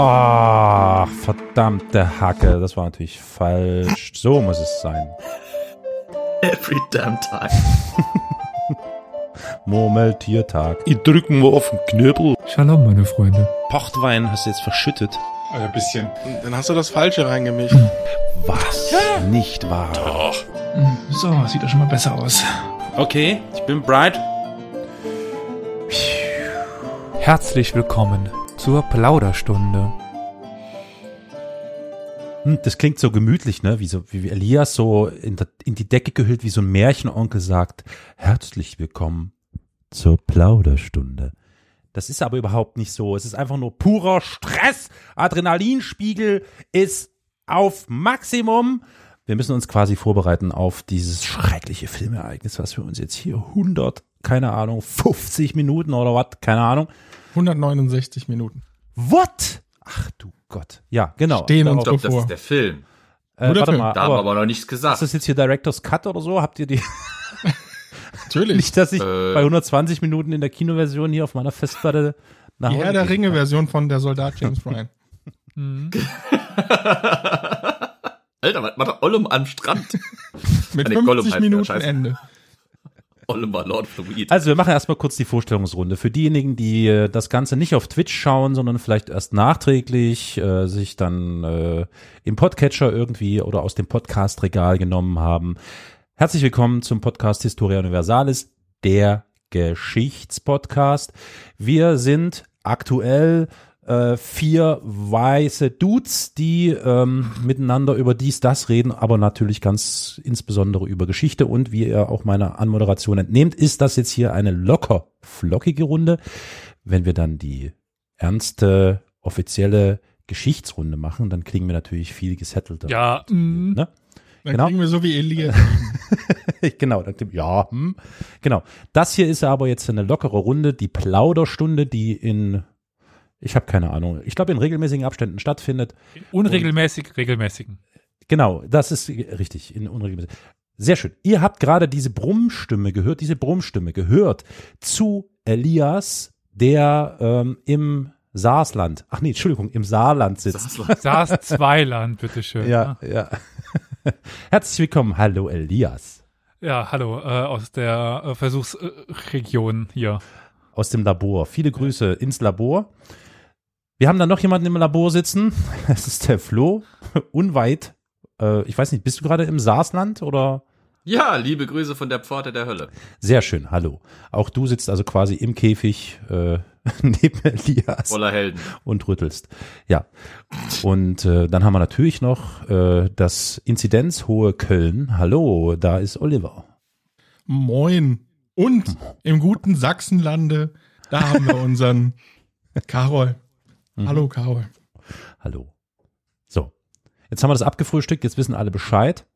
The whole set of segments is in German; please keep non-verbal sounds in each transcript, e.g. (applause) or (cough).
Ach, verdammte Hacke, das war natürlich falsch. So muss es sein. Every damn time. (laughs) Murmeltiertag. Ich drücken wir auf den Knöbel. Shalom, meine Freunde. Pochtwein hast du jetzt verschüttet. Ein bisschen. Dann hast du das Falsche reingemischt. Was? Nicht wahr? So, sieht doch schon mal besser aus. Okay, ich bin bright. Herzlich willkommen zur Plauderstunde. Hm, Das klingt so gemütlich, ne? Wie so, wie Elias so in, der, in die Decke gehüllt, wie so ein Märchenonkel sagt, herzlich willkommen zur Plauderstunde. Das ist aber überhaupt nicht so. Es ist einfach nur purer Stress. Adrenalinspiegel ist auf Maximum. Wir müssen uns quasi vorbereiten auf dieses schreckliche Filmereignis, was wir uns jetzt hier 100, keine Ahnung, 50 Minuten oder was, keine Ahnung. 169 Minuten. What? Ach du Gott. Ja, genau. Stehen uns Ich glaube, das bevor. ist der Film. Äh, warte Film. mal, Da haben wir aber noch nichts ist gesagt. das jetzt hier Director's Cut oder so? Habt ihr die? (laughs) Natürlich. Nicht, dass ich Äh. bei 120 Minuten in der Kinoversion hier auf meiner Festplatte nach Die Hause Herr der gehen Ringe kann. Version von der Soldat James Ryan. (laughs) (laughs) Alter, was macht der Ollum am Strand? Mit Nee, Gollum 50 heißt der, Minuten. Ende. War Lord of. Also wir machen erstmal kurz die Vorstellungsrunde. Für diejenigen, die äh, das Ganze nicht auf Twitch schauen, sondern vielleicht erst nachträglich äh, sich dann äh, im Podcatcher irgendwie oder aus dem Podcast-Regal genommen haben. Herzlich willkommen zum Podcast Historia Universalis, der Geschichtspodcast. Wir sind aktuell äh, vier weiße Dudes, die ähm, miteinander über dies, das reden, aber natürlich ganz insbesondere über Geschichte. Und wie ihr auch meiner Anmoderation entnehmt, ist das jetzt hier eine locker flockige Runde. Wenn wir dann die ernste, offizielle Geschichtsrunde machen, dann kriegen wir natürlich viel gesettelter. Ja, mm, Ne? Dann Genau. kriegen wir so wie Elias. (laughs) genau, dann, ja, hm. genau. Das hier ist aber jetzt eine lockere Runde, die Plauderstunde, die in, ich habe keine Ahnung, ich glaube in regelmäßigen Abständen stattfindet. unregelmäßig, regelmäßigen. Genau, das ist richtig, in unregelmäßig. Sehr schön. Ihr habt gerade diese Brummstimme gehört, diese Brummstimme gehört zu Elias, der ähm, im Saarland, ach nee, Entschuldigung, im Saarland sitzt. Saß Zweiland, bitteschön. Ja, ja. (laughs) Herzlich willkommen, hallo Elias. Ja, hallo, äh, aus der äh, Versuchsregion hier. aus dem Labor. Viele Grüße ins Labor. Wir haben da noch jemanden im Labor sitzen. (laughs) Das ist der Flo. (laughs) Unweit. Äh, ich weiß nicht, bist du gerade im Saasland oder? Ja, liebe Grüße von der Pforte der Hölle. Sehr schön, hallo. Auch du sitzt also quasi im Käfig äh, (laughs) neben Elias Voller Helden. und rüttelst. Ja. Und äh, dann haben wir natürlich noch äh, das inzidenzhohe Köln. Hallo, da ist Oliver. Moin. Und im guten Sachsenlande, da haben wir unseren Karol. Hallo, Karol. Hallo. So, jetzt haben wir das abgefrühstückt, jetzt wissen alle Bescheid.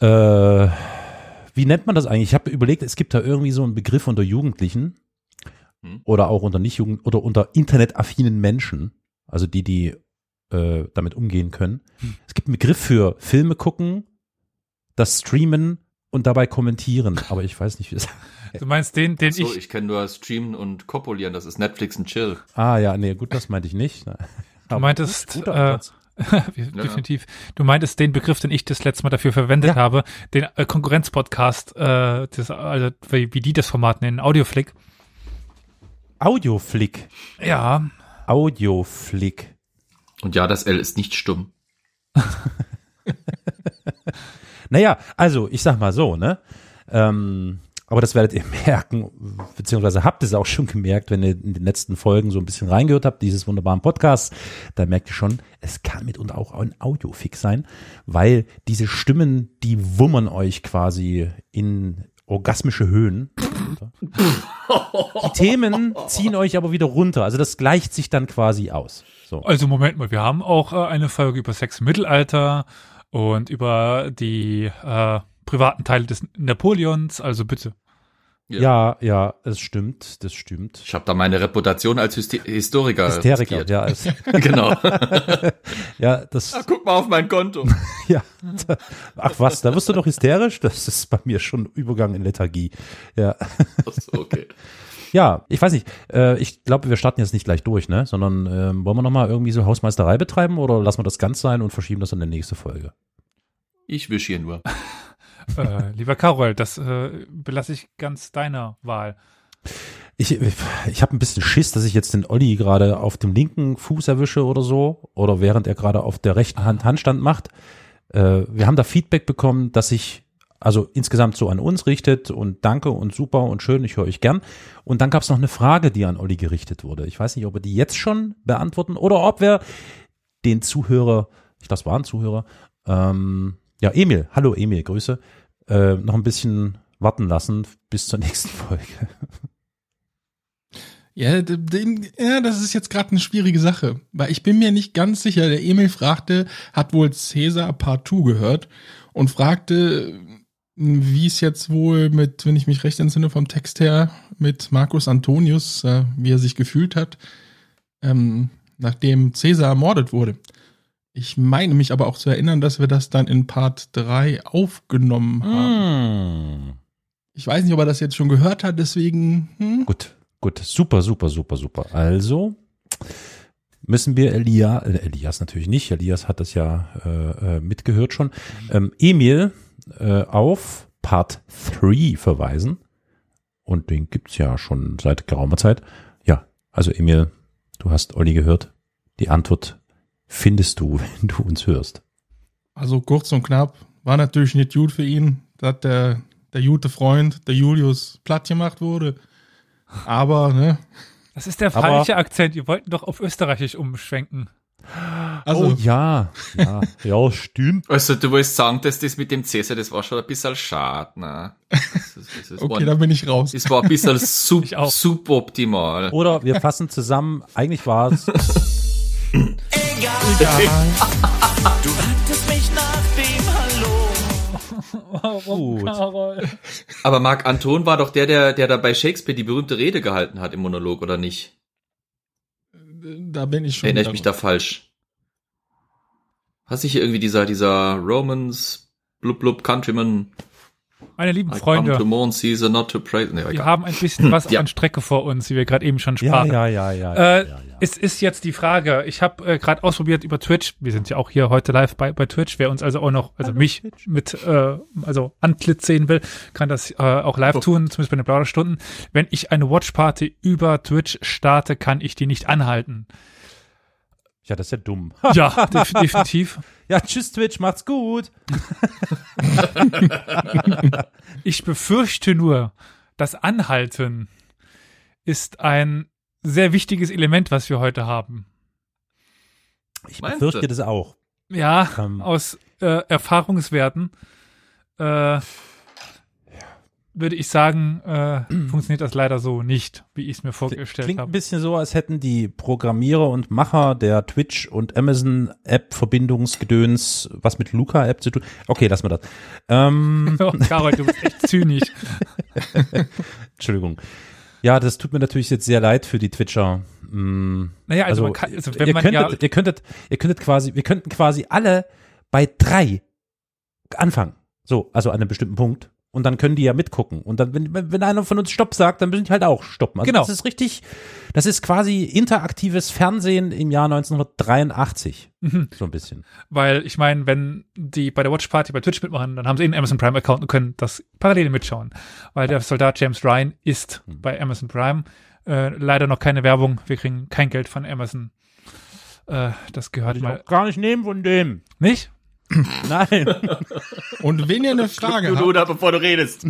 Äh, wie nennt man das eigentlich? Ich habe überlegt, es gibt da irgendwie so einen Begriff unter Jugendlichen Hm. oder auch unter Nicht-Jugend oder unter internetaffinen Menschen, also die, die äh, damit umgehen können. Es gibt einen Begriff für Filme gucken, das Streamen und dabei kommentieren, aber ich weiß nicht, wie das. Du meinst den, den So, ich, ich kenne nur Streamen und Kopulieren, das ist Netflix und Chill. Ah ja, nee, gut, das meinte ich nicht. du (laughs) meintest, äh, (laughs) definitiv, du meintest den Begriff, den ich das letzte Mal dafür verwendet Ja. habe, den äh, Konkurrenzpodcast, äh, das, also, wie, wie die das Format nennen, Audioflick. Audioflick. Ja, Audioflick. Und ja, das L ist nicht stumm. (laughs) Naja, also ich sag mal so, ne? Ähm, aber das werdet ihr (laughs) merken, beziehungsweise habt es auch schon gemerkt, wenn ihr in den letzten Folgen so ein bisschen reingehört habt, dieses wunderbaren Podcasts, da merkt ihr schon, es kann mitunter auch ein Audiofix sein, weil diese Stimmen, die wummern euch quasi in orgasmische Höhen. Die Themen ziehen euch aber wieder runter. Also das gleicht sich dann quasi aus. So. Also Moment mal, wir haben auch äh, eine Folge über Sex im Mittelalter und über die äh, privaten Teile des Napoleons, also bitte. Ja, ja, es stimmt, das stimmt. Ich habe da meine Reputation als Hysti Historiker. Hysteriker, riskiert. ja, es, (laughs) genau. (laughs) ja, das, Ah, guck mal auf mein Konto. (laughs) ja. Ach was, da wirst du doch hysterisch? Das ist bei mir schon Übergang in Lethargie. Ja, Achso, okay. ja, ich weiß nicht. Äh, ich glaube, wir starten jetzt nicht gleich durch, ne? Sondern ähm, wollen wir noch mal irgendwie so Hausmeisterei betreiben oder lassen wir das ganz sein und verschieben das in die nächste Folge? Ich wisch hier nur. Äh, lieber Carol, das äh, belasse ich ganz deiner Wahl. Ich, ich habe ein bisschen Schiss, dass ich jetzt den Olli gerade auf dem linken Fuß erwische oder so, oder während er gerade auf der rechten Hand Handstand macht. Äh, wir haben da Feedback bekommen, dass sich also insgesamt so an uns richtet und danke und super und schön, ich höre euch gern. Und dann gab es noch eine Frage, die an Olli gerichtet wurde. Ich weiß nicht, ob wir die jetzt schon beantworten oder ob wir den Zuhörer, ich glaube, es war ein Zuhörer, ähm, ja, Emil, hallo Emil, Grüße, äh, noch ein bisschen warten lassen bis zur (laughs) nächsten Folge. Ja, den, ja, das ist jetzt gerade eine schwierige Sache, weil ich bin mir nicht ganz sicher. Der Emil fragte, hat wohl Cäsar Part 2 gehört und fragte, wie es jetzt wohl mit, wenn ich mich recht entsinne vom Text her, mit Marcus Antonius, äh, wie er sich gefühlt hat, ähm, nachdem Cäsar ermordet wurde. Ich meine mich aber auch zu erinnern, dass wir das dann in Part 3 aufgenommen haben. Mm. Ich weiß nicht, ob er das jetzt schon gehört hat, deswegen. Hm? Gut, gut, super, super, super, super. Also müssen wir Elia, äh, Elias natürlich nicht, Elias hat das ja äh, äh, mitgehört schon, ähm, Emil äh, auf Part 3 verweisen. Und den gibt's ja schon seit geraumer Zeit. Ja, also Emil, du hast Olli gehört. Die Antwort findest du, (laughs) wenn du uns hörst. Also kurz und knapp, war natürlich nicht gut für ihn, dass der, der gute Freund, der Julius, platt gemacht wurde. Aber, ne, Das ist der Aber- falsche Akzent. Ihr wollten doch auf Österreichisch umschwenken. also, oh ja, ja, (laughs) ja, stimmt. Also, du wolltest sagen, dass das mit dem Cäsar, das war schon ein bisschen schade, ne? Das, ist- das, ist- (laughs) okay, da bin ich raus. das war ein bisschen sub, suboptimal. Oder wir fassen zusammen, eigentlich war es Du hattest mich nach dem Hallo. Warum, Gut. Carol? (laughs) Aber Marc Anton war doch der, der, der da bei Shakespeare die berühmte Rede gehalten hat im Monolog, oder nicht? Da bin ich schon. Erinnere ich mich da falsch? Hast du hier irgendwie dieser, dieser Romans blub blub Countryman Meine lieben I come to Freunde, mourn Caesar, not to praise. Nee, wir haben ein bisschen (clears throat) was Ja. an Strecke vor uns, wie wir gerade eben schon Ja, sprachen. ja, ja, ja. Äh, ja, ja. Es ist jetzt die Frage, ich habe äh, gerade ausprobiert über Twitch, wir sind ja auch hier heute live bei, bei Twitch, wer uns also auch noch, also Hallo, mich Twitch. mit, äh, also Antlitz sehen will, kann das äh, auch live Oh. tun, zumindest bei den Plauderstunden. Wenn ich eine Watchparty über Twitch starte, kann ich die nicht anhalten. Ja, das ist ja dumm. (laughs) Ja, (laughs) def definitiv. Ja, tschüss Twitch, macht's gut. (laughs) Ich befürchte nur, das Anhalten ist ein sehr wichtiges Element, was wir heute haben. Ich Meinst befürchte du? das auch. Ja, Ähm. aus äh, Erfahrungswerten äh, würde ich sagen, äh, (clears throat) funktioniert das leider so nicht, wie ich es mir vorgestellt Klingt ein habe. bisschen so, als hätten die Programmierer und Macher der Twitch und Amazon App Verbindungsgedöns was mit Luca App zu tun. Okay, lassen wir das. Ähm, (laughs) Oh, Karol, du bist echt zynisch. (laughs) Entschuldigung. Ja, das tut mir natürlich jetzt sehr leid für die Twitcher. Mm, Naja, also, man kann, also wenn ihr man könntet, ja, ihr könntet, ihr könntet quasi, wir könnten quasi alle bei drei anfangen. So, also an einem bestimmten Punkt. Und dann können die ja mitgucken. Und dann, wenn, wenn einer von uns Stopp sagt, dann müssen die halt auch stoppen. Also Genau. Das ist richtig, das ist quasi interaktives Fernsehen im Jahr 1983. Mhm. So ein bisschen. weil ich meine, wenn die bei der Watch Party bei Twitch mitmachen, dann haben sie einen Amazon Prime Account und können das parallel mitschauen, weil der Soldat James Ryan ist Hm. bei Amazon Prime. Äh, leider noch keine Werbung, wir kriegen kein Geld von Amazon. Äh, das gehört mal gar nicht nehmen von dem. nicht. (clears throat) Nein. Und wenn ihr eine Frage habt, da, bevor du redest.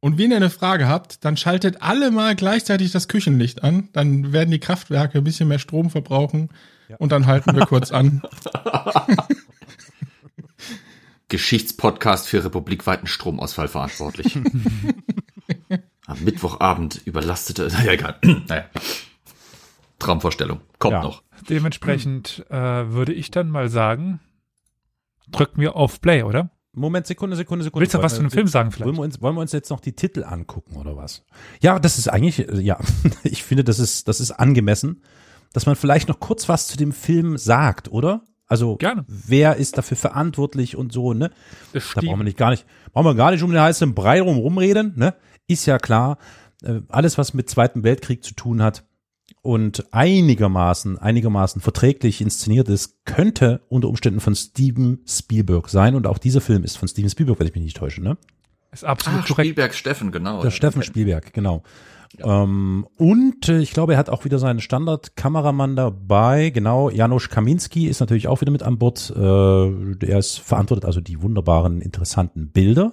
und wenn ihr eine Frage habt, dann schaltet alle mal gleichzeitig das Küchenlicht an. Dann werden die Kraftwerke ein bisschen mehr Strom verbrauchen. Und dann halten wir kurz an. (laughs) Geschichtspodcast für republikweiten Stromausfall verantwortlich. (laughs) Am Mittwochabend überlastete, naja, egal. (clears throat) naja. Traumvorstellung. Kommt Ja. noch. Dementsprechend äh, würde ich dann mal sagen, drücken wir auf Play, oder? Moment, Sekunde, Sekunde, Sekunde. Willst du was zu dem Film sagen Wollen vielleicht? wir, uns, wollen wir uns jetzt noch die Titel angucken oder was? Ja, das ist eigentlich, ja, (laughs) ich finde, das ist, das ist angemessen, dass man vielleicht noch kurz was zu dem Film sagt, oder? Also, Gerne. wer ist dafür verantwortlich und so, ne? Das Da brauchen wir stimmt. nicht gar nicht, brauchen wir gar nicht um den heißen Brei rum rumreden, ne? Ist ja klar, äh, alles, was mit Zweiten Weltkrieg zu tun hat und einigermaßen, einigermaßen verträglich inszeniert ist, könnte unter Umständen von Steven Spielberg sein. Und auch dieser Film ist von Steven Spielberg, wenn ich mich nicht täusche, ne? Ist absolut Ach, korrekt. Spielberg Steffen, genau. Der Steffen Spielberg, genau. Ähm, und äh, ich glaube, er hat auch wieder seinen Standardkameramann dabei. Genau, Janusz Kaminski ist natürlich auch wieder mit an Bord. Äh, der ist verantwortet also die wunderbaren, interessanten Bilder.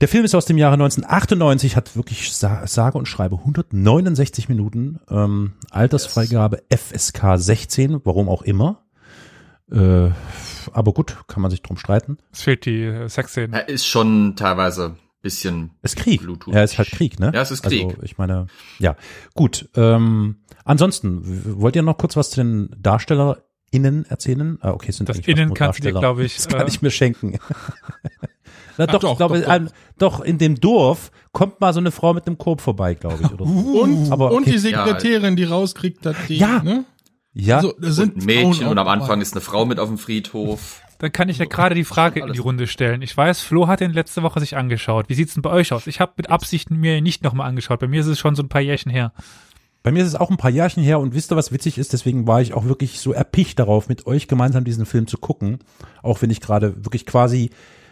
Der Film ist aus dem Jahre 1998, hat wirklich sa sage und schreibe 169 Minuten. Ähm, Altersfreigabe FSK 16, warum auch immer. Äh, aber gut, kann man sich drum streiten. Es fehlt die äh, Sexszene. Er ist schon teilweise bisschen Es ist Krieg. Bluetooth. Ja, es ist halt Krieg, ne? Ja, es ist Krieg. Also ich meine, ja, gut. Ähm, ansonsten, wollt ihr noch kurz was zu den DarstellerInnen erzählen? Ah, okay, es sind Das Innen kannst du dir, glaube ich, Das kann äh, ich mir schenken. (laughs) Na, doch, doch, ich glaube, doch, doch. ein- doch, in dem Dorf kommt mal so eine Frau mit einem Korb vorbei, glaube ich. Oder so. Und, Aber und okay. die Sekretärin, die rauskriegt, dass die, Ja. ne? Ja, Also, da sind und ein Mädchen Frauen und am Anfang ist eine Frau mit auf dem Friedhof. Dann kann ich ja gerade die Frage in die Runde stellen. Ich weiß, Flo hat den letzte Woche sich angeschaut. Wie sieht's denn bei euch aus? Ich habe mit Absicht mir nicht nochmal angeschaut. Bei mir ist es schon so ein paar Jährchen her. Bei mir ist es auch ein paar Jahrchen her und wisst ihr, was witzig ist? Deswegen war ich auch wirklich so erpicht darauf, mit euch gemeinsam diesen Film zu gucken. Auch wenn ich gerade wirklich quasi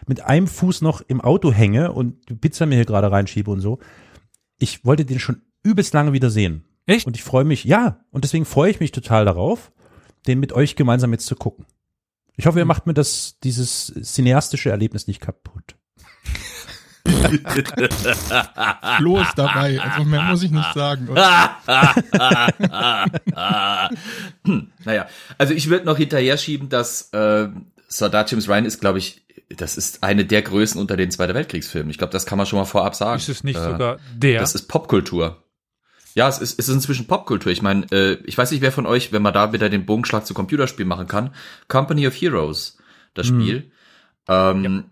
mit einem Fuß noch im Auto hänge und die Pizza mir hier gerade reinschiebe und so. Ich wollte den schon übelst lange wieder sehen. Echt? Und ich freue mich, ja, und deswegen freue ich mich total darauf, den mit euch gemeinsam jetzt zu gucken. Ich hoffe, ihr macht mir das, dieses cineastische Erlebnis nicht kaputt. (laughs) Flo ist dabei. Also mehr muss ich nicht sagen. Hm, naja, also ich würde noch hinterher schieben, dass äh, Soldat James Ryan ist, glaube ich, das ist eine der Größen unter den Zweiter Weltkriegsfilmen. Ich glaube, das kann man schon mal vorab sagen. Ist es nicht Äh, sogar der? Das ist Popkultur. Ja, es ist, es ist inzwischen Popkultur. Ich meine, äh, ich weiß nicht, wer von euch, wenn man da wieder den Bogenschlag zu Computerspiel machen kann, Company of Heroes, das Spiel. Ähm,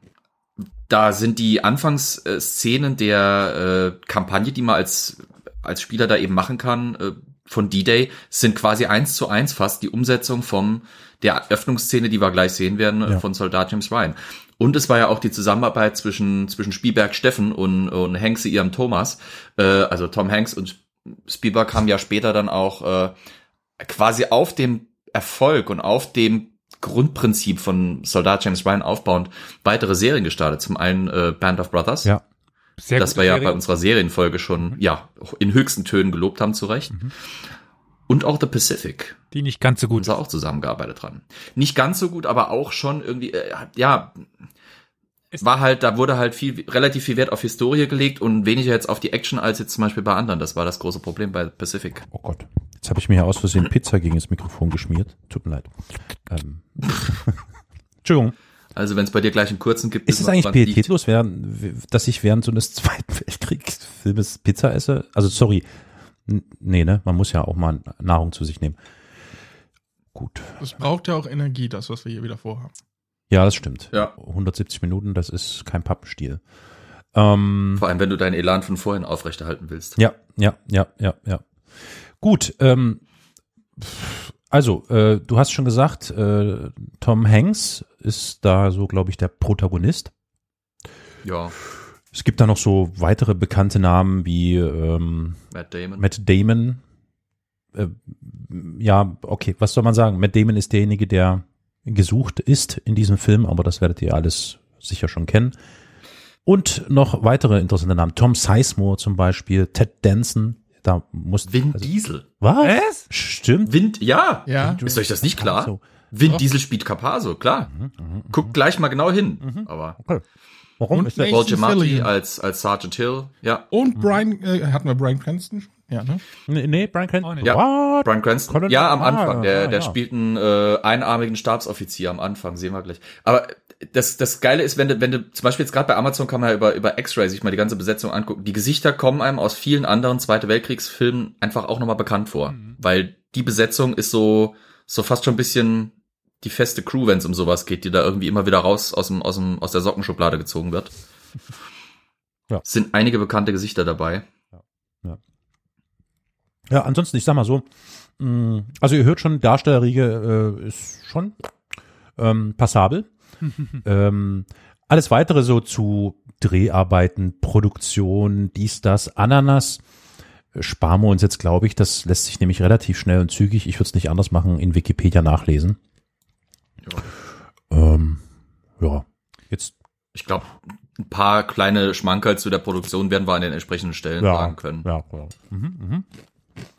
Da sind die Anfangsszenen der äh, Kampagne, die man als, als Spieler da eben machen kann, äh, von D-Day, sind quasi eins zu eins fast die Umsetzung vom der Eröffnungsszene, die wir gleich sehen werden, äh, Ja. von Soldat James Ryan. Und es war ja auch die Zusammenarbeit zwischen, zwischen Spielberg Steffen und, und Hanks ihrem Thomas, äh, also Tom Hanks und Spielberg haben ja später dann auch äh, quasi auf dem Erfolg und auf dem Grundprinzip von Soldat James Ryan aufbauend weitere Serien gestartet. Zum einen äh, Band of Brothers, Ja. Sehr das wir ja Serie. bei unserer Serienfolge schon ja in höchsten Tönen gelobt haben, zu Recht. Und auch The Pacific. Die nicht ganz so gut. sie auch zusammengearbeitet dran. Nicht ganz so gut, aber auch schon irgendwie, äh, ja, Es- war halt, da wurde halt viel, relativ viel Wert auf Historie gelegt und weniger jetzt auf die Action als jetzt zum Beispiel bei anderen. Das war das große Problem bei Pacific. Oh Gott. Jetzt habe ich mir hier aus Versehen Pizza gegen das Mikrofon geschmiert. Tut mir leid. Ähm. (laughs) Entschuldigung. Also wenn es bei dir gleich einen kurzen gibt, Ist es eigentlich pietätlos, während, dass ich während so eines (laughs) Zweiten Weltkriegsfilmes Pizza esse? Also sorry. Nee, ne? Man muss ja auch mal Nahrung zu sich nehmen. Gut. Das braucht ja auch Energie, das, was wir hier wieder vorhaben. Ja, das stimmt. Ja. 170 Minuten, das ist kein Pappenstiel. Ähm, Vor allem, wenn du deinen Elan von vorhin aufrechterhalten willst. Ja, ja, ja, ja, ja. Gut, ähm, also, äh, du hast schon gesagt, äh, Tom Hanks ist da so, glaube ich, der Protagonist. Ja, Es gibt da noch so weitere bekannte Namen wie ähm, Matt Damon. Matt Damon. Äh, ja, okay, was soll man sagen? Matt Damon ist derjenige, der gesucht ist in diesem Film, aber das werdet ihr alles sicher schon kennen. Und noch weitere interessante Namen. Tom Sizemore zum Beispiel, Ted Danson. Da muss Vin also, Diesel. Was? Stimmt. Wind, ja. Ja. Ist euch das nicht klar? So. Vin. Diesel spielt Capaso, klar. Guckt gleich mal genau hin. Aber Okay. Warum Und ist der? Paul Giamatti als, als Sergeant Hill, ja. Und Brian, äh, hatten wir Brian Cranston? schon? Ja, ne? Nee, nee Brian Auch Cranston. nicht. Ja. What? Brian Cranston. Colonel- Ja, am Ah, Anfang. Der, ah, der ja. spielt einen äh, einarmigen Stabsoffizier am Anfang, sehen wir gleich. Aber das, das Geile ist, wenn du, wenn du, zum Beispiel jetzt gerade bei Amazon kann man ja über, über X-Ray sich mal die ganze Besetzung angucken. Die Gesichter kommen einem aus vielen anderen Zweite Weltkriegsfilmen einfach auch nochmal bekannt vor. Mhm. Weil die Besetzung ist so, so fast schon ein bisschen die feste Crew, wenn es um sowas geht, die da irgendwie immer wieder raus aus dem, aus dem, aus der Sockenschublade gezogen wird. (laughs) Ja. Es sind einige bekannte Gesichter dabei. Ja, ansonsten, ich sag mal so, mh, also ihr hört schon, Darstellerriege äh, ist schon ähm, passabel. (laughs) ähm, alles weitere so zu Dreharbeiten, Produktion, dies, das, Ananas, äh, sparen wir uns jetzt, glaube ich. Das lässt sich nämlich relativ schnell und zügig, ich würde es nicht anders machen, in Wikipedia nachlesen. Ähm, ja, jetzt Ich glaube, ein paar kleine Schmankerl zu der Produktion werden wir an den entsprechenden Stellen ja, sagen können. Ja, ja. Mhm, mhm.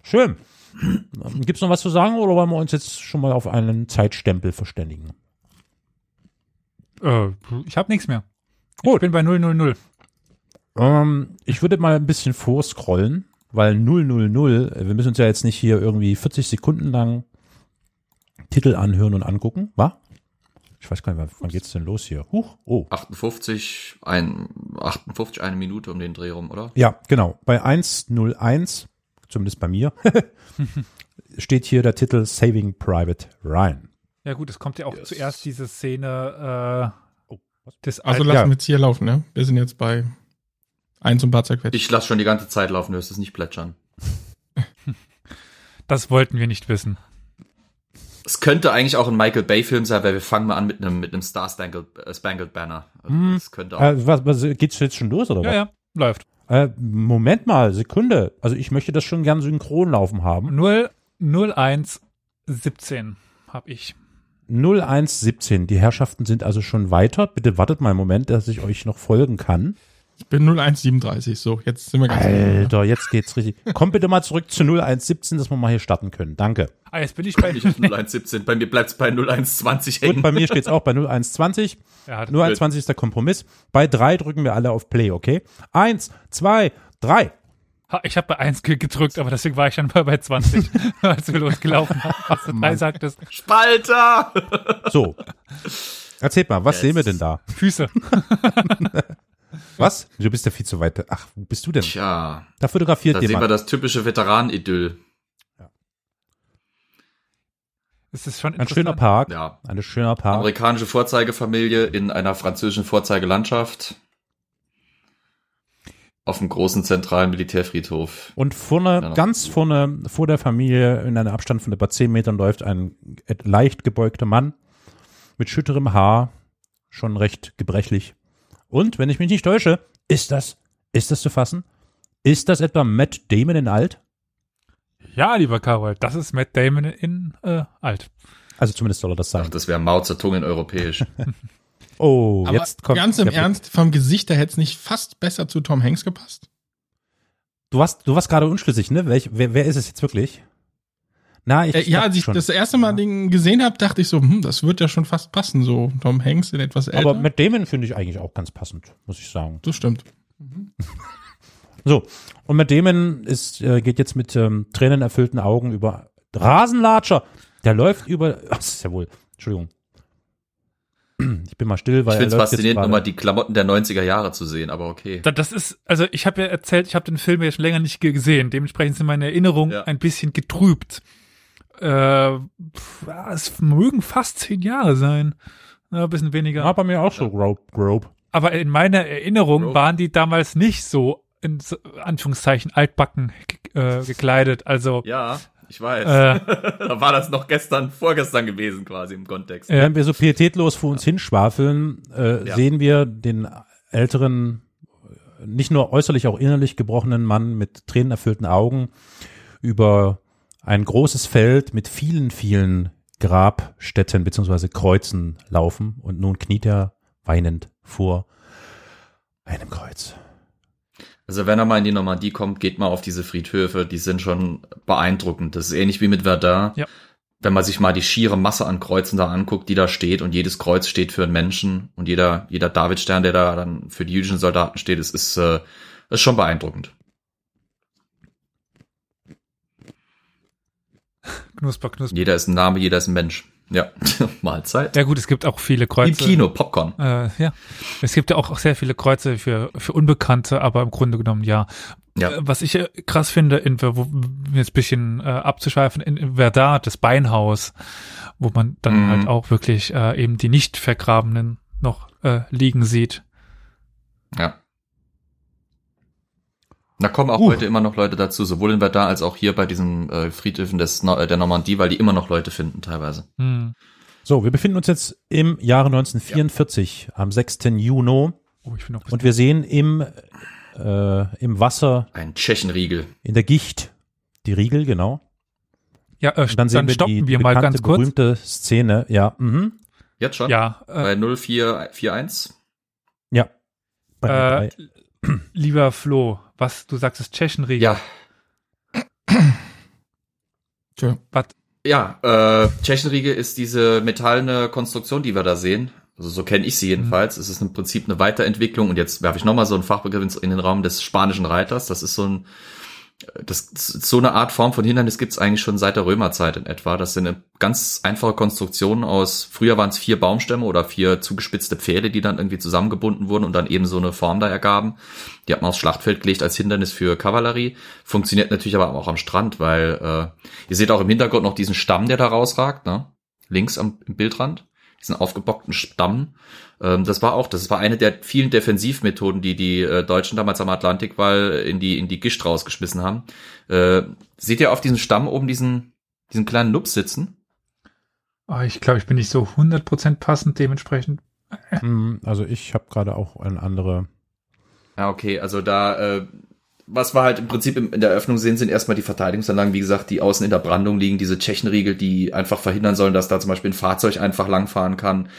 Schön. Gibt's noch was zu sagen oder wollen wir uns jetzt schon mal auf einen Zeitstempel verständigen? Äh, ich habe nichts mehr. Gut. Ich bin bei 000. Ähm, ich würde mal ein bisschen vorscrollen, weil 000, äh, wir müssen uns ja jetzt nicht hier irgendwie 40 Sekunden lang Titel anhören und angucken, wa? Ich weiß gar nicht, wann geht's denn los hier? Huch, oh. 58, ein, 58, eine Minute um den Dreh rum, oder? Ja, genau. Bei 101, zumindest bei mir, (laughs) steht hier der Titel Saving Private Ryan. Ja gut, es kommt ja auch Yes. zuerst diese Szene äh, Oh, was? des Also Al- lassen ja. wir jetzt hier laufen, ne? Wir sind jetzt bei eins und ein paar zerquetscht. Ich lasse schon die ganze Zeit laufen, du wirst es nicht plätschern. Das wollten wir nicht wissen. Es könnte eigentlich auch ein Michael Bay Film sein, weil wir fangen mal an mit einem mit einem Star Spangled, äh, Spangled Banner. Also Hm. Das könnte auch. Äh, was, was, geht's jetzt schon los oder Ja, was? ja, läuft. Äh, Moment mal, Sekunde. Also ich möchte das schon gern synchron laufen haben. 0, 01, 17 habe ich. 0117. Die Herrschaften sind also schon weiter. Bitte wartet mal einen Moment, dass ich euch noch folgen kann. Ich bin 0137, so, jetzt sind wir ganz Alter, jetzt geht's richtig. Kommt bitte mal zurück zu 0117, dass wir mal hier starten können. Danke. Ah, jetzt bin ich bei. Nicht auf 0117, bei mir bleibt's bei 0120 Gut, hängen. bei mir steht's auch bei 0120. Er (laughs) hat, 0120 ist der Kompromiss. Bei drei drücken wir alle auf Play, okay? Eins, zwei, drei. Ich habe bei 1 ge- gedrückt, aber deswegen war ich dann mal (laughs) bei 20, (laughs) als wir losgelaufen haben. Als du drei sagtest, Spalter! So. Erzählt mal, was Jetzt. sehen wir denn da? Füße. Was? Du bist ja viel zu weit. Ach, wo bist du denn? Tja, Da fotografiert da sehen wir jemand. das typische Veteran-Idyll. Es ist schon Ein schöner. Park. Ja. Ein schöner Park. Amerikanische Vorzeigefamilie in einer französischen Vorzeigelandschaft. Auf dem großen zentralen Militärfriedhof. Und vorne, Ja. ganz vorne, vor der Familie, in einem Abstand von etwa 10 Metern, läuft ein leicht gebeugter Mann mit schütterem Haar, schon recht gebrechlich. Und, wenn ich mich nicht täusche, ist das, ist das zu fassen? Ist das etwa Matt Damon in alt? Ja, lieber Karol, das ist Matt Damon in äh, alt. Also zumindest soll er das Ach, sein. das wäre Mao Zedong in europäisch. (laughs) Oh, Aber jetzt kommt. ganz im. Ernst, vom Gesicht her hätte es nicht fast besser zu Tom Hanks gepasst? Du warst, du warst gerade unschlüssig, ne? Welch, wer, wer ist es jetzt wirklich? Na, ich. Äh, ja, als ich schon. das erste Mal den gesehen habe, dachte ich so, hm, das wird ja schon fast passen, so Tom Hanks in etwas älter. Aber Matt Damon finde ich eigentlich auch ganz passend, muss ich sagen. das stimmt. (laughs) So, und Matt Damon ist, äh, geht jetzt mit ähm, tränenerfüllten Augen über Rasenlatscher. Der läuft über. (laughs) Ach, das ist ja wohl. Entschuldigung. (clears throat) Ich bin mal still, weil Ich finde es er faszinierend, nochmal die Klamotten der 90er Jahre zu sehen, aber okay. Da- Das ist, also ich habe ja erzählt, ich habe den Film ja schon länger nicht ge- gesehen. Dementsprechend sind meine Erinnerungen Ja. ein bisschen getrübt. Äh, pf, es mögen fast zehn Jahre sein. Ja, ein bisschen weniger. Ja, bei mir auch so grob. grob. Aber in meiner Erinnerung Bro. waren die damals nicht so, in Anführungszeichen, altbacken äh, gekleidet. Also, Ja, ich weiß. Äh. (laughs) da war das noch gestern, vorgestern gewesen quasi im Kontext. äh, Wenn wir so pietätlos vor uns hinschwafeln, äh, Ja. sehen wir den älteren, nicht nur äußerlich, auch innerlich gebrochenen Mann mit tränenerfüllten Augen über ein großes Feld mit vielen, vielen Grabstätten beziehungsweise Kreuzen laufen und nun kniet er weinend vor einem Kreuz. Also wenn er mal in die Normandie kommt, geht mal auf diese Friedhöfe, die sind schon beeindruckend. Das ist ähnlich wie mit Verdun. Ja. Wenn man sich mal die schiere Masse an Kreuzen da anguckt, die da steht und jedes Kreuz steht für einen Menschen und jeder, jeder Davidstern, der da dann für die jüdischen Soldaten steht, ist, ist, äh, ist schon beeindruckend. Knusper, Knusper. Jeder ist ein Name, jeder ist ein Mensch. Ja, (laughs) Mahlzeit. Ja gut, es gibt auch viele Kreuze. Im Kino, Popcorn. Äh, ja, es gibt ja auch sehr viele Kreuze für, für Unbekannte, aber im Grunde genommen ja. Ja. Was ich äh, krass finde, in, wo, jetzt ein bisschen äh, abzuschweifen, in, in Verdun, das Beinhaus, wo man dann Mhm. halt auch wirklich äh, eben die nicht vergrabenen noch äh, liegen sieht. Ja. Da kommen auch Uh. heute immer noch Leute dazu, sowohl in Verdun als auch hier bei diesen äh, Friedhöfen des, äh, der Normandie, weil die immer noch Leute finden teilweise. Hm. So, wir befinden uns jetzt im Jahre 1944, am 6. Juni. Oh, ich bin noch Und wir sehen im, äh, im Wasser, Ein Tschechenriegel. in der Gicht, die Riegel, genau. ja, äh, Und dann dann, sehen wir stoppen die, wir die mal bekannte, ganz kurz. berühmte Szene. Ja, mhm. Jetzt schon? Ja, äh, Bei 0441? ja. Bei äh, lieber Flo, was du sagst, ist Tschechenriegel. Ja. Was? Ja, äh, Tschechenriegel ist diese metallene Konstruktion, die wir da sehen. Also so kenne ich sie jedenfalls. Es ist im Prinzip eine Weiterentwicklung und jetzt werfe ich nochmal so einen Fachbegriff ins- in den Raum des spanischen Reiters. Das ist so ein das so eine Art Form von Hindernis gibt es eigentlich schon seit der Römerzeit in etwa. Das sind eine ganz einfache Konstruktionen aus, früher waren es vier Baumstämme oder vier zugespitzte Pfähle, die dann irgendwie zusammengebunden wurden und dann eben so eine Form da ergaben. Die hat man aufs Schlachtfeld gelegt als Hindernis für Kavallerie. Funktioniert natürlich aber auch am Strand, weil äh, ihr seht auch im Hintergrund noch diesen Stamm, der da rausragt, ne? Links am Bildrand. Diesen aufgebockten Stamm. Ähm, das war auch, das war eine der vielen Defensivmethoden, die die äh, Deutschen damals am Atlantikwall in die, in die Gischt rausgeschmissen haben. Äh, seht ihr auf diesem Stamm oben diesen, diesen kleinen Nups sitzen? Oh, ich glaube, ich bin nicht so 100% passend dementsprechend. Mhm, Also ich habe gerade auch eine andere. Ja, okay, also da, äh, was wir halt im Prinzip in der Eröffnung sehen, sind erstmal die Verteidigungsanlagen, wie gesagt, die außen in der Brandung liegen, diese Tschechenriegel, die einfach verhindern sollen, dass da zum Beispiel ein Fahrzeug einfach langfahren kann,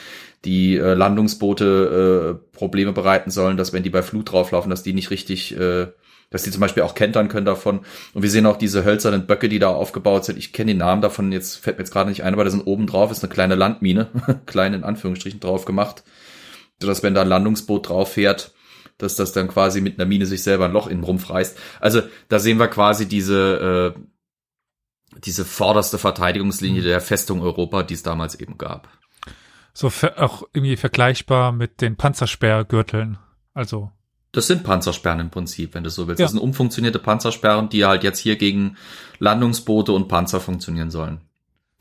die äh, Landungsboote äh, Probleme bereiten sollen, dass wenn die bei Flut drauflaufen, dass die nicht richtig, äh, dass die zum Beispiel auch kentern können davon. Und wir sehen auch diese hölzernen Böcke, die da aufgebaut sind. Ich kenne den Namen davon, jetzt fällt mir jetzt gerade nicht ein, aber da sind oben drauf, ist eine kleine Landmine, (laughs) klein in Anführungsstrichen drauf gemacht, sodass wenn da ein Landungsboot drauf fährt, dass das dann quasi mit einer Mine sich selber ein Loch in den Rumpf reißt. Also da sehen wir quasi diese, äh, diese vorderste Verteidigungslinie der Festung Europa, die es damals eben gab. So auch irgendwie vergleichbar mit den Panzersperrgürteln. Also, Das sind Panzersperren im Prinzip, wenn du so willst. Ja. Das sind umfunktionierte Panzersperren, die halt jetzt hier gegen Landungsboote und Panzer funktionieren sollen.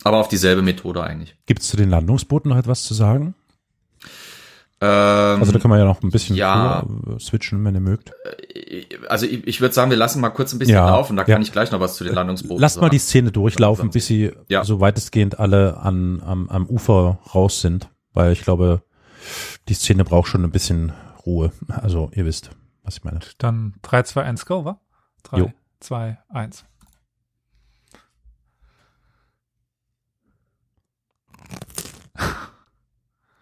Aber auf dieselbe Methode eigentlich. Gibt es zu den Landungsbooten noch etwas zu sagen? Ähm, Also da kann man ja noch ein bisschen ja. switchen, wenn ihr mögt. also ich, ich würde sagen, wir lassen mal kurz ein bisschen Ja, laufen, da ja. kann ich gleich noch was zu den Landungsbooten Lasst mal sagen. die Szene durchlaufen, bis sie Ja. so weitestgehend alle an, am, am Ufer raus sind, weil ich glaube, die Szene braucht schon ein bisschen Ruhe. Also ihr wisst, was ich meine. dann 3, 2, 1, go, wa? 3, Jo. 2, 1.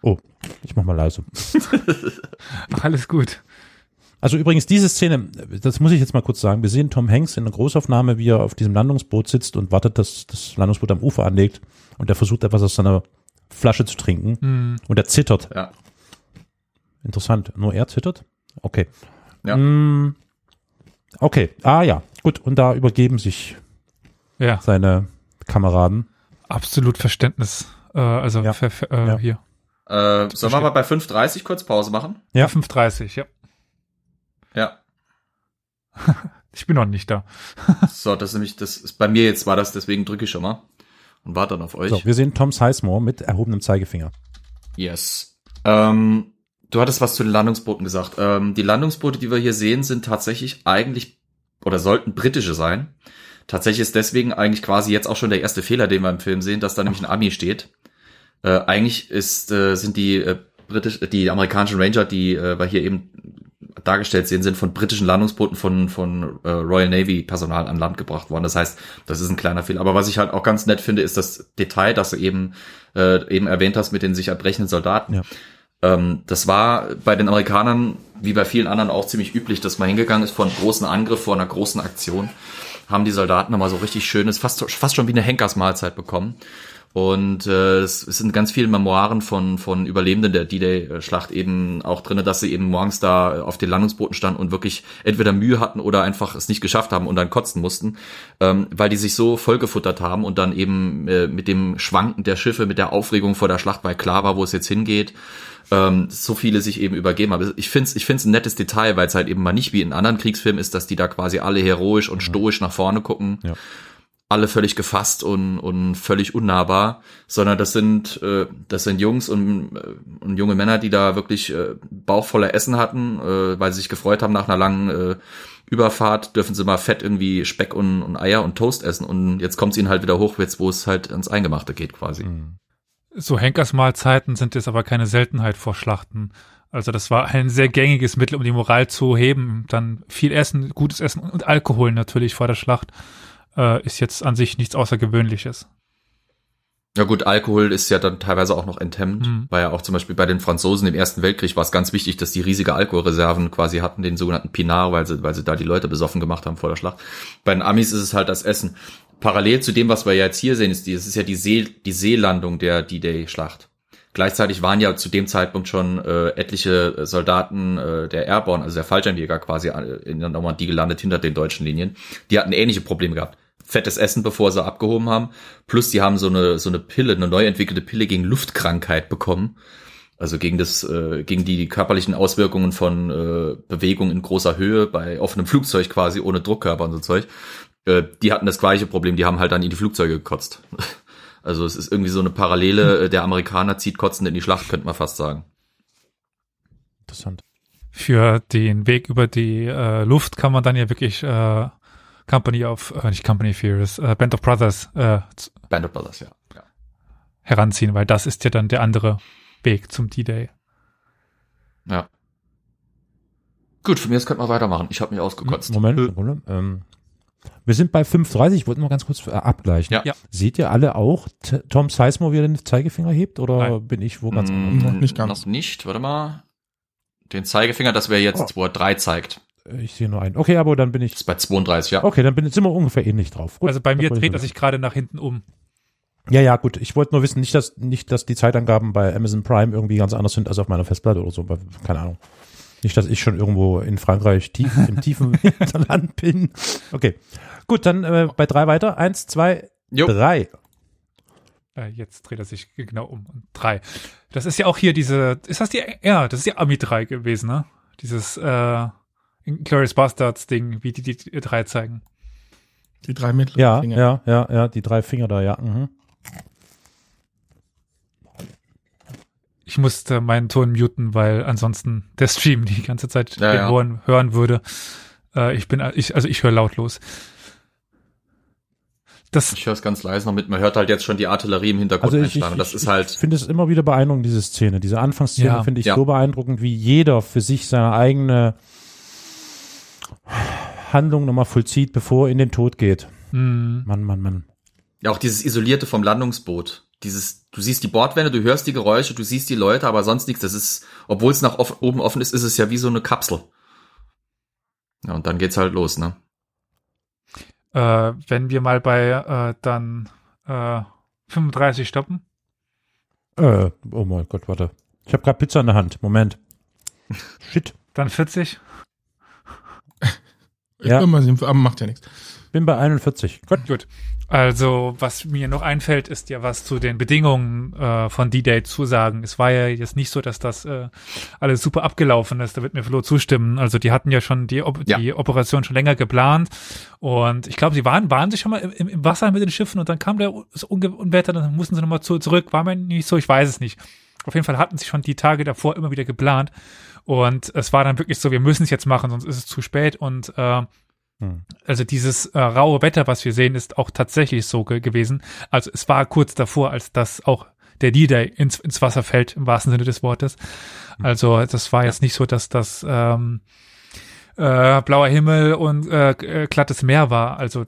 Oh, ich mach mal leise. (laughs) Alles gut. Also übrigens diese Szene, das muss ich jetzt mal kurz sagen. Wir sehen Tom Hanks in einer Großaufnahme, wie er auf diesem Landungsboot sitzt und wartet, dass das Landungsboot am Ufer anlegt und er versucht etwas aus seiner Flasche zu trinken Hm, und er zittert. Ja. Interessant. Nur er zittert? Okay. Ja. Mm, okay. Ah ja, gut. Und da übergeben sich ja, seine Kameraden. absolut Verständnis. Äh, also Ja. ver, ver, äh, Ja. hier. Äh, sollen wir mal bei 5.30 kurz Pause machen? Ja. 5.30, ja. Ja. (laughs) Ich bin noch nicht da. (laughs) So, das ist nämlich, das ist bei mir jetzt war das, deswegen drücke ich schon mal und warte dann auf euch. So, wir sehen Tom Sizemore mit erhobenem Zeigefinger. Yes. Ähm, du hattest was zu den Landungsbooten gesagt. Ähm, die Landungsboote, die wir hier sehen, sind tatsächlich eigentlich oder sollten britische sein. Tatsächlich ist deswegen eigentlich quasi jetzt auch schon der erste Fehler, den wir im Film sehen, dass da nämlich ein Ami steht. Äh, eigentlich ist, äh, sind die äh, britisch, die amerikanischen Ranger, die äh, wir hier eben dargestellt sehen, sind von britischen Landungsbooten von, von äh, Royal Navy Personal an Land gebracht worden. Das heißt, das ist ein kleiner Fehler. Aber was ich halt auch ganz nett finde, ist das Detail, das du eben, äh, eben erwähnt hast mit den sich erbrechenden Soldaten. Ja. Ähm, das war bei den Amerikanern, wie bei vielen anderen, auch ziemlich üblich, dass man hingegangen ist vor einem großen Angriff, vor einer großen Aktion, haben die Soldaten nochmal so richtig schönes, fast, fast schon wie eine Henkersmahlzeit bekommen. Und äh, es, sind ganz viele Memoiren von, von Überlebenden der D-Day-Schlacht eben auch drinne, dass sie eben morgens da auf den Landungsbooten standen und wirklich entweder Mühe hatten oder einfach es nicht geschafft haben und dann kotzen mussten, ähm, weil die sich so vollgefuttert haben und dann eben äh, mit dem Schwanken der Schiffe, mit der Aufregung vor der Schlacht, weil klar war, wo es jetzt hingeht, ähm, so viele sich eben übergeben haben. Ich finde es ich find's ein nettes Detail, weil es halt eben mal nicht wie in anderen Kriegsfilmen ist, dass die da quasi alle heroisch und stoisch nach vorne gucken. Ja. Alle völlig gefasst und, und völlig unnahbar, sondern das sind äh, das sind Jungs und, äh, und junge Männer, die da wirklich äh, Bauch Essen hatten, äh, weil sie sich gefreut haben nach einer langen äh, Überfahrt, dürfen sie mal fett irgendwie Speck und, und Eier und Toast essen und jetzt kommt es ihnen halt wieder hoch, jetzt wo es halt ans Eingemachte geht quasi. Mhm. So Henkersmahlzeiten sind jetzt aber keine Seltenheit vor Schlachten. Also das war ein sehr gängiges Mittel, um die Moral zu heben. Dann viel Essen, gutes Essen und Alkohol natürlich vor der Schlacht äh, ist jetzt an sich nichts Außergewöhnliches. Ja gut, Alkohol ist ja dann teilweise auch noch enthemmend, Mhm. weil ja auch zum Beispiel bei den Franzosen im Ersten Weltkrieg war es ganz wichtig, dass die riesige Alkoholreserven quasi hatten, den sogenannten Pinard, weil sie, weil sie da die Leute besoffen gemacht haben vor der Schlacht. Bei den Amis ist es halt das Essen. Parallel zu dem, was wir jetzt hier sehen, ist die, es ist ja die, See, die Seelandung der D-Day-Schlacht. Gleichzeitig waren ja zu dem Zeitpunkt schon äh, etliche Soldaten äh, der Airborne, also der Fallschirmjäger quasi äh, in der Normandie gelandet hinter den deutschen Linien. Die hatten ähnliche Probleme gehabt. Fettes Essen, bevor sie abgehoben haben. Plus die haben so eine, so eine Pille, eine neu entwickelte Pille gegen Luftkrankheit bekommen. Also gegen das, äh, gegen die körperlichen Auswirkungen von äh, Bewegung in großer Höhe bei offenem Flugzeug quasi ohne Druckkörper und so Zeug. Äh, die hatten das gleiche Problem, die haben halt dann in die Flugzeuge gekotzt. (laughs) Also es ist irgendwie so eine Parallele, äh, der Amerikaner zieht kotzend in die Schlacht, könnte man fast sagen. Interessant. Für den Weg über die äh, Luft kann man dann ja wirklich äh, Company of, äh, nicht Company Fears, äh, Band of Brothers äh, Band of Brothers, ja. ja. heranziehen, weil das ist ja dann der andere Weg zum D-Day. Ja. Gut, von mir aus könnte man weitermachen. Ich habe mich ausgekotzt. Moment, Sekunde. Ähm, wir sind bei 5.30, ich wollte noch ganz kurz äh, abgleichen. Ja. Ja. Seht ihr alle auch T Tom Sizemore, wie er den Zeigefinger hebt, oder Nein. bin ich wo ganz Mm, anders? Noch nicht ganz. Noch nicht, warte mal. Den Zeigefinger, das wäre jetzt, Oh. wo er 3 zeigt. Ich sehe nur einen. Okay, aber dann bin Das ich, ist bei 32, ja. okay, dann bin, sind wir ungefähr ähnlich drauf. Gut, Also bei mir das dreht er sich gerade nach hinten um. Ja, ja, gut. Ich wollte nur wissen, nicht, dass, nicht, dass die Zeitangaben bei Amazon Prime irgendwie ganz anders sind als auf meiner Festplatte oder so. aber Keine Ahnung. Nicht, dass ich schon irgendwo in Frankreich tief, im tiefen (laughs) Hinterland bin. Okay. Gut, dann äh, bei drei weiter. Eins, zwei, Jo. drei. Äh, jetzt dreht er sich genau um. Und drei. Das ist ja auch hier diese, ist das die, ja, das ist die Ami 3 gewesen, ne? Dieses äh, Glorious Bastards Ding, wie die die, drei zeigen. Die drei mittleren Ja, Finger. ja, ja, ja, die drei Finger da, ja. Mhm. Ich musste meinen Ton muten, weil ansonsten der Stream die ganze Zeit Ja, ja. Ohren hören würde. Äh, ich bin, ich, also ich höre lautlos. Das, Ich höre es ganz leise noch mit. Man hört halt jetzt schon die Artillerie im Hintergrund Also ich, ich, das ich, ist halt, ich finde es immer wieder beeindruckend, diese Szene. Diese Anfangsszene Ja. finde ich Ja. so beeindruckend, wie jeder für sich seine eigene Handlung nochmal vollzieht, bevor er in den Tod geht. mh, Mann, Mann, Mann. ja auch dieses Isolierte vom Landungsboot. Dieses, du siehst die Bordwände, du hörst die Geräusche, du siehst die Leute, aber sonst nichts. Das ist, obwohl es nach off, oben offen ist, ist es ja wie so eine Kapsel. Ja, und dann geht's halt los, ne? äh, wenn wir mal bei äh, dann äh, 35 stoppen. Äh, oh mein Gott, warte. Ich habe gerade Pizza in der Hand. Moment. (laughs) Shit. Dann 40. Ja. Immer sehen, aber macht ja nichts. Bin bei 41. Gott. Gut. Also, was mir noch einfällt, ist ja was zu den Bedingungen äh, von D-Day zu sagen. Es war ja jetzt nicht so, dass das äh, alles super abgelaufen ist. Da wird mir Flo zustimmen. Also, die hatten ja schon die, Op Ja. die Operation schon länger geplant. Und ich glaube, sie waren, waren sie schon mal im, im Wasser mit den Schiffen und dann kam der das Unge Unwetter, dann mussten sie nochmal zu, zurück. War mir nicht so, ich weiß es nicht. Auf jeden Fall hatten sie schon die Tage davor immer wieder geplant. Und es war dann wirklich so, wir müssen es jetzt machen, sonst ist es zu spät. Und äh, Hm. also dieses äh, raue Wetter, was wir sehen, ist auch tatsächlich so ge gewesen. Also es war kurz davor, als das auch der D-Day ins, ins Wasser fällt, im wahrsten Sinne des Wortes. Also das war jetzt nicht so, dass das ähm, äh, blauer Himmel und äh, äh, glattes Meer war. Also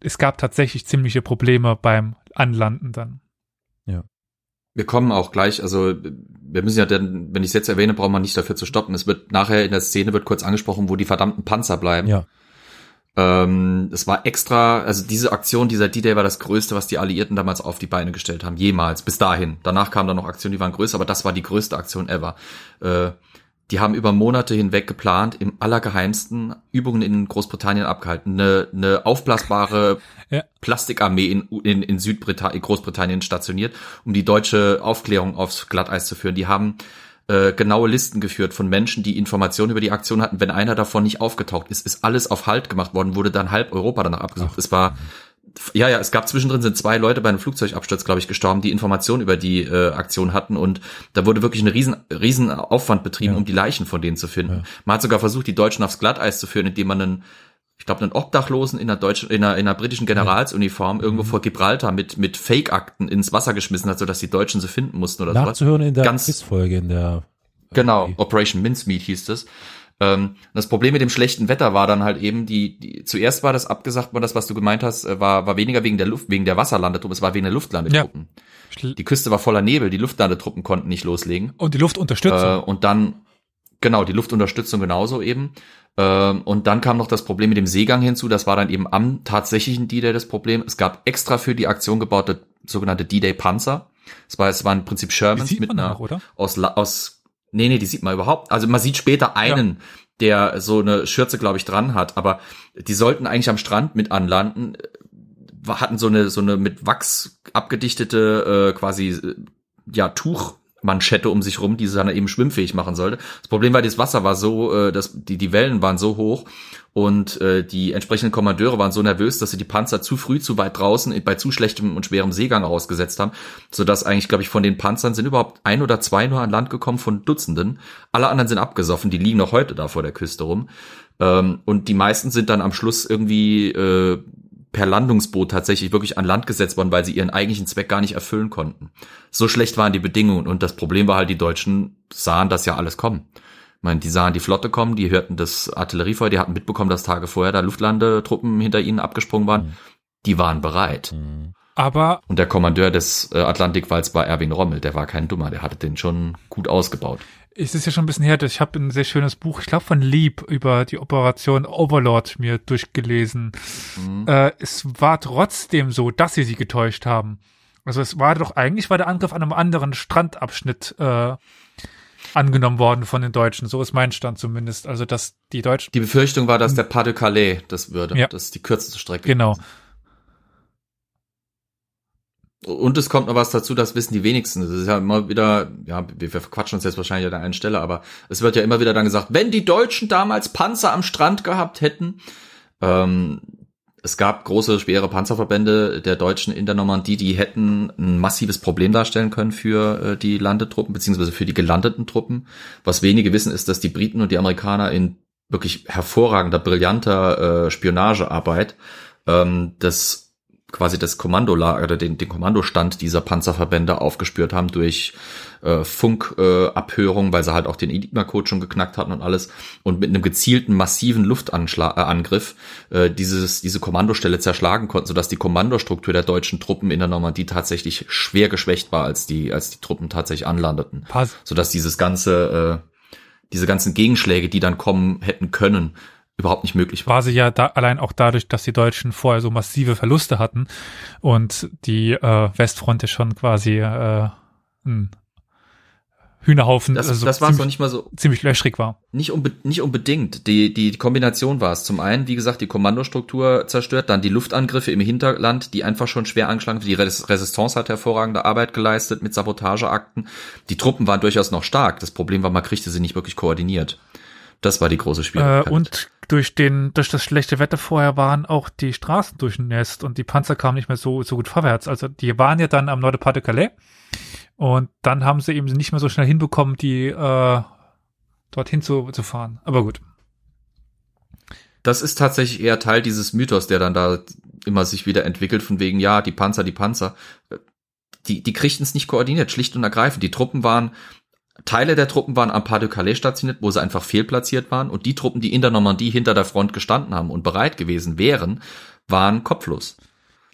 es gab tatsächlich ziemliche Probleme beim Anlanden dann. Wir kommen auch gleich, also wir müssen ja dann, wenn ich es jetzt erwähne, braucht man nicht dafür zu stoppen. Es wird nachher in der Szene wird kurz angesprochen, wo die verdammten Panzer bleiben. Ja. Ähm, es war extra, also diese Aktion, dieser D-Day war das größte, was die Alliierten damals auf die Beine gestellt haben, jemals, bis dahin. Danach kamen dann noch Aktionen, die waren größer, aber das war die größte Aktion ever. Äh, die haben über Monate hinweg geplant, im allergeheimsten Übungen in Großbritannien abgehalten. Eine, eine aufblasbare (laughs) Ja. Plastikarmee in, in, in Südbritannien, Großbritannien stationiert, um die deutsche Aufklärung aufs Glatteis zu führen. Die haben äh, genaue Listen geführt von Menschen, die Informationen über die Aktion hatten. Wenn einer davon nicht aufgetaucht ist, ist alles auf Halt gemacht worden, wurde dann halb Europa danach abgesucht. Es war ja, ja, es gab zwischendrin sind zwei Leute bei einem Flugzeugabsturz, glaube ich, gestorben, die Informationen über die äh, Aktion hatten und da wurde wirklich ein riesen, riesen Aufwand betrieben, Ja. um die Leichen von denen zu finden. Ja. Man hat sogar versucht, die Deutschen aufs Glatteis zu führen, indem man einen, ich glaube, einen Obdachlosen in einer deutschen, in einer, in einer britischen Generalsuniform irgendwo Mhm. vor Gibraltar mit mit Fake-Akten ins Wasser geschmissen hat, sodass die Deutschen sie finden mussten oder sowas. Nachzuhören in der Ganz- in der Genau. Operation Mincemeat hieß das. Ähm, das Problem mit dem schlechten Wetter war dann halt eben die, die zuerst war das abgesagt worden, das was du gemeint hast, äh, war war weniger wegen der Luft, wegen der Wasserlandetruppen, es war wegen der Luftlandetruppen. Die Küste war voller Nebel, die Luftlandetruppen konnten nicht loslegen. Und die Luftunterstützung. Äh, und dann genau die Luftunterstützung genauso eben. Ähm, und dann kam noch das Problem mit dem Seegang hinzu. Das war dann eben am tatsächlichen D-Day das Problem. Es gab extra für die Aktion gebaute sogenannte D-Day Panzer. Es war es waren im Prinzip Shermans mit einer noch, oder? aus, aus, nee, nee, die sieht man überhaupt. Also man sieht später einen, der so eine Schürze, glaube ich, dran hat, aber die sollten eigentlich am Strand mit anlanden, äh, hatten so eine, so eine mit Wachs abgedichtete, äh, quasi, äh, ja, Tuchmanschette um sich rum, die sie dann eben schwimmfähig machen sollte. Das Problem war, das Wasser war so, äh, dass die, die Wellen waren so hoch und äh, die entsprechenden Kommandeure waren so nervös, dass sie die Panzer zu früh, zu weit draußen bei zu schlechtem und schwerem Seegang ausgesetzt haben, sodass eigentlich, glaube ich, von den Panzern sind überhaupt ein oder zwei nur an Land gekommen von Dutzenden. Alle anderen sind abgesoffen, die liegen noch heute da vor der Küste rum. Ähm, und die meisten sind dann am Schluss irgendwie äh, per Landungsboot tatsächlich wirklich an Land gesetzt worden, weil sie ihren eigentlichen Zweck gar nicht erfüllen konnten. So schlecht waren die Bedingungen und das Problem war halt, die Deutschen sahen das ja alles kommen. Ich meine, die sahen die Flotte kommen, die hörten das Artilleriefeuer, die hatten mitbekommen, dass Tage vorher da Luftlandetruppen hinter ihnen abgesprungen waren. Die waren bereit. Mhm. Aber Und der Kommandeur des äh, Atlantikwalls war Erwin Rommel, der war kein Dummer, der hatte den schon gut ausgebaut. Es ist ja schon ein bisschen her, ich habe ein sehr schönes Buch, ich glaube von Lieb, über die Operation Overlord mir durchgelesen. Mhm. Äh, es war trotzdem so, dass sie sie getäuscht haben. Also es war doch eigentlich war der Angriff an einem anderen Strandabschnitt äh, angenommen worden von den Deutschen. So ist mein Stand zumindest. Also dass die Deutschen Die Befürchtung war, dass der Pas de Calais das würde. Ja. Das ist die kürzeste Strecke. genau. Und es kommt noch was dazu, das wissen die wenigsten. Das ist ja immer wieder, ja, wir verquatschen uns jetzt wahrscheinlich an der einen Stelle, aber es wird ja immer wieder dann gesagt, wenn die Deutschen damals Panzer am Strand gehabt hätten, ähm, es gab große, schwere Panzerverbände der Deutschen in der Normandie, die hätten ein massives Problem darstellen können für äh, die Landetruppen, beziehungsweise für die gelandeten Truppen. Was wenige wissen, ist, dass die Briten und die Amerikaner in wirklich hervorragender, brillanter äh, Spionagearbeit ähm, das quasi das Kommandolager oder den, den Kommandostand dieser Panzerverbände aufgespürt haben durch äh, Funkabhörung, äh, weil sie halt auch den Enigma-Code schon geknackt hatten und alles. Und mit einem gezielten massiven Luftangriff äh, äh, dieses diese Kommandostelle zerschlagen konnten, sodass die Kommandostruktur der deutschen Truppen in der Normandie tatsächlich schwer geschwächt war, als die als die Truppen tatsächlich anlandeten, Paar, sodass dieses ganze äh, diese ganzen Gegenschläge, die dann kommen hätten können, überhaupt nicht möglich war. war sie ja da, allein auch dadurch, dass die Deutschen vorher so massive Verluste hatten und die äh, Westfront ja schon quasi äh, ein Hühnerhaufen Das, also das war noch ziemlich, nicht mal so ziemlich löchrig war. Nicht, unbe nicht unbedingt. Die, die Kombination war es. Zum einen, wie gesagt, die Kommandostruktur zerstört, dann die Luftangriffe im Hinterland, die einfach schon schwer angeschlagen Die Res Resistance hat hervorragende Arbeit geleistet mit Sabotageakten. Die Truppen waren durchaus noch stark. Das Problem war, man kriegte sie nicht wirklich koordiniert. Das war die große Äh, Schwierigkeit. und durch den, durch das schlechte Wetter vorher waren auch die Straßen durchnässt und die Panzer kamen nicht mehr so, so gut vorwärts. Also die waren ja dann am Nord de Calais und dann haben sie eben nicht mehr so schnell hinbekommen, die äh, dorthin zu, zu fahren. Aber gut. Das ist tatsächlich eher Teil dieses Mythos, der dann da immer sich wieder entwickelt, von wegen, ja, die Panzer, die Panzer. Die, die kriegten es nicht koordiniert, schlicht und ergreifend. Die Truppen waren, Teile der Truppen waren am Pas de Calais stationiert, wo sie einfach fehlplatziert waren. Und die Truppen, die in der Normandie hinter der Front gestanden haben und bereit gewesen wären, waren kopflos.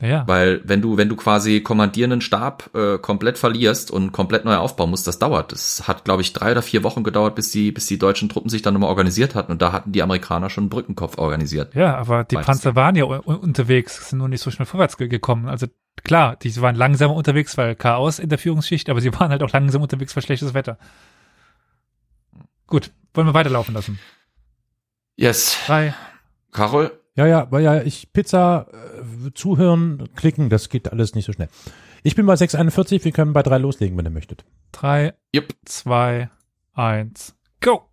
Ja, Weil wenn du, wenn du quasi kommandierenden Stab äh, komplett verlierst und komplett neu aufbauen musst, das dauert. Das hat, glaube ich, drei oder vier Wochen gedauert, bis die, bis die deutschen Truppen sich dann nochmal organisiert hatten. Und da hatten die Amerikaner schon einen Brückenkopf organisiert. ja, aber die Panzer waren ja unterwegs, sind nur nicht so schnell vorwärts ge- gekommen. Also klar, die waren langsamer unterwegs, weil Chaos in der Führungsschicht, aber sie (laughs) waren halt auch langsam unterwegs, weil schlechtes Wetter. Gut, wollen wir weiterlaufen lassen. Yes. Drei, Carol? Ja, ja, weil ja, ich Pizza, äh, zuhören, klicken, das geht alles nicht so schnell. Ich bin bei 641, wir können bei drei loslegen, wenn ihr möchtet. drei, Yep. zwei, eins, go!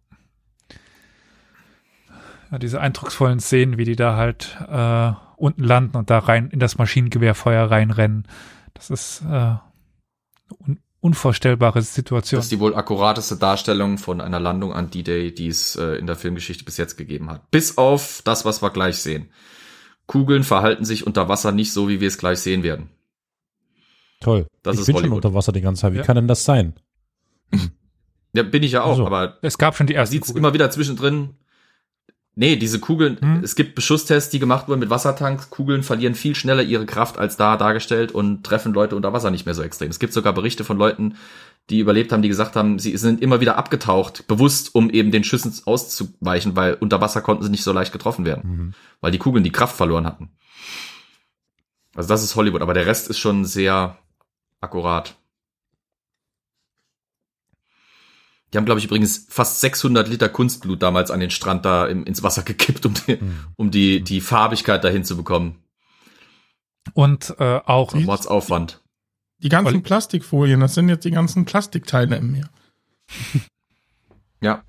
Ja, diese eindrucksvollen Szenen, wie die da halt äh, unten landen und da rein in das Maschinengewehrfeuer reinrennen. Das ist äh, un unvorstellbare Situation. Das ist die wohl akkurateste Darstellung von einer Landung an D-Day, die es äh, in der Filmgeschichte bis jetzt gegeben hat. Bis auf das, was wir gleich sehen. Kugeln verhalten sich unter Wasser nicht so, wie wir es gleich sehen werden. Toll. Das ich ist bin schon Hollywood. unter Wasser die ganze Zeit. Wie Ja. kann denn das sein? (laughs) Ja, bin ich ja auch, Also. aber es gab schon die ersten sieht's Kugeln. immer wieder zwischendrin. Nee, diese Kugeln, Hm? es gibt Beschusstests, die gemacht wurden mit Wassertanks. Kugeln verlieren viel schneller ihre Kraft als da dargestellt und treffen Leute unter Wasser nicht mehr so extrem. Es gibt sogar Berichte von Leuten, die überlebt haben, die gesagt haben, sie sind immer wieder abgetaucht, bewusst, um eben den Schüssen auszuweichen, weil unter Wasser konnten sie nicht so leicht getroffen werden, Mhm. weil die Kugeln die Kraft verloren hatten. Also das ist Hollywood, aber der Rest ist schon sehr akkurat. Die haben, glaube ich, übrigens fast 600 Liter Kunstblut damals an den Strand da im, ins Wasser gekippt, um die, Mhm. um die, die Farbigkeit dahin zu bekommen. Und äh, auch Die- Mordsaufwand. Die ganzen Olli- Plastikfolien, das sind jetzt die ganzen Plastikteile im Meer. (laughs) Ja.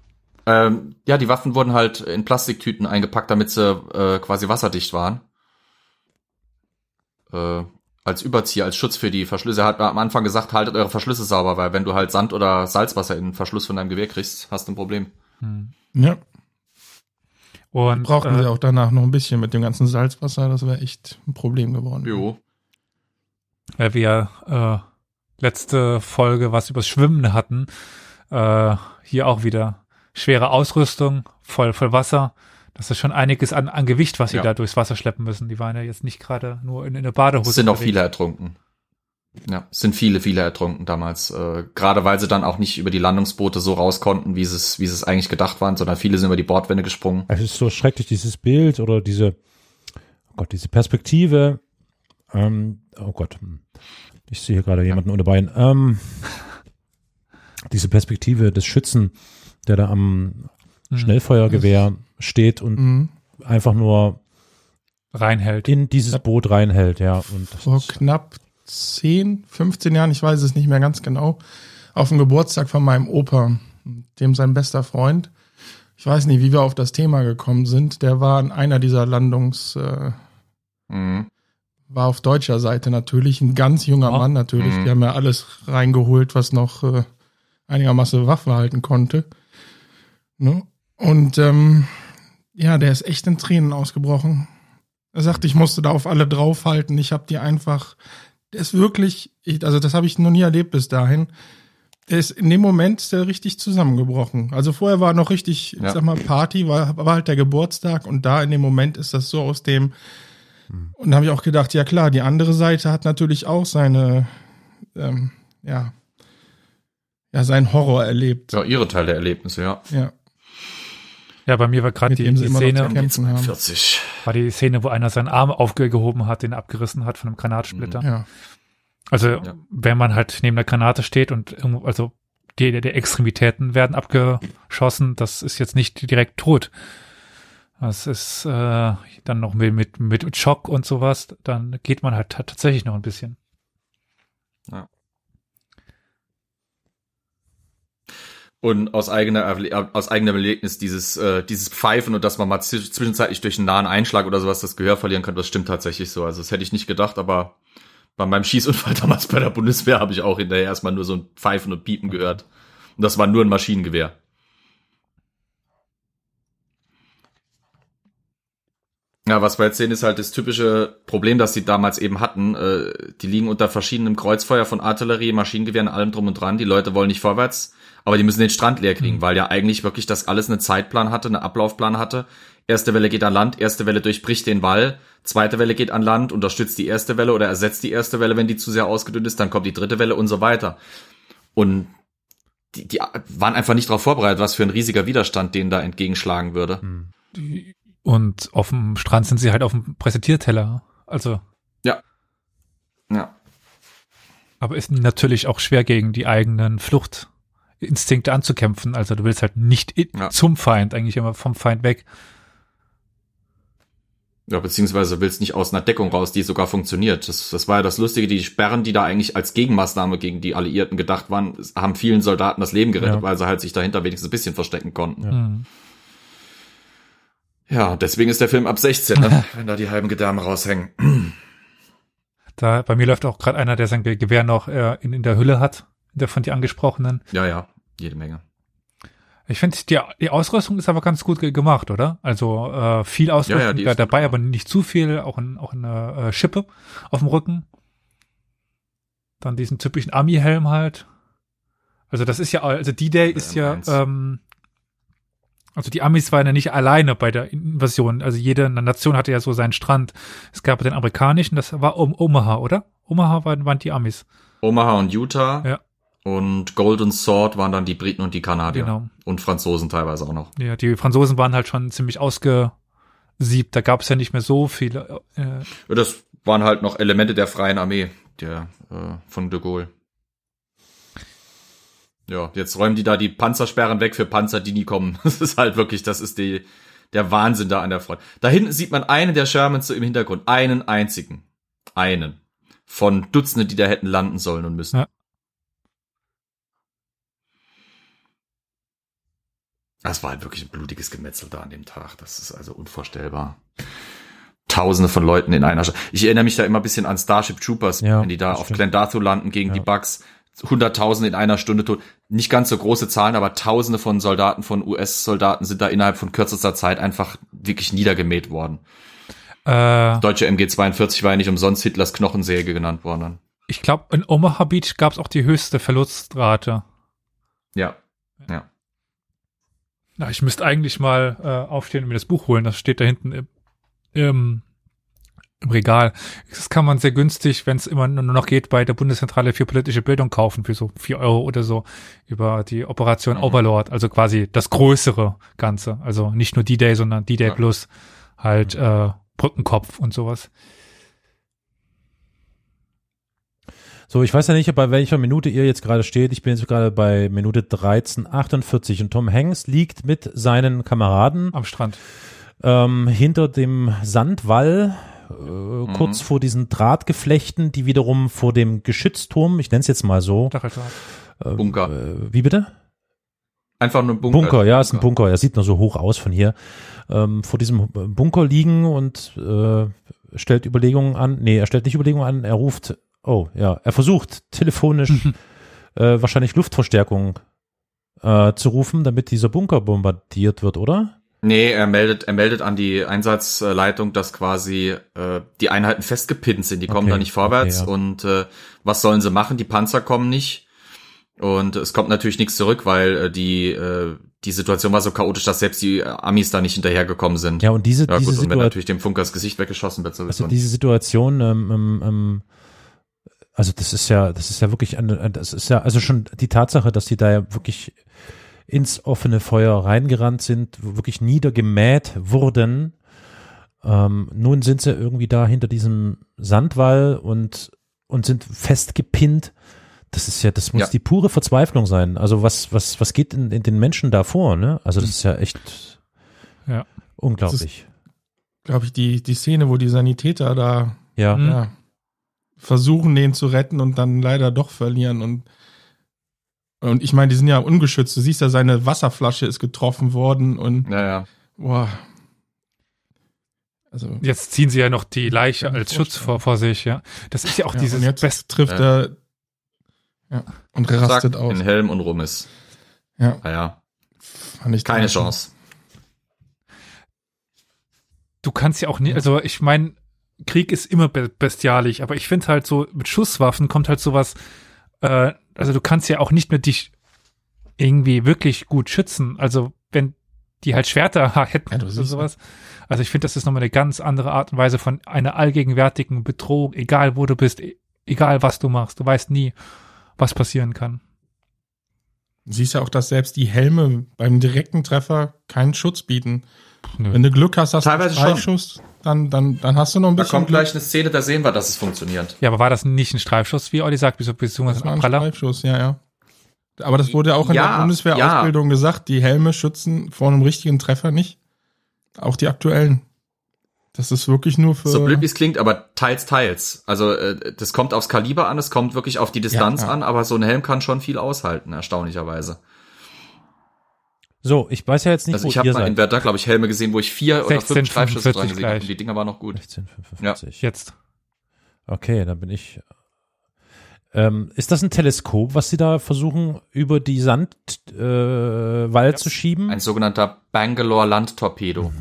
Ähm, ja, die Waffen wurden halt in Plastiktüten eingepackt, damit sie äh, quasi wasserdicht waren. Äh, als Überzieher, als Schutz für die Verschlüsse. Er hat am Anfang gesagt, haltet eure Verschlüsse sauber, weil wenn du halt Sand oder Salzwasser in den Verschluss von deinem Gewehr kriegst, hast du ein Problem. hm. Ja, und brauchten äh, sie auch danach noch ein bisschen mit dem ganzen Salzwasser, das wäre echt ein Problem geworden. Jo. Weil wir äh, letzte Folge was übers Schwimmen hatten, äh, hier auch wieder schwere Ausrüstung, voll voll Wasser. Das ist schon einiges an, an Gewicht, was sie Ja. da durchs Wasser schleppen müssen. Die waren ja jetzt nicht gerade nur in, in der Badehose. Es sind auch viele ertrunken. Ja, es sind viele, viele ertrunken damals. Äh, gerade weil sie dann auch nicht über die Landungsboote so raus konnten, wie sie es, wie sie es eigentlich gedacht waren, sondern viele sind über die Bordwände gesprungen. Es ist so schrecklich, dieses Bild oder diese, oh Gott, diese Perspektive. Ähm, oh Gott, hm. ich sehe hier gerade jemanden ohne Bein. Ähm, (laughs) diese Perspektive des Schützen, der da am Mhm. Schnellfeuergewehr steht und Mhm. einfach nur reinhält. in dieses Boot reinhält, ja. Und Vor ist, knapp 10, 15 Jahren, ich weiß es nicht mehr ganz genau, auf dem Geburtstag von meinem Opa, dem sein bester Freund. Ich weiß nicht, wie wir auf das Thema gekommen sind. Der war an einer dieser Landungs, äh, Mhm. War auf deutscher Seite natürlich, ein ganz junger Ja. Mann natürlich. Mhm. Die haben ja alles reingeholt, was noch äh, einigermaßen Waffe halten konnte. Ne? Und ähm, ja, der ist echt in Tränen ausgebrochen. Er sagt, ich musste da auf alle draufhalten. Ich habe die einfach, der ist wirklich, ich, also das habe ich noch nie erlebt bis dahin. Der ist in dem Moment der richtig zusammengebrochen. Also vorher war noch richtig, ich Ja. sag mal, Party, war, war halt der Geburtstag und da in dem Moment ist das so aus dem, und da habe ich auch gedacht, ja klar, die andere Seite hat natürlich auch seine, ähm, ja, ja, seinen Horror erlebt. Ja, ihre Teil der Erlebnisse, ja. Ja, Ja, bei mir war gerade die, die Szene, kämpfen haben. 40. war die Szene, wo einer seinen Arm aufgehoben hat, den er abgerissen hat von einem Granatsplitter. Ja, Also Ja. wenn man halt neben der Granate steht und irgendwo, also die, die Extremitäten werden abgeschossen, das ist jetzt nicht direkt tot. Das ist äh, dann noch mit, mit, Schock und sowas, dann geht man halt ta- tatsächlich noch ein bisschen. Und aus eigener aus eigenem Erlebnis dieses äh, dieses Pfeifen und dass man mal zwisch- zwischenzeitlich durch einen nahen Einschlag oder sowas das Gehör verlieren kann, das stimmt tatsächlich so. Also das hätte ich nicht gedacht, aber bei meinem Schießunfall (laughs) damals bei der Bundeswehr habe ich auch hinterher erstmal nur so ein Pfeifen und Piepen gehört. Und das war nur ein Maschinengewehr. Ja, was wir jetzt sehen, ist halt das typische Problem, das die damals eben hatten. Äh, die liegen unter verschiedenem Kreuzfeuer von Artillerie, Maschinengewehren, allem drum und dran. Die Leute wollen nicht vorwärts. Aber die müssen den Strand leer kriegen, weil ja eigentlich wirklich das alles einen Zeitplan hatte, einen Ablaufplan hatte. Erste Welle geht an Land, erste Welle durchbricht den Wall, zweite Welle geht an Land, unterstützt die erste Welle oder ersetzt die erste Welle, wenn die zu sehr ausgedünnt ist, dann kommt die dritte Welle und so weiter. Und die, die waren einfach nicht darauf vorbereitet, was für ein riesiger Widerstand denen da entgegenschlagen würde. Die- Und auf dem Strand sind sie halt auf dem Präsentierteller. Also, Ja. aber ist natürlich auch schwer gegen die eigenen Fluchtinstinkte anzukämpfen. Also du willst halt nicht Ja. zum Feind, eigentlich immer vom Feind weg. Ja, beziehungsweise willst nicht aus einer Deckung raus, die sogar funktioniert. Das, das war ja das Lustige, die Sperren, die da eigentlich als Gegenmaßnahme gegen die Alliierten gedacht waren, haben vielen Soldaten das Leben gerettet, Ja. weil sie halt sich dahinter wenigstens ein bisschen verstecken konnten. Ja, Hm. deswegen ist der Film ab 16, ne? (laughs) wenn da die halben Gedärme raushängen. Da, bei mir läuft auch gerade einer, der sein Ge- Gewehr noch äh, in, in der Hülle hat, der von dir angesprochenen. Ja, ja, jede Menge. Ich finde, die, die Ausrüstung ist aber ganz gut ge gemacht, oder? Also äh, viel Ausrüstung Ja, ja, die da, dabei, gut aber nicht zu viel, auch, ein, auch eine äh, Schippe auf dem Rücken. Dann diesen typischen Ami-Helm halt. Also das ist ja, also D-Day ist ja, M1. ähm, also die Amis waren ja nicht alleine bei der Invasion. Also jede Nation hatte ja so seinen Strand. Es gab den amerikanischen, das war um Omaha, oder? Omaha waren, waren die Amis. Omaha und Utah Ja. und Golden Sword waren dann die Briten und die Kanadier. Genau. Und Franzosen teilweise auch noch. Ja, die Franzosen waren halt schon ziemlich ausgesiebt. Da gab es ja nicht mehr so viele. Äh, Das waren halt noch Elemente der freien Armee, der äh, von de Gaulle. Ja, jetzt räumen die da die Panzersperren weg für Panzer, die nie kommen. (laughs) Das ist halt wirklich, das ist die, der Wahnsinn da an der Front. Da hinten sieht man einen der Shermans so im Hintergrund. Einen einzigen. Einen. Von Dutzenden, die da hätten landen sollen und müssen. Ja. Das war halt wirklich ein blutiges Gemetzel da an dem Tag. Das ist also unvorstellbar. Tausende von Leuten in einer. Sch ich erinnere mich da immer ein bisschen an Starship Troopers, Ja, wenn die da auf stimmt. Clendathu landen gegen Ja. die Bugs. Hunderttausende in einer Stunde tot. Nicht ganz so große Zahlen, aber Tausende von Soldaten, von US-Soldaten sind da innerhalb von kürzester Zeit einfach wirklich niedergemäht worden. äh, Deutsche MG-42 war ja nicht umsonst Hitlers Knochensäge genannt worden. ich glaube, in Omaha Beach gab es auch die höchste Verlustrate. Ja. Ja. Na, ich müsste eigentlich mal äh, aufstehen und mir das Buch holen. Das steht da hinten im, im, im Regal. Das kann man sehr günstig, wenn es immer nur noch geht, bei der Bundeszentrale für politische Bildung kaufen, für so vier Euro oder so, über die Operation Mhm. Overlord. Also quasi das größere Ganze. Also nicht nur D-Day, sondern D-Day Ja. plus halt äh, Brückenkopf und sowas. So, ich weiß ja nicht, bei welcher Minute ihr jetzt gerade steht. Ich bin jetzt gerade bei Minute 13,48 und Tom Hanks liegt mit seinen Kameraden Am Strand. ähm, hinter dem Sandwall, äh, kurz vor diesen Drahtgeflechten, die wiederum vor dem Geschützturm, ich nenne es jetzt mal so. Äh, Bunker. Äh, wie bitte? Einfach nur ein Bunker. Bunker, ja, ist ein Bunker. Er sieht nur so hoch aus von hier. Ähm, vor diesem Bunker liegen und äh, stellt Überlegungen an. Nee, er stellt nicht Überlegungen an, er ruft, oh ja, er versucht telefonisch (laughs) äh, wahrscheinlich Luftverstärkung äh, zu rufen, damit dieser Bunker bombardiert wird, oder? Nee, er meldet, er meldet an die Einsatzleitung, dass quasi äh, die Einheiten festgepinnt sind. Die kommen Okay, da nicht vorwärts. okay, ja. Und äh, was sollen sie machen? Die Panzer kommen nicht. Und es kommt natürlich nichts zurück, weil äh, die, äh, die Situation war so chaotisch, dass selbst die äh, Amis da nicht hinterhergekommen sind. Ja, und diese, Ja, diese gut, und wenn Situation, natürlich dem Funker das Gesicht weggeschossen wird, sowieso. also diese Situation, ähm, ähm, ähm, also das ist ja, das ist ja wirklich, eine, das ist ja, also schon die Tatsache, dass die da ja wirklich ins offene Feuer reingerannt sind, wirklich niedergemäht wurden. Ähm, nun sind sie irgendwie da hinter diesem Sandwall und, und sind festgepinnt. Das ist ja, das muss Ja. die pure Verzweiflung sein. Also was, was, was geht in, in den Menschen da vor, ne? Also das ist ja echt Ja. unglaublich. Glaube ich, die, die Szene, wo die Sanitäter da Ja. Ja, versuchen, den zu retten und dann leider doch verlieren. Und, und ich meine, die sind ja ungeschützt. Du siehst ja, seine Wasserflasche ist getroffen worden und ja, ja. boah. Also, Jetzt ziehen sie ja noch die Leiche als Schutz vor, vor sich, ja. Das ist ja auch ja, dieses und jetzt Best trifft Ja. er ja, und rastet Zack, aus. in Helm und rum ist. Ja, Naja, fand ich keine. Chance. du kannst ja auch nicht, also ich meine, Krieg ist immer be bestialisch, aber ich finde halt so, mit Schusswaffen kommt halt sowas, äh, also du kannst ja auch nicht mehr dich irgendwie wirklich gut schützen. Also wenn die halt Schwerter (laughs) hätten Ja, oder sowas. Also ich finde, das ist nochmal eine ganz andere Art und Weise von einer allgegenwärtigen Bedrohung, egal wo du bist, e- egal was du machst. Du weißt nie, was passieren kann. Du siehst ja auch, dass selbst die Helme beim direkten Treffer keinen Schutz bieten. Nö. Wenn du Glück hast, hast Teilweise du einen Streifschuss, dann, dann, dann hast du noch ein Da bisschen kommt gleich eine Szene, da sehen wir, dass es funktioniert. Ja, aber war das nicht ein Streifschuss, wie Olli sagt, wieso beziehungsweise Das war ein ein Praller? Streifschuss, ja, ja. Aber das wurde ja auch in Ja, der Bundeswehrausbildung gesagt, die Helme schützen vor einem richtigen Treffer nicht. Auch die aktuellen. Das ist wirklich nur für. So blöd wie es klingt, aber teils, teils. Also äh, das kommt aufs Kaliber an, es kommt wirklich auf die Distanz Ja, ja. an, aber so ein Helm kann schon viel aushalten, erstaunlicherweise. So, ich weiß ja jetzt nicht, Also wo ich habe mal in seid. Werder, glaube ich, Helme gesehen, wo ich vier oder 16, fünf Streifschüsse 45 dran gesehen habe die Dinger waren noch gut. 1655. Jetzt. Okay, dann bin ich. Ähm, ist das ein Teleskop, was Sie da versuchen, über die Sandwall äh, Wall zu schieben? Ein sogenannter Bangalore Landtorpedo.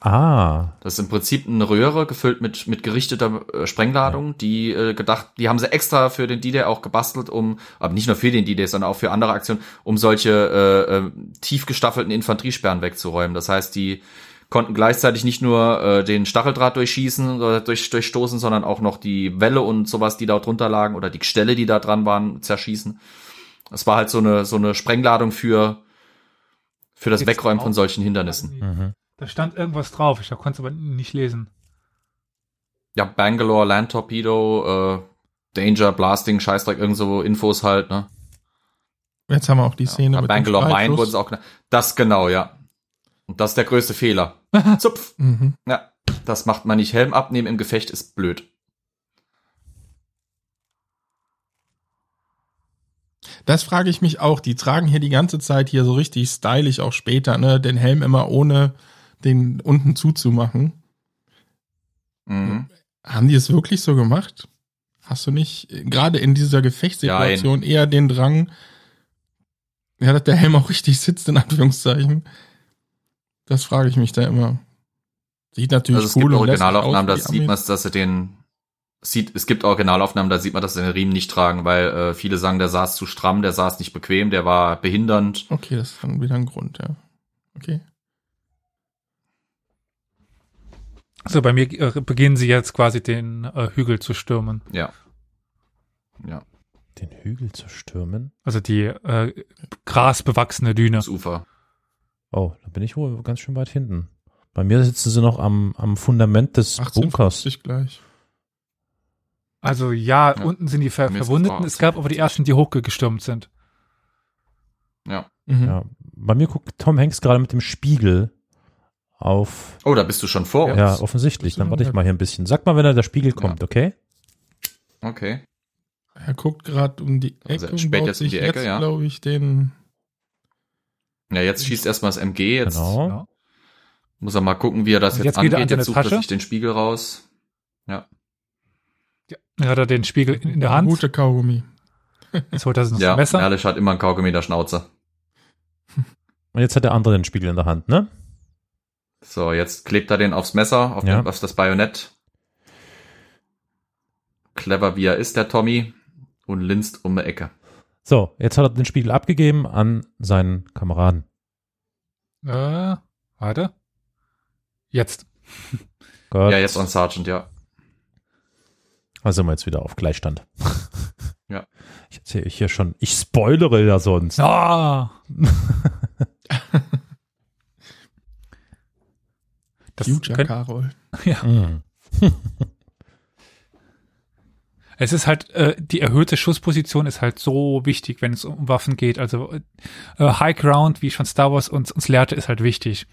ah, Das ist im Prinzip eine Röhre gefüllt mit, mit gerichteter äh, Sprengladung, die äh, gedacht, die haben sie extra für den D-Day auch gebastelt, um, aber nicht nur für den D-Day, sondern auch für andere Aktionen, um solche äh, äh, tief gestaffelten Infanteriesperren wegzuräumen. Das heißt, die konnten gleichzeitig nicht nur äh, den Stacheldraht durchschießen oder durch, durchstoßen, sondern auch noch die Welle und sowas, die da drunter lagen oder die Gestelle, die da dran waren, zerschießen. Das war halt so eine, so eine Sprengladung für, für das Jetzt Wegräumen von solchen Hindernissen. mhm. Da stand irgendwas drauf, ich konnte es aber nicht lesen. ja, Bangalore, Land Torpedo, äh, Danger, Blasting, Scheißdreck, irgend so Infos halt, ne? Jetzt haben wir auch die Szene Ja, mit Bangalore dem Mine wurde es auch genannt. Das genau, ja. Und das ist der größte Fehler. (laughs) Zupf. Mhm. Ja, das macht man nicht. Helm abnehmen im Gefecht ist blöd. Das frage ich mich auch. Die tragen hier die ganze Zeit hier so richtig stylisch auch später, ne? Den Helm immer ohne den unten zuzumachen. Mhm. Haben die es wirklich so gemacht? Hast du nicht gerade in dieser Gefechtssituation eher den Drang, ja, dass der Helm auch richtig sitzt, in Anführungszeichen? Das frage ich mich da immer. Sieht natürlich Also es cool gibt Originalaufnahmen, da sieht man, dass sie den sieht, es gibt Originalaufnahmen, da sieht man, dass sie den Riemen nicht tragen, weil äh, viele sagen, der saß zu stramm, der saß nicht bequem, der war behindernd. Okay, das ist dann wieder ein Grund, ja. Okay. So, bei mir äh, beginnen sie jetzt quasi den äh, Hügel zu stürmen. Ja. Ja, den Hügel zu stürmen. Also die äh, grasbewachsene Düne. das Ufer. Oh, da bin ich wohl ganz schön weit hinten. Bei mir sitzen sie noch am, am Fundament des Bunkers. 1850 gleich. Also ja, Ja. unten sind die Ver Verwundeten. Es gab aber die ersten, die hochgestürmt sind. Ja. Mhm. Ja, bei mir guckt Tom Hanks gerade mit dem Spiegel auf. Oh, da bist du schon vor Ja, uns. offensichtlich. Bist du Dann warte ich mal hier ein bisschen. Sag mal, wenn da der Spiegel kommt, okay? Okay. Er guckt gerade um die Ecke Also er und baut jetzt um sich die Ecke, jetzt, ja. glaube ich, den Ja, jetzt schießt erstmal das MG, jetzt Genau. Ja. muss er mal gucken, wie er das jetzt, jetzt geht er angeht. an Jetzt sucht er sich den Spiegel raus. Dann hat er den Spiegel in, der Hand. gute Kaugummi. Jetzt holt er sich noch Ja, das Messer. Ehrlich hat immer ein Kaugummi in der Schnauze. Und jetzt hat der andere den Spiegel in der Hand, ne? So, jetzt klebt er den aufs Messer, auf, Ja. den, auf das Bajonett. Clever wie er ist, der Tommy. Und linst um die Ecke. So, jetzt hat er den Spiegel abgegeben an seinen Kameraden. Äh, warte. Jetzt. (laughs) Gott. Ja, jetzt on Sergeant, ja. Also sind wir jetzt wieder auf Gleichstand. (laughs) Ja. Ich erzähle hier schon, ich spoilere ja sonst. Ah. (laughs) das Future könnt, Carol. Mhm. Es ist halt, äh, die erhöhte Schussposition ist halt so wichtig, wenn es um Waffen geht. Also äh, High Ground, wie schon Star Wars uns, uns lehrte, ist halt wichtig.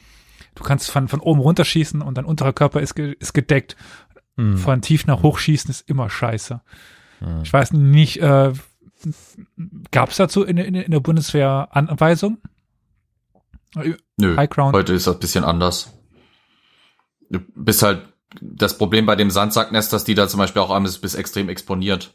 Du kannst von, von oben runterschießen und dein unterer Körper ist, ge ist gedeckt. Mhm. Von tief nach hoch schießen ist immer scheiße. Mhm. Ich weiß nicht, äh, gab es dazu in, in, in der Bundeswehr Anweisung? Nö, High Ground. heute ist das ein bisschen anders. Du bist halt, das Problem bei dem Sandsacknest, dass die da zum Beispiel auch alles bis extrem exponiert.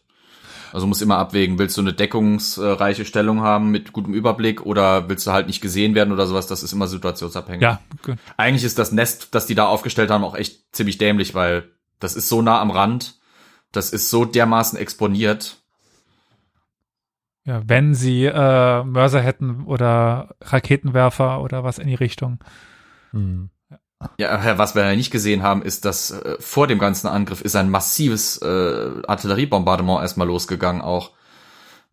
Also du musst immer abwägen, willst du eine deckungsreiche Stellung haben mit gutem Überblick oder willst du halt nicht gesehen werden oder sowas, das ist immer situationsabhängig. Ja, gut. Eigentlich ist das Nest, das die da aufgestellt haben, auch echt ziemlich dämlich, weil das ist so nah am Rand, das ist so dermaßen exponiert. ja, wenn sie äh, Mörser hätten oder Raketenwerfer oder was in die Richtung. Hm. Ja, was wir ja nicht gesehen haben, ist, dass äh, vor dem ganzen Angriff ist ein massives äh, Artilleriebombardement erstmal losgegangen auch.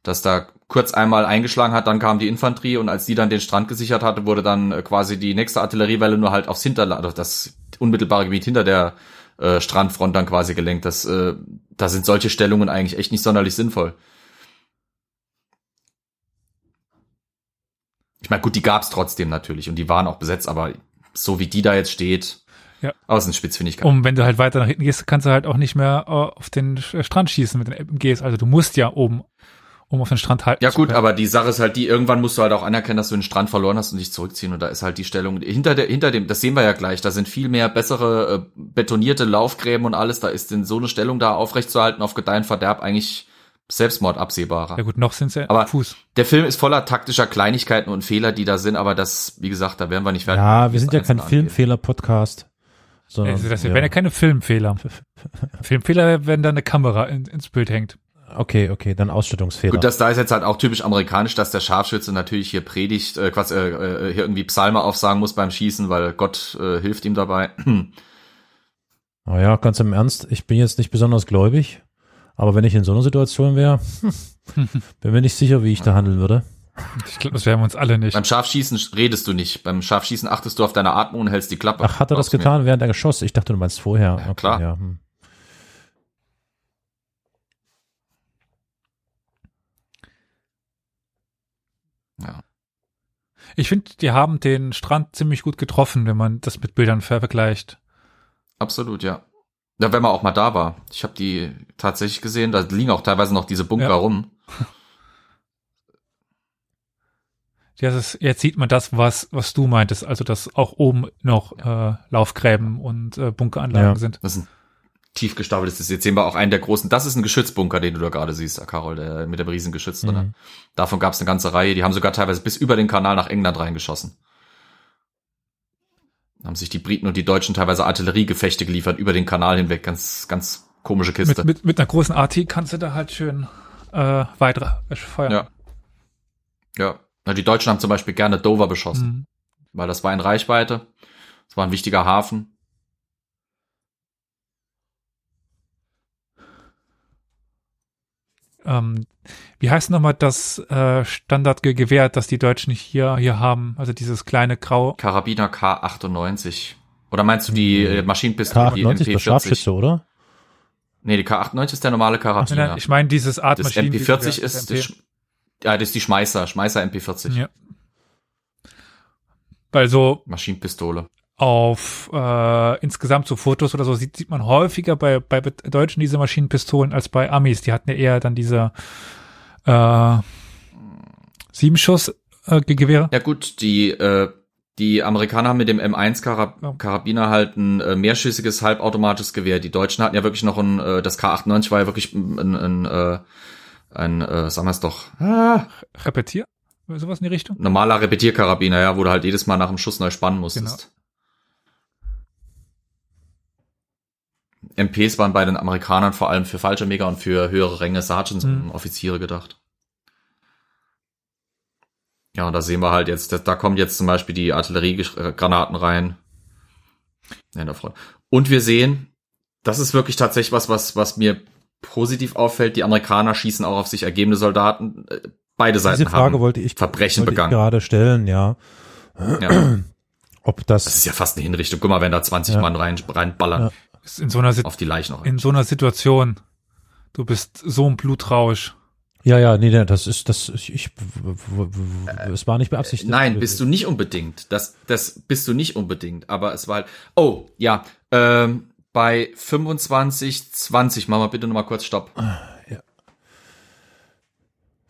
Dass da kurz einmal eingeschlagen hat, dann kam die Infanterie und als die dann den Strand gesichert hatte, wurde dann äh, quasi die nächste Artilleriewelle nur halt aufs Hinterland, also das unmittelbare Gebiet hinter der äh, Strandfront dann quasi gelenkt. Das, äh, da sind solche Stellungen eigentlich echt nicht sonderlich sinnvoll. Ich meine, gut, die gab's trotzdem natürlich und die waren auch besetzt, aber so wie die da jetzt steht, Ja. außen Spitzfindigkeit. Und wenn du halt weiter nach hinten gehst, kannst du halt auch nicht mehr äh, auf den Sch- Strand schießen mit den MGs. Also du musst ja oben, um auf den Strand halten Ja gut, aber die Sache ist halt die, irgendwann musst du halt auch anerkennen, dass du den Strand verloren hast und dich zurückziehen und da ist halt die Stellung hinter der, hinter dem, das sehen wir ja gleich, da sind viel mehr bessere äh, betonierte Laufgräben und alles, da ist in so eine Stellung da aufrechtzuerhalten auf Gedeih und Verderb eigentlich Selbstmord absehbarer. Ja gut, noch sind sie ja Aber- Fuß. Der Film ist voller taktischer Kleinigkeiten und Fehler, die da sind, aber das, wie gesagt, da werden wir nicht fertig. Ja, wir sind ja kein. Filmfehler-Podcast. Sondern, Also das wären ja keine Filmfehler. (laughs) Filmfehler, wenn da eine Kamera in, ins Bild hängt. Okay, okay, dann Ausstattungsfehler. Gut, das da ist jetzt halt auch typisch amerikanisch, dass der Scharfschütze natürlich hier predigt, äh, quasi, äh, äh, hier irgendwie Psalme aufsagen muss beim Schießen, weil Gott äh, hilft ihm dabei. Oh ja, ganz im Ernst, ich bin jetzt nicht besonders gläubig, aber wenn ich in so einer Situation wäre, (laughs) bin mir nicht sicher, wie ich da handeln würde. Ich glaube, das wären wir uns alle nicht. Beim Scharfschießen redest du nicht. Beim Scharfschießen achtest du auf deine Atmung und hältst die Klappe. Ach, hat er das du mir? getan, während er geschossen? Ich dachte, du meinst vorher. Ja, klar. Ja, hm. Ja. Ich finde, die haben den Strand ziemlich gut getroffen, wenn man das mit Bildern ver- vergleicht. Absolut, ja. Ja, wenn man auch mal da war. Ich habe die tatsächlich gesehen, da liegen auch teilweise noch diese Bunker Ja. rum. (laughs) Ja, das ist, jetzt sieht man das, was, was du meintest, also dass auch oben noch äh, Laufgräben und äh, Bunkeranlagen Ja. sind. Das ist ein tief gestapeltes. Jetzt sehen wir auch einen der großen. Das ist ein Geschützbunker, den du da gerade siehst, Carol, der mit dem riesen Geschütz drin. Mhm. Davon gab es eine ganze Reihe. Die haben sogar teilweise bis über den Kanal nach England reingeschossen. Haben sich die Briten und die Deutschen teilweise Artilleriegefechte geliefert über den Kanal hinweg. Ganz, ganz komische Kiste. Mit, mit, mit einer großen AT kannst du da halt schön äh, weiter feuern. Ja. ja. Na, die Deutschen haben zum Beispiel gerne Dover beschossen, Mhm. weil das war in Reichweite. Das war ein wichtiger Hafen. Ähm, wie heißt nochmal das äh, Standardgewehr, das die Deutschen hier, hier haben? Also dieses kleine Grau. Karabiner K98. Oder meinst du die äh, Maschinenpistole, die K98 ist der MP40? Scharfschütze, oder? Nee, die K98 ist der normale Karabiner. Ich meine dieses Art das Maschinengewehr, MP40 ist, MP. das, Sch- ja, das ist die Schmeißer, Schmeißer MP40. Ja. Weil so Maschinenpistole. auf äh, insgesamt so Fotos oder so sieht, sieht man häufiger bei, bei Deutschen diese Maschinenpistolen als bei Amis. Die hatten ja eher dann diese äh, sieben Schuss äh, Ge- Gewehre. Ja gut, die, äh, die Amerikaner haben mit dem M1 Karab. Karabiner halt ein äh, mehrschüssiges halbautomatisches Gewehr. Die Deutschen hatten ja wirklich noch ein, äh, das K98 war ja wirklich ein, ein, ein, äh, ein äh, sagen wir es doch, ah, Repetier? Sowas in die Richtung? normaler Repetierkarabiner, ja, wo du halt jedes Mal nach dem Schuss neu spannen musstest. MPs waren bei den Amerikanern vor allem für Fallschirmjäger und für höhere Ränge Sergeants Mhm. und Offiziere gedacht. Ja, und da sehen wir halt jetzt, da, da kommen jetzt zum Beispiel die Artilleriegranaten rein. Ja, in der Front. Und wir sehen, das ist wirklich tatsächlich was, was, was mir positiv auffällt. Die Amerikaner schießen auch auf sich ergebene Soldaten. Beide Seiten Diese Frage haben wollte ich, Verbrechen wollte ich begangen. gerade stellen, ja. Ja, Ob das das, ist ja fast eine Hinrichtung. Guck mal, wenn da 20 Ja. Mann rein, reinballern Ja. Ist In so einer, Sit auf die Leichen noch. in so einer Situation. Du bist so ein Blutrausch. ja, ja, nee, nee, das ist, das, ich, ich es war nicht beabsichtigt. Nein, bist du nicht unbedingt. Das, das bist du nicht unbedingt. Aber es war halt. Oh, ja. Ähm, bei 25, 20, mach mal bitte nochmal kurz Stopp.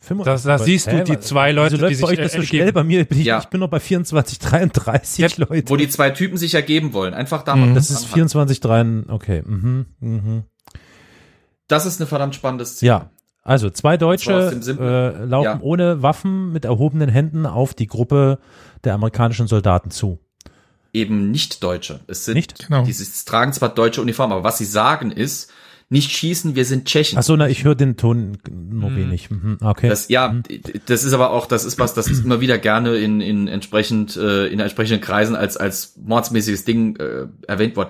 Da- da siehst du die zwei Leute, Wieso die läuft bei sich, euch das so äh, schnell? ergeben. Bei mir bin ich, Ja. ich bin noch bei 24, 33 Jetzt, Leute. Wo die zwei Typen sich ergeben wollen. Einfach da mal. das ist 24, 3, okay. Mhm, mhm. Das ist eine verdammt spannende Szene. Ja, also zwei Das Deutsche äh, laufen Ja. ohne Waffen mit erhobenen Händen auf die Gruppe der amerikanischen Soldaten zu. Eben nicht Deutsche. Es sind, Nicht? Genau. die sie tragen zwar deutsche Uniformen, aber was sie sagen ist, nicht schießen, wir sind Tschechen. Ach so, na, ich höre den Ton nur wenig. Mhm, okay. Das, ja, das ist aber auch, das ist was, das ist immer wieder gerne in, in entsprechend, äh, in entsprechenden Kreisen als, als mordsmäßiges Ding äh, erwähnt worden.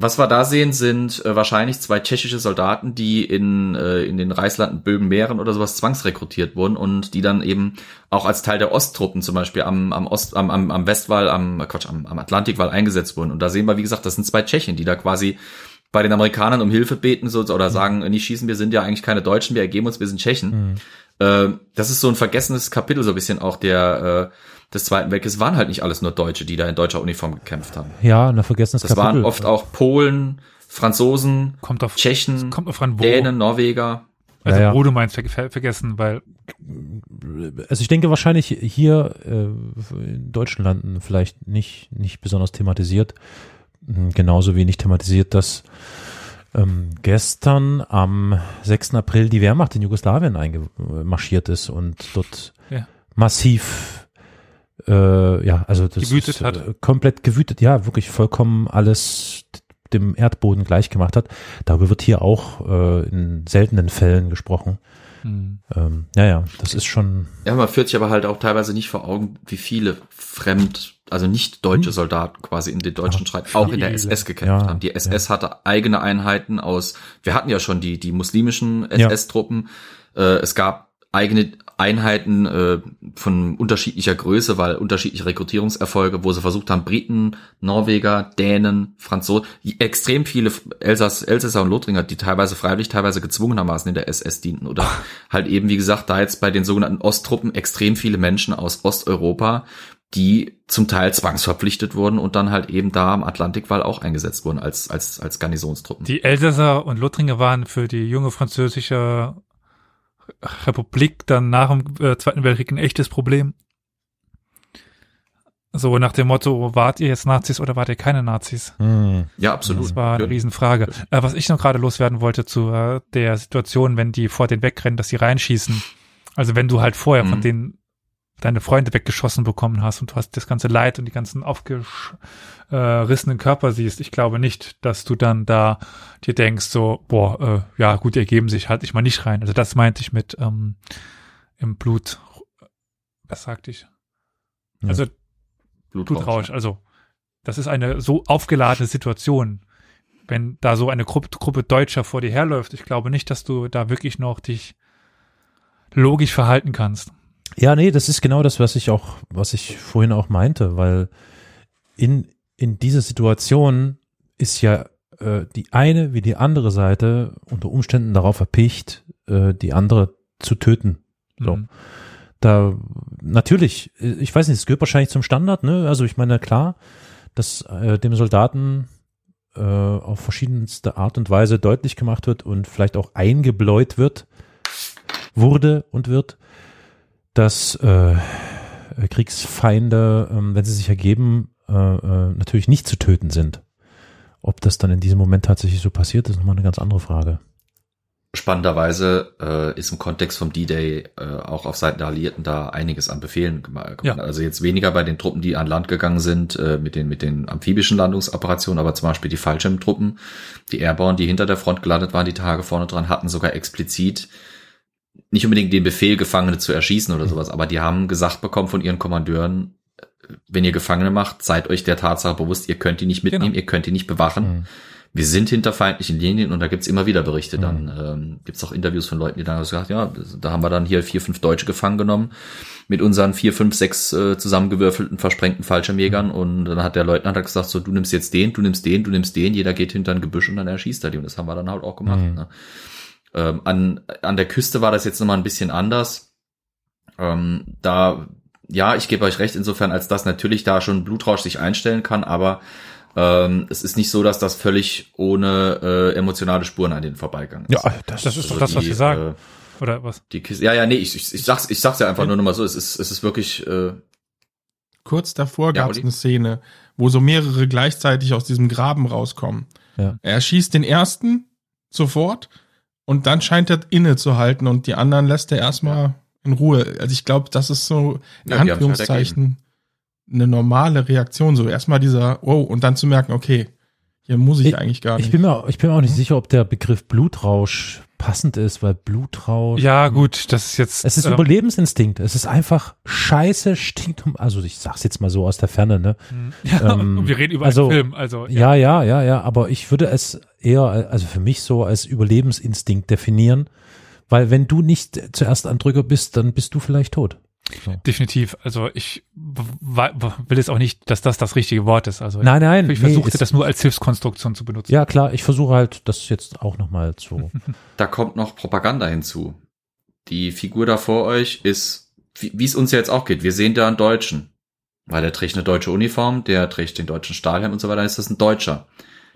Was wir da sehen, sind äh, wahrscheinlich zwei tschechische Soldaten, die in, äh, in den Reichslanden Böhmen, Mähren oder sowas zwangsrekrutiert wurden und die dann eben auch als Teil der Osttruppen zum Beispiel am, am Ost, am, am, am Westwall, am Quatsch, am, am Atlantikwall eingesetzt wurden. Und da sehen wir, wie gesagt, das sind zwei Tschechen, die da quasi bei den Amerikanern um Hilfe beten so, oder sagen, nicht schießen, wir sind ja eigentlich keine Deutschen, wir ergeben uns, wir sind Tschechen. Äh, das ist so ein vergessenes Kapitel so ein bisschen auch der äh, des Zweiten Weltkriegs. waren halt nicht alles nur Deutsche, die da in deutscher Uniform gekämpft haben. ja, ein vergessenes Das waren oft auch Polen, Franzosen, Kommt auf, Tschechen, kommt auf an, wo. Dänen, Norweger. Also Ja, ja. wo du meinst, ver ver vergessen, weil Also ich denke wahrscheinlich hier äh, in deutschen Landen vielleicht nicht, nicht besonders thematisiert. Hm, Genauso wenig thematisiert, dass ähm, gestern am 6. April die Wehrmacht in Jugoslawien eingemarschiert ist und dort Ja. massiv äh, ja, also das Gewütet ist, hat. äh, komplett gewütet, ja, wirklich vollkommen alles dem Erdboden gleich gemacht hat. Darüber wird hier auch äh, in seltenen Fällen gesprochen. Hm, Ähm, ja, ja, das ist schon Ja, man führt sich aber halt auch teilweise nicht vor Augen, wie viele fremd, also nicht deutsche Soldaten quasi in den deutschen Streit auch in der. SS gekämpft Ja, haben. Die SS hatte eigene Einheiten aus, wir hatten ja schon die, die muslimischen SS-Truppen, äh, es gab eigene Einheiten äh, von unterschiedlicher Größe, weil unterschiedliche Rekrutierungserfolge, wo sie versucht haben, Briten, Norweger, Dänen, Franzosen, extrem viele Elsass, Elsässer und Lothringer, die teilweise freiwillig, teilweise gezwungenermaßen in der SS dienten oder (laughs) halt eben, wie gesagt, da jetzt bei den sogenannten Osttruppen extrem viele Menschen aus Osteuropa, die zum Teil zwangsverpflichtet wurden und dann halt eben da am Atlantikwall auch eingesetzt wurden als, als, als Garnisonstruppen. die Elsässer und Lothringer waren für die junge französische Republik dann nach dem äh, Zweiten Weltkrieg ein echtes Problem. So nach dem Motto, wart ihr jetzt Nazis oder wart ihr keine Nazis? hm, ja, absolut. Das war eine Ja. Riesenfrage. Äh, was ich noch gerade loswerden wollte zu äh, der Situation, wenn die vor den wegrennen, dass sie reinschießen. Also wenn du halt vorher von Mhm. denen deine Freunde weggeschossen bekommen hast und du hast das ganze Leid und die ganzen aufgerissenen Körper siehst, ich glaube nicht, dass du dann da dir denkst so, boah, äh, ja gut, die ergeben sich, halt ich mal nicht rein. Also das meinte ich mit ähm, im Blut, was sagte ich? Ja. Also Blutrausch. Blutrausch. Also das ist eine so aufgeladene Situation. Wenn da so eine Gruppe, Gruppe Deutscher vor dir herläuft, ich glaube nicht, dass du da wirklich noch dich logisch verhalten kannst. Ja, nee, das ist genau das, was ich auch, was ich vorhin auch meinte, weil in, in dieser Situation ist ja äh, die eine wie die andere Seite unter Umständen darauf erpicht, äh, die andere zu töten. So. Mhm. Da natürlich, ich weiß nicht, es gehört wahrscheinlich zum Standard, ne? Also ich meine, klar, dass äh, dem Soldaten äh, auf verschiedenste Art und Weise deutlich gemacht wird und vielleicht auch eingebläut wird, wurde und wird, dass äh, Kriegsfeinde, ähm, wenn sie sich ergeben, äh, äh, natürlich nicht zu töten sind. Ob das dann in diesem Moment tatsächlich so passiert, ist nochmal eine ganz andere Frage. Spannenderweise äh, ist im Kontext vom D-Day äh, auch auf Seiten der Alliierten da einiges an Befehlen gemacht. Ja. Also jetzt weniger bei den Truppen, die an Land gegangen sind, äh, mit den mit den amphibischen Landungsoperationen, aber zum Beispiel die Fallschirmtruppen, die Airborne, die hinter der Front gelandet waren, die Tage vorne dran, hatten sogar explizit nicht unbedingt den Befehl, Gefangene zu erschießen oder sowas, aber die haben gesagt bekommen von ihren Kommandeuren, wenn ihr Gefangene macht, seid euch der Tatsache bewusst, ihr könnt die nicht mitnehmen, Genau. ihr könnt die nicht bewachen. Mhm. Wir sind hinter feindlichen Linien und da gibt's immer wieder Berichte. Mhm. Dann ähm, gibt's auch Interviews von Leuten, die dann gesagt ja, da haben wir dann hier vier, fünf Deutsche gefangen genommen mit unseren vier, fünf, sechs äh, zusammengewürfelten, versprengten Fallschirmjägern und dann hat der Leutnant hat gesagt, so du nimmst jetzt den, du nimmst den, du nimmst den, jeder geht hinter ein Gebüsch und dann erschießt er die und das haben wir dann halt auch gemacht. Mhm. Ne? Ähm, an, an der Küste war das jetzt nochmal ein bisschen anders. Ähm, da, ja, ich gebe euch recht insofern, als dass natürlich da schon Blutrausch sich einstellen kann, aber ähm, es ist nicht so, dass das völlig ohne äh, emotionale Spuren an denen vorbeigegangen ist. das, Das ist doch Also das, was die, wir sagen. Äh, Oder was? die Kiste, ja, ja, nee, ich, ich, ich sag's, ich sag's ja einfach nur noch mal so, es ist, es ist wirklich, äh, Kurz davor Ja, gab es eine Szene, wo so mehrere gleichzeitig aus diesem Graben rauskommen. Ja. Er schießt den ersten sofort und dann scheint er innezuhalten und die anderen lässt er erstmal in Ruhe. Also ich glaube, das ist so in Ja, halt Anführungszeichen eine normale Reaktion. So erstmal dieser, oh, und dann zu merken, okay, Hier muss ich, Ich- eigentlich gar nicht. Ich bin mir, ich bin mir auch nicht sicher, ob der Begriff Blutrausch passend ist, weil Blutrausch. Ja, gut, das ist jetzt. Es ist ähm, Überlebensinstinkt. Es ist einfach scheiße stinkt um. Also ich sag's jetzt mal so aus der Ferne, ne? (laughs) ja, ähm, wir reden über also- einen Film, also Ja, ja, ja, ja. Aber ich würde es eher, also für mich so als Überlebensinstinkt definieren, weil wenn du nicht zuerst ein Drücker bist, dann bist du vielleicht tot. So. definitiv. Also ich will jetzt auch nicht, dass das das richtige Wort ist. Also Nein, nein. ich nee, versuchte das nur als Hilfskonstruktion zu benutzen. Ja, klar. Ich versuche halt, das jetzt auch nochmal zu. (laughs) Da kommt noch Propaganda hinzu. Die Figur da vor euch ist, wie es uns ja jetzt auch geht. Wir sehen da einen Deutschen. Weil der trägt eine deutsche Uniform, der trägt den deutschen Stahlhelm und so weiter, dann ist das ein Deutscher.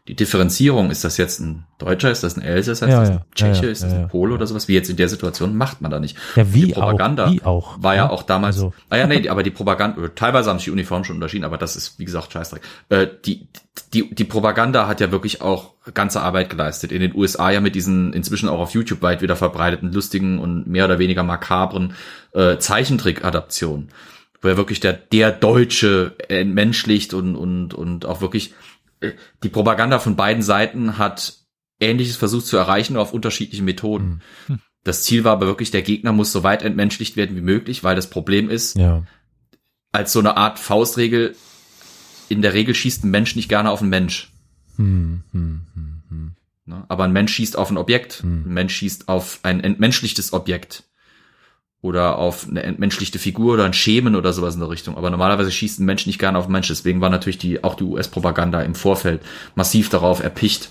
Die Differenzierung, ist das jetzt ein Deutscher, ist das ein Elsässer, ist Ja, das ein Tscheche, ja, ist das ein. Pole oder sowas, wie jetzt in der Situation, macht man da nicht. Ja, wie die Propaganda auch. Wie auch. war ja ne? auch damals, Also, ah ja, nee, aber die Propaganda, teilweise haben sich die Uniformen schon unterschieden, aber das ist, wie gesagt, Scheißdreck. Äh, die, die, die Propaganda hat ja wirklich auch ganze Arbeit geleistet. In den USA ja mit diesen inzwischen auch auf YouTube weit wieder verbreiteten, lustigen und mehr oder weniger makabren äh, Zeichentrick-Adaptionen, wo ja wirklich der, der Deutsche entmenschlicht und, und, und auch wirklich äh, die Propaganda von beiden Seiten hat Ähnliches versucht zu erreichen, nur auf unterschiedlichen Methoden. Das Ziel war aber wirklich, der Gegner muss so weit entmenschlicht werden wie möglich, weil das Problem ist, ja. als so eine Art Faustregel, in der Regel schießt ein Mensch nicht gerne auf einen Mensch. Hm, hm, hm, hm. Ne? Aber ein Mensch schießt auf ein Objekt. Hm. Ein Mensch schießt auf ein entmenschlichtes Objekt. Oder auf eine entmenschlichte Figur oder ein Schemen oder sowas in der Richtung. Aber normalerweise schießt ein Mensch nicht gerne auf einen Mensch. Deswegen war natürlich die, auch die US-Propaganda im Vorfeld massiv darauf erpicht,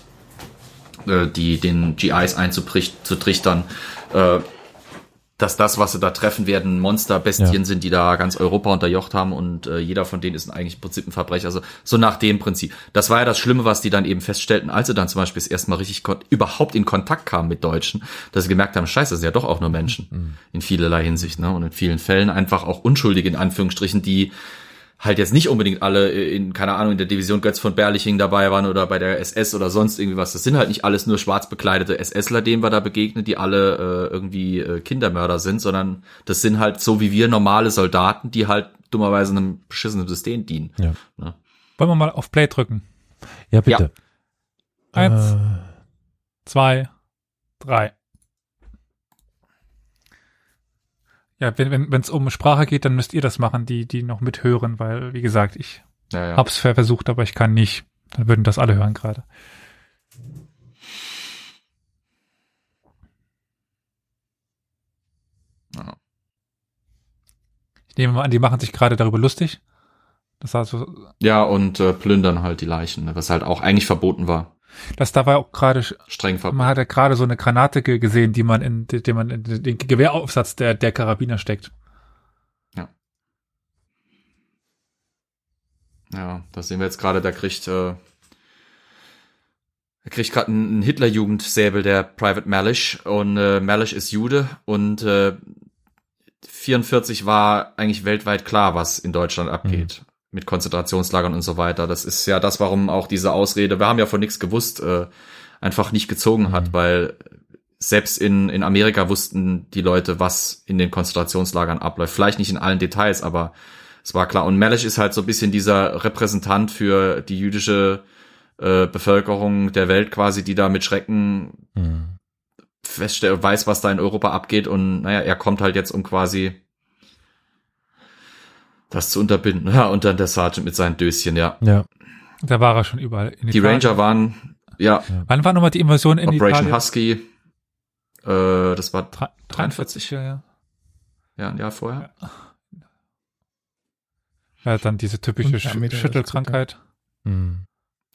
äh, die, den GIs einzutrichtern, äh, dass das, was sie da treffen werden, Monsterbestien Ja. sind, die da ganz Europa unterjocht haben und äh, jeder von denen ist eigentlich im Prinzip ein Verbrecher. Also so nach dem Prinzip. Das war ja das Schlimme, was die dann eben feststellten, als sie dann zum Beispiel das erste Mal richtig überhaupt in Kontakt kamen mit Deutschen, dass sie gemerkt haben, scheiße, das sind ja doch auch nur Menschen in vielerlei Hinsicht. Ne? Und in vielen Fällen einfach auch Unschuldige in Anführungsstrichen, die halt jetzt nicht unbedingt alle in, keine Ahnung, in der Division Götz von Berliching dabei waren oder bei der SS oder sonst irgendwie was. Das sind halt nicht alles nur schwarz bekleidete SSler, denen wir da begegnen, die alle äh, irgendwie äh, Kindermörder sind, sondern das sind halt so wie wir normale Soldaten, die halt dummerweise einem beschissenen System dienen. Ja. Ne? Wollen wir mal auf Play drücken? ja, bitte. Eins, Äh, zwei, drei. Ja, wenn wenn wenn, es um Sprache geht, dann müsst ihr das machen, die die noch mithören, weil wie gesagt, ich Ja, ja. hab's versucht, aber ich kann nicht. Dann würden das alle hören gerade. Ja. Ich nehme mal an, die machen sich gerade darüber lustig. Das also, ja, und äh, plündern halt die Leichen, ne? was halt auch eigentlich verboten war. Das da war auch gerade Streng verboten. Man hat ja gerade so eine Granate ge- gesehen, die man in, die, die man in den Gewehraufsatz der, der Karabiner steckt. Ja, das sehen wir jetzt gerade, da kriegt, äh, er kriegt gerade einen Hitlerjugendsäbel, der Private Malish. Und äh, Malish ist Jude und äh, 44 war eigentlich weltweit klar, was in Deutschland abgeht. Mit Konzentrationslagern und so weiter. Das ist ja das, warum auch diese Ausrede, wir haben ja von nichts gewusst, äh, einfach nicht gezogen hat, weil selbst in, in Amerika wussten die Leute, was in den Konzentrationslagern abläuft. Vielleicht nicht in allen Details, aber es war klar. Und Malish ist halt so ein bisschen dieser Repräsentant für die jüdische äh, Bevölkerung der Welt quasi, die da mit Schrecken hm. feststellt, weiß, was da in Europa abgeht. Und naja, er kommt halt jetzt, um quasi das zu unterbinden. Ja, und dann der Sergeant mit seinen Döschen, ja. Ja. Da war er schon überall. In Die Italien. Ranger waren, ja, Wann war nochmal die Invasion in Operation Italien? Husky, äh, das war Dre- 43, ja, ja. ja ein Jahr vorher. Ja, dann diese typische Sch Schüttelkrankheit. Hm.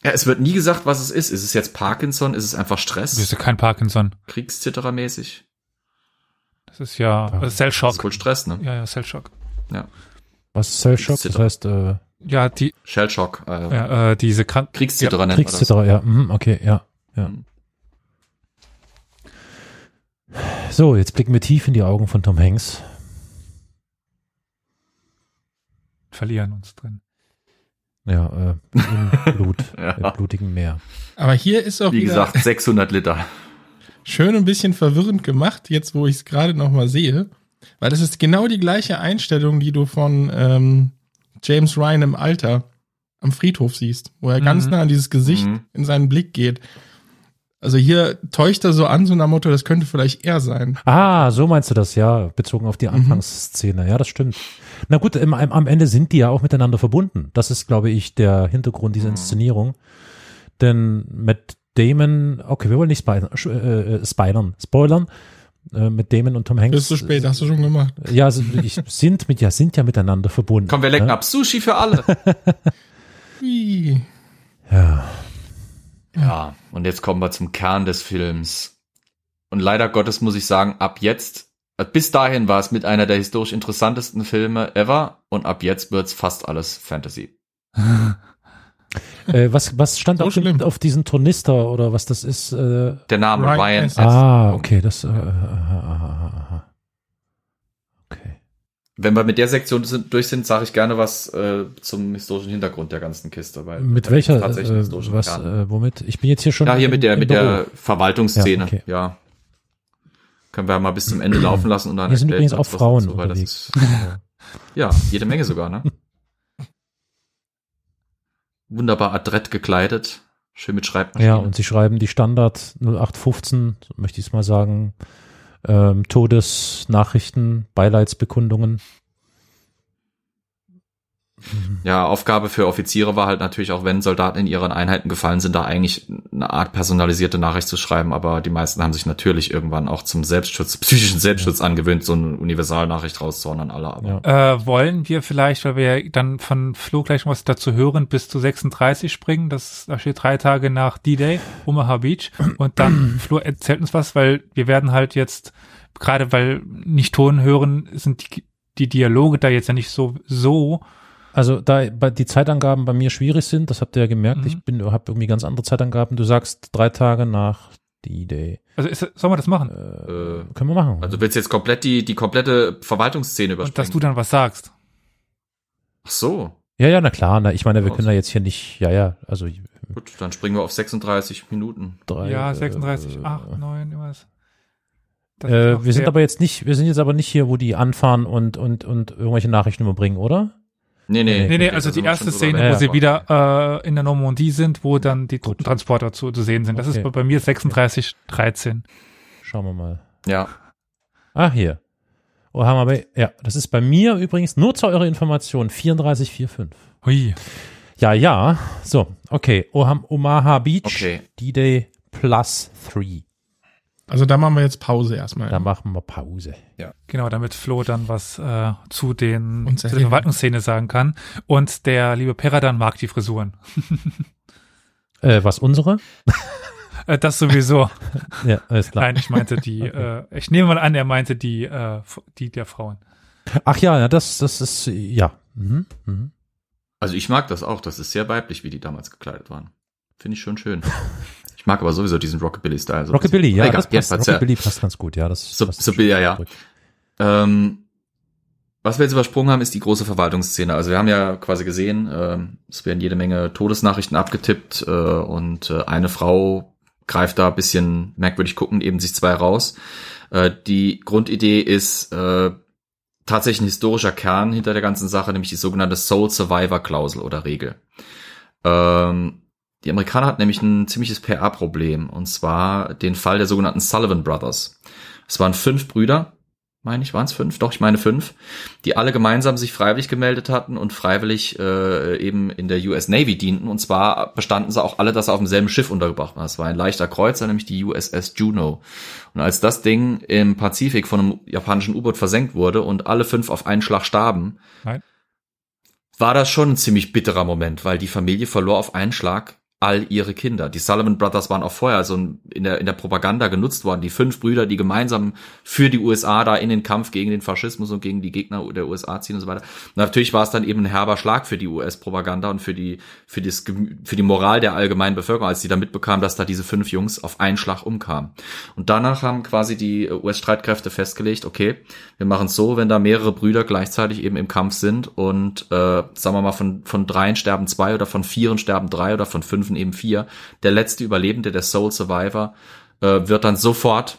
Ja, es wird nie gesagt, was es ist. Ist es jetzt Parkinson? Ist es einfach Stress? Das ist ja kein Parkinson. Kriegszitterer-mäßig? Das ist ja äh, Das ist wohl Stress, ne? Ja, ja, Cellshock. Was ist Cellshock? Das heißt, äh, Ja, die, Shellshock. Äh, ja, äh, diese Krank Kriegszitterer nennt man das. Kriegszitterer, ja. Mhm, okay, ja. ja. Mhm. So, jetzt blicken wir tief in die Augen von Tom Hanks. verlieren uns drin. Ja, äh, im (laughs) Blut, Ja. im blutigen Meer. Aber hier ist auch Wie wieder gesagt, 600 Liter. (laughs) schön ein bisschen verwirrend gemacht, jetzt wo ich es gerade noch mal sehe. Weil das ist genau die gleiche Einstellung, die du von ähm, James Ryan im Alter am Friedhof siehst, wo er ganz Mhm. nah an dieses Gesicht Mhm. in seinen Blick geht. Also hier täuscht er so an, so nach Motto, das könnte vielleicht er sein. Ah, so meinst du das, ja, bezogen auf Mhm. die Anfangsszene. Ja, das stimmt. Na gut, im, am Ende sind die ja auch miteinander verbunden. Das ist, glaube ich, der Hintergrund dieser Mhm. Inszenierung. Denn mit Damon, okay, wir wollen nicht spoilern, äh, äh, spoilern, spoilern. Äh, mit Damon und Tom Hanks. Das ist zu spät, hast du schon gemacht. Ja, also ich, (laughs) sind mit, ja, sind ja miteinander verbunden. Komm, wir lecken ne? ab. Sushi für alle. (laughs) Ja. Ja, und jetzt kommen wir zum Kern des Films. Und leider Gottes muss ich sagen, ab jetzt, äh, bis dahin war es mit einer der historisch interessantesten Filme ever und ab jetzt wird's fast alles Fantasy. (laughs) Äh, was, was stand So auf, dem, auf diesen Tornister oder was das ist? Äh, Der Name Ryan Ryan. Ah, okay, das. Äh, aha, aha, aha. Okay. Wenn wir mit der Sektion sind, durch sind, sage ich gerne was äh, zum historischen Hintergrund der ganzen Kiste. Weil Mit welcher? tatsächlich Äh, was? Äh, womit? Ich bin jetzt hier schon. Ja, hier mit der mit der Verwaltungsszene. Ja, okay. Ja, Können wir mal bis zum Ende laufen lassen und dann Hier sind übrigens auch Frauen dazu, weil das ist- Ja, jede Menge sogar, ne? (laughs) Wunderbar adrett gekleidet. Schön mit Schreibmaschine. Ja, und sie schreiben die Standard 0815, so möchte ich es mal sagen, ähm, Todesnachrichten, Beileidsbekundungen. Ja, Aufgabe für Offiziere war halt natürlich auch, wenn Soldaten in ihren Einheiten gefallen sind, da eigentlich eine Art personalisierte Nachricht zu schreiben, aber die meisten haben sich natürlich irgendwann auch zum Selbstschutz, psychischen Selbstschutz angewöhnt, so eine Universalnachricht rauszuhauen an alle. Aber Ja. Äh, wollen wir vielleicht, weil wir ja dann von Flo gleich noch was dazu hören, bis zu 36 springen? Das da steht drei Tage nach D-Day, Omaha Beach. Und dann, (clears throat) Flo erzählt uns was, weil wir werden halt jetzt, gerade weil nicht Ton hören, sind die, die Dialoge da jetzt ja nicht so, so. Also da bei- die Zeitangaben bei mir schwierig sind, das habt ihr ja gemerkt, Mhm. ich bin habe irgendwie ganz andere Zeitangaben. Du sagst drei Tage nach D-Day. Also ist, sollen wir das machen? Äh, Äh, können wir machen. also du willst jetzt komplett die, die komplette Verwaltungsszene Und dass überspringen. du dann was sagst. Ach so. ja, ja, na klar, na, ich meine, wir können da jetzt hier nicht, ja, ja, also Gut, dann springen wir auf 36 Minuten. drei. ja, 36, äh, 8, 9, irgendwas. Das ist Äh, wir sind aber jetzt nicht, wir sind jetzt aber nicht hier, wo die anfahren und und und irgendwelche Nachrichten überbringen, oder? Nee, nee. Nee, nee, da also die erste Szene, Ja, wo ja. sie wieder äh, in der Normandie sind, wo dann die Truppentransporter zu, zu sehen sind. Das Okay. ist bei, bei mir 36, 13. Schauen wir mal. Ja. Ah, hier. Oh, haben wir ja, das ist bei mir übrigens nur zu eurer Information 3445. Hui. Ja, ja. So, okay. Oham, Omaha Beach, Okay. D-Day plus 3. Also da machen wir jetzt Pause erstmal. Da machen wir Pause. Genau, damit Flo dann was äh, zu den zu der. Verwaltungsszene sagen kann. Und der liebe Peradan mag die Frisuren. (laughs) Äh, was unsere? Äh, das sowieso. (laughs) Ja, alles klar. Nein, ich meinte die, (laughs) äh, ich nehme mal an, er meinte die, äh, die der Frauen. Ach ja, ja, das, das ist, ja. Mhm, mhm. Also ich mag das auch. Das ist sehr weiblich, wie die damals gekleidet waren. Finde ich schon schön. Ich mag aber sowieso diesen Rockabilly-Style. So Rockabilly, ja, Egal, das passt. ja. Rockabilly passt ganz gut, ja. Das, So- passt so- ja, ja. Ähm, was wir jetzt übersprungen haben, ist die große Verwaltungsszene. Also wir haben ja quasi gesehen, ähm, es werden jede Menge Todesnachrichten abgetippt äh, und äh, eine Frau greift da ein bisschen merkwürdig guckend eben sich zwei raus. Äh, die Grundidee ist äh, tatsächlich ein historischer Kern hinter der ganzen Sache, nämlich die sogenannte Soul Survivor Klausel oder Regel. Ähm, die Amerikaner hatten nämlich ein ziemliches PA-Problem und zwar den Fall der sogenannten Sullivan Brothers. Es waren fünf Brüder, meine ich, waren es fünf? Doch, ich meine fünf, die alle gemeinsam sich freiwillig gemeldet hatten und freiwillig äh, eben in der US Navy dienten. Und zwar bestanden sie auch alle, dass sie auf demselben Schiff untergebracht waren. Es war ein leichter Kreuzer, nämlich die USS Juno. Und als das Ding im Pazifik von einem japanischen U-Boot versenkt wurde und alle fünf auf einen Schlag starben, Nein. war das schon ein ziemlich bitterer Moment, weil die Familie verlor auf einen Schlag all ihre Kinder. Die Sullivan Brothers waren auch vorher so in der, in der Propaganda genutzt worden. Die fünf Brüder, die gemeinsam für die USA da in den Kampf gegen den Faschismus und gegen die Gegner der USA ziehen und so weiter. Und natürlich war es dann eben ein herber Schlag für die US-Propaganda und für die, für, das, für die Moral der allgemeinen Bevölkerung, als die da mitbekamen, dass da diese fünf Jungs auf einen Schlag umkamen. Und danach haben quasi die US-Streitkräfte festgelegt, okay, wir machen es so, wenn da mehrere Brüder gleichzeitig eben im Kampf sind und äh, sagen wir mal von von dreien sterben zwei oder von vieren sterben drei oder von fünfen eben vier. Der letzte Überlebende, der Soul Survivor, äh, wird dann sofort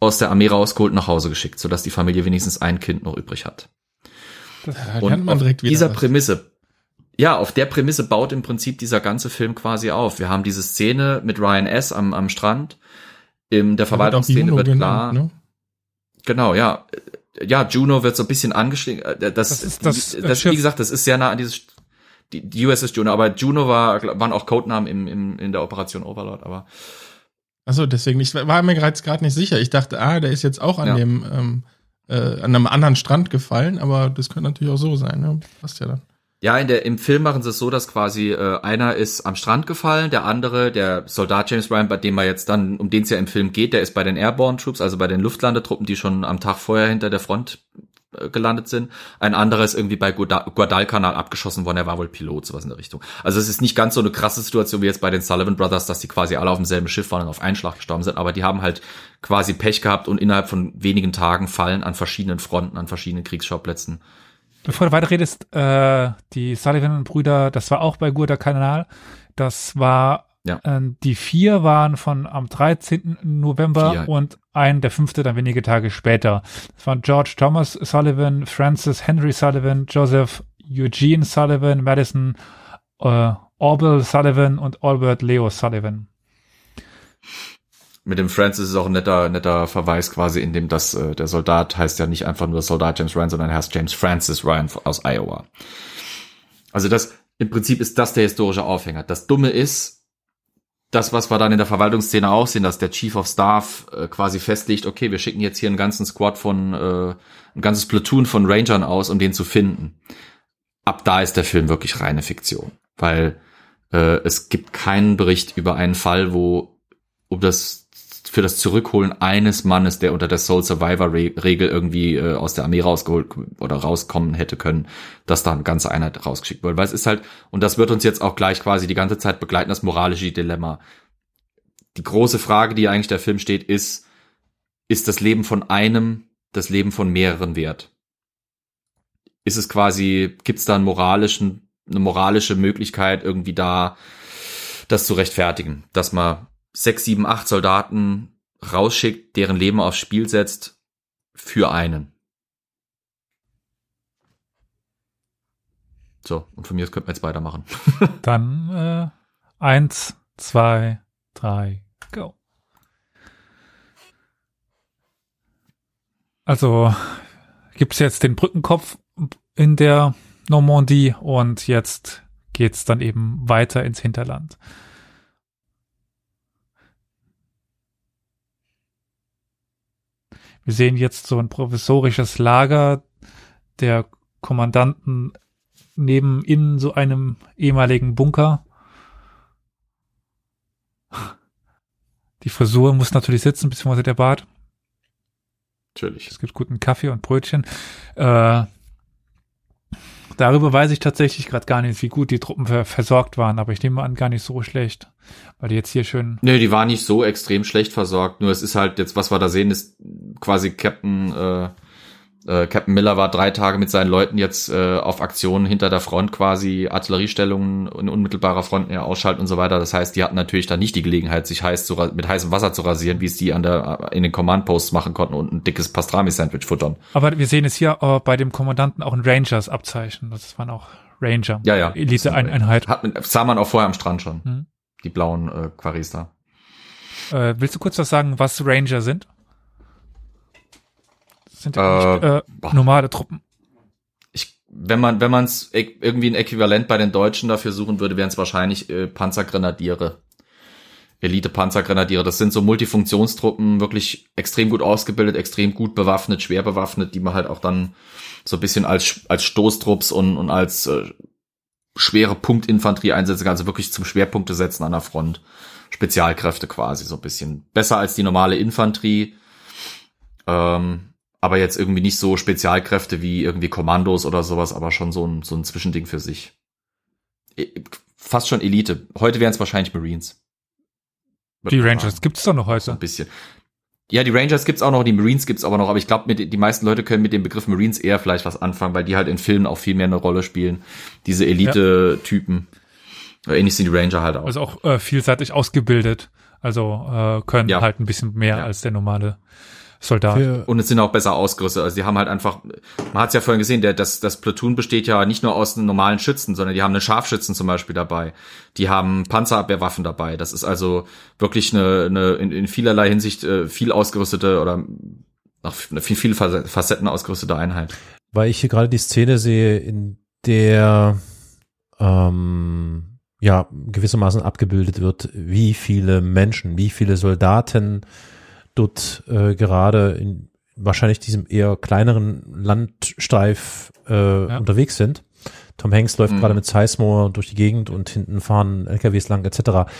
aus der Armee rausgeholt nach Hause geschickt, sodass die Familie wenigstens ein Kind noch übrig hat. Da Und auf dieser was. Prämisse ja, auf der Prämisse baut im Prinzip dieser ganze Film quasi auf. Wir haben diese Szene mit Ryan S. am, am Strand. In der Verwaltungsszene wird genannt, klar, ne? genau, ja. Ja, Juno wird so ein bisschen angeschlagen. Das, Das ist das, das, äh, Schiff. wie gesagt, das ist sehr nah an dieses, die, die USS Juno, aber Juno war, waren auch Codenamen im, im, in der Operation Overlord, aber Achso, deswegen, ich war mir gerade gerade nicht sicher. Ich dachte, ah, der ist jetzt auch an Ja. dem, ähm, äh, an einem anderen Strand gefallen, aber das könnte natürlich auch so sein, ne? Passt ja dann. Ja, in der, im Film machen sie es so, dass quasi äh, einer ist am Strand gefallen, der andere, der Soldat James Ryan, bei dem er jetzt dann, um den es ja im Film geht, der ist bei den Airborne Troops, also bei den Luftlandetruppen, die schon am Tag vorher hinter der Front gelandet sind. Ein anderer ist irgendwie bei Guada- Guadalcanal abgeschossen worden, er war wohl Pilot, sowas in der Richtung. Also es ist nicht ganz so eine krasse Situation wie jetzt bei den Sullivan Brothers, dass die quasi alle auf demselben Schiff waren und auf einen gestorben sind, aber die haben halt quasi Pech gehabt und innerhalb von wenigen Tagen fallen an verschiedenen Fronten, an verschiedenen Kriegsschauplätzen. Bevor du weiterredest, äh, die Sullivan-Brüder, das war auch bei Gurda Kanal. Das war, Ja. äh, die vier waren von am 13. November Vier. und ein, der fünfte, dann wenige Tage später. Das waren George Thomas Sullivan, Francis Henry Sullivan, Joseph Eugene Sullivan, Madison äh, Orville Sullivan und Albert Leo Sullivan. Mit dem Francis ist auch ein netter, netter Verweis quasi, in dem das, äh, der Soldat heißt ja nicht einfach nur Soldat James Ryan, sondern er heißt James Francis Ryan aus Iowa. Also das, im Prinzip ist das der historische Aufhänger. Das Dumme ist, das, was wir dann in der Verwaltungsszene auch sehen, dass der Chief of Staff äh, quasi festlegt, okay, wir schicken jetzt hier einen ganzen Squad von, äh, ein ganzes Platoon von Rangern aus, um den zu finden. Ab da ist der Film wirklich reine Fiktion. Weil äh, es gibt keinen Bericht über einen Fall, wo um das für das Zurückholen eines Mannes, der unter der Soul Survivor Re Regel irgendwie äh, aus der Armee rausgeholt oder rauskommen hätte können, dass da eine ganze Einheit rausgeschickt wurde. Weil es ist halt, und das wird uns jetzt auch gleich quasi die ganze Zeit begleiten, das moralische Dilemma. Die große Frage, die eigentlich der Film steht, ist, ist das Leben von einem das Leben von mehreren wert? Ist es quasi, gibt es da einen moralischen, eine moralische Möglichkeit, irgendwie da das zu rechtfertigen, dass man sechs, sieben, acht Soldaten rausschickt, deren Leben aufs Spiel setzt für einen. So, und von mir aus könnten wir jetzt weitermachen. (laughs) Dann äh, eins, zwei, drei, go. Also gibt's jetzt den Brückenkopf in der Normandie und jetzt geht's dann eben weiter ins Hinterland. Wir sehen jetzt so ein provisorisches Lager der Kommandanten neben in so einem ehemaligen Bunker. Die Frisur muss natürlich sitzen, beziehungsweise der Bart. Natürlich. Es gibt guten Kaffee und Brötchen. Äh, darüber weiß ich tatsächlich gerade gar nicht, wie gut die Truppen ver versorgt waren, aber ich nehme an, gar nicht so schlecht. Weil die jetzt hier schön. Nee, die war nicht so extrem schlecht versorgt, nur es ist halt jetzt, was wir da sehen, ist quasi Captain, äh, äh, Captain Miller war drei Tage mit seinen Leuten jetzt äh, auf Aktionen hinter der Front quasi Artilleriestellungen in unmittelbarer Front ja, ausschalten und so weiter. Das heißt, die hatten natürlich dann nicht die Gelegenheit, sich heiß zu, mit heißem Wasser zu rasieren, wie es die an der, in den Command Posts machen konnten und ein dickes Pastrami-Sandwich futtern. Aber wir sehen es hier äh, bei dem Kommandanten auch ein Rangers-Abzeichen. Das waren auch Ranger. Ja, ja. Elite-Einheit. Hat, man- sah man auch vorher am Strand schon. Mhm. Die blauen äh, Quaris da. Äh, willst du kurz was sagen, was Ranger sind? Das sind ja Äh, nicht äh, boah. normale Truppen. ich, wenn man, wenn man es irgendwie ein Äquivalent bei den Deutschen dafür suchen würde, wären es wahrscheinlich äh, Panzergrenadiere. Elite-Panzergrenadiere. Das sind so Multifunktionstruppen, wirklich extrem gut ausgebildet, extrem gut bewaffnet, schwer bewaffnet, die man halt auch dann so ein bisschen als, als Stoßtrupps und, und als äh, schwere Punktinfanterie einsetzen kann, also wirklich zum Schwerpunkte setzen an der Front. Spezialkräfte quasi so ein bisschen. Besser als die normale Infanterie. Ähm, aber jetzt irgendwie nicht so Spezialkräfte wie irgendwie Kommandos oder sowas, aber schon so ein, so ein Zwischending für sich. E- Fast schon Elite. Heute wären es wahrscheinlich Marines. Die Rangers gibt's doch noch So heute. ein bisschen. Ja, die Rangers gibt's auch noch, die Marines gibt's aber noch, aber ich glaube, die meisten Leute können mit dem Begriff Marines eher vielleicht was anfangen, weil die halt in Filmen auch viel mehr eine Rolle spielen. Diese Elite-Typen. Ja. Ähnlich sind die Ranger halt auch. Also auch äh, vielseitig ausgebildet. Also äh, können Ja. halt ein bisschen mehr Ja. als der normale Soldat. Für, Und es sind auch besser ausgerüstet. Also die haben halt einfach, man hat es ja vorhin gesehen, der, das, das Platoon besteht ja nicht nur aus normalen Schützen, sondern die haben eine Scharfschützen zum Beispiel dabei. Die haben Panzerabwehrwaffen dabei. Das ist also wirklich eine, eine in, in vielerlei Hinsicht äh, viel ausgerüstete oder noch eine viel, viel Facetten ausgerüstete Einheit. weil ich hier gerade die Szene sehe, in der ähm, ja gewissermaßen abgebildet wird, wie viele Menschen, wie viele Soldaten dort äh, gerade in wahrscheinlich diesem eher kleineren Landstreif äh, unterwegs sind. Tom Hanks läuft Mhm. gerade mit Sizemore durch die Gegend und hinten fahren LKWs lang etc.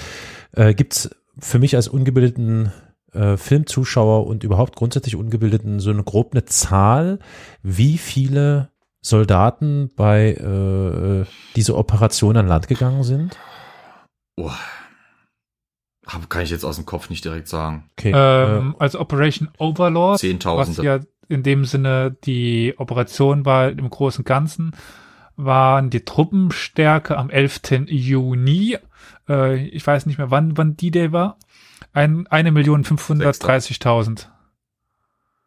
Äh, gibt's für mich als ungebildeten äh, Filmzuschauer und überhaupt grundsätzlich ungebildeten so eine grob eine Zahl, wie viele Soldaten bei äh, dieser Operation an Land gegangen sind? Oh. Hab- Kann ich jetzt aus dem Kopf nicht direkt sagen. Okay. Ähm, als Operation Overlord, was Zehntausende. ja in dem Sinne die Operation war im Großen und Ganzen, waren die Truppenstärke am 11. Juni, äh, ich weiß nicht mehr wann, wann die Day war, ein, eine Million 530.000 äh,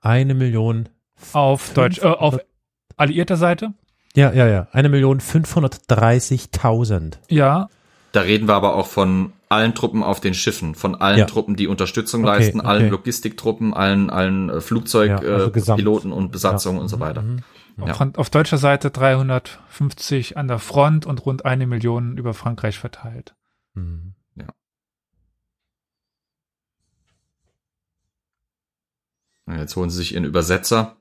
eine Million. auf Deutsch, äh, auf alliierter Seite. Ja, ja, ja. Eine Million 530.000. Ja, Da reden wir aber auch von allen Truppen auf den Schiffen, von allen Ja. Truppen, die Unterstützung Okay, leisten, okay. allen Logistiktruppen, allen, allen äh, Ja, Flugzeugpiloten also äh, und Besatzungen Ja. und so weiter. Mhm. Ja. Von, auf deutscher Seite 350 an der Front und rund eine Million über Frankreich verteilt. Mhm. Und Jetzt holen sie sich ihren Übersetzer,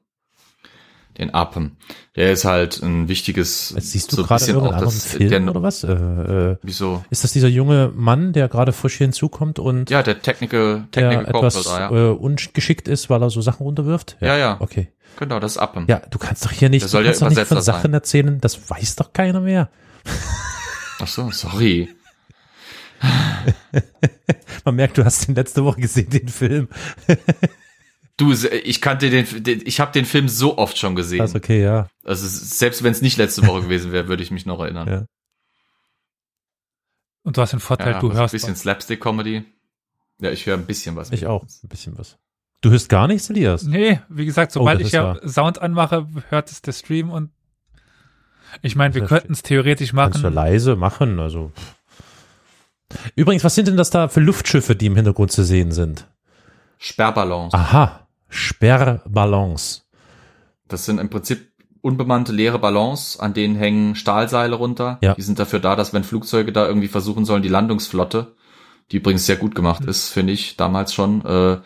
den Appen. Der ist halt ein wichtiges. Jetzt siehst du so gerade irgendeinen anderen das- Film der, oder was? Äh, äh, Wieso? ist das dieser junge Mann, der gerade frisch hinzukommt und Ja, der Technical, der Technical Corporal etwas da, ja. äh, ungeschickt ist, weil er so Sachen runterwirft? Ja, ja. Okay. Genau, das ist Appen. Ja, du kannst doch hier nicht, Der du soll ja kannst doch nicht von Sachen sein. erzählen, das weiß doch keiner mehr. Ach so, sorry. (laughs) Man merkt, du hast ihn letzte Woche gesehen, den Film. Du, ich kannte den, den ich habe den Film so oft schon gesehen. Das ist okay, ja. Also selbst wenn es nicht letzte Woche gewesen wäre, würde ich mich noch erinnern. Ja. Und du hast den Vorteil, du was, hörst ein bisschen Slapstick-Comedy. Ja, ich höre ein bisschen was. Ich auch, ein bisschen was. Du hörst gar nichts, Elias? Nee, wie gesagt, Oh, sobald das ich ja wahr. Sound anmache, hört es der Stream und ich meine, wir könnten es theoretisch Kannst du machen. leise machen, also. Übrigens, was sind denn das da für Luftschiffe, die im Hintergrund zu sehen sind? Sperrballons. Aha, Sperrballons. Das sind im Prinzip unbemannte leere Ballons, an denen hängen Stahlseile runter. Ja. Die sind dafür da, dass wenn Flugzeuge da irgendwie versuchen sollen, die Landungsflotte, die übrigens sehr gut gemacht ist, finde ich, damals schon, äh,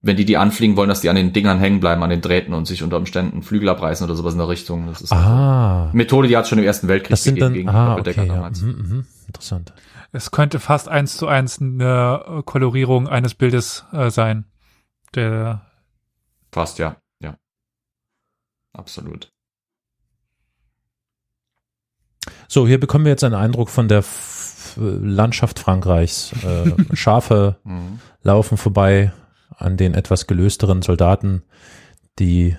wenn die die anfliegen wollen, dass die an den Dingern hängen bleiben, an den Drähten und sich unter Umständen Flügel abreißen oder sowas in der Richtung. Das ist also Ah, eine Methode, die hat es schon im Ersten Weltkrieg das sind dann, gegen ah, Doppeldecker okay, ja. damals. Mhm, mhm. Interessant. Es könnte fast eins zu eins eine Kolorierung eines Bildes äh, sein. Der Fast, ja. Ja. Absolut. So, hier bekommen wir jetzt einen Eindruck von der F Landschaft Frankreichs. Äh, (laughs) Schafe Mhm. laufen vorbei an den etwas gelösteren Soldaten, die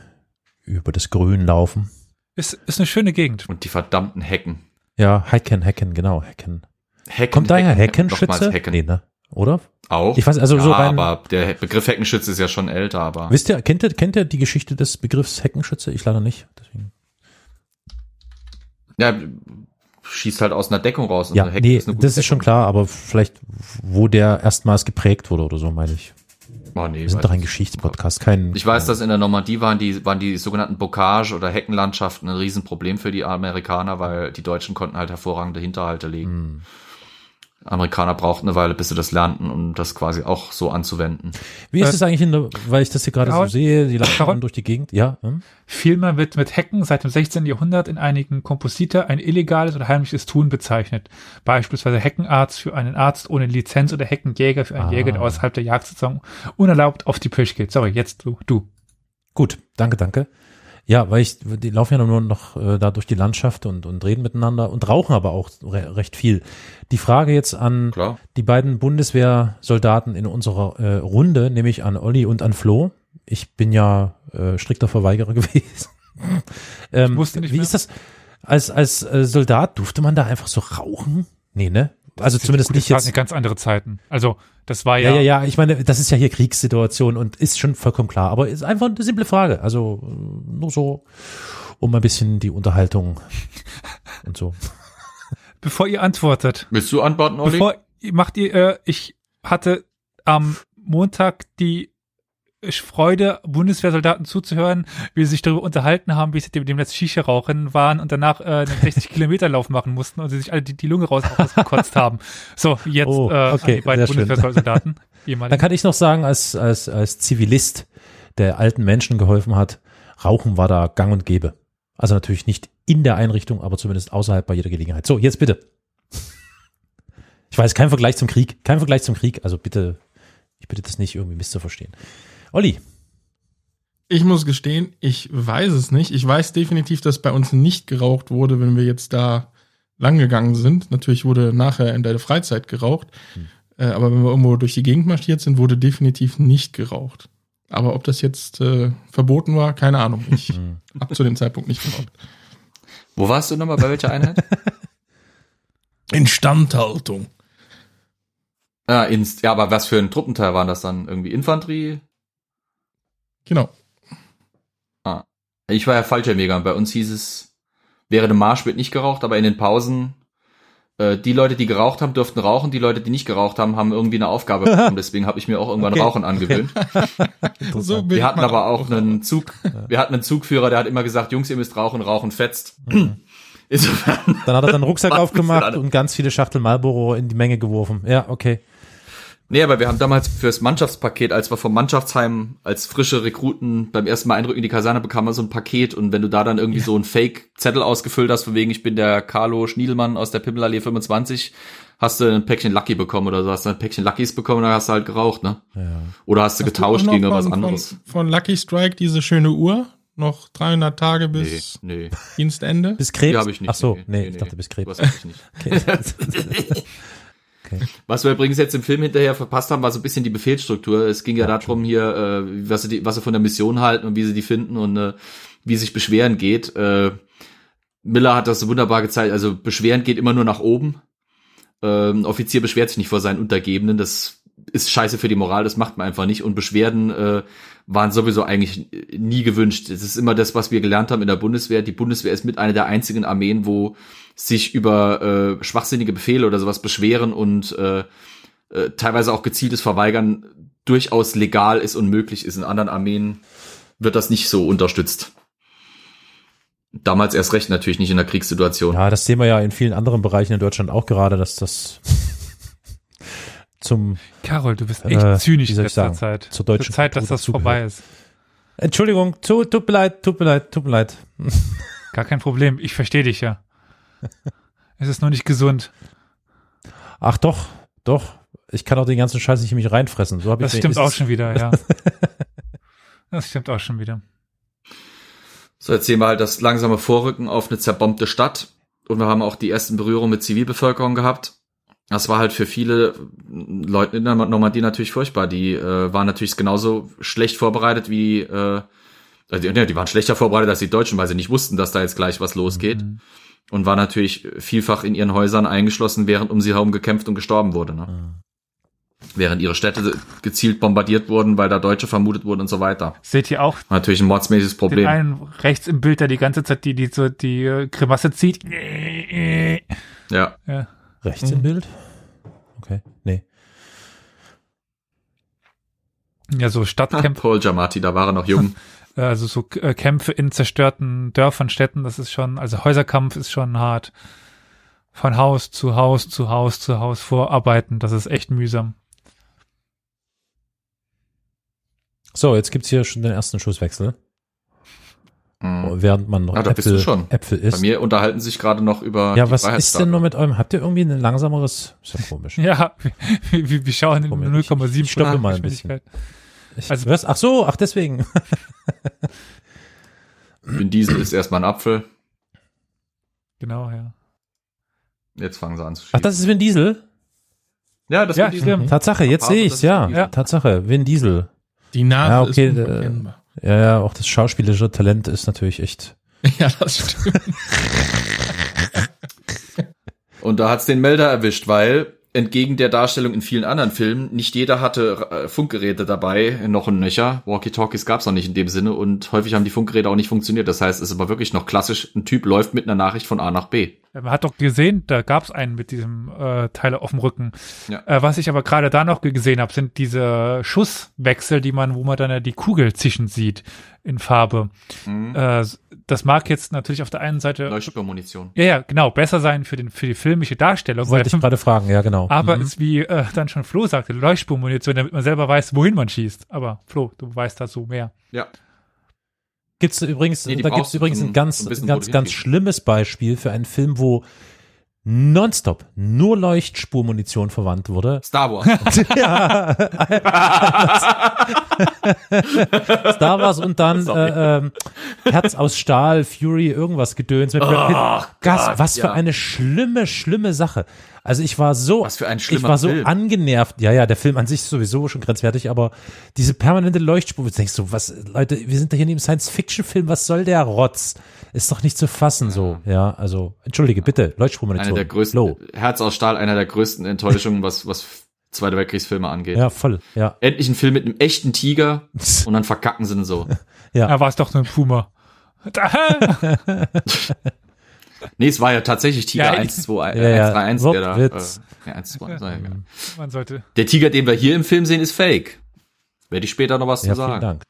über das Grün laufen. ist, ist eine schöne Gegend. Und die verdammten Hecken. Ja, Hecken, Hecken, genau, Hecken. Hecken Kommt daher Hecken, Heckenschütze? Hecken. Nee, ne? Oder? Auch. Ich weiß, also ja, so rein- aber der Begriff Heckenschütze ist ja schon älter, aber. Wisst ihr, kennt ihr, kennt ihr die Geschichte des Begriffs Heckenschütze? Ich leider nicht. Deswegen. Ja, schießt halt aus einer Deckung raus. Ja, nee, eine gute das ist schon Deckung. klar, aber vielleicht, wo der erstmals geprägt wurde oder so, meine ich. Oh, nee, Wir sind doch ein ich. Geschichtspodcast, kein. Ich weiß, dass in der Normandie waren die, waren die sogenannten Bocage- oder Heckenlandschaften ein Riesenproblem für die Amerikaner, weil die Deutschen konnten halt hervorragende Hinterhalte legen. Hm. Amerikaner brauchten eine Weile, bis sie das lernten, um das quasi auch so anzuwenden. Wie ist Äh, es eigentlich in der, weil ich das hier gerade so sehe, die laufen durch die Gegend, ja, hm? Vielmehr wird mit Hecken seit dem 16. Jahrhundert in einigen Komposite ein illegales oder heimliches Tun bezeichnet. Beispielsweise Heckenarzt für einen Arzt ohne Lizenz oder Heckenjäger für einen Ah. Jäger, der außerhalb der Jagdsaison unerlaubt auf die Pirsch geht. Sorry, jetzt du. du. Gut, danke, danke. Ja, weil ich, die laufen ja nur noch äh, da durch die Landschaft und, und reden miteinander und rauchen aber auch re recht viel. Die Frage jetzt an Klar. die beiden Bundeswehrsoldaten in unserer äh, Runde, nämlich an Olli und an Flo. Ich bin ja äh, strikter Verweigerer (laughs) gewesen. ähm, wusste nicht wie mehr. ist das? Als, als äh, Soldat durfte man da einfach so rauchen? Nee, ne? Also zumindest nicht das waren jetzt. ja ganz andere Zeiten. Also das war Ja, ja, ja, ja, ich meine, das ist ja hier Kriegssituation und ist schon vollkommen klar, aber ist einfach eine simple Frage. Also äh, nur so, um ein bisschen die Unterhaltung und so. (laughs) bevor ihr antwortet, Willst du antworten, Olli? bevor ihr macht ihr, äh, ich hatte am Montag die Freude, Bundeswehrsoldaten zuzuhören, wie sie sich darüber unterhalten haben, wie sie dem, dem letzten Shisha rauchen waren und danach äh, einen 60 Kilometer Lauf machen mussten und sie sich alle die, die Lunge raus, rausgekotzt (laughs) haben. So, jetzt Oh, äh, okay, die beiden. Bundeswehrsoldaten. (laughs) Dann kann ich noch sagen, als, als, als Zivilist, der alten Menschen geholfen hat, Rauchen war da gang und gäbe. Also natürlich nicht in der Einrichtung, aber zumindest außerhalb bei jeder Gelegenheit. So, jetzt bitte. Ich weiß, kein Vergleich zum Krieg, kein Vergleich zum Krieg, also bitte, ich bitte das nicht irgendwie misszuverstehen. Olli, Ich muss gestehen, ich weiß es nicht. Ich weiß definitiv, dass bei uns nicht geraucht wurde, wenn wir jetzt da lang gegangen sind. Natürlich wurde nachher in der Freizeit geraucht. Äh, aber wenn wir irgendwo durch die Gegend marschiert sind, wurde definitiv nicht geraucht. Aber ob das jetzt äh, verboten war, keine Ahnung. Ich (laughs) hab zu dem Zeitpunkt nicht geraucht. Wo warst du nochmal? Bei welcher Einheit? (laughs) Instandhaltung. ah, ins, ja, aber was für ein Truppenteil waren das dann? Irgendwie Infanterie? Genau. Ah. Ich war ja Fallschirmjäger und bei uns hieß es, während dem Marsch wird nicht geraucht, aber in den Pausen, äh, die Leute, die geraucht haben, durften rauchen, die Leute, die nicht geraucht haben, haben irgendwie eine Aufgabe bekommen. (laughs) Deswegen habe ich mir auch irgendwann Okay, Rauchen angewöhnt. (laughs) So Wir hatten aber auch einen Zug, wir hatten einen Zugführer, der hat immer gesagt, Jungs, ihr müsst rauchen, rauchen fetzt. (clears throat) Insofern, dann hat er dann einen Rucksack (laughs) aufgemacht und ganz viele Schachtel Marlboro in die Menge geworfen. Ja, okay. Nee, aber wir haben damals fürs Mannschaftspaket, als wir vom Mannschaftsheim als frische Rekruten beim ersten Mal Eindruck in die Kaserne bekamen, so ein Paket und wenn du da dann irgendwie so ein Fake-Zettel ausgefüllt hast, von wegen, ich bin der Carlo Schniedelmann aus der Pimmelallee 25, hast du ein Päckchen Lucky bekommen oder so, hast du ein Päckchen Luckys bekommen, dann hast du halt geraucht, ne? Ja. Oder hast du Hast getauscht noch gegen irgendwas anderes? Von, von Lucky Strike diese schöne Uhr. Noch 300 Tage Nee, bis nee, Dienstende. Bis Krebs? die habe ich nicht. Ach so, nee, ich dachte bis Was Krebs. hab ich nicht. Okay. (laughs) (laughs) (laughs) Was wir übrigens jetzt im Film hinterher verpasst haben, war so ein bisschen die Befehlsstruktur. Es ging ja, darum hier, äh, was sie, die, was sie von der Mission halten und wie sie die finden und äh, wie sich Beschweren geht. Äh, Miller hat das wunderbar gezeigt. Also Beschweren geht immer nur nach oben. Ähm, Offizier beschwert sich nicht vor seinen Untergebenen. Das ist scheiße für die Moral. Das macht man einfach nicht. Und Beschwerden äh, waren sowieso eigentlich nie gewünscht. Es ist immer das, was wir gelernt haben in der Bundeswehr. Die Bundeswehr ist mit einer der einzigen Armeen, wo sich über äh, schwachsinnige Befehle oder sowas beschweren und äh, äh, teilweise auch gezieltes Verweigern durchaus legal ist und möglich ist. In anderen Armeen wird das nicht so unterstützt. Damals erst recht natürlich nicht in der Kriegssituation. Ja, das sehen wir ja in vielen anderen Bereichen in Deutschland auch gerade, dass das zum Carol, du bist echt Äh, zynisch in letzter Zeit. zur deutschen Zur Zeit, dass Kultur das vorbei ist. Entschuldigung, tu, tut mir leid, tut mir leid, tut mir leid. (laughs) Gar kein Problem. Ich verstehe dich ja. es ist nur nicht gesund. Ach doch, doch. Ich kann auch den ganzen Scheiß nicht in mich reinfressen. So hab Das ich stimmt auch schon wieder, (laughs) ja. Das stimmt auch schon wieder. So, jetzt sehen wir halt das langsame Vorrücken auf eine zerbombte Stadt. Und wir haben auch die ersten Berührungen mit Zivilbevölkerung gehabt. Das war halt für viele Leute in der Normandie natürlich furchtbar. Die äh, waren natürlich genauso schlecht vorbereitet wie, äh, also, die, die waren schlechter vorbereitet als die Deutschen, weil sie nicht wussten, dass da jetzt gleich was losgeht. Mhm. Und waren natürlich vielfach in ihren Häusern eingeschlossen, während um sie herum gekämpft und gestorben wurde. Ne? Während ihre Städte gezielt bombardiert wurden, weil da Deutsche vermutet wurden und so weiter. Seht ihr auch War natürlich ein mordsmäßiges den Problem. einen rechts im Bild, der die ganze Zeit die, die so die äh, Grimasse zieht? Ja. Ja. Rechts im Bild? Okay, nee. Ja, so Stadtkämpfe, (laughs) Paul Giamatti, da war er noch jung. (laughs) also so äh, Kämpfe in zerstörten Dörfern, Städten, das ist schon, also Häuserkampf ist schon hart. Von Haus zu Haus zu Haus zu Haus vorarbeiten, das ist echt mühsam. So, jetzt gibt's hier schon den ersten Schusswechsel, Mhm. während man noch du Äpfel, schon. Äpfel Bei isst. mir unterhalten sich gerade noch über Ja, die was ist denn nur mit eurem? Habt ihr irgendwie ein langsameres? Ist ja komisch. (laughs) Ja, wir, wir, schauen in Komisch. 0,7 Ich stoppe mal ein Geschwindigkeit. Ich, Also- was? Ach so, ach deswegen. (laughs) Vin Diesel ist erstmal ein Apfel. Genau, ja. Jetzt fangen sie an zu Ach, schießen. das ist Vin Diesel? ja, das Ja, Vin Diesel. stimmt. Tatsache, jetzt sehe ich's, ist ja. Ja. Tatsache, Vin Diesel. Die Nase Ja, okay, ist äh, unverkennbar. Ja, ja, auch das schauspielerische Talent ist natürlich echt. (laughs) Ja, das stimmt. Und da hat's den Melder erwischt, weil entgegen der Darstellung in vielen anderen Filmen, nicht jeder hatte äh, Funkgeräte dabei, noch ein Nöcher. Walkie-Talkies gab's noch nicht in dem Sinne und häufig haben die Funkgeräte auch nicht funktioniert. Das heißt, es ist aber wirklich noch klassisch, ein Typ läuft mit einer Nachricht von A nach B. Man hat doch gesehen, da gab es einen mit diesem äh, Teil auf dem Rücken. Ja. Äh, was ich aber gerade da noch gesehen habe, sind diese Schusswechsel, die man, wo man dann ja die Kugel zischen sieht in Farbe. Mhm. Äh, das mag jetzt natürlich auf der einen Seite Leuchtspurmunition. ja, ja, genau, besser sein für den für die filmische Darstellung. Wollte ich gerade fragen, ja genau. aber Mhm. ist wie äh, dann schon Flo sagte, Leuchtspurmunition, damit man selber weiß, wohin man schießt. Aber Flo, du weißt dazu mehr. Ja. Gibt's übrigens, Nee, da gibt's übrigens ein ganz, ein ganz, ganz schlimmes Beispiel für einen Film, wo nonstop nur Leuchtspurmunition verwandt wurde. Star Wars. (laughs) ja. (laughs) Star Wars und dann äh, ähm, Herz aus Stahl, Fury, irgendwas gedöns. Mit Brad Pitt. Gas, Gott, was für ja. eine schlimme, schlimme Sache. Also ich war so, Was für ein ich war so Film. angenervt. Ja, ja, der Film an sich ist sowieso schon grenzwertig, aber diese permanente Leuchtspur, du denkst so, was, Leute, wir sind da hier in einem Science-Fiction-Film, was soll der Rotz? Ist doch nicht zu fassen so, ja, also, entschuldige, bitte, Leuchtspurmunition. Eine der größten, Low. Herz aus Stahl, einer der größten Enttäuschungen, was, was Zweite Weltkriegsfilme angeht. Ja, voll, ja. Endlich ein Film mit einem echten Tiger (laughs) und dann verkacken sie ihn so. Ja. Da war es doch nur ein Puma. (laughs) (laughs) Nee, es war ja tatsächlich Tiger Ja, 1, 2, Ja, ja. 1, 3, 1, der da. Äh, ja, 1, 2, sei egal. Man sollte. Der Tiger, den wir hier im Film sehen, ist fake. Werde ich später noch was Ja, zu vielen sagen. Dank.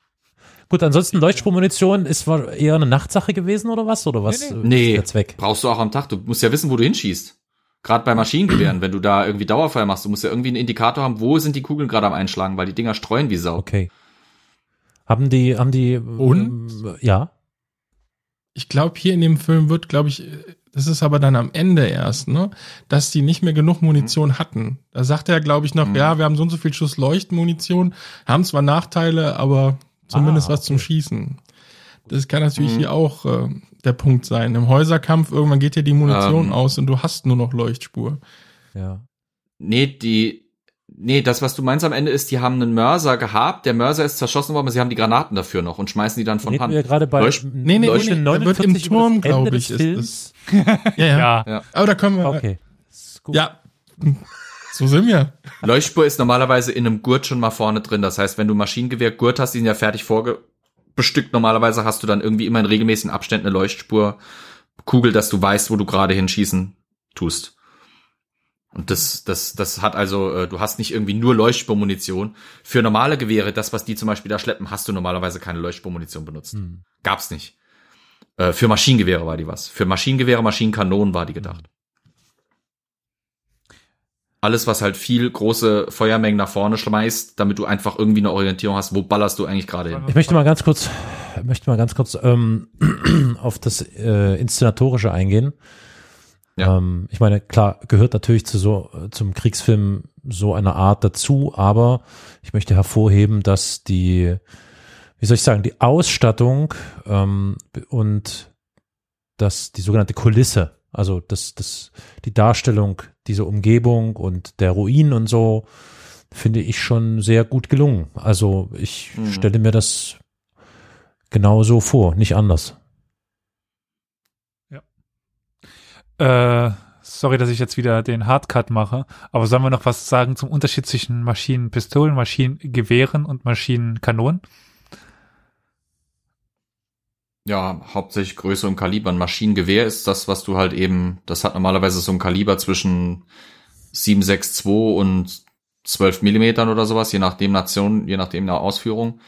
Gut, ansonsten Leuchtspurmunition ist war eher eine Nachtsache gewesen oder was? Oder was Nee, Nee, ist der Zweck? brauchst du auch am Tag. Du musst ja wissen, wo du hinschießt. Gerade bei Maschinengewehren, wenn du da irgendwie Dauerfeuer machst, du musst ja irgendwie einen Indikator haben, wo sind die Kugeln gerade am Einschlagen, weil die Dinger streuen wie Sau. Okay. Haben die, haben die, Und? ähm, ja, Ich glaube, hier in dem Film wird, glaube ich, das ist aber dann am Ende erst, ne, dass die nicht mehr genug Munition hatten. Da sagt er, glaube ich, noch, Mhm. ja, wir haben so und so viel Schuss Leuchtmunition, haben zwar Nachteile, aber zumindest Ah, was zum. Schießen. Das kann natürlich Mhm. hier auch äh, der Punkt sein. Im Häuserkampf irgendwann geht dir die Munition Ähm. aus und du hast nur noch Leuchtspur. ja. Nee, die, nee, das, was du meinst am Ende ist, die haben einen Mörser gehabt, der Mörser ist zerschossen worden, aber sie haben die Granaten dafür noch und schmeißen die dann von Hand. wir gerade bei Leucht- Nee, nee, Leuchte nee, nee, der wird im 49 über das Turm, glaube ich, ist Films? Ja, ja. Ja. Aber da können wir, Okay. Ja, so sind wir. Leuchtspur ist normalerweise in einem Gurt schon mal vorne drin. Das heißt, wenn du Maschinengewehr Gurt hast, die sind ja fertig vorgebestückt. Normalerweise hast du dann irgendwie immer in regelmäßigen Abständen eine Leuchtspur Kugel, dass du weißt, wo du gerade hinschießen tust. Und das, das, das hat also, äh, du hast nicht irgendwie nur Leuchtspurmunition. Für normale Gewehre, das, was die zum Beispiel da schleppen, hast du normalerweise keine Leuchtspurmunition benutzt. Hm. Gab's nicht. Äh, für Maschinengewehre war die was. Für Maschinengewehre, Maschinenkanonen war die gedacht. Alles, was halt viel große Feuermengen nach vorne schmeißt, damit du einfach irgendwie eine Orientierung hast, wo ballerst du eigentlich gerade hin. Ich möchte mal ganz kurz, möchte mal ganz kurz ähm, (clears throat) auf das äh, Inszenatorische eingehen. Ja. Ähm, ich meine, klar, gehört natürlich zu so zum Kriegsfilm so eine Art dazu, aber ich möchte hervorheben, dass die, wie soll ich sagen, die Ausstattung ähm, und das die sogenannte Kulisse, also das, das, die Darstellung dieser Umgebung und der Ruinen und so, finde ich schon sehr gut gelungen. Also ich Mhm. stelle mir das genau so vor, nicht anders. Äh, sorry, dass ich jetzt wieder den Hardcut mache, aber sollen wir noch was sagen zum Unterschied zwischen Maschinenpistolen, Maschinengewehren und Maschinenkanonen? Ja, hauptsächlich Größe und Kaliber. Ein Maschinengewehr ist das, was du halt eben, das hat normalerweise so ein Kaliber zwischen 7,62 und 12 Millimetern oder sowas, je nachdem Nation, je nachdem der Ausführung.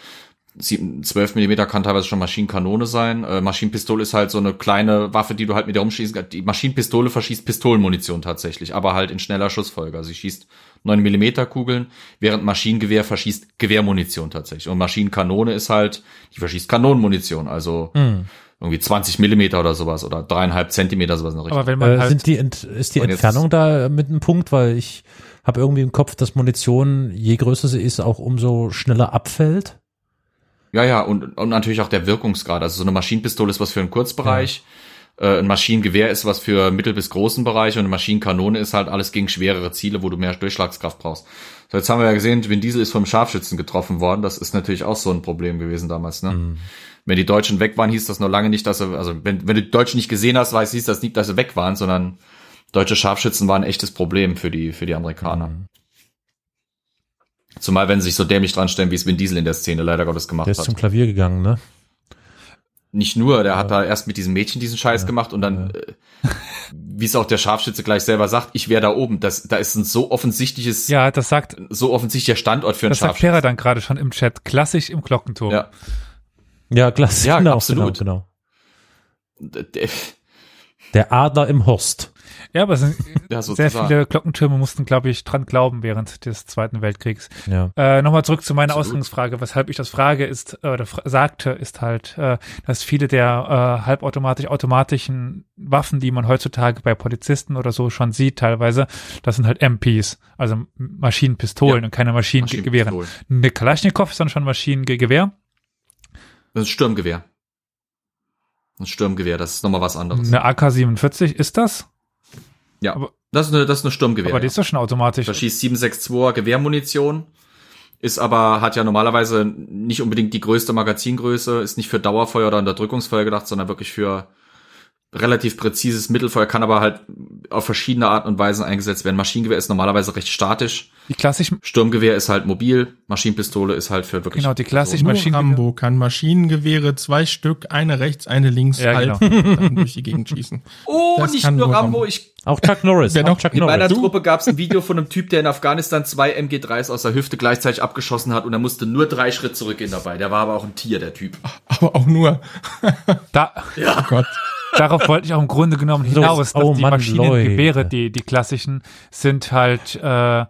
Sieben- 12 Millimeter kann teilweise schon Maschinenkanone sein. Äh, Maschinenpistole ist halt so eine kleine Waffe, die du halt mit der rumschießen kannst. Die Maschinenpistole verschießt Pistolenmunition tatsächlich, aber halt in schneller Schussfolge. Also sie schießt 9 Millimeter Kugeln, während Maschinengewehr verschießt Gewehrmunition tatsächlich. Und Maschinenkanone ist halt, die verschießt Kanonenmunition, also Hm. irgendwie 20 Millimeter oder sowas oder dreieinhalb Zentimeter sowas in der Richtung. Aber wenn man Äh, halt sind die Ent, ist die Entfernung da mit einem Punkt, weil ich habe irgendwie im Kopf, dass Munition, je größer sie ist, auch umso schneller abfällt. Ja, ja, und, und natürlich auch der Wirkungsgrad. Also so eine Maschinenpistole ist was für einen Kurzbereich, äh, ein Maschinengewehr ist was für mittel- bis großen Bereich und eine Maschinenkanone ist halt alles gegen schwerere Ziele, wo du mehr Durchschlagskraft brauchst. So, jetzt haben wir ja gesehen, Vin Diesel ist vom Scharfschützen getroffen worden. Das ist natürlich auch so ein Problem gewesen damals, ne? Wenn die Deutschen weg waren, hieß das noch lange nicht, dass sie, also wenn, wenn du die Deutschen nicht gesehen hast, weiß, hieß das nicht, dass sie weg waren, sondern Deutsche Scharfschützen waren ein echtes Problem für die, für die Amerikaner. Zumal, wenn sie sich so dämlich dran stellen, wie es Vin Diesel in der Szene leider Gottes gemacht Der ist hat. zum Klavier gegangen, ne? Nicht nur, der hat da erst mit diesem Mädchen diesen Scheiß gemacht und dann, äh, wie es auch der Scharfschütze gleich selber sagt, ich wäre da oben. Das, da ist ein so offensichtliches, Ja, das sagt, so offensichtlicher Standort für einen das sagt Scharfschützen. Pera dann gerade schon im Chat. Klassisch im Glockenturm. Ja. Ja, klasse. Ja, genau, absolut. Genau, Der- genau. Der Adler im Horst. Ja, aber es sind Ja, sehr viele Glockentürme mussten, glaube ich, dran glauben während des Zweiten Weltkriegs. Ja. Äh, Nochmal zurück zu meiner Absolut. Ausgangsfrage. Weshalb ich das frage, ist, äh, oder sagte, ist halt, äh, dass viele der äh, halbautomatisch automatischen Waffen, die man heutzutage bei Polizisten oder so schon sieht, teilweise, das sind halt MPs, also Maschinenpistolen Ja. und keine Maschinengewehren. Maschinenpistolen. Eine Kalaschnikow ist dann schon Maschinengewehr. Das ist ein Sturmgewehr. Ein Sturmgewehr, das ist nochmal was anderes. Eine AK-47 ist das? Ja, aber- das ist eine, das ist eine Sturmgewehr. Aber die ist doch schon automatisch. Da schießt 762er Gewehrmunition, ist aber, hat ja normalerweise nicht unbedingt die größte Magazingröße, ist nicht für Dauerfeuer oder Unterdrückungsfeuer gedacht, sondern wirklich für relativ präzises Mittelfeuer, kann aber halt auf verschiedene Arten und Weisen eingesetzt werden. Maschinengewehr ist normalerweise recht statisch. Die klassischen, Sturmgewehr ist halt mobil, Maschinenpistole ist halt für wirklich. genau, die klassischen Nur Maschinengewehre. Rambo kann Maschinengewehre, zwei Stück, eine rechts, eine links, Ja, genau. halten und dann durch die Gegend schießen. Oh, Das nicht nur Rambo, Rambo. ich Auch Chuck Norris. Wer auch noch- Chuck In meiner Norris. Truppe gab es ein Video von einem Typ, der in Afghanistan zwei MG3s aus der Hüfte gleichzeitig abgeschossen hat und er musste nur drei Schritt zurückgehen dabei. Der war aber auch ein Tier, der Typ. Aber auch nur. Da, Oh Gott. darauf wollte ich auch im Grunde genommen hinaus, dass oh die Mann, Maschinengewehre, Leute. die, die klassischen, sind halt äh,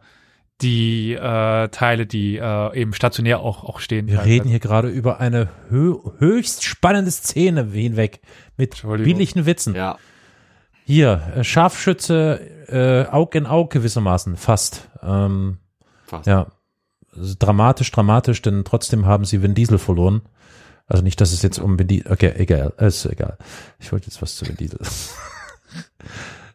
die äh, Teile, die äh, eben stationär auch, auch stehen. Wir teilweise. reden hier gerade über eine hö höchst spannende Szene hinweg mit billigen Witzen. Ja. Hier, äh, Scharfschütze, äh, Aug in Aug gewissermaßen, fast. Ähm, Fast. ja, Also dramatisch, dramatisch, denn trotzdem haben sie Vin Diesel verloren. Also nicht, dass es jetzt um Vin Diesel, okay, egal, äh, ist egal. Ich wollte jetzt was zu Vin Diesel. (laughs)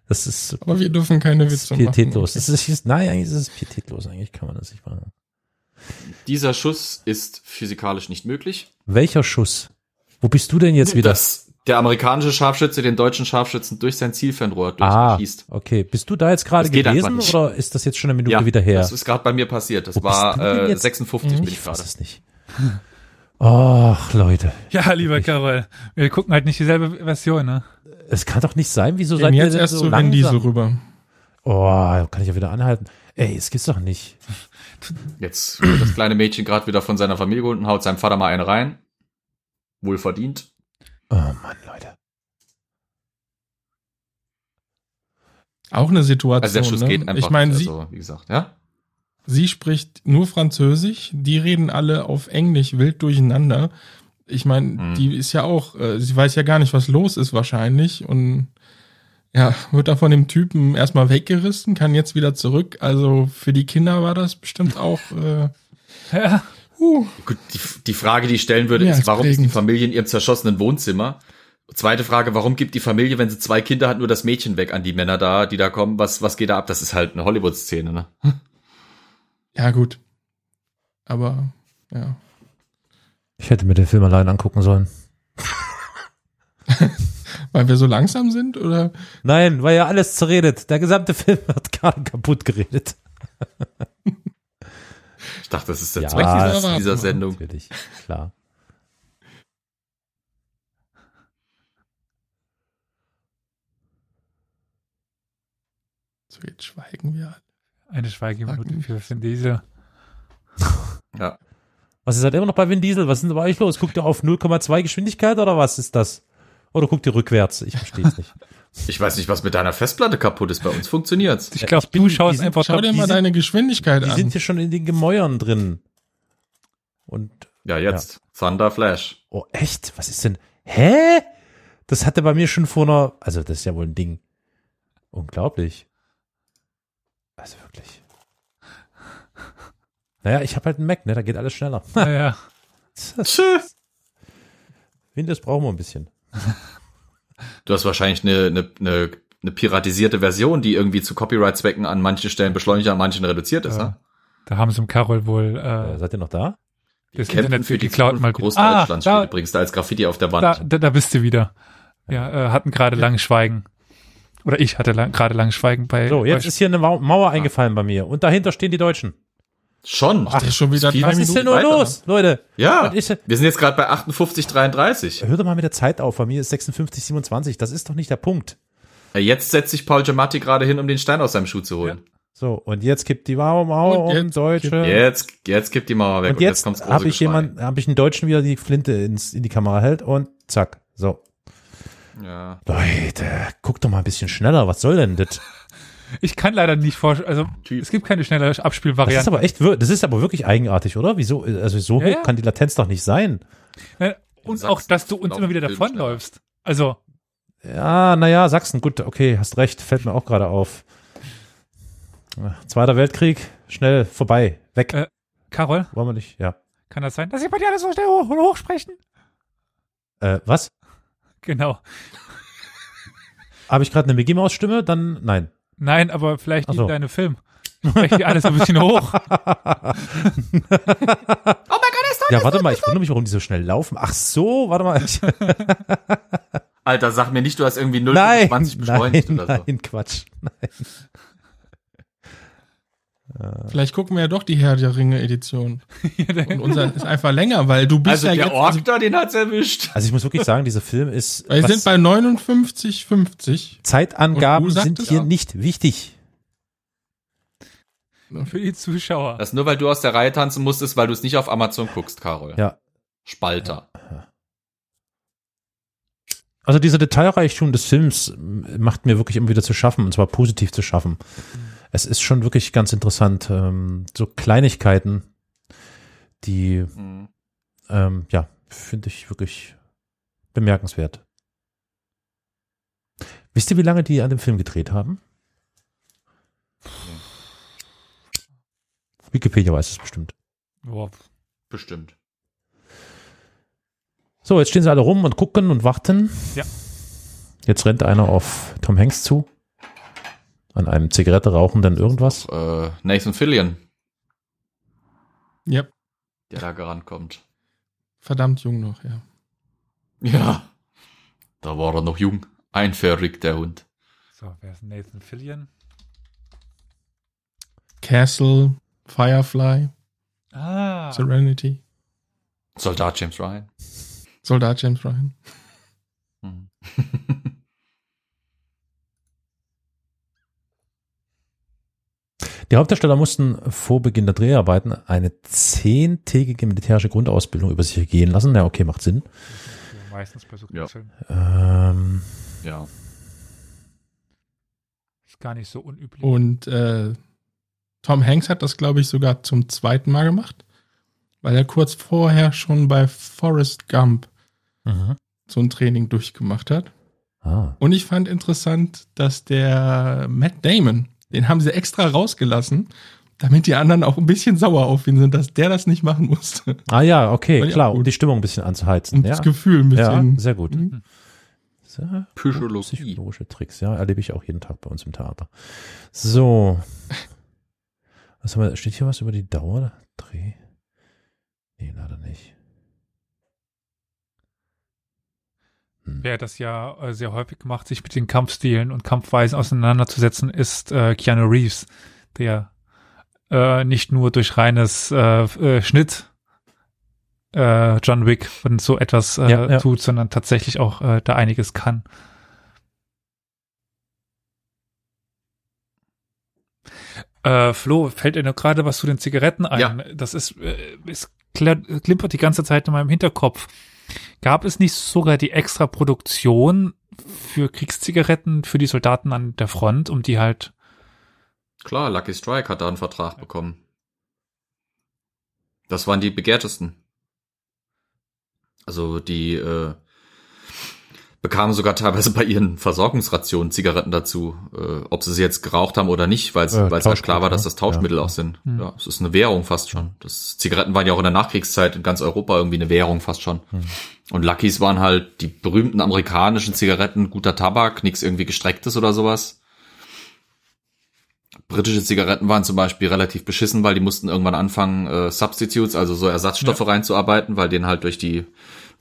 Das ist Aber wir dürfen keine Witze machen. pietätlos. Das ist, nein, eigentlich ist es pietätlos. Eigentlich kann man das nicht machen. Dieser Schuss ist physikalisch nicht möglich. Welcher Schuss? Wo bist du denn jetzt wieder? Dass der amerikanische Scharfschütze den deutschen Scharfschützen durch sein Zielfernrohr ah, durchschießt. okay. Bist du da jetzt gerade gewesen oder ist das jetzt schon eine Minute Ja, wieder her? das ist gerade bei mir passiert. Das Wo war äh, jetzt? 56 bin ich ich gerade. es nicht. Ach, Leute. Ja, lieber Karol, wir gucken halt nicht dieselbe Version, ne? Es kann doch nicht sein, wieso seid ihr jetzt denn erst so langsam? Diesel rüber. Oh, kann ich ja wieder anhalten. Ey, es gibt's doch nicht. Jetzt wird das kleine Mädchen gerade wieder von seiner Familie geholt und haut seinem Vater mal eine rein. Wohl verdient. Oh Mann, Leute. Auch eine Situation. Also der Schuss ne? geht einfach. Ich meine, sie, also, wie gesagt, ja. sie spricht nur Französisch, die reden alle auf Englisch wild durcheinander. Ich meine, Mhm. die ist ja auch, äh, sie weiß ja gar nicht, was los ist wahrscheinlich und ja, wird da von dem Typen erstmal weggerissen, kann jetzt wieder zurück. Also für die Kinder war das bestimmt auch äh, (laughs) Ja, uh, Gut, die, die Frage, die ich stellen würde, Ja, ist, warum ist die. Familie in ihrem zerschossenen Wohnzimmer? Zweite Frage, warum gibt die Familie, wenn sie zwei Kinder hat, nur das Mädchen weg an die Männer da, die da kommen? Was, was geht da ab? Das ist halt eine Hollywood-Szene, ne? (laughs) ja gut. Aber ja. Ich hätte mir den Film allein angucken sollen. (laughs) Weil wir so langsam sind oder? Nein, weil ja alles zerredet. Der gesamte Film hat gerade kaputt geredet. Ich dachte, das ist der Ja, Zweck dieser, dieser. Sendung. Natürlich, klar. So, jetzt schweigen wir. eine Schweigeminute für Vin Diesel. (laughs) Ja. Was ist halt immer noch bei Vin Diesel? Was ist denn bei euch los? Guckt ihr auf 0,2 Geschwindigkeit oder was ist das? Oder guckt ihr rückwärts? Ich verstehe es nicht. (laughs) Ich weiß nicht, was mit deiner Festplatte kaputt ist. Bei uns funktioniert's. Ich glaube, du die schaust sind- einfach Schau dir die mal sind- deine Geschwindigkeit Die an. sind hier schon in den Gemäuern drin. Und, Ja, jetzt. Thunder Flash. oh echt? Was ist denn? Hä? Das hatte bei mir schon vor einer, also das ist ja wohl ein Ding. Unglaublich. Also wirklich. Naja, ich habe halt einen Mac, ne? Da geht alles schneller. Ja, ja. (laughs) Tschüss. Windows brauchen wir ein bisschen. Du hast wahrscheinlich eine, eine, eine, eine piratisierte Version, die irgendwie zu Copyright-Zwecken an manchen Stellen beschleunigt, an manchen reduziert ist, Ja. ne? Da haben sie im Carol wohl Äh, äh, seid ihr noch da? das Kämpfen Internet für die geklaut mal. Zukunft Ah, da, steht übrigens da als Graffiti auf der Wand. da, da, da bist du wieder. Ja, äh, hatten gerade lang Schweigen. Oder ich hatte lang, gerade lang Schweigen bei. So, jetzt euch. ist hier eine Mau- Mauer eingefallen bei mir und dahinter stehen die Deutschen. Schon. Ach, schon wieder viel- drei Was ist denn Minuten nur weiter. los, Leute? Ja, ist- wir sind jetzt gerade bei 58,33. Hör doch mal mit der Zeit auf. Bei mir ist 56, 27. Das ist doch nicht der Punkt. Jetzt setzt sich Paul Giamatti gerade hin, um den Stein aus seinem Schuh zu holen. So, und jetzt kippt die Mauer, Mauer Und um jetzt Deutsche. Jetzt, jetzt gibt die Mauer weg Und jetzt kommt's große habe ich jemand, habe ich einen Deutschen wieder die Flinte ins, in die Kamera hält und zack. So. Ja. Leute, guck doch mal ein bisschen schneller. Was soll denn das? Ich kann leider nicht vorstellen, also Typ. es gibt keine schnelle Das ist Abspielvariante. aber echt, das ist aber wirklich eigenartig, oder? Wieso? Also so Ja, hoch ja. kann die Latenz doch nicht sein. Äh, Und Sachsen auch, dass du uns immer wieder davonläufst. Also, Ja, naja, Sachsen, gut, okay, hast recht, fällt mir auch gerade auf. Zweiter Weltkrieg, schnell vorbei, weg. Äh. Carol, Wollen wir nicht, ja. kann das sein, dass sie bei dir alles so schnell hoch, hoch sprechen? Äh, was? Genau. Habe ich gerade eine Mickey Maus Stimme? Dann nein. Nein, aber vielleicht so. deine Film. Sprechen die alles so ein bisschen hoch. (laughs) Ja, warte mal, ich wundere mich, warum die so schnell laufen. Ach so, warte mal. Ich, (laughs) Alter, sag mir nicht, du hast irgendwie 0 nein, 20 nein, beschleunigt oder so. nein, Quatsch. Vielleicht gucken wir ja doch die Herr der Ringe Edition. (laughs) Und unser ist einfach länger, weil du bist Also ja der jetzt. Ork da, den hat's erwischt. Also ich muss wirklich sagen, dieser Film ist. (laughs) wir was- sind bei 59,50. Zeitangaben sind hier auch- nicht wichtig. Für die Zuschauer. Das nur, weil du aus der Reihe tanzen musstest, weil du es nicht auf Amazon guckst, Carol. Ja. Spalter. Also dieser Detailreichtum des Films macht mir wirklich immer wieder zu schaffen, und zwar positiv zu schaffen. Es ist schon wirklich ganz interessant. Ähm, so Kleinigkeiten, die, Mhm. ähm, ja, finde ich wirklich bemerkenswert. Wisst ihr, wie lange die an dem Film gedreht haben? Wikipedia weiß es bestimmt. Boah. Bestimmt. So, jetzt stehen sie alle rum und gucken und warten. Ja. Jetzt rennt einer auf Tom Hanks zu. An einem Zigarette rauchenden irgendwas. Äh, Nathan Fillion, Ja, der da gerannt kommt. verdammt jung noch, ja. Ja. Da war er noch jung. Einfährig, der Hund. So, wer ist Nathan Fillion? Castle, Firefly, Ah. Serenity, Soldat James Ryan. Soldat James Ryan. Mhm. (laughs) Die Hauptdarsteller mussten vor Beginn der Dreharbeiten eine zehntägige militärische Grundausbildung über sich ergehen lassen. Ja, okay, macht Sinn. Meistens bei so Ja. Ähm, ja. Ist gar nicht so unüblich. Und äh, Tom Hanks hat das, glaube ich, sogar zum zweiten Mal gemacht, weil er kurz vorher schon bei Forrest Gump mhm. so ein Training durchgemacht hat. ah. Und ich fand interessant, dass der Matt Damon, den haben sie extra rausgelassen, damit die anderen auch ein bisschen sauer auf ihn sind, dass der das nicht machen musste. ah ja, okay, klar, um die Stimmung ein bisschen anzuheizen. Und ja. das Gefühl ein ja, bisschen. sehr gut. Mhm. Sehr Psychologie. Psychologische Tricks, ja, erlebe ich auch jeden Tag bei uns im Theater. So. (laughs) Was haben wir, steht hier was über die Dauer? Dreh? Nee, leider nicht. Wer das ja äh, sehr häufig macht, sich mit den Kampfstilen und Kampfweisen auseinanderzusetzen, ist äh, Keanu Reeves, der äh, nicht nur durch reines äh, äh, Schnitt äh, John Wick und so etwas Ja, ja. tut, sondern tatsächlich auch da einiges kann. Flo, fällt dir noch gerade was zu den Zigaretten ein? Ja. Das ist, äh, klimpert die ganze Zeit in meinem Hinterkopf. Gab es nicht sogar die extra Produktion für Kriegszigaretten für die Soldaten an der Front, um die halt Klar, Lucky Strike hat da einen Vertrag bekommen. Das waren die begehrtesten. Also die äh, bekamen sogar teilweise bei ihren Versorgungsrationen Zigaretten dazu, äh, ob sie sie jetzt geraucht haben oder nicht, weil es Äh, halt klar war, dass das Tauschmittel ja. auch sind. Hm. Ja, es ist eine Währung fast schon. Das Zigaretten waren ja auch in der Nachkriegszeit in ganz Europa irgendwie eine Währung fast schon. Hm. Und Luckys waren halt die berühmten amerikanischen Zigaretten, guter Tabak, nichts irgendwie gestrecktes oder sowas. Britische Zigaretten waren zum Beispiel relativ beschissen, weil die mussten irgendwann anfangen, äh, Substitutes, also so Ersatzstoffe reinzuarbeiten, weil denen halt durch die,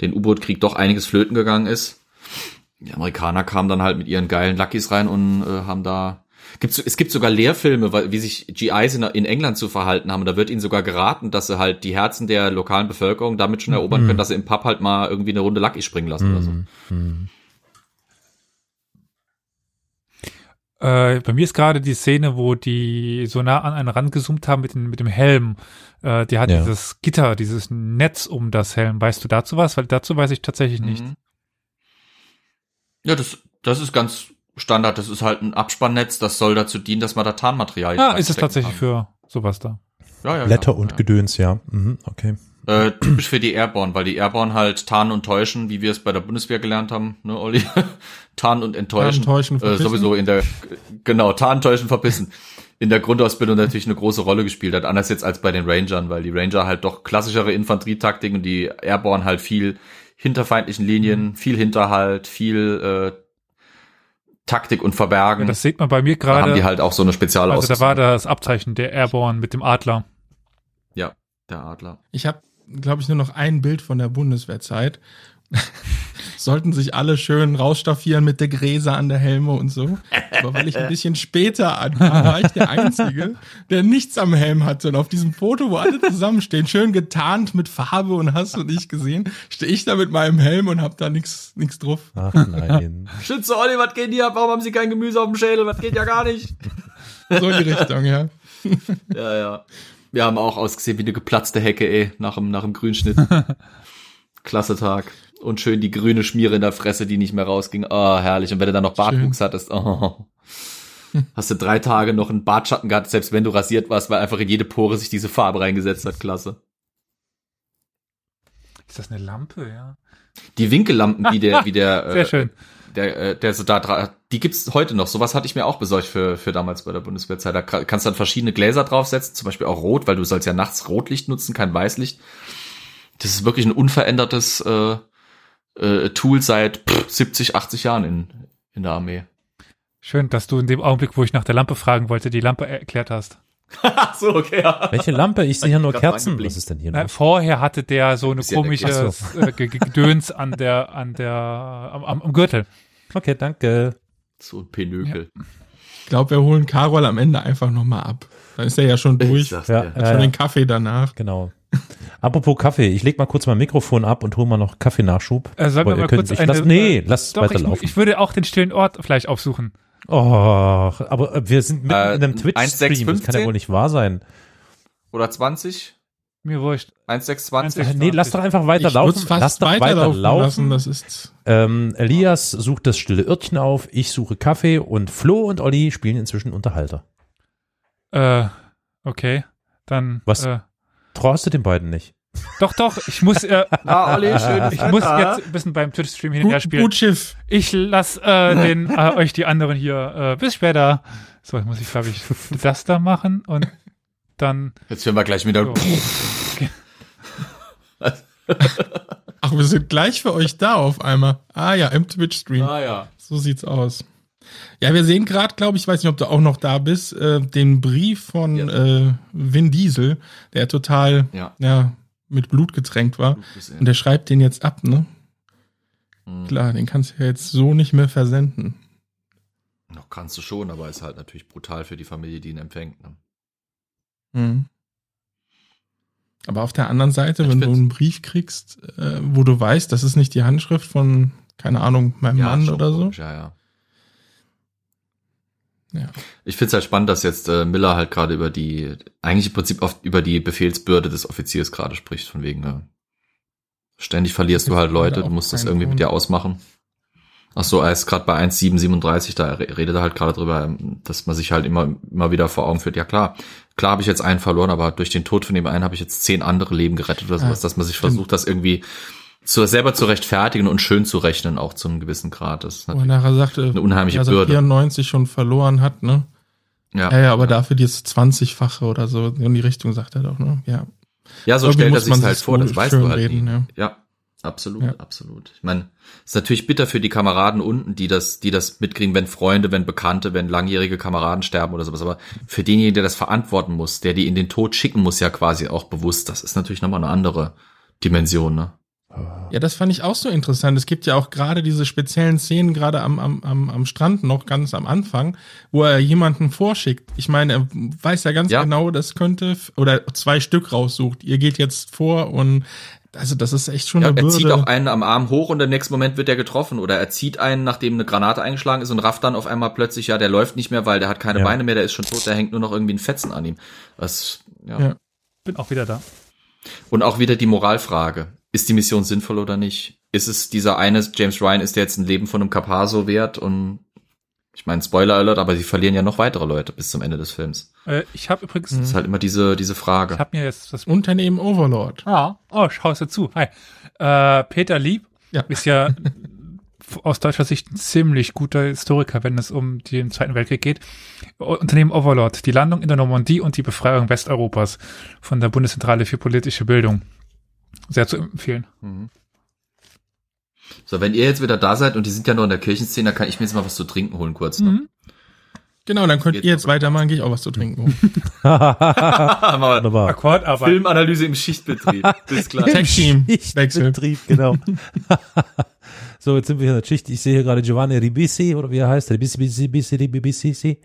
den U-Boot-Krieg doch einiges flöten gegangen ist. Die Amerikaner kamen dann halt mit ihren geilen Luckys rein und äh, haben da. Gibt's, es gibt sogar Lehrfilme, weil- wie sich GIs in, in England zu verhalten haben. Und da wird ihnen sogar geraten, dass sie halt die Herzen der lokalen Bevölkerung damit schon erobern können, dass sie im Pub halt mal irgendwie eine Runde Lucky springen lassen oder so. Mhm. Äh, bei mir ist gerade die Szene, wo die so nah an einen rangezoomt haben mit, dem- mit dem Helm. Äh, die hat Ja. dieses Gitter, dieses Netz um das Helm. Weißt du dazu was? Weil dazu weiß ich tatsächlich nicht. Ja, das, das ist ganz Standard. Das ist halt ein Abspannnetz. Das soll dazu dienen, dass man da Tarnmaterial Ah, ist es tatsächlich kann. für sowas da. ja, ja, Blätter ja, und ja. Gedöns, ja. Mhm, okay. Äh, typisch für die Airborne, weil die Airborne halt tarnen und täuschen, wie wir es bei der Bundeswehr gelernt haben, ne, Olli? (laughs) tarnen und enttäuschen. Tarnen, täuschen, äh, verpissen. sowieso in der, genau, tarnen, täuschen, verpissen. In der Grundausbildung natürlich eine große Rolle gespielt hat, anders jetzt als bei den Rangern, weil die Ranger halt doch klassischere Infanterietaktik und die Airborne halt viel hinterfeindlichen Linien, Mhm. viel Hinterhalt, viel äh, Taktik und Verbergen. Ja, das sieht man bei mir da haben die gerade. halt auch so eine spezielle Also da war das Abzeichen der Airborne mit dem Adler. Ja, der Adler. Ich habe, glaube ich, nur noch ein Bild von der Bundeswehrzeit. (laughs) Sollten sich alle schön rausstaffieren mit der Gräse an der Helme und so. Aber weil ich ein bisschen später ankam, war ich der Einzige, der nichts am Helm hatte. Und auf diesem Foto, wo alle zusammenstehen, schön getarnt mit Farbe und hast du nicht gesehen, stehe ich da mit meinem Helm und hab da nichts nichts drauf. Ach nein. (laughs) Schütze Olli, was geht hier? Warum haben Sie kein Gemüse auf dem Schädel? Was geht ja gar nicht? So in die Richtung, ja. (laughs) Ja, ja. Wir haben auch ausgesehen wie eine geplatzte Hecke, ey, nach dem, nach dem Grünschnitt. Klasse Tag. Und schön die grüne Schmiere in der Fresse, die nicht mehr rausging. Oh, herrlich. Und wenn du dann noch Bartwuchs hattest, oh. Hast du drei Tage noch einen Bartschatten gehabt, selbst wenn du rasiert warst, weil einfach in jede Pore sich diese Farbe reingesetzt hat. Klasse. Ist das eine Lampe, ja? Die Winkellampen, wie der, wie der, (laughs) Sehr äh, schön. der, äh, der so da dra- die gibt's heute noch. Sowas hatte ich mir auch besorgt für, für damals bei der Bundeswehrzeit. Da ka- kannst du dann verschiedene Gläser draufsetzen, zum Beispiel auch rot, weil du sollst ja nachts Rotlicht nutzen, kein Weißlicht. Das ist wirklich ein unverändertes äh, äh, Tool seit pff, 70, 80 Jahren in, in der Armee. Schön, dass du in dem Augenblick, wo ich nach der Lampe fragen wollte, die Lampe erklärt hast. (laughs) So, okay, ja. Welche Lampe? Ich sehe hier nur Kerzen. Was ist denn hier Na, noch? vorher hatte der so eine ja komische Klasse. äh, Ge- Ge- Gedöns an der, an der, am, am, am Gürtel. Okay, danke. So ein Penökel. Ich glaube, wir holen Karol am Ende einfach nochmal ab. Dann ist er ja schon durch. Ja. Hat ja, schon ja. den Kaffee danach. Genau. Apropos Kaffee, ich leg mal kurz mein Mikrofon ab und hol mal noch Kaffeenachschub. Äh, sollen wir mal könnt- kurz ich eine, lass, nee, äh, lass Doch, ich, weiterlaufen. ich würde auch den stillen Ort vielleicht aufsuchen. Oh, aber äh, wir sind mitten Äh, in einem Twitch-Stream. Das kann ja 1,615? wohl nicht wahr sein. Oder 20? Mir wurscht. 1,620? Äh, nee, lass doch einfach Ich weiterlaufen. würde fast Lass doch weiterlaufen weiterlaufen. lassen. Das ist Ähm, Elias sucht das stille Örtchen auf, ich suche Kaffee und Flo und Olli spielen inzwischen Unterhalter. Äh, okay. Dann. Was? Äh, Traust du den beiden nicht? doch, doch, ich muss, äh, (laughs) Ah, Olli, schön. ich muss jetzt ein bisschen beim Twitch-Stream hin und her gut, spielen. gut Schiff. Ich lass äh, den, äh, euch die anderen hier. Äh, bis später. So, jetzt muss ich, glaube ich, das da machen und dann. Jetzt hören wir gleich wieder. So. (laughs) Ach, wir sind gleich für euch da auf einmal. Ah ja, im Twitch-Stream. Ah ja. So sieht's aus. Ja, wir sehen gerade, glaube ich, weiß nicht, ob du auch noch da bist, äh, den Brief von Ja. äh, Vin Diesel, der total Ja. ja, mit Blut getränkt war. Und der schreibt den jetzt ab, ne? Mhm. Klar, den kannst du ja jetzt so nicht mehr versenden. Noch kannst du schon, aber ist halt natürlich brutal für die Familie, die ihn empfängt. Ne? Mhm. Aber auf der anderen Seite, Ich wenn du einen Brief kriegst, äh, wo du weißt, das ist nicht die Handschrift von, keine Ahnung, meinem Mann schon oder so. komisch, Ja, ja. Ja. Ich finde es halt spannend, dass jetzt äh, Miller halt gerade über die, eigentlich im Prinzip oft über die Befehlsbürde des Offiziers gerade spricht, von wegen, äh, ständig verlierst du halt Leute, du musst das irgendwie mit dir ausmachen. Ach so, er ist gerade bei 1,737, da re- redet er halt gerade drüber, ähm, dass man sich halt immer, immer wieder vor Augen führt, ja klar, klar habe ich jetzt einen verloren, aber durch den Tod von dem einen habe ich jetzt zehn andere Leben gerettet oder sowas, Ah, dass man sich stimmt. versucht, das irgendwie zu, selber zu rechtfertigen und schön zu rechnen, auch zu einem gewissen Grad. Das ist Wo er natürlich nachher sagte, eine unheimliche dass er Bürde. 94 schon verloren hat, ne? Ja, Ja, ja, aber dafür dieses 20-fache oder so in die Richtung sagt er doch, ne? Ja. ja so stellt er muss sich halt vor, das weißt du halt reden, ja. Ja, absolut, Ja. absolut. Ich meine, ist natürlich bitter für die Kameraden unten, die das, die das mitkriegen, wenn Freunde, wenn Bekannte, wenn langjährige Kameraden sterben oder sowas. Aber für denjenigen, der das verantworten muss, der die in den Tod schicken muss, ja quasi auch bewusst. Das ist natürlich nochmal eine andere Dimension, ne? Ja, das fand ich auch so interessant. Es gibt ja auch gerade diese speziellen Szenen, gerade am, am, am, am Strand noch ganz am Anfang, wo er jemanden vorschickt. Ich meine, er weiß ja ganz Ja. genau, das könnte, oder zwei Stück raussucht. Ihr geht jetzt vor und also das ist echt schon Ja, eine er Bürde. zieht auch einen am Arm hoch und im nächsten Moment wird er getroffen. Oder er zieht einen, nachdem eine Granate eingeschlagen ist und rafft dann auf einmal plötzlich, ja, der läuft nicht mehr, weil der hat keine Ja. Beine mehr, der ist schon tot, der hängt nur noch irgendwie ein Fetzen an ihm. Das, ja. Ja. Bin auch wieder da. Und auch wieder die Moralfrage. Ist die Mission sinnvoll oder nicht? Ist es dieser eine, James Ryan, ist der jetzt ein Leben von einem Capaso wert? Und ich meine, Spoiler Alert, aber sie verlieren ja noch weitere Leute bis zum Ende des Films. Äh, ich habe übrigens, Das ist halt immer diese, diese ich Frage. habe mir jetzt das Unternehmen Overlord. Ah, oh, schaust du zu. Hi. Äh, Peter Lieb Ja. ist ja (laughs) aus deutscher Sicht ein ziemlich guter Historiker, wenn es um den Zweiten Weltkrieg geht. Unternehmen Overlord, die Landung in der Normandie und die Befreiung Westeuropas von der Bundeszentrale für politische Bildung. Sehr zu empfehlen. So, wenn ihr jetzt wieder da seid und die sind ja noch in der Kirchenszene, dann kann ich mir jetzt mal was zu trinken holen kurz. Ne? Mhm. Genau, dann könnt Jetzt ihr jetzt weitermachen, gehe ich auch was zu trinken. holen. (laughs) (laughs) Aber Wunderbar. Akkordarbeit. Filmanalyse im Schichtbetrieb. (laughs) Ist klar. Tag Team Wechsel. Betrieb, genau. so, jetzt sind wir hier in der Schicht. Ich sehe hier gerade Giovanni Ribisi, oder wie er heißt. Ribisi, Ribisi, Ribisi, Ribisi.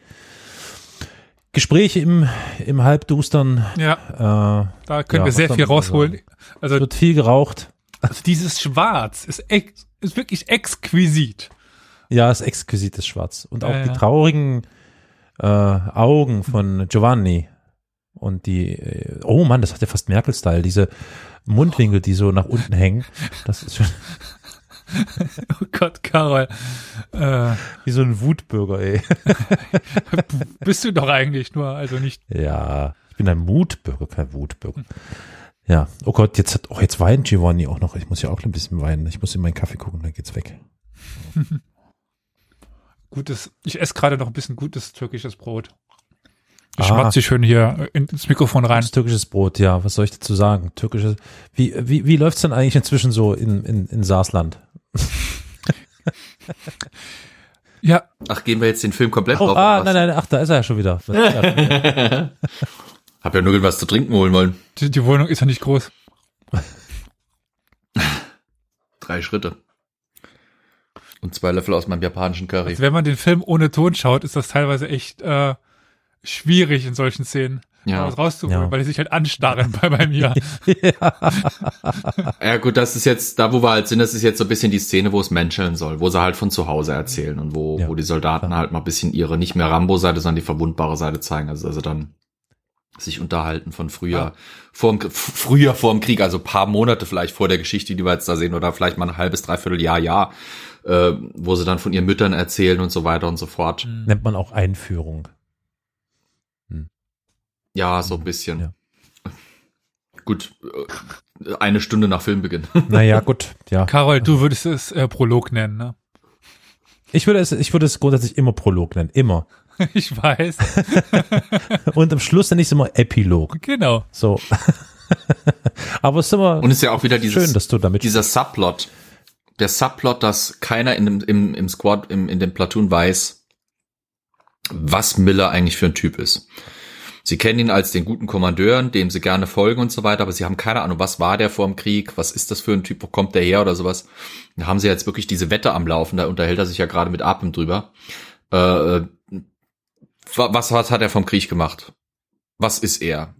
Gespräche im, im Halbdustern. Ja, Äh, da können Ja, wir sehr viel rausholen. es Also, wird viel geraucht. also dieses Schwarz ist, ex, ist wirklich exquisit. Ja, ist exquisites Schwarz. Und auch Ja, die traurigen äh, Augen von Giovanni. Und die, äh, oh Mann, das hat ja fast Merkel-Style, diese Mundwinkel, die so nach unten hängen. Das ist schon (laughs) Oh Gott, Carol. Äh, wie so ein Wutbürger, ey. (laughs) bist du doch eigentlich nur, also nicht. Ja, ich bin ein Mutbürger, kein Wutbürger. Ja, oh Gott, jetzt hat, oh, jetzt weint Giovanni auch noch. Ich muss ja auch ein bisschen weinen. Ich muss in meinen Kaffee gucken, dann geht's weg. (laughs) Gutes, ich esse gerade noch ein bisschen gutes türkisches Brot. Ich Ah. schmatze schön hier ins Mikrofon rein. Das türkisches Brot, ja, was soll ich dazu sagen? Türkisches, wie, wie, wie läuft's denn eigentlich inzwischen so in, in, in Saarland? Ja, Ach, gehen wir jetzt den Film komplett Oh, drauf? ah, nein, nein, ach, da ist er ja schon wieder. (laughs) Hab ja nur irgendwas zu trinken holen wollen. die, die Wohnung ist ja nicht groß. Drei Schritte. Und zwei Löffel aus meinem japanischen Curry. Also wenn man den Film ohne Ton schaut, ist das teilweise echt äh, schwierig in solchen Szenen. Ja. Was rauszuholen, Ja. weil die sich halt anstarren bei, bei mir. Ja gut, das ist jetzt, da wo wir halt sind, das ist jetzt so ein bisschen die Szene, wo es menscheln soll, wo sie halt von zu Hause erzählen und wo, Ja. wo die Soldaten halt mal ein bisschen ihre, nicht mehr Rambo-Seite, sondern die verwundbare Seite zeigen. Also, also dann sich unterhalten von früher, vorm, f- früher vorm Krieg, also paar Monate vielleicht vor der Geschichte, die wir jetzt da sehen, oder vielleicht mal ein halbes, dreiviertel Jahr, Jahr, äh, wo sie dann von ihren Müttern erzählen und so weiter und so fort. Nennt man auch Einführung. Ja, so ein bisschen. Ja. (laughs) Gut, äh, eine Stunde nach Filmbeginn. (laughs) Naja, gut, ja. Carol, du würdest es äh, Prolog nennen, ne? Ich würde es, ich würde es grundsätzlich immer Prolog nennen, immer. (laughs) Ich weiß. Und am Schluss nenne ich es immer Epilog. Genau. So. Aber es ist immer Und es ist ja auch wieder dieses, schön, dass du damit dieser Subplot, der Subplot, dass keiner in dem, im, im Squad, im, in dem Platoon weiß, was Miller eigentlich für ein Typ ist. Sie kennen ihn als den guten Kommandeur, dem sie gerne folgen und so weiter, aber sie haben keine Ahnung, was war der vor dem Krieg, was ist das für ein Typ, wo kommt der her oder sowas. Da haben sie jetzt wirklich diese Wette am Laufen, da unterhält er sich ja gerade mit Atem drüber. Äh, äh, wa- was, was hat er vom Krieg gemacht? Was ist er?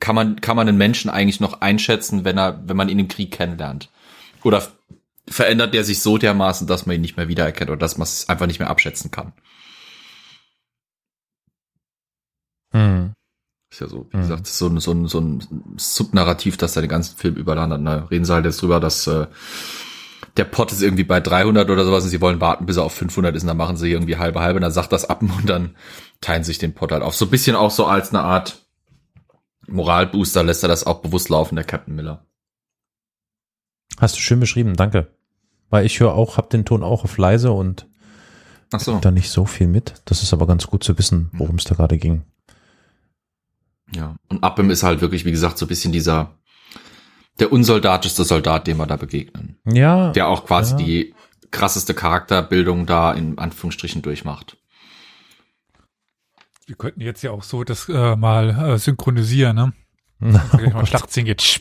Kann man, kann man einen Menschen eigentlich noch einschätzen, wenn er, wenn man ihn im Krieg kennenlernt? Oder verändert der sich so dermaßen, dass man ihn nicht mehr wiedererkennt oder dass man es einfach nicht mehr abschätzen kann? Hm. Ist ja so, wie Mhm. gesagt, so ein, so ein, so ein Subnarrativ, das da den ganzen Film überlandert. Ne? Reden sie halt jetzt drüber, dass äh, der Pot ist irgendwie bei 300 oder sowas und sie wollen warten, bis er auf 500 ist und dann machen sie irgendwie halbe halbe und dann sagt das ab (laughs) und dann teilen sich den Pot halt auf. So ein bisschen auch so als eine Art Moralbooster lässt er das auch bewusst laufen, der Captain Miller. Hast du schön beschrieben, danke. Weil ich höre auch, hab den Ton auch auf leise und Ach so. da nicht so viel mit. Das ist aber ganz gut zu wissen, worum es da gerade ging. Ja. Und Upham ist halt wirklich, wie gesagt, so ein bisschen dieser, der unsoldatischste Soldat, dem wir da begegnen. Ja, Der auch quasi Ja. die krasseste Charakterbildung da in Anführungsstrichen durchmacht. Wir könnten jetzt ja auch so das äh, mal äh, synchronisieren, ne? (laughs) Wenn gleich mal Schlachtszenen geht.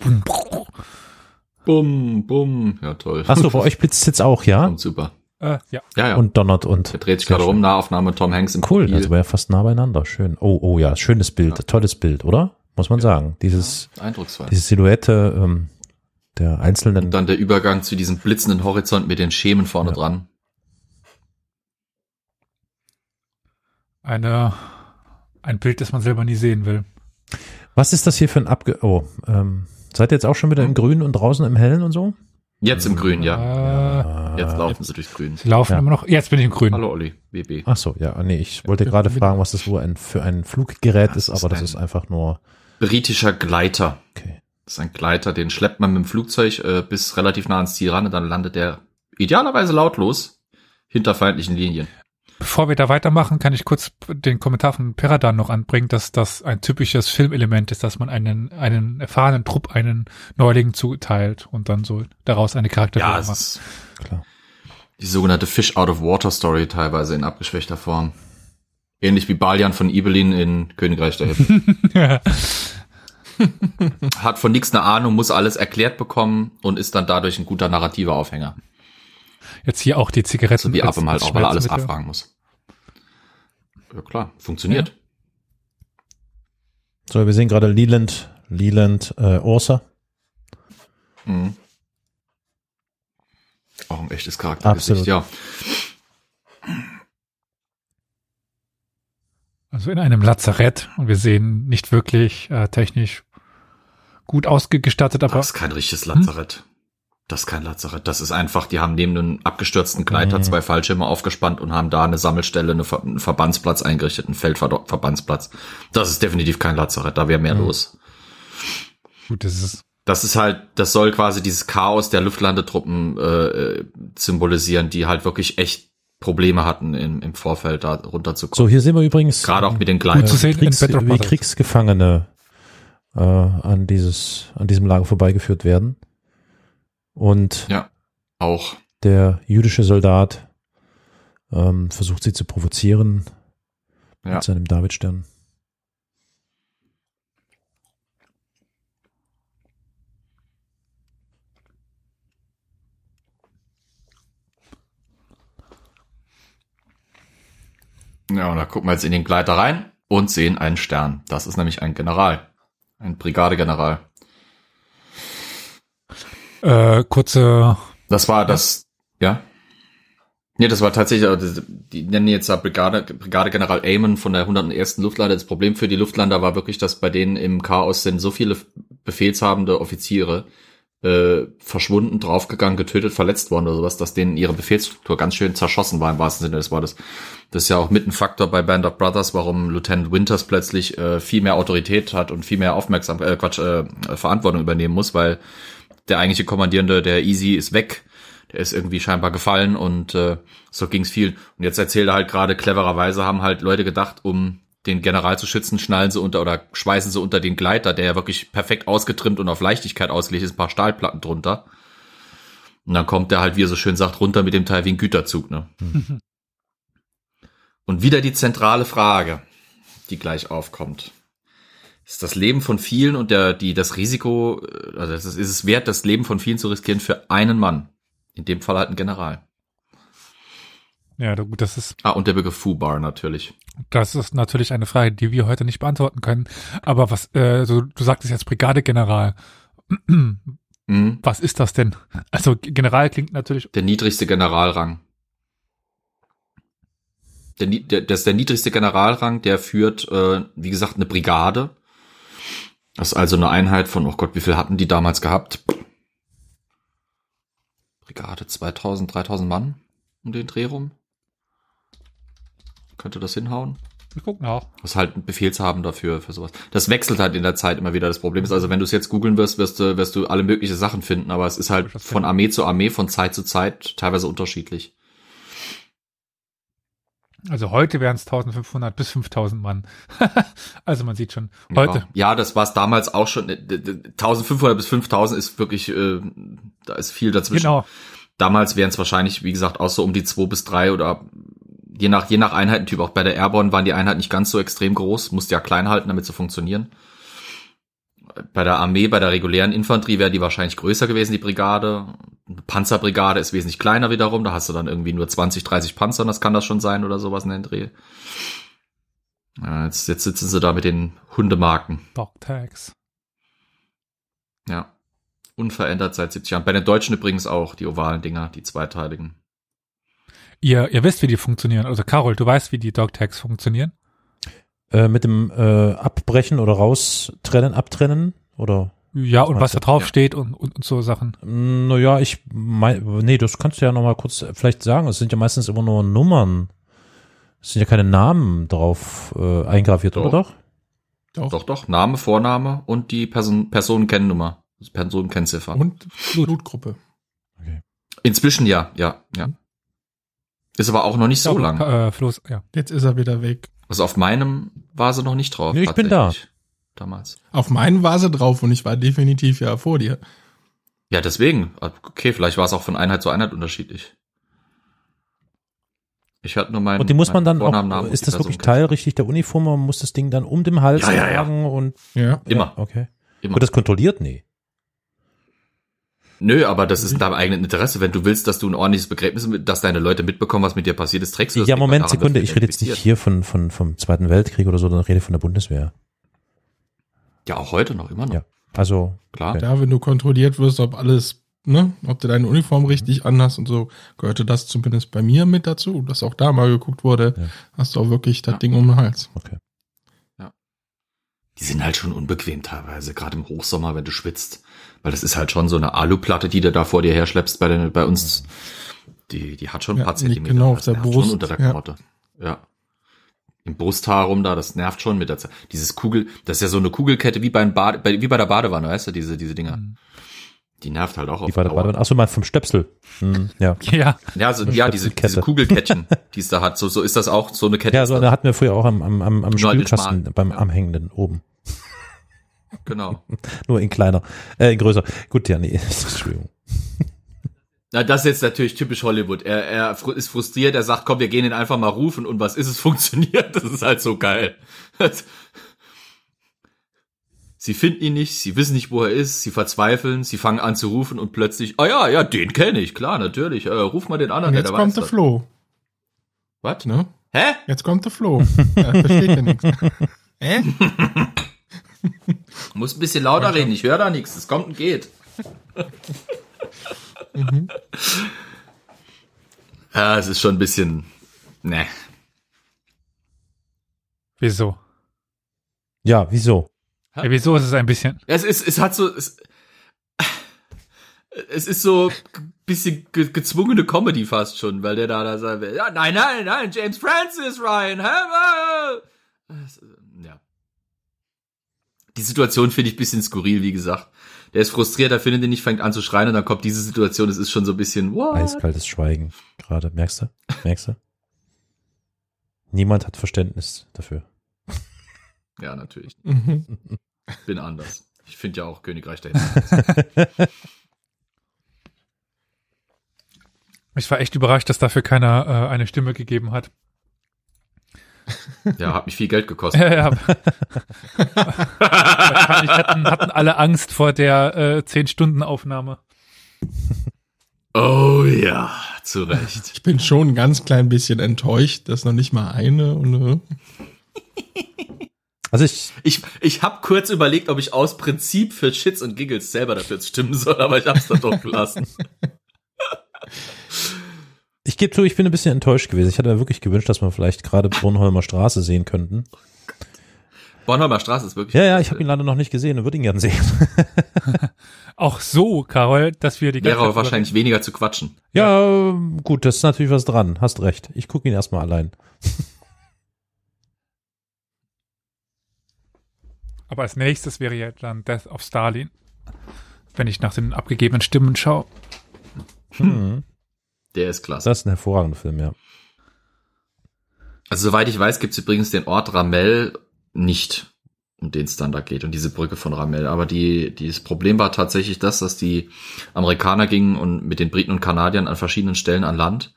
Bumm, bumm. Ja, toll. Achso, bei (laughs) euch blitzt jetzt auch, ja? Kommt super. Äh, ja. Ja, ja. Und donnert und. der dreht sich gerade rum, schön. Nahaufnahme Tom Hanks im Cool, Profil. also war ja fast nah beieinander. Schön. Oh, oh ja, schönes Bild, tolles Bild, oder? Muss man sagen. Dieses, Eindrucksvoll. diese Silhouette ähm, der einzelnen. Und dann der Übergang zu diesem blitzenden Horizont mit den Schemen vorne Ja. dran. Eine, ein Bild, das man selber nie sehen will. Was ist das hier für ein Abge... Oh, ähm, seid ihr jetzt auch schon wieder im Grün und draußen im Hellen und so? Jetzt im Grün, ja. Äh, Jetzt laufen sie durchs Grün. sie laufen Ja. immer noch. Jetzt bin ich im Grün. Hallo Olli, WB. Ach so, ja, nee, ich wollte gerade fragen, was das wohl ein, für ein Fluggerät ist, ist aber das ein- ist einfach nur, Britischer Gleiter. okay. Das ist ein Gleiter, den schleppt man mit dem Flugzeug äh, bis relativ nah ans Ziel ran und dann landet er idealerweise lautlos hinter feindlichen Linien. Bevor wir da weitermachen, kann ich kurz den Kommentar von Peradan noch anbringen, dass das ein typisches Filmelement ist, dass man einen, einen erfahrenen Trupp einen Neuling zuteilt und dann so daraus eine Ja, Charakterführung es macht. Klar. die sogenannte Fish out of Water Story teilweise in abgeschwächter Form. Ähnlich wie Balian von Ibelin in Königreich der Hippen. (laughs) Hat von nichts eine Ahnung, muss alles erklärt bekommen und ist dann dadurch ein guter narrativer Aufhänger. Jetzt hier auch die Zigaretten. So wie als- Abem halt als auch, weil er alles abfragen muss. Ja klar, funktioniert. So, wir sehen gerade Leland, Leland, äh, Ursa. Mhm. Auch ein echtes Charaktergesicht, Absolut. ja. Also in einem Lazarett und wir sehen nicht wirklich äh, technisch gut ausgestattet, aber Das ist kein richtiges Lazarett. Das ist kein Lazarett. Das ist einfach, die haben neben einem abgestürzten Gleiter Mhm. zwei Fallschirme aufgespannt und haben da eine Sammelstelle, eine Ver einen Verbandsplatz eingerichtet, einen Feldverbandsplatz. Das ist definitiv kein Lazarett, da wäre mehr Mhm. los. gut, das ist Das ist halt, das soll quasi dieses Chaos der Luftlandetruppen äh, symbolisieren, die halt wirklich echt Probleme hatten im, im Vorfeld da runterzukommen. So, hier sehen wir übrigens Gerade auch mit den Gut Gleitern. zu sehen in Kriegs. Kriegsgefangene äh, an dieses, an diesem Lager vorbeigeführt werden. Und Ja, auch. der jüdische Soldat ähm, versucht sie zu provozieren Ja. mit seinem Davidstern. Ja, und da gucken wir jetzt in den Gleiter rein und sehen einen Stern. Das ist nämlich ein General. Ein Brigadegeneral. Äh, kurze Das war das, ja? Nee, das war tatsächlich, die nennen jetzt da Brigade, Brigadegeneral Amon von der 101. Luftlander. Das Problem für die Luftlander war wirklich, dass bei denen im Chaos sind so viele befehlshabende Offiziere äh, verschwunden, draufgegangen, getötet, verletzt worden oder sowas, dass denen ihre Befehlsstruktur ganz schön zerschossen war im wahrsten Sinne des Wortes. Das ist ja auch mit ein Faktor bei Band of Brothers, warum Lieutenant Winters plötzlich äh, viel mehr Autorität hat und viel mehr Aufmerksamkeit, äh, Quatsch, äh, Verantwortung übernehmen muss, weil der eigentliche Kommandierende, der Easy, ist weg. Der ist irgendwie scheinbar gefallen und äh, so ging's viel. Und jetzt erzählt er halt gerade clevererweise, haben halt Leute gedacht, um den General zu schützen, schnallen sie unter oder schweißen sie unter den Gleiter, der ja wirklich perfekt ausgetrimmt und auf Leichtigkeit ausgelegt ist, ein paar Stahlplatten drunter. Und dann kommt der halt, wie er so schön sagt, runter mit dem Teil wie ein Güterzug. Ne? und wieder die zentrale Frage, die gleich aufkommt. Ist das Leben von vielen und der, die, das Risiko, also ist es, ist es wert, das Leben von vielen zu riskieren für einen Mann? In dem Fall halt ein General. Ja, gut, das ist, Ah, und der Begriff Fubar natürlich. das ist natürlich eine Frage, die wir heute nicht beantworten können. Aber was, äh, so, du sagtest jetzt Brigadegeneral. (clears throat) Mhm. Was ist das denn? Also General klingt natürlich, Der niedrigste Generalrang. Der, der, das ist der niedrigste Generalrang, der führt, äh, wie gesagt, eine Brigade. Das ist also eine Einheit von, oh Gott, wie viel hatten die damals gehabt? Brigade 2000, 3000 Mann um den Dreh rum. Könnte das hinhauen? wir gucken auch. Das ist halt ein Befehlshaben dafür, für sowas. Das wechselt halt in der Zeit immer wieder. Das Problem ist also, wenn du es jetzt googeln wirst, wirst du, wirst du alle mögliche Sachen finden, aber es ist halt von Armee zu Armee, von Zeit zu Zeit teilweise unterschiedlich. Also heute wären es 1500 bis 5000 Mann. (laughs) also man sieht schon, heute. Ja, ja das war es damals auch schon. äh, d- d- 1500 bis 5000 ist wirklich, äh, da ist viel dazwischen. Genau. Damals wären es wahrscheinlich, wie gesagt, auch so um die zwei bis drei oder je nach, je nach Einheitentyp. Auch bei der Airborne waren die Einheiten nicht ganz so extrem groß, musste ja klein halten, damit sie funktionieren. bei der Armee, bei der regulären Infanterie wäre die wahrscheinlich größer gewesen, die Brigade. Eine Panzerbrigade ist wesentlich kleiner wiederum. Da hast du dann irgendwie nur 20, 30 Panzer, das kann das schon sein oder sowas in den Dreh. Ja, jetzt, jetzt sitzen sie da mit den Hundemarken. Dog Tags. Ja. Unverändert seit 70 Jahren. Bei den Deutschen übrigens auch, die ovalen Dinger, die zweiteiligen. Ihr, ihr wisst, wie die funktionieren. Also Carol, du weißt, wie die Dog Tags funktionieren? Äh, mit dem äh, Abbrechen oder raustrennen, abtrennen oder? Ja, und was da drauf Ja. steht und, und, und so Sachen. Naja, ich mein, nee, das kannst du ja noch mal kurz vielleicht sagen. Es sind ja meistens immer nur Nummern. Es sind ja keine Namen drauf äh, eingraviert, Doch. oder doch? Doch. Doch, doch. Name, Vorname und die Person, Personenkennnummer. Personenkennziffer. Und Blutgruppe. Inzwischen ja, ja, ja. Ist aber auch noch nicht so lang. Äh, Floß, ja. Jetzt ist er wieder weg. Also auf meinem war sie noch nicht drauf. Nee, ich bin da. Damals. Auf meinen war sie drauf und ich war definitiv ja vor dir. Ja, deswegen. Okay, vielleicht war es auch von Einheit zu Einheit unterschiedlich. Ich hatte nur meinen Und die muss man dann Vornamen, auch, Namen ist das wirklich. Teil richtig der Uniform? Man muss das Ding dann um dem Hals Ja, ja, ja. tragen und Ja. Immer, Ja, okay. immer. Wird das kontrolliert? Nee. Nö, aber das ist in deinem eigenen Interesse. Wenn du willst, dass du ein ordentliches Begräbnis, dass deine Leute mitbekommen, was mit dir passiert ist, trägst du das Ja, Ding, Moment, daran Sekunde. Ich rede jetzt nicht hier von, von, vom Zweiten Weltkrieg oder so, sondern rede von der Bundeswehr. Ja, auch heute noch, immer noch. Ja. Also, Klar. Da, wenn du kontrolliert wirst, ob alles, ne, ob du deine Uniform richtig anhast und so, gehörte das zumindest bei mir mit dazu, dass auch da mal geguckt wurde, Ja. hast du auch wirklich das Ja. Ding um den Hals. okay. Die sind halt schon unbequem teilweise, gerade im Hochsommer, wenn du schwitzt. Weil das ist halt schon so eine Aluplatte, die du da vor dir her schleppst bei, den, bei uns. Die, die hat schon ein Ja, paar liegt Zentimeter. genau auf Das der Brust, Schon unter der ja. Klamotte. Ja. Im Brusthaar rum da, das nervt schon mit der Zeit. Dieses Kugel, das ist ja so eine Kugelkette wie bei, einem Bade, bei, wie bei der Badewanne, weißt du, diese, diese Dinger. Mhm. Die nervt halt auch auf Die war, Dauer. war, achso, mal vom Stöpsel. Hm, (laughs) ja. Ja, Ja, also, Eine ja, diese, diese Kugelkettchen, (laughs) die es da hat. So, so ist das auch, so eine Kette. Ja, so eine hatten wir früher auch am, am, am, am halt Spülkasten beim Ja. am hängenden oben. Genau. (laughs) Nur in kleiner, äh, in größer. Gut, ja, nee, Entschuldigung. Na, das ist jetzt natürlich typisch Hollywood. Er, er ist frustriert, er sagt, komm, wir gehen ihn einfach mal rufen und was ist es? (laughs) Funktioniert. Das ist halt so geil. Sie finden ihn nicht, sie wissen nicht, wo er ist, sie verzweifeln, sie fangen an zu rufen und plötzlich, ah ja, ja, den kenne ich, klar, natürlich. Äh, ruf mal den Und anderen, jetzt der kommt der. Flo, Was? ne? Hä? Jetzt kommt der Flo. ja, versteht ja nichts. (laughs) Hä? Muss ein bisschen lauter reden, ich höre da nichts. Es kommt und geht. (laughs) Ja, es ist schon ein bisschen, ne. wieso? Ja, wieso? Ja, wieso ist es ein bisschen? Es ist, es hat so, es, es ist so ein bisschen ge gezwungene Comedy fast schon, weil der da, da sagt, ja, nein, nein, nein, James Francis, Ryan, hä? Ja. Die Situation finde ich ein bisschen skurril, wie gesagt. Der ist frustriert, er findet ihn nicht, fängt an zu schreien und dann kommt diese Situation, es ist schon so ein bisschen, what? Eiskaltes Schweigen gerade. Merkst du? Merkst du? Niemand hat Verständnis dafür. Ja, natürlich. Mhm. Bin anders. Ich finde ja auch Königreich der Himmel. (laughs) Ich war echt überrascht, dass dafür keiner äh, eine Stimme gegeben hat. Ja, hat mich viel Geld gekostet. Ja, ja. (laughs) Wahrscheinlich hatten, hatten alle Angst vor der äh, 10-Stunden-Aufnahme. Oh ja, zu Recht. Ich bin schon ein ganz klein bisschen enttäuscht, dass noch nicht mal eine und äh, Also ich, Ich, ich habe kurz überlegt, ob ich aus Prinzip für Shits und Giggles selber dafür stimmen soll, aber ich hab's dann doch gelassen. (laughs) ich gebe zu, ich bin ein bisschen enttäuscht gewesen. Ich hatte mir wirklich gewünscht, dass wir vielleicht gerade Bornholmer Straße sehen könnten. Bornholmer Straße ist wirklich. Ja, ja, ich habe ihn leider noch nicht gesehen und würde ihn gern sehen. (laughs) Auch so, Carol, dass wir die ganze Wäre aber Zeit wahrscheinlich weniger zu quatschen. Ja, ähm, gut, das ist natürlich was dran. Hast recht. Ich gucke ihn erstmal allein. (laughs) Aber als nächstes wäre ja dann Death of Stalin. Wenn ich nach den abgegebenen Stimmen schaue. Hm. Der ist klasse. Das ist ein hervorragender Film, ja. Also soweit ich weiß, gibt's übrigens den Ort Ramel nicht, um den es dann da geht und diese Brücke von Ramel. Aber die, die das Problem war tatsächlich das, dass die Amerikaner gingen und mit den Briten und Kanadiern an verschiedenen Stellen an Land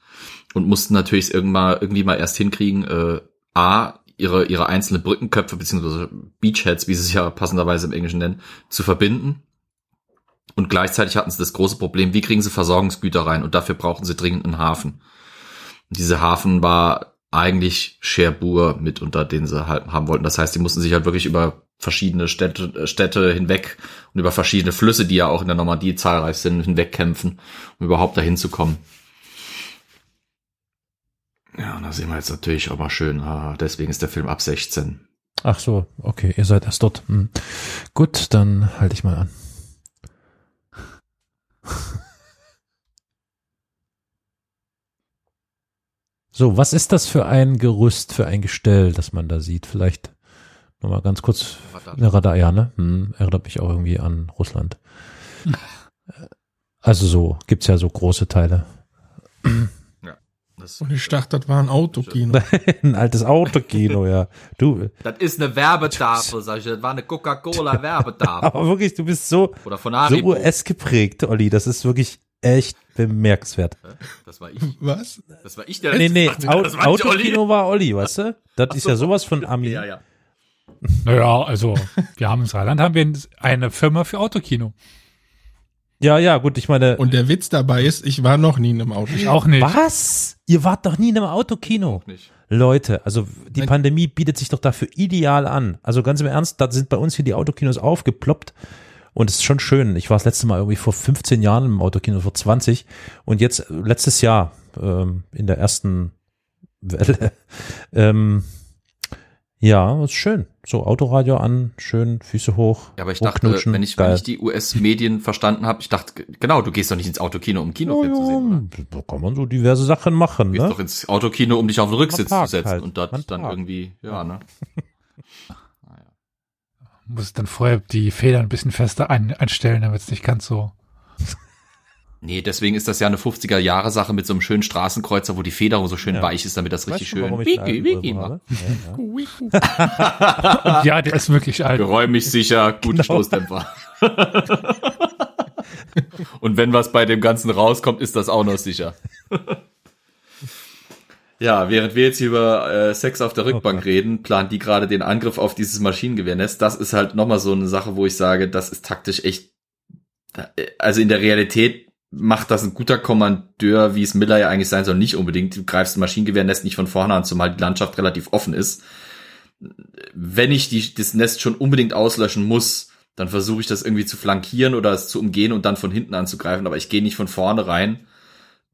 und mussten natürlich irgendwann irgendwie mal erst hinkriegen, äh, A, ihre, ihre einzelnen Brückenköpfe beziehungsweise Beachheads, wie sie es ja passenderweise im Englischen nennen, zu verbinden. Und gleichzeitig hatten sie das große Problem, wie kriegen sie Versorgungsgüter rein? Und dafür brauchten sie dringend einen Hafen. Und dieser Hafen war eigentlich Cherbourg mit unter den sie halt haben wollten. Das heißt, die mussten sich halt wirklich über verschiedene Städte, Städte hinweg und über verschiedene Flüsse, die ja auch in der Normandie zahlreich sind, hinwegkämpfen, um überhaupt dahin zu kommen. Ja, und da sehen wir jetzt natürlich auch mal schön, ah, deswegen ist der Film ab 16. Ach so, okay, ihr seid erst dort. Hm. Gut, dann halte ich mal an. So, was ist das für ein Gerüst, für ein Gestell, das man da sieht? Vielleicht nochmal ganz kurz. Eine Radar, ja, ne? Hm, erinnert mich auch irgendwie an Russland. (laughs) Also so, gibt's ja so große Teile. Das, Und ich dachte, das war ein Autokino. (laughs) ein altes Autokino, ja. Du, das ist eine Werbetafel, (laughs) sag ich. Das war eine Coca-Cola-Werbetafel. (laughs) aber wirklich, du bist so, Oder von so. US geprägt, Olli. Das ist wirklich echt bemerkenswert. das war ich. Was? Das war ich, der Nee, nee, das Au war Autokino war Olli, weißt du? Das ist so. ja sowas von Ami. Ja, ja. Naja, also wir haben im Saarland haben wir eine Firma für Autokino. Ja, ja, gut, ich meine. Und der Witz dabei ist, ich war noch nie in einem Auto. Ich auch nicht. was? Ihr wart doch nie in einem Autokino. Nicht. Leute, also die Nein. Pandemie bietet sich doch dafür ideal an. Also ganz im Ernst, da sind bei uns hier die Autokinos aufgeploppt. Und es ist schon schön. Ich war das letzte Mal irgendwie vor 15 Jahren im Autokino, vor 20. Und jetzt letztes Jahr ähm, in der ersten Welle. (laughs) Ähm, ja, ist schön. So Autoradio an, schön, Füße hoch. Ja, aber ich dachte, wenn ich, geil. wenn ich die US-Medien verstanden habe, ich dachte, genau, du gehst doch nicht ins Autokino, um Kinofilm zu sehen, oder? da kann man so diverse Sachen machen, Du gehst ne? doch ins Autokino, um dich auf den Rücksitz zu setzen halt. und dort dann irgendwie, ja, ne? (laughs) Muss dann vorher die Federn ein bisschen fester ein, einstellen, damit es nicht ganz so. Nee, deswegen ist das ja eine 50er-Jahre-Sache mit so einem schönen Straßenkreuzer, wo die Federung so schön Ja. weich ist, damit das richtig Weißt du, warum schön wiki, wiki macht. (laughs) Ja, ja. Der ist wirklich alt. Geräumig sicher, gute Genau. Stoßdämpfer. (laughs) Und wenn was bei dem Ganzen rauskommt, ist das auch noch sicher. (laughs) Ja, während wir jetzt hier über äh, Sex auf der Rückbank Okay. reden, plant die gerade den Angriff auf dieses Maschinengewehrnest. Das ist halt nochmal so eine Sache, wo ich sage, das ist taktisch echt. Also in der Realität macht das ein guter Kommandeur, wie es Miller ja eigentlich sein soll, nicht unbedingt. Du greifst ein Maschinengewehrnest nicht von vorne an, zumal die Landschaft relativ offen ist. Wenn ich die, das Nest schon unbedingt auslöschen muss, dann versuche ich das irgendwie zu flankieren oder es zu umgehen und dann von hinten anzugreifen, aber ich gehe nicht von vorne rein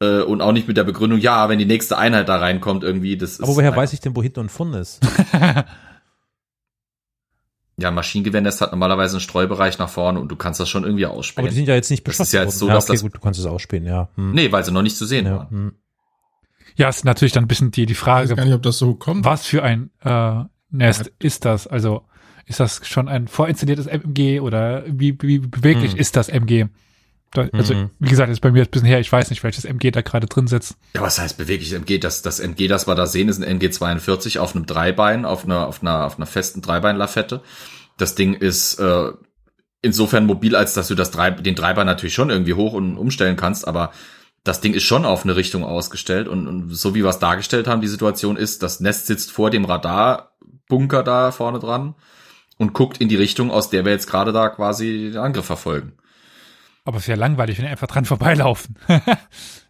äh, und auch nicht mit der Begründung, ja, wenn die nächste Einheit da reinkommt, irgendwie, das ist. Aber woher weiß ich denn, wo hinten und vorne ist? (laughs) Ja, ein Maschinengewehrsnest hat normalerweise einen Streubereich nach vorne und du kannst das schon irgendwie Aber die ausspähen. sind ja jetzt nicht Das ist beschossen ja jetzt so, worden. dass okay, das- gut, du kannst es ausspähen, ja. Hm. Nee, weil sie noch nicht zu sehen ja. waren. Hm. Ja, ist natürlich dann ein bisschen die, die Ich weiß Frage, gar nicht, ob das so kommt. was für ein äh, Nest ist das? Also ist das schon ein vorinstalliertes MG oder wie, wie beweglich Hm. ist das MG? Da, also, Mhm. wie gesagt, ist bei mir jetzt ein bisschen her, ich weiß nicht, welches MG da gerade drin sitzt. Ja, was heißt beweglich MG? Das, das MG, das wir da sehen, ist ein MG 42 auf einem Dreibein, auf einer, auf einer, auf einer festen Dreibeinlafette. Das Ding ist äh, insofern mobil, als dass du das Drei, den Dreibein natürlich schon irgendwie hoch und umstellen kannst, aber das Ding ist schon auf eine Richtung ausgestellt und, und so wie wir es dargestellt haben, die Situation ist, das Nest sitzt vor dem Radarbunker da vorne dran und guckt in die Richtung, aus der wir jetzt gerade da quasi den Angriff verfolgen. Aber es wäre langweilig, wenn die einfach dran (laughs) vorbeilaufen.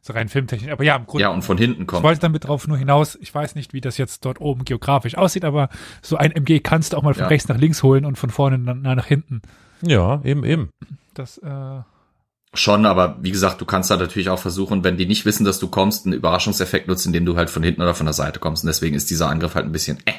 so rein filmtechnisch. Aber ja, im Grunde. Ja, und von hinten Ich kommt. wollte damit drauf nur hinaus, ich weiß nicht, wie das jetzt dort oben geografisch aussieht, aber so ein MG kannst du auch mal von Ja. rechts nach links holen und von vorne nach, nach hinten. Ja, eben, eben. Das, äh, Schon, aber wie gesagt, du kannst da natürlich auch versuchen, wenn die nicht wissen, dass du kommst, einen Überraschungseffekt nutzen, indem du halt von hinten oder von der Seite kommst. Und deswegen ist dieser Angriff halt ein bisschen äh.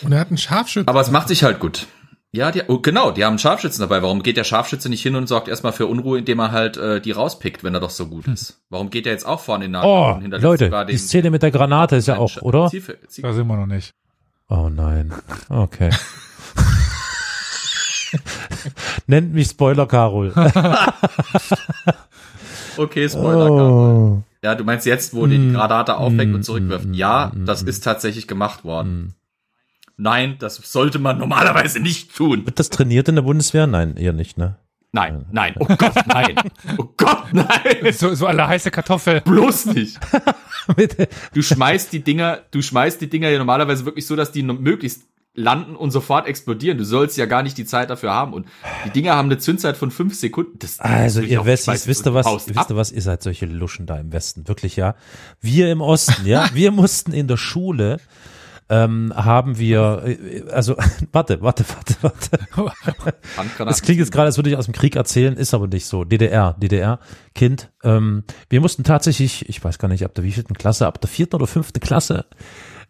Und er hat einen Scharfschützen. Aber es macht sich halt gut. Ja, die, oh, genau, die haben einen Scharfschützen dabei. Warum geht der Scharfschütze nicht hin und sorgt erstmal für Unruhe, indem er halt äh, die rauspickt, wenn er doch so gut ist? Warum geht er jetzt auch vorne in den Oh, und hinterlässt Leute, sogar die Szene mit der Granate ist ja auch, oder? Zielfe- Ziel- da sind wir noch nicht. Oh nein. Okay. (laughs) Nennt mich Spoiler Carol. (laughs) Okay, Spoiler. Oh. Ja, du meinst jetzt, wo die die Granate aufweckt und zurückwirft. mm, Ja, mm, das mm. ist tatsächlich gemacht worden. Nein, das sollte man normalerweise nicht tun. Wird das trainiert in der Bundeswehr? Nein, eher nicht, ne? Nein, nein, oh Gott, nein. Oh Gott, nein. (laughs) So, so alle heiße Kartoffel. Bloß nicht. (laughs) Du schmeißt die Dinger, du schmeißt die Dinger ja normalerweise wirklich so, dass die möglichst landen und sofort explodieren. Du sollst ja gar nicht die Zeit dafür haben. Und die Dinger haben eine Zündzeit von fünf Sekunden. Das, also ihr Wessis, wisst ihr was, wisst ihr was, ihr seid solche Luschen da im Westen, wirklich ja. Wir im Osten, ja, wir (laughs) mussten in der Schule ähm, haben wir, äh, also (laughs) warte, warte, warte, warte. Das klingt jetzt gerade, als würde ich aus dem Krieg erzählen, ist aber nicht so. DDR, DDR, Kind. Ähm, wir mussten tatsächlich, ich weiß gar nicht, ab der wievielten Klasse, ab der vierten oder fünften Klasse,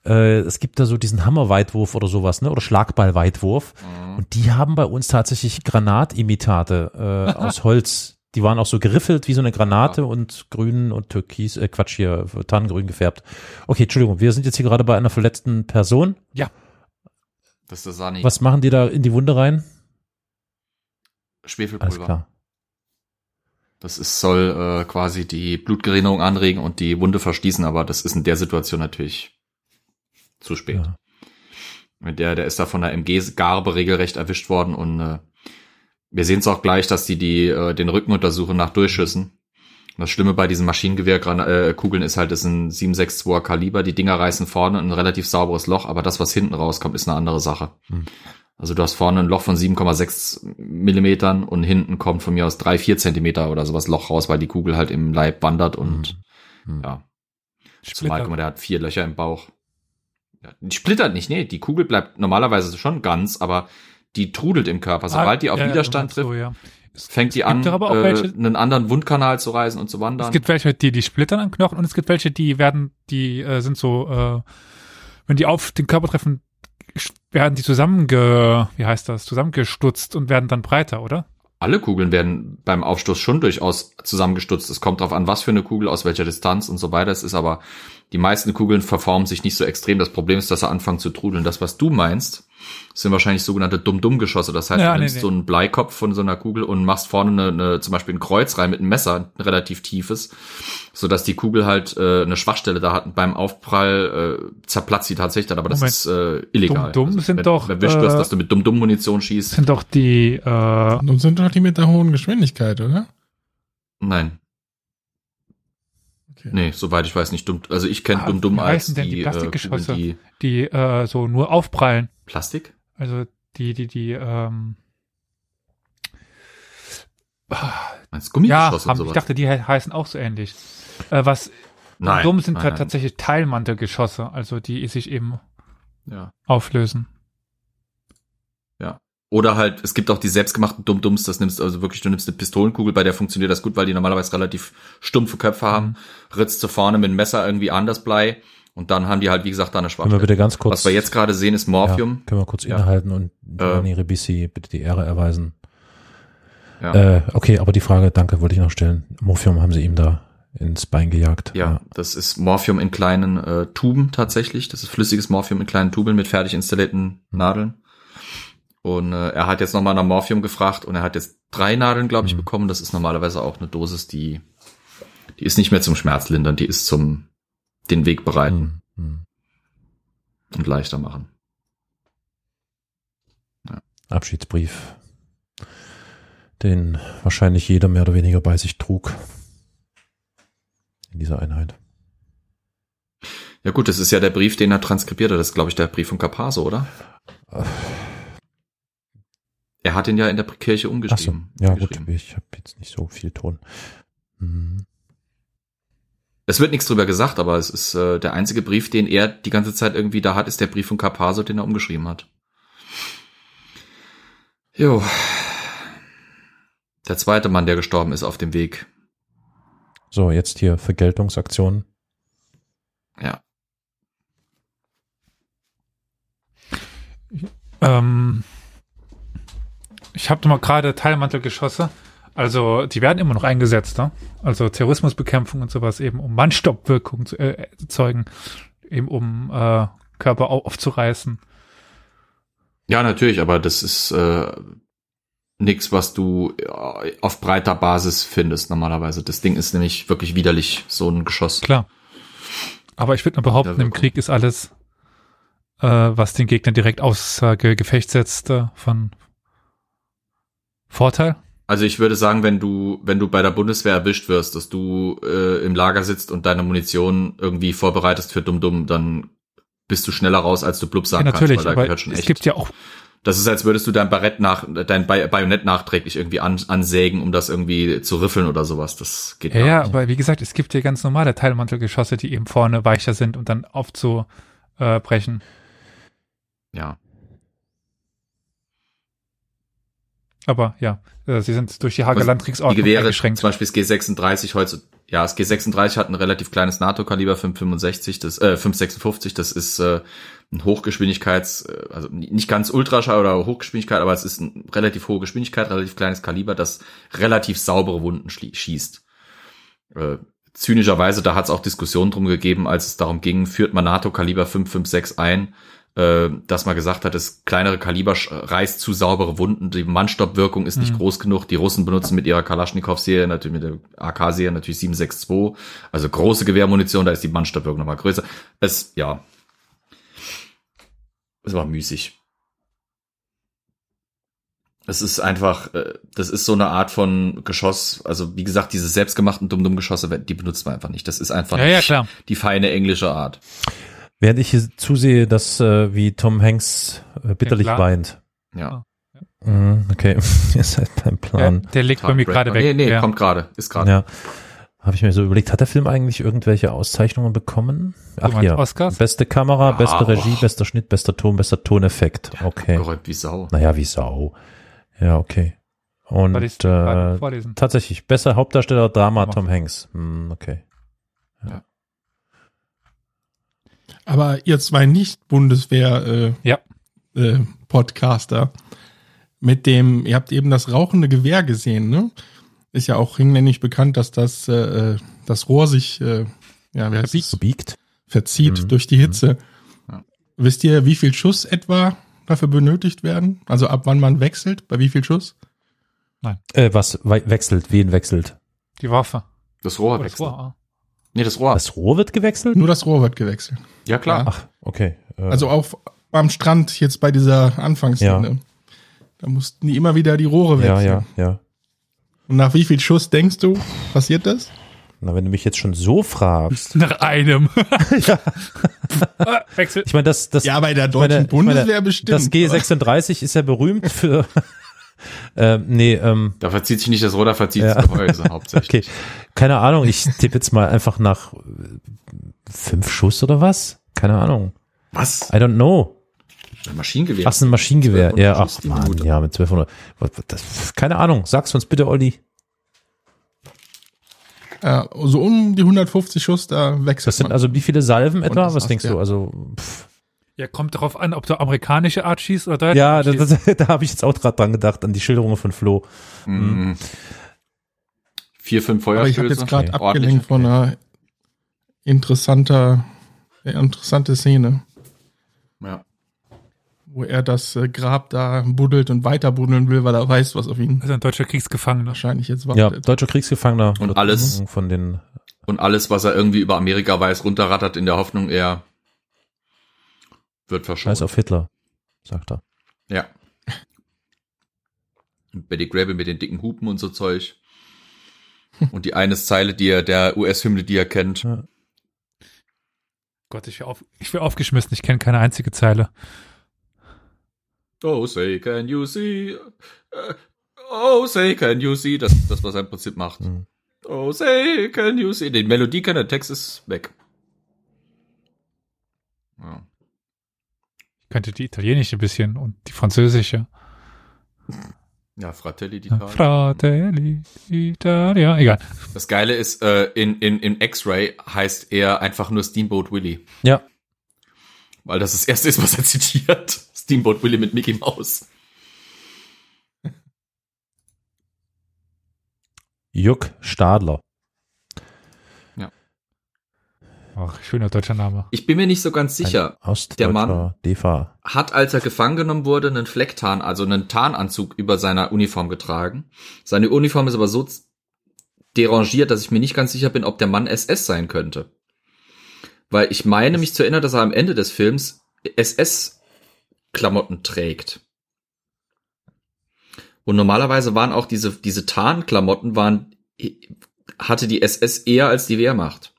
äh, es gibt da so diesen Hammerweitwurf oder sowas, ne? Oder Schlagballweitwurf. Und die haben bei uns tatsächlich Granatimitate äh, aus Holz. Die waren auch so geriffelt wie so eine Granate und grün und türkis, äh, Quatsch hier, tannengrün gefärbt. Okay, Entschuldigung, wir sind jetzt hier gerade bei einer verletzten Person. Das ist der Sani. Was machen die da in die Wunde rein? Alles Schwefelpulver. klar. Das ist, soll äh, quasi die Blutgerinnung anregen und die Wunde verschließen, aber das ist in der Situation natürlich zu spät. Ja. Der, der ist da von der MG-Garbe regelrecht erwischt worden und äh, wir sehen es auch gleich, dass die, die äh, den Rücken untersuchen nach Durchschüssen. Das Schlimme bei diesen Maschinengewehrkugeln äh, ist halt, ist ein 762er Kaliber. Die Dinger reißen vorne ein relativ sauberes Loch, aber das, was hinten rauskommt, ist eine andere Sache. Hm. Also du hast vorne ein Loch von 7,6 Millimetern und hinten kommt von mir aus drei, vier Zentimeter oder sowas Loch raus, weil die Kugel halt im Leib wandert und Hm. ja. Zumal, Splitter. guck mal, der hat vier Löcher im Bauch. Ja, die splittert nicht, nee, die Kugel bleibt normalerweise schon ganz, aber die trudelt im Körper. Sobald die auf Ah, ja, Widerstand so, trifft, ja. fängt die an, äh, welche- einen anderen Wundkanal zu reißen und zu wandern. Es gibt welche, die die splittern an Knochen und es gibt welche, die werden, die äh, sind so, äh, wenn die auf den Körper treffen, werden die zusammenge, wie heißt das, zusammengestutzt und werden dann breiter, oder? Alle Kugeln werden beim Aufstoß schon durchaus zusammengestutzt. Es kommt darauf an, was für eine Kugel, aus welcher Distanz und so weiter. Es ist aber, die meisten Kugeln verformen sich nicht so extrem. Das Problem ist, dass sie anfangen zu trudeln. Das, was du meinst, sind wahrscheinlich sogenannte Dumm-Dumm-Geschosse. Das heißt, Ja, du nee, nimmst nee. so einen Bleikopf von so einer Kugel und machst vorne eine, eine, zum Beispiel ein Kreuz rein mit einem Messer, ein relativ tiefes, sodass die Kugel halt äh, eine Schwachstelle da hat und beim Aufprall äh, zerplatzt sie tatsächlich dann, aber das Moment. ist äh, illegal. Dumm-Dumm sind wenn, doch, Wenn erwischt wirst, äh, dass du mit Dumm-Dumm-Munition schießt. Das sind doch die, äh, Und sind doch die mit der hohen Geschwindigkeit, oder? Nein. Okay. Nee, soweit ich weiß nicht dumm. Also ich kenne Ah, dumm dumm wie als heißen denn die die, äh, Plastikgeschosse? Die die äh, so nur aufprallen. Plastik? Also die, die, die, ähm, Meinst ja, Gummigeschosse haben, und ich sowas? dachte, die he- heißen auch so ähnlich. Äh, was nein, dumm sind nein, ta- nein. tatsächlich Teilmantelgeschosse, also die sich eben Ja. auflösen. Oder halt, es gibt auch die selbstgemachten Dumm-Dums, das nimmst also wirklich, du nimmst eine Pistolenkugel, bei der funktioniert das gut, weil die normalerweise relativ stumpfe Köpfe haben, Mhm. ritzt du vorne mit dem Messer irgendwie an das Blei und dann haben die halt, wie gesagt, da eine Können wir Schwachstelle. bitte ganz kurz, Was wir jetzt gerade sehen, ist Morphium. Ja, können wir kurz Ja. innehalten und Äh. Giovanni Ribisi bitte die Ehre erweisen. Ja. Äh, okay, aber die Frage, danke, wollte ich noch stellen. Morphium haben sie ihm da ins Bein gejagt. Ja, das ist Morphium in kleinen äh, Tuben tatsächlich. Das ist flüssiges Morphium in kleinen Tuben mit fertig installierten Nadeln. Und äh, er hat jetzt nochmal nach Morphium gefragt und er hat jetzt drei Nadeln, glaube ich, Mhm. bekommen. Das ist normalerweise auch eine Dosis, die, die ist nicht mehr zum Schmerzlindern, die ist zum den Weg bereiten Hm, hm. und leichter machen. Abschiedsbrief, den wahrscheinlich jeder mehr oder weniger bei sich trug in dieser Einheit. Ja gut, das ist ja der Brief, den er transkribiert hat. Das ist, glaube ich, der Brief von Capaso, oder? Er hat ihn ja in der Kirche Ach so, umgeschrieben. ja gut, umgeschrieben. ich habe jetzt nicht so viel Ton. Hm. Es wird nichts drüber gesagt, aber es ist äh, der einzige Brief, den er die ganze Zeit irgendwie da hat, ist der Brief von Capaso, den er umgeschrieben hat. Jo. Der zweite Mann, der gestorben ist auf dem Weg. So, jetzt hier Vergeltungsaktion. Ja. Ähm, ich habe mal gerade Teilmantelgeschosse. Also die werden immer noch eingesetzt, ne? Also Terrorismusbekämpfung und sowas eben, um Mannstoppwirkung zu äh, erzeugen, eben um äh, Körper au- aufzureißen. Ja, natürlich, aber das ist äh, nichts, was du äh, auf breiter Basis findest normalerweise. Das Ding ist nämlich wirklich widerlich, so ein Geschoss. Klar. Aber ich würde mal behaupten, im. Krieg ist alles, äh, was den Gegner direkt außer Ge Gefecht setzt, äh, von Vorteil. Also ich würde sagen, wenn du, wenn du bei der Bundeswehr erwischt wirst, dass du äh, im Lager sitzt und deine Munition irgendwie vorbereitest für Dumm-Dumm, dann bist du schneller raus, als du blub Ja, sagen natürlich, kannst, weil da gehört schon es echt. gibt ja auch das ist, als würdest du dein Barett nach, dein Bajonett nachträglich irgendwie an, ansägen, um das irgendwie zu riffeln oder sowas. Das geht Ja, ja, nicht. aber wie gesagt, es gibt ja ganz normale Teilmantelgeschosse, die eben vorne weicher sind und dann aufzubrechen. Ja. Aber ja, äh, sie sind durch die Hager Die Landkriegsordnung Gewehre, eingeschränkt. zum Beispiel das G36 heute, ja, das G36 hat ein relativ kleines NATO-Kaliber 565, das, äh, 556, das ist äh, ein Hochgeschwindigkeits, äh, also nicht ganz Ultraschall oder Hochgeschwindigkeit, aber es ist eine relativ hohe Geschwindigkeit, relativ kleines Kaliber, das relativ saubere Wunden schießt. Äh, zynischerweise, da hat es auch Diskussionen drum gegeben, als es darum ging, führt man NATO-Kaliber 556 ein, äh, dass man gesagt hat, das kleinere Kaliber reißt zu saubere Wunden, die Mannstoppwirkung ist nicht Mhm. groß genug. Die Russen benutzen mit ihrer Kalaschnikow-Serie, natürlich mit der AK-Serie natürlich 762, also große Gewehrmunition, da ist die Mannstoppwirkung nochmal größer. Es, ja, es war müßig. Es ist einfach, äh, das ist so eine Art von Geschoss, also wie gesagt, diese selbstgemachten Dumm-Dumm-Geschosse, die benutzt man einfach nicht. Das ist einfach Ja, ja, die feine englische Art. Während ich hier zusehe, dass äh, wie Tom Hanks äh, bitterlich Ja, weint. Ja. Mhm, okay, (laughs) ihr seid beim Der, Plan. der liegt bei mir gerade weg. Nee, nee, ja. kommt gerade, ist gerade. Ja. Habe ich mir so überlegt, hat der Film eigentlich irgendwelche Auszeichnungen bekommen? Ach meinst ja. Oscars? Beste Kamera, Ja, beste Regie, och. bester Schnitt, bester Ton, bester Toneffekt. Okay. Geräumt wie Sau. Naja, wie Sau. Ja, okay. Und äh, vorlesen? tatsächlich, besser Hauptdarsteller Drama. Tom Hanks. Hm, okay. Aber ihr zwei Nicht-Bundeswehr äh, Ja. äh, Podcaster mit dem, ihr habt eben das rauchende Gewehr gesehen, ne? Ist ja auch hinlänglich bekannt, dass das äh, das Rohr sich äh, ja, wie heißt es? Biegt. verzieht Mhm. durch die Hitze. Ja. Wisst ihr, wie viel Schuss etwa dafür benötigt werden? Also ab wann man wechselt? Bei wie viel Schuss? Äh, was we wechselt? Wen wechselt? Die Waffe. Das Rohr Oh, das wechselt. Nee, das Rohr. Das Rohr wird gewechselt? Nur das Rohr wird gewechselt. ja, klar. Ach, okay. Äh, Also auch am Strand jetzt bei dieser Anfangsszene. Da mussten die immer wieder die Rohre ja, wechseln. ja, ja. Und nach wie viel Schuss denkst du, passiert das? Na, wenn du mich jetzt schon so fragst. Nach einem. (laughs) ja. Ah, Wechsel. Ich meine, das, das, Ja, bei der deutschen meine, Bundeswehr meine, bestimmt. Das G36 ist ja berühmt für. Ähm, nee, ähm, Da verzieht sich nicht das Rohr, da verzieht Ja. sich das Gehäuse (laughs) hauptsächlich. okay. Keine Ahnung, ich tippe jetzt mal einfach nach äh, fünf Schuss oder was? Keine Ahnung. Was? I don't know. Ein Maschinengewehr. Ach, es ist ein Maschinengewehr. 1200 Ja, ach Mann, Minute. ja, mit 1200. Was, was, das, keine Ahnung, sag's uns bitte, Olli. Ja, so um die 150 Schuss, da wechselt Das sind man. also wie viele Salven etwa? Was denkst du, du? ja. Also, pf. Ja, kommt darauf an, ob du amerikanische Art schießt oder deutsche ja, Art das, schießt. das, (laughs) da habe ich jetzt auch gerade dran gedacht, an die Schilderungen von Flo. Mhm. Vier, fünf Aber ich habe Feuerstöße. jetzt gerade Okay. abgelenkt von einer interessanter, äh, interessante Szene, Ja. wo er das äh, Grab da buddelt und weiter buddeln will, weil er weiß, was auf ihn Also ein deutscher Kriegsgefangener. wahrscheinlich jetzt Ja, wartet. deutscher Kriegsgefangener. Und alles- von den Und alles, was er irgendwie über Amerika weiß, runterrattert in der Hoffnung, er wird Scheiß verschossen. auf Hitler, sagt er. Ja. Und Betty Grable mit den dicken Hupen und so Zeug. Und die eine Zeile, die er, der US-Hymne, die er kennt. Ja. Gott, ich wäre auf, ich wär aufgeschmissen. Ich kenne keine einzige Zeile. Oh, say, can you see? Äh, Oh, say, can you see? Das das, was er im Prinzip macht. Mhm. Oh, say, can you see? Die Melodie kann der Text ist weg. Ja. Ich könnte die italienische ein bisschen und die französische. Ja, Fratelli d'Italia. Fratelli Italia. Egal. Das Geile ist, äh, in, in, in X-Ray heißt er einfach nur Steamboat Willie. Ja, Weil das das erste ist, was er zitiert. (laughs) Steamboat Willie mit Mickey Mouse. Juck Stadler. Ach, schöner deutscher Name. Ich bin mir nicht so ganz sicher. Der Mann- DEFA. Hat, als er gefangen genommen wurde, einen Flecktarn, also einen Tarnanzug über seiner Uniform getragen. Seine Uniform ist aber so derangiert, dass ich mir nicht ganz sicher bin, ob der Mann SS sein könnte. Weil ich meine, mich zu erinnern, dass er am Ende des Films SS-Klamotten trägt. Und normalerweise waren auch diese, diese Tarnklamotten waren, hatte die SS eher als die Wehrmacht.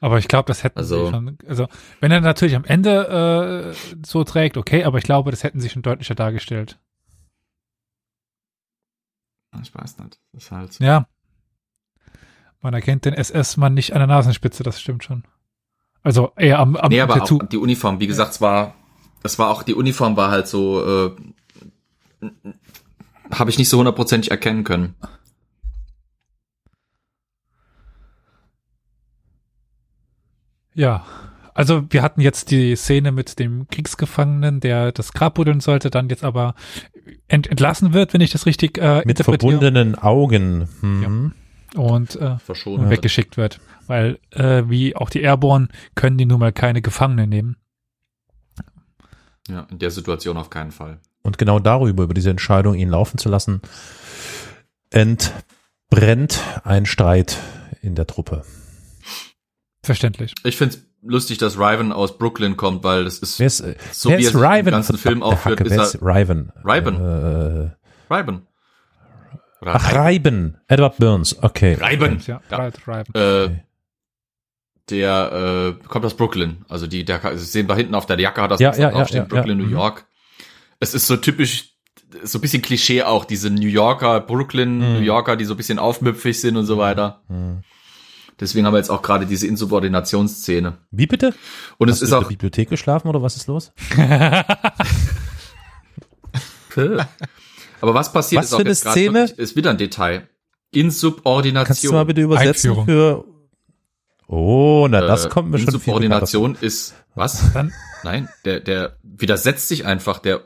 Aber ich glaube, das hätten Also- sie schon, also wenn er natürlich am Ende äh, so trägt, okay, aber ich glaube, das hätten sie schon deutlicher dargestellt. Ich weiß nicht. Das ist halt. Ja. Man erkennt den SS-Mann nicht an der Nasenspitze, das stimmt schon. Also eher am, am Nee, aber auch die Uniform, wie gesagt, es war, es war auch, die Uniform war halt so, äh, habe ich nicht so hundertprozentig erkennen können. Ja. Also wir hatten jetzt die Szene mit dem Kriegsgefangenen, der das Grab buddeln sollte, dann jetzt aber ent entlassen wird, wenn ich das richtig äh, Mit interpretiere. verbundenen Augen. Mhm. und äh, Verschont. weggeschickt wird. Weil, äh, wie auch die Airborne, können die nun mal keine Gefangenen nehmen. Ja, in der Situation auf keinen Fall. Und genau darüber, über diese Entscheidung, ihn laufen zu lassen, entbrennt ein Streit in der Truppe. Verständlich. Ich find's lustig, dass Riven aus Brooklyn kommt, weil das ist ist, so wie ist er Riven? im ganzen Film aufführt, Hacke, ist er ist Riven? Riven. Äh, Riven. Oder ach, Reiben. Edward Burns. Okay. Reiben. Ja, Ja. Right. Äh, der äh, kommt aus Brooklyn. Also die, der Sie sehen da hinten auf der Jacke hat das Ja, ja, ja, draufstehen, ja, Brooklyn, ja. New Mhm. York. Es ist so typisch, so ein bisschen Klischee auch, diese New Yorker, Brooklyn, Mhm. New Yorker, die so ein bisschen aufmüpfig sind und so weiter. Mhm. Deswegen haben wir jetzt auch gerade diese Insubordinationsszene. Wie bitte? Und Hast es du ist in auch der Bibliothek geschlafen oder was ist los? (laughs) Aber was passiert Was ist auch für eine jetzt Szene? wirklich- ist wieder ein Detail. Insubordination. Kannst du mal bitte übersetzen Einführung. für Oh, na das Äh, kommt mir schon viel Insubordination ist was? Dann, Nein, der der widersetzt sich einfach, der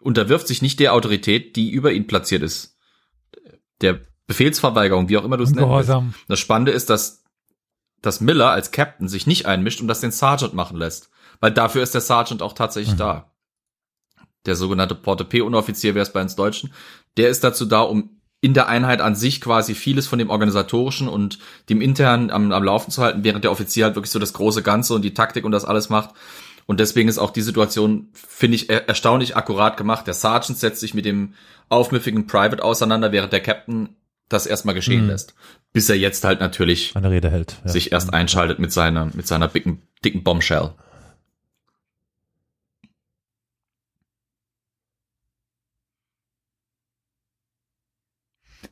unterwirft sich nicht der Autorität, die über ihn platziert ist. Der Befehlsverweigerung, wie auch immer du es nennen willst. ungehorsam. Das Spannende ist, dass dass Miller als Captain sich nicht einmischt und das den Sergeant machen lässt, weil dafür ist der Sergeant auch tatsächlich Mhm. da. Der sogenannte Porte-P-Unoffizier wäre es bei uns Deutschen. Der ist dazu da, um in der Einheit an sich quasi vieles von dem organisatorischen und dem internen am, am Laufen zu halten, während der Offizier halt wirklich so das große Ganze und die Taktik und das alles macht. Und deswegen ist auch die Situation, finde ich, er erstaunlich akkurat gemacht. Der Sergeant setzt sich mit dem aufmüffigen Private auseinander, während der Captain das erstmal geschehen Mhm. lässt. Bis er jetzt halt natürlich Eine Rede hält. Ja. sich erst einschaltet mit seiner, mit seiner dicken, dicken Bombshell.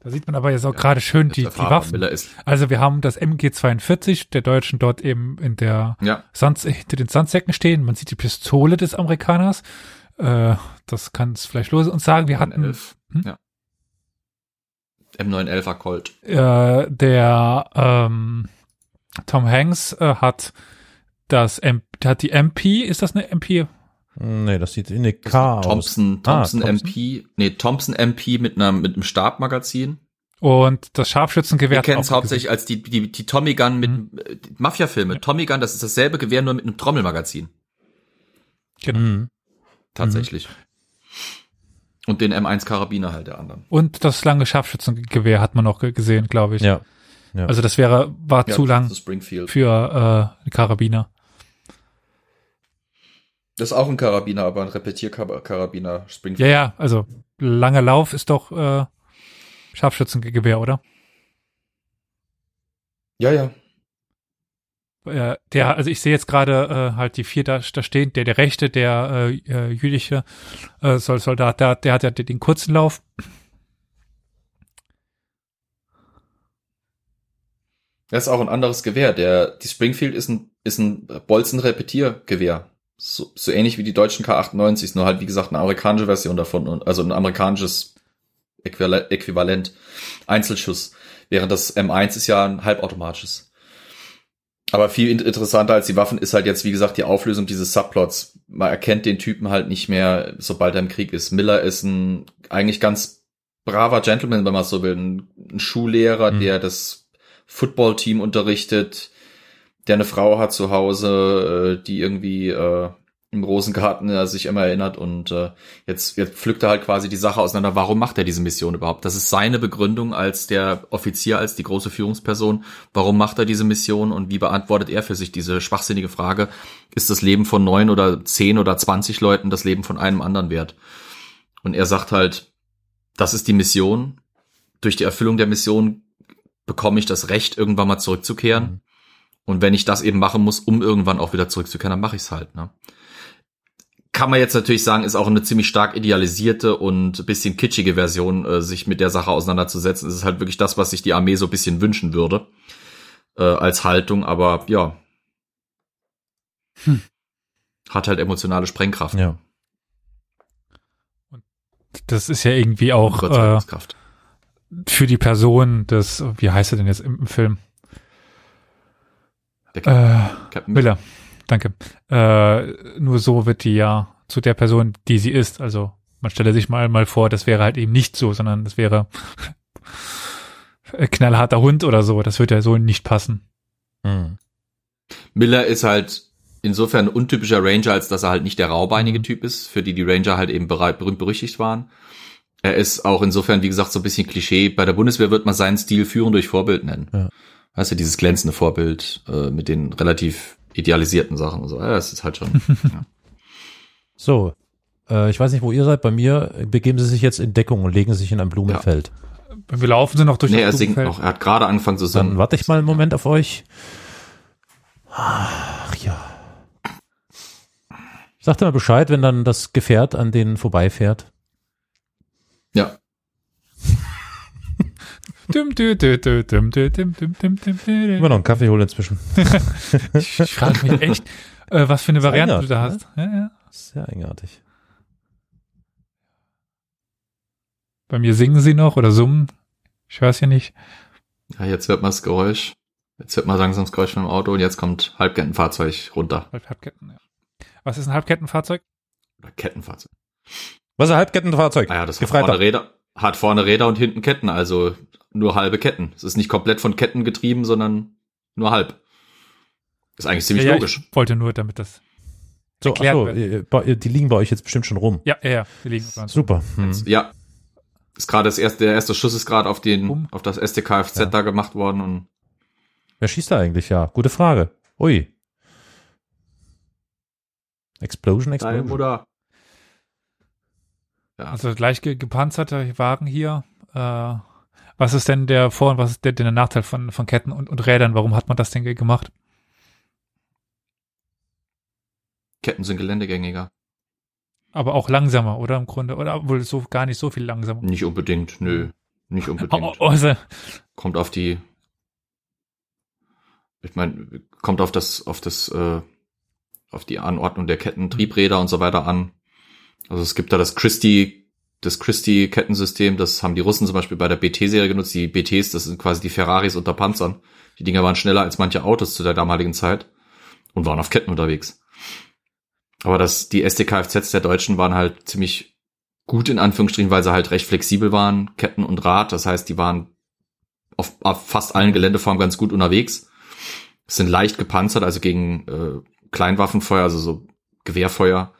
Da sieht man aber jetzt auch gerade schön die, die Waffen. Also wir haben das MG42 der Deutschen dort eben in der ja, Sand, hinter den Sandsäcken stehen. Man sieht die Pistole des Amerikaners. Äh, das kann es vielleicht los uns sagen. Wir hatten M11, Hm? ja. M911er Colt. äh, der ähm, Tom Hanks äh, hat das M hat die MP, ist das eine MP? Nee, das sieht in eine K aus. Thompson, Ah, Thompson. MP, nee, Thompson MP mit einer, mit einem Stabmagazin. Und das Scharfschützengewehr. Wir kennen es hauptsächlich als die, die, die Tommy Gun mit, Mhm. äh, Mafia-Filme. Tommy Gun, das ist dasselbe Gewehr, nur mit einem Trommelmagazin. Genau. Mhm. Tatsächlich. Und den M1 Karabiner halt der anderen. Und das lange Scharfschützengewehr hat man ge- gesehen, glaube ich. Ja. ja. Also das wäre, war zu lang für äh, Karabiner. Das ist auch ein Karabiner, aber ein Repetierkarabiner Ja, Springfield. ja, also langer Lauf ist doch äh, Scharfschützengewehr, oder? Ja, ja. Äh, der, also ich sehe jetzt gerade äh, halt die vier da, da stehen, der der rechte, der äh, äh, jüdische äh, Sol- Soldat, der, der hat ja den, kurzen Lauf. Das ist auch ein anderes Gewehr. Der, die Springfield ist ein, ist ein Bolzen-Repetiergewehr. So, so ähnlich wie die deutschen K98s, nur halt, wie gesagt, eine amerikanische Version davon, also ein amerikanisches Äquivalent Einzelschuss. Während das M1 ist ja ein halbautomatisches. Aber viel in- interessanter als die Waffen ist halt jetzt, wie gesagt, die Auflösung dieses Subplots. Man erkennt den Typen halt nicht mehr, sobald er im Krieg ist. Miller ist ein eigentlich ganz braver Gentleman, wenn man so will. Ein, ein Schullehrer, Mhm. der das Footballteam unterrichtet, der eine Frau hat zu Hause, äh, die irgendwie äh, im Rosengarten äh, sich immer erinnert und äh, jetzt, jetzt pflückt er halt quasi die Sache auseinander. Warum macht er diese Mission überhaupt? Das ist seine Begründung als der Offizier, als die große Führungsperson. Warum macht er diese Mission und wie beantwortet er für sich diese schwachsinnige Frage? Ist das Leben von neun oder zehn oder zwanzig Leuten das Leben von einem anderen wert? Und er sagt halt, das ist die Mission. Durch die Erfüllung der Mission bekomme ich das Recht, irgendwann mal zurückzukehren. Mhm. Und wenn ich das eben machen muss, um irgendwann auch wieder zurückzukehren, dann mache ich es halt. Ne? Kann man jetzt natürlich sagen, ist auch eine ziemlich stark idealisierte und ein bisschen kitschige Version, äh, sich mit der Sache auseinanderzusetzen. Es ist halt wirklich das, was sich die Armee so ein bisschen wünschen würde äh, als Haltung. Aber ja, Hm. hat halt emotionale Sprengkraft. Ja. Das ist ja irgendwie auch äh, für die Person das, wie heißt er denn jetzt im, im Film? Der Äh, Captain Miller, danke. Äh, nur so wird die ja zu der Person, die sie ist. Also man stelle sich mal mal vor, das wäre halt eben nicht so, sondern das wäre (laughs) knallharter Hund oder so. Das wird ja so nicht passen. Mhm. Miller ist halt insofern ein untypischer Ranger, als dass er halt nicht der Mhm. raubeinige Typ ist, für die die Ranger halt eben berühmt berüchtigt waren. Er ist auch insofern, wie gesagt, so ein bisschen Klischee. Bei der Bundeswehr wird man seinen Stil führen durch Vorbild nennen. Ja. Weißt du, dieses glänzende Vorbild äh, mit den relativ idealisierten Sachen und so. Ja, das ist halt schon. (laughs) ja. So, äh, ich weiß nicht, wo ihr seid. Bei mir begeben sie sich jetzt in Deckung und legen sich in ein Blumenfeld. Wenn wir laufen, sind noch durch Nee, er das singt Blumenfeld. noch. Er hat gerade angefangen zu Dann singen. warte ich mal einen Moment auf euch. Ach ja. Sagt mal Bescheid, wenn dann das Gefährt an denen vorbeifährt. Ja. Immer noch einen Kaffee holen inzwischen. (laughs) Ich, ich frage mich echt, äh, was für eine Variante du da eigenartig, hast. Ja, ja. Sehr eigenartig. Bei mir singen sie noch oder summen. Ich weiß ja nicht. ja, jetzt hört man das Geräusch. Jetzt hört man langsam das Geräusch vom Auto und jetzt kommt Halbkettenfahrzeug runter. Halb- Halbketten, ja. Was ist ein Halbkettenfahrzeug? Oder Kettenfahrzeug. Was ist ein Halbkettenfahrzeug? Ah ja, das hat vorne Räder, hat vorne Räder und hinten Ketten, also nur halbe Ketten. Es ist nicht komplett von Ketten getrieben, sondern nur halb. Ist eigentlich ziemlich ja, ja, logisch. Ich wollte nur, damit das. So, erklärt bei- die liegen bei euch jetzt bestimmt schon rum. Ja, ja, ja. Wir liegen. Super. Hm. Ja. Ist gerade das erste, der erste Schuss ist gerade auf den, Um. auf das STKFZ Ja. da gemacht worden und Wer schießt da eigentlich? Ja, gute Frage. Ui. Explosion, Explosion. Mutter. Ja. Also leicht ge gepanzerter Wagen hier. Äh, was ist denn der Vor- und was ist denn der Nachteil von, von Ketten und, und Rädern? Warum hat man das denn ge- gemacht? Ketten sind geländegängiger. Aber auch langsamer, oder im Grunde? Oder wohl so gar nicht so viel langsamer. Nicht unbedingt, nö. Nicht (laughs) unbedingt. oh, also, Kommt auf die, ich meine, kommt auf das, auf das, äh, auf die Anordnung der Ketten, Triebräder und so weiter an. Also es gibt da das Christie, das Christie-Kettensystem, das haben die Russen zum Beispiel bei der BT-Serie genutzt. Die BTs, das sind quasi die Ferraris unter Panzern. Die Dinger waren schneller als manche Autos zu der damaligen Zeit und waren auf Ketten unterwegs. Aber das, die SDKFZs der Deutschen waren halt ziemlich gut in Anführungsstrichen, weil sie halt recht flexibel waren, Ketten und Rad. Das heißt, die waren auf, auf fast allen Geländeformen ganz gut unterwegs. Sind leicht gepanzert, also gegen äh, Kleinwaffenfeuer, also so Gewehrfeuer.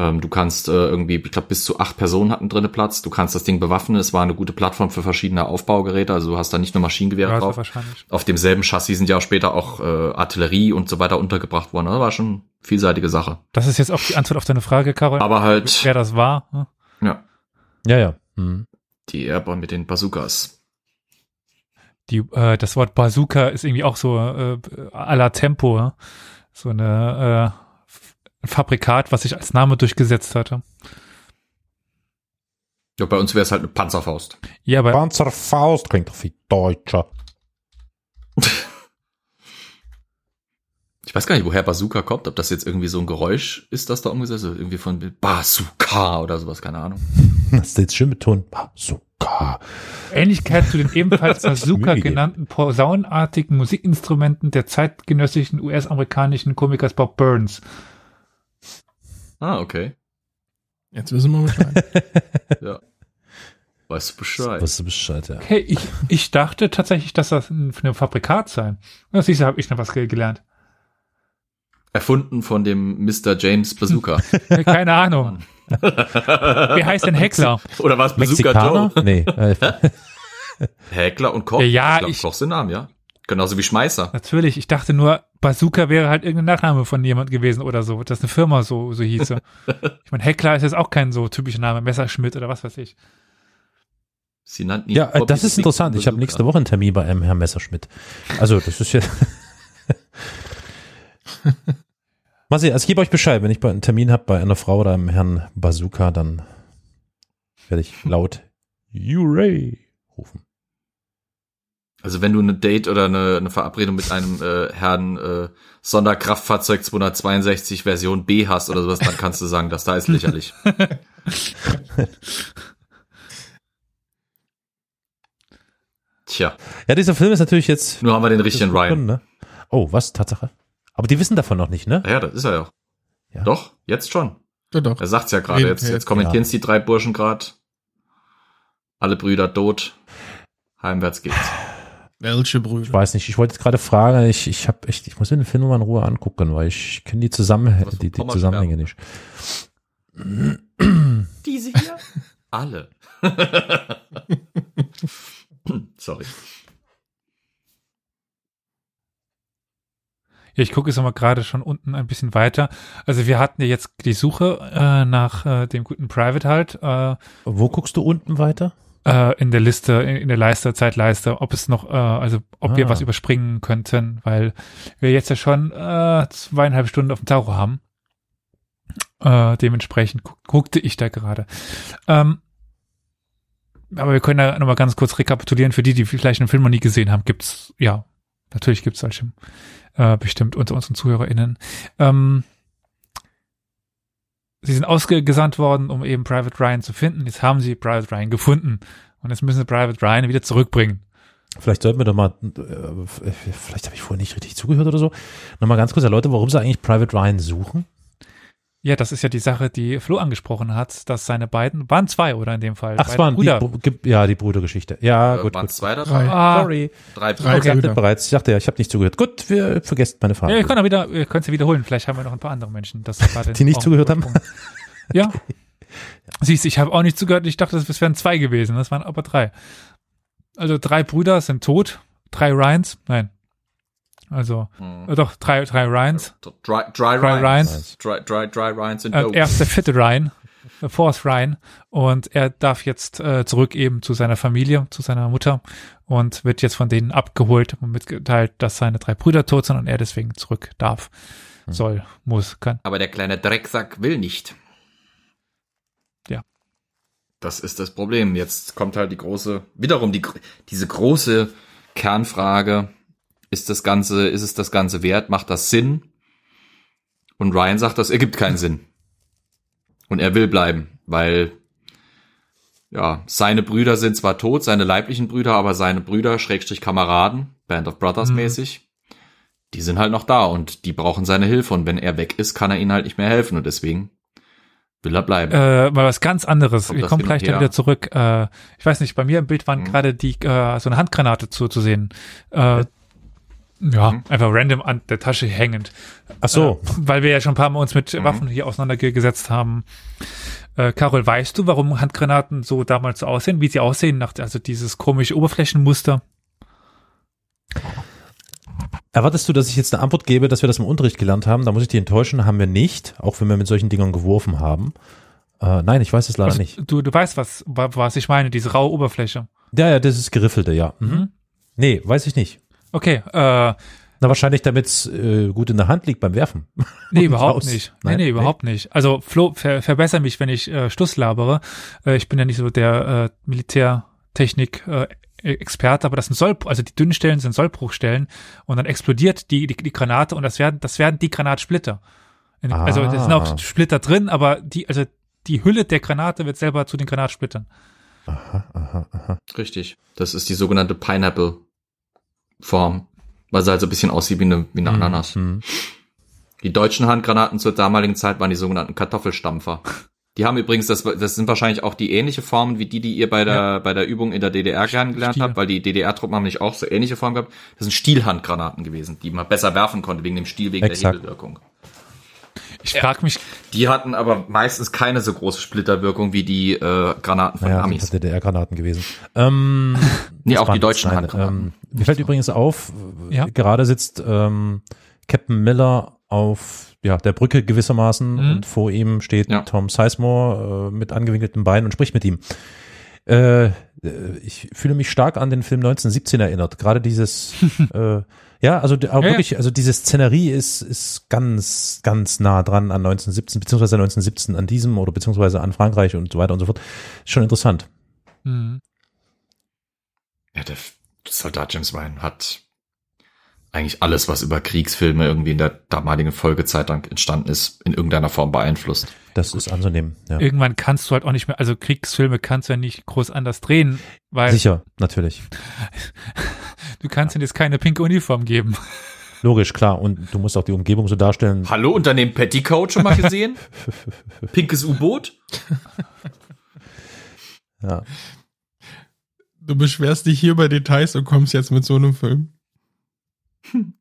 Ähm, du kannst äh, irgendwie, ich glaube, bis zu acht Personen hatten drinne Platz. Du kannst das Ding bewaffnen. Es war eine gute Plattform für verschiedene Aufbaugeräte. Also du hast da nicht nur Maschinengewehre ja, drauf. wahrscheinlich. Auf demselben Chassis sind ja auch später auch äh, Artillerie und so weiter untergebracht worden. Das war schon eine vielseitige Sache. Das ist jetzt auch die Antwort auf deine Frage, Karol. Aber halt, Wer das war? ne? ja, Ja, ja. Hm. die Airborne mit den Bazookas. Die, äh, das Wort Bazooka ist irgendwie auch so äh, à la Tempo. ne? So eine äh, Fabrikat, was sich als Name durchgesetzt hatte. Ja, bei uns wäre es halt eine Panzerfaust. Ja, aber Panzerfaust klingt doch viel deutscher. Ich weiß gar nicht, woher Bazooka kommt, ob das jetzt irgendwie so ein Geräusch ist, das da umgesetzt ist, irgendwie von Bazooka oder sowas, keine Ahnung. (laughs) Das ist jetzt schön betont. Bazooka. Ähnlichkeit zu den ebenfalls (laughs) Bazooka genannten posaunenartigen Musikinstrumenten der zeitgenössischen US-amerikanischen Komikers Bob Burns. Ah, okay. Jetzt wissen wir Bescheid. (laughs) Ja. Weißt du Bescheid. Weißt du Bescheid, ja. Okay, ich, ich dachte tatsächlich, dass das ein, ein Fabrikat sei. Das siehst du, habe ich noch was ge- gelernt. Erfunden von dem Mr. James Bazooka. (laughs) Keine Ahnung. Wie heißt denn Heckler? Oder war es Bazooka Mexikaner? Joe? Nee. (laughs) Häkler und Koch. Ja, glaub, ich- Koch sind Namen, ja. Genauso wie Schmeißer. Natürlich, ich dachte nur, Bazooka wäre halt irgendein Nachname von jemand gewesen oder so, dass eine Firma so, so hieße. (laughs) Ich meine, Heckler ist jetzt auch kein so typischer Name, Messerschmidt oder was weiß ich. Sie nannten ihn Ja, äh, Bobby das ist interessant. Ich habe nächste Woche einen Termin bei einem Herrn Messerschmidt. Also, das ist ja. (laughs) Mal sehen, also ich gebe euch Bescheid, wenn ich bei- einen Termin habe bei einer Frau oder einem Herrn Bazooka, dann werde ich laut Hooray rufen. Also wenn du eine Date oder eine, eine Verabredung mit einem äh, Herrn äh, Sonderkraftfahrzeug 262 Version B hast oder sowas, dann kannst du sagen, das da ist lächerlich. (laughs) Tja, Ja, dieser Film ist natürlich jetzt. nur haben wir den richtigen Ryan. Ne? Oh, was? Tatsache? Aber die wissen davon noch nicht, ne? Ja, das ist er ja auch. Ja. Doch, jetzt schon. Ja, doch. Er sagt's ja gerade. Jetzt, jetzt kommentieren es die drei Burschen gerade. Alle Brüder tot. Heimwärts geht's. Welche Ich Brüder? weiß nicht. Ich wollte jetzt gerade fragen. Ich, ich habe echt, ich muss mir den Film mal in Ruhe angucken, weil ich kenne die, für die, die Zusammenhänge nicht. Diese hier? (laughs) Alle. (laughs) Sorry. Ja, ich gucke jetzt mal gerade schon unten ein bisschen weiter. Also wir hatten ja jetzt die Suche äh, nach äh, dem guten Private halt äh, Wo guckst du unten weiter? Äh, in der Liste, in, der Leiste, Zeitleiste, ob es noch, äh, also ob wir Ah. was überspringen könnten, weil wir jetzt ja schon äh, zweieinhalb Stunden auf dem Tauro haben. Äh, dementsprechend gu guckte ich da gerade. Ähm, aber wir können ja nochmal ganz kurz rekapitulieren. Für die, die vielleicht den Film noch nie gesehen haben, gibt's, ja, natürlich gibt's solche äh, bestimmt unter unseren ZuhörerInnen. Ähm, sie sind ausgesandt worden, um eben Private Ryan zu finden. Jetzt haben sie Private Ryan gefunden. Und jetzt müssen sie Private Ryan wieder zurückbringen. Vielleicht sollten wir doch mal, äh, vielleicht habe ich vorhin nicht richtig zugehört oder so. Nochmal ganz kurz erläutern, warum sie eigentlich Private Ryan suchen. Ja, das ist ja die Sache, die Flo angesprochen hat, dass seine beiden, waren zwei oder in dem Fall. Ach, es waren die, Brüder. Ge- ja, die Brudergeschichte. Ja, Äh, gut, waren gut. zwei oder Drei. Ah, Sorry. Drei Drei Brüder. Ich bereits, ich dachte ja, ich habe nicht zugehört. Gut, wir vergessen meine Frage. Ja, ihr könnt auch wieder, ihr könnt sie wiederholen. Vielleicht haben wir noch ein paar andere Menschen, das (laughs) Die nicht zugehört haben. (laughs) Ja. Siehst, du, ich habe auch nicht zugehört. Ich dachte, es wären zwei gewesen. Das waren aber drei. Also drei Brüder sind tot. Drei Ryans. Nein. Also, Hm. äh, doch, drei, drei Ryans. Dry, dry, Dry Ryans. Ryans. Dry, dry, dry Ryans sind Äh, er ist der vierte Ryan. Der Fourth Ryan. Und er darf jetzt äh, zurück eben zu seiner Familie, zu seiner Mutter. Und wird jetzt von denen abgeholt und mitgeteilt, dass seine drei Brüder tot sind und er deswegen zurück darf. Soll, muss, kann. Aber der kleine Drecksack will nicht. Ja. Das ist das Problem. Jetzt kommt halt die große, wiederum die, diese große Kernfrage. Ist das Ganze, ist es das Ganze wert? Macht das Sinn? Und Ryan sagt, das ergibt keinen Sinn. Und er will bleiben, weil, ja, seine Brüder sind zwar tot, seine leiblichen Brüder, aber seine Brüder, Schrägstrich Kameraden, Band of Brothers Mhm. mäßig, die sind halt noch da und die brauchen seine Hilfe. Und wenn er weg ist, kann er ihnen halt nicht mehr helfen. Und deswegen will er bleiben. Äh, mal was ganz anderes. Wir kommen gleich dann wieder zurück. Äh, ich weiß nicht, bei mir im Bild waren Mhm. gerade die äh, so eine Handgranate zu, zu sehen. Äh, ja, Mhm. einfach random an der Tasche hängend. Ach so. Äh, weil wir ja schon ein paar Mal uns mit Mhm. Waffen hier auseinandergesetzt haben. Äh, Carol, weißt du, warum Handgranaten so damals so aussehen, wie sie aussehen, nach, also dieses komische Oberflächenmuster? Erwartest du, dass ich jetzt eine Antwort gebe, dass wir das im Unterricht gelernt haben? Da muss ich dich enttäuschen, haben wir nicht, auch wenn wir mit solchen Dingern geworfen haben. Äh, nein, ich weiß es leider Also, nicht. Du, du weißt, was, wa- was ich meine, diese raue Oberfläche. Ja, ja, das ist geriffelte, ja. Mhm. Mhm. Nee, weiß ich nicht. Okay, äh, Na, wahrscheinlich, damit es äh, gut in der Hand liegt beim Werfen. Nee, (laughs) überhaupt nicht. Nein? nee, nee, überhaupt nicht. Also Flo, ver verbessere mich, wenn ich äh, Stuss labere. Äh, ich bin ja nicht so der äh, Militärtechnik äh, Experte, aber das sind Soll, also die dünnen Stellen sind Sollbruchstellen und dann explodiert die, die, die Granate und das werden, das werden die Granatsplitter. In, Also es sind Ah. auch Splitter drin, aber die, also die Hülle der Granate wird selber zu den Granatsplittern. Aha, aha, aha. Richtig. Das ist die sogenannte Pineapple-Form. Weil sie halt so ein bisschen aussieht wie eine, wie eine Ananas. Mhm. Die deutschen Handgranaten zur damaligen Zeit waren die sogenannten Kartoffelstampfer. Die haben übrigens, das, das sind wahrscheinlich auch die ähnliche Formen wie die, die ihr bei der, bei der Übung in der DDR kennengelernt habt, weil die DDR-Truppen haben nicht auch so ähnliche Formen gehabt. Das sind Stielhandgranaten gewesen, die man besser werfen konnte wegen dem Stiel, wegen Exakt. der Hebelwirkung. Ich frag mich, Die hatten aber meistens keine so große Splitterwirkung wie die äh, Granaten von Naja, Amis. sind DDR-Granaten gewesen. Ähm, (laughs) Nee, auch die deutschen. Handgranaten. Ähm, mir fällt übrigens auf, Ja. gerade sitzt ähm, Captain Miller auf ja, der Brücke gewissermaßen Mhm. und vor ihm steht Ja. Tom Sizemore äh, mit angewinkelten Beinen und spricht mit ihm. Äh, äh, ich fühle mich stark an den Film 1917 erinnert. Gerade dieses, (laughs) äh, ja, also auch Ja, ja. wirklich, also diese Szenerie ist, ist ganz, ganz nah dran an 1917, beziehungsweise 1917 an diesem oder beziehungsweise an Frankreich und so weiter und so fort. Schon interessant. Mhm. Ja, der Soldat James Ryan hat eigentlich alles, was über Kriegsfilme irgendwie in der damaligen Folgezeit dann entstanden ist, in irgendeiner Form beeinflusst. Das ist anzunehmen. Ja. Irgendwann kannst du halt auch nicht mehr, also Kriegsfilme kannst du ja nicht groß anders drehen, weil Sicher, natürlich. (laughs) du kannst ihnen jetzt keine pinke Uniform geben. Logisch, klar. Und du musst auch die Umgebung so darstellen. Hallo, Unternehmen Petticoat schon mal gesehen? (laughs) Pinkes U-Boot? Ja. Du beschwerst dich hier bei Details und kommst jetzt mit so einem Film. (laughs)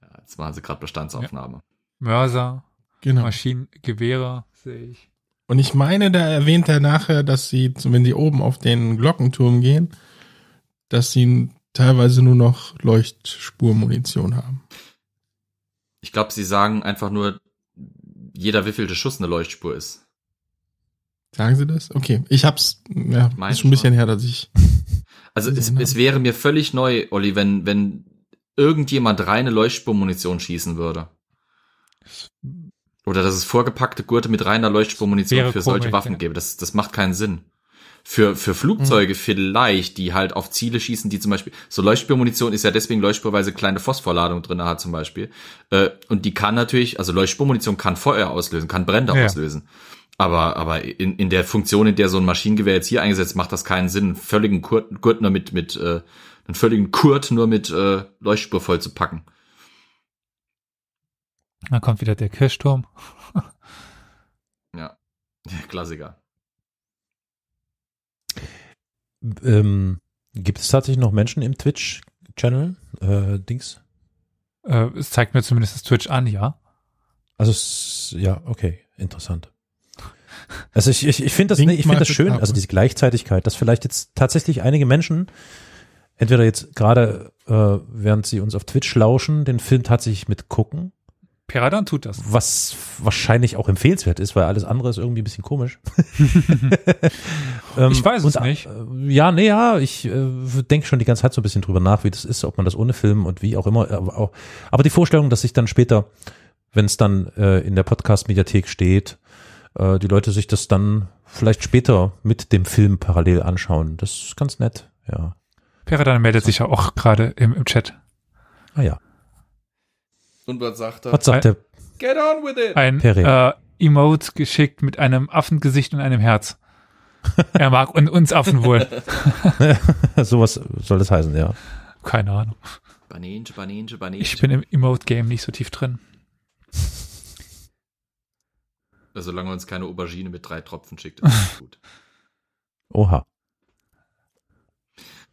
Ja, jetzt machen sie gerade Bestandsaufnahme. Mörser, Genau. Maschinengewehre, sehe ich. Und ich meine, da erwähnt er nachher, dass sie, wenn sie oben auf den Glockenturm gehen, dass sie teilweise nur noch Leuchtspurmunition haben. Ich glaube, sie sagen einfach nur, jeder wievielte Schuss eine Leuchtspur ist. Sagen sie das? Okay, ich hab's, ja, ist schon ein bisschen her, dass ich, Also es, Genau. es wäre mir völlig neu, Olli, wenn, wenn irgendjemand reine Leuchtspurmunition schießen würde. Oder dass es vorgepackte Gurte mit reiner Leuchtspurmunition für solche komisch, Waffen ja. gäbe. Das, das macht keinen Sinn. Für, für Flugzeuge vielleicht, die halt auf Ziele schießen, die zum Beispiel, so Leuchtspurmunition ist ja deswegen Leuchtspur, weil sie kleine Phosphorladung drin hat zum Beispiel. Äh, und die kann natürlich, also Leuchtspurmunition kann Feuer auslösen, kann Brände Ja. auslösen. Aber, aber in, in der Funktion, in der so ein Maschinengewehr jetzt hier eingesetzt, macht das keinen Sinn, einen völligen Kurt, Gurt nur mit, mit, äh, einen völligen Kurt nur mit äh, Leuchtspur voll zu packen. Dann kommt wieder der Kirchturm. Ja. Klassiker. Ähm, gibt es tatsächlich noch Menschen im Twitch-Channel? Äh, Dings? Äh, es zeigt mir zumindest das Twitch an, ja. Also es, ja, okay, interessant. Also ich, ich, ich finde das, nee, ich finde das schön, also diese Gleichzeitigkeit, dass vielleicht jetzt tatsächlich einige Menschen, entweder jetzt gerade, äh, während sie uns auf Twitch lauschen, den Film tatsächlich mitgucken, Piradan tut das. was wahrscheinlich auch empfehlenswert ist, weil alles andere ist irgendwie ein bisschen komisch. Ähm, (laughs) Ich weiß es und, nicht. äh, Ja, nee, ja, ich äh, denke schon die ganze Zeit so ein bisschen drüber nach, wie das ist, ob man das ohne Film und wie auch immer. Aber, auch, aber die Vorstellung, dass sich dann später, wenn es dann äh, in der Podcast-Mediathek steht, äh, die Leute sich das dann vielleicht später mit dem Film parallel anschauen, das ist ganz nett, ja. Piradan meldet sich ja auch gerade im, im Chat. Ah ja. Und was sagt er? Was sagt der Get on with it! Ein äh, Emote geschickt mit einem Affengesicht und einem Herz. (laughs) er mag un uns Affen wohl. (laughs) sowas soll das heißen, ja. Keine Ahnung. Baninche, Baninche, Baninche. Ich bin im Emote-Game nicht so tief drin. Also, solange uns keine Aubergine mit drei Tropfen schickt, ist (laughs) gut. Oha.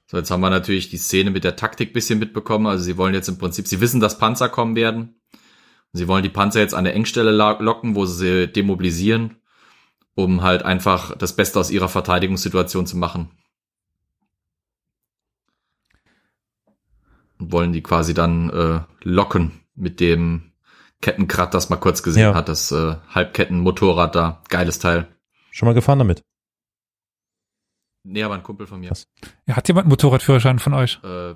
So, jetzt haben wir natürlich die Szene mit der Taktik bisschen mitbekommen. Also sie wollen jetzt im Prinzip, sie wissen, dass Panzer kommen werden. Und sie wollen die Panzer jetzt an der Engstelle locken, wo sie sie demobilisieren, um halt einfach das Beste aus ihrer Verteidigungssituation zu machen. Und wollen die quasi dann äh, locken mit dem Kettenkrat, das man kurz gesehen Ja. hat, das äh, Halbkettenmotorrad da. Geiles Teil. Schon mal gefahren damit? Nee, aber ein Kumpel von mir. Was? Ja, hat jemand einen Motorradführerschein von euch? Äh,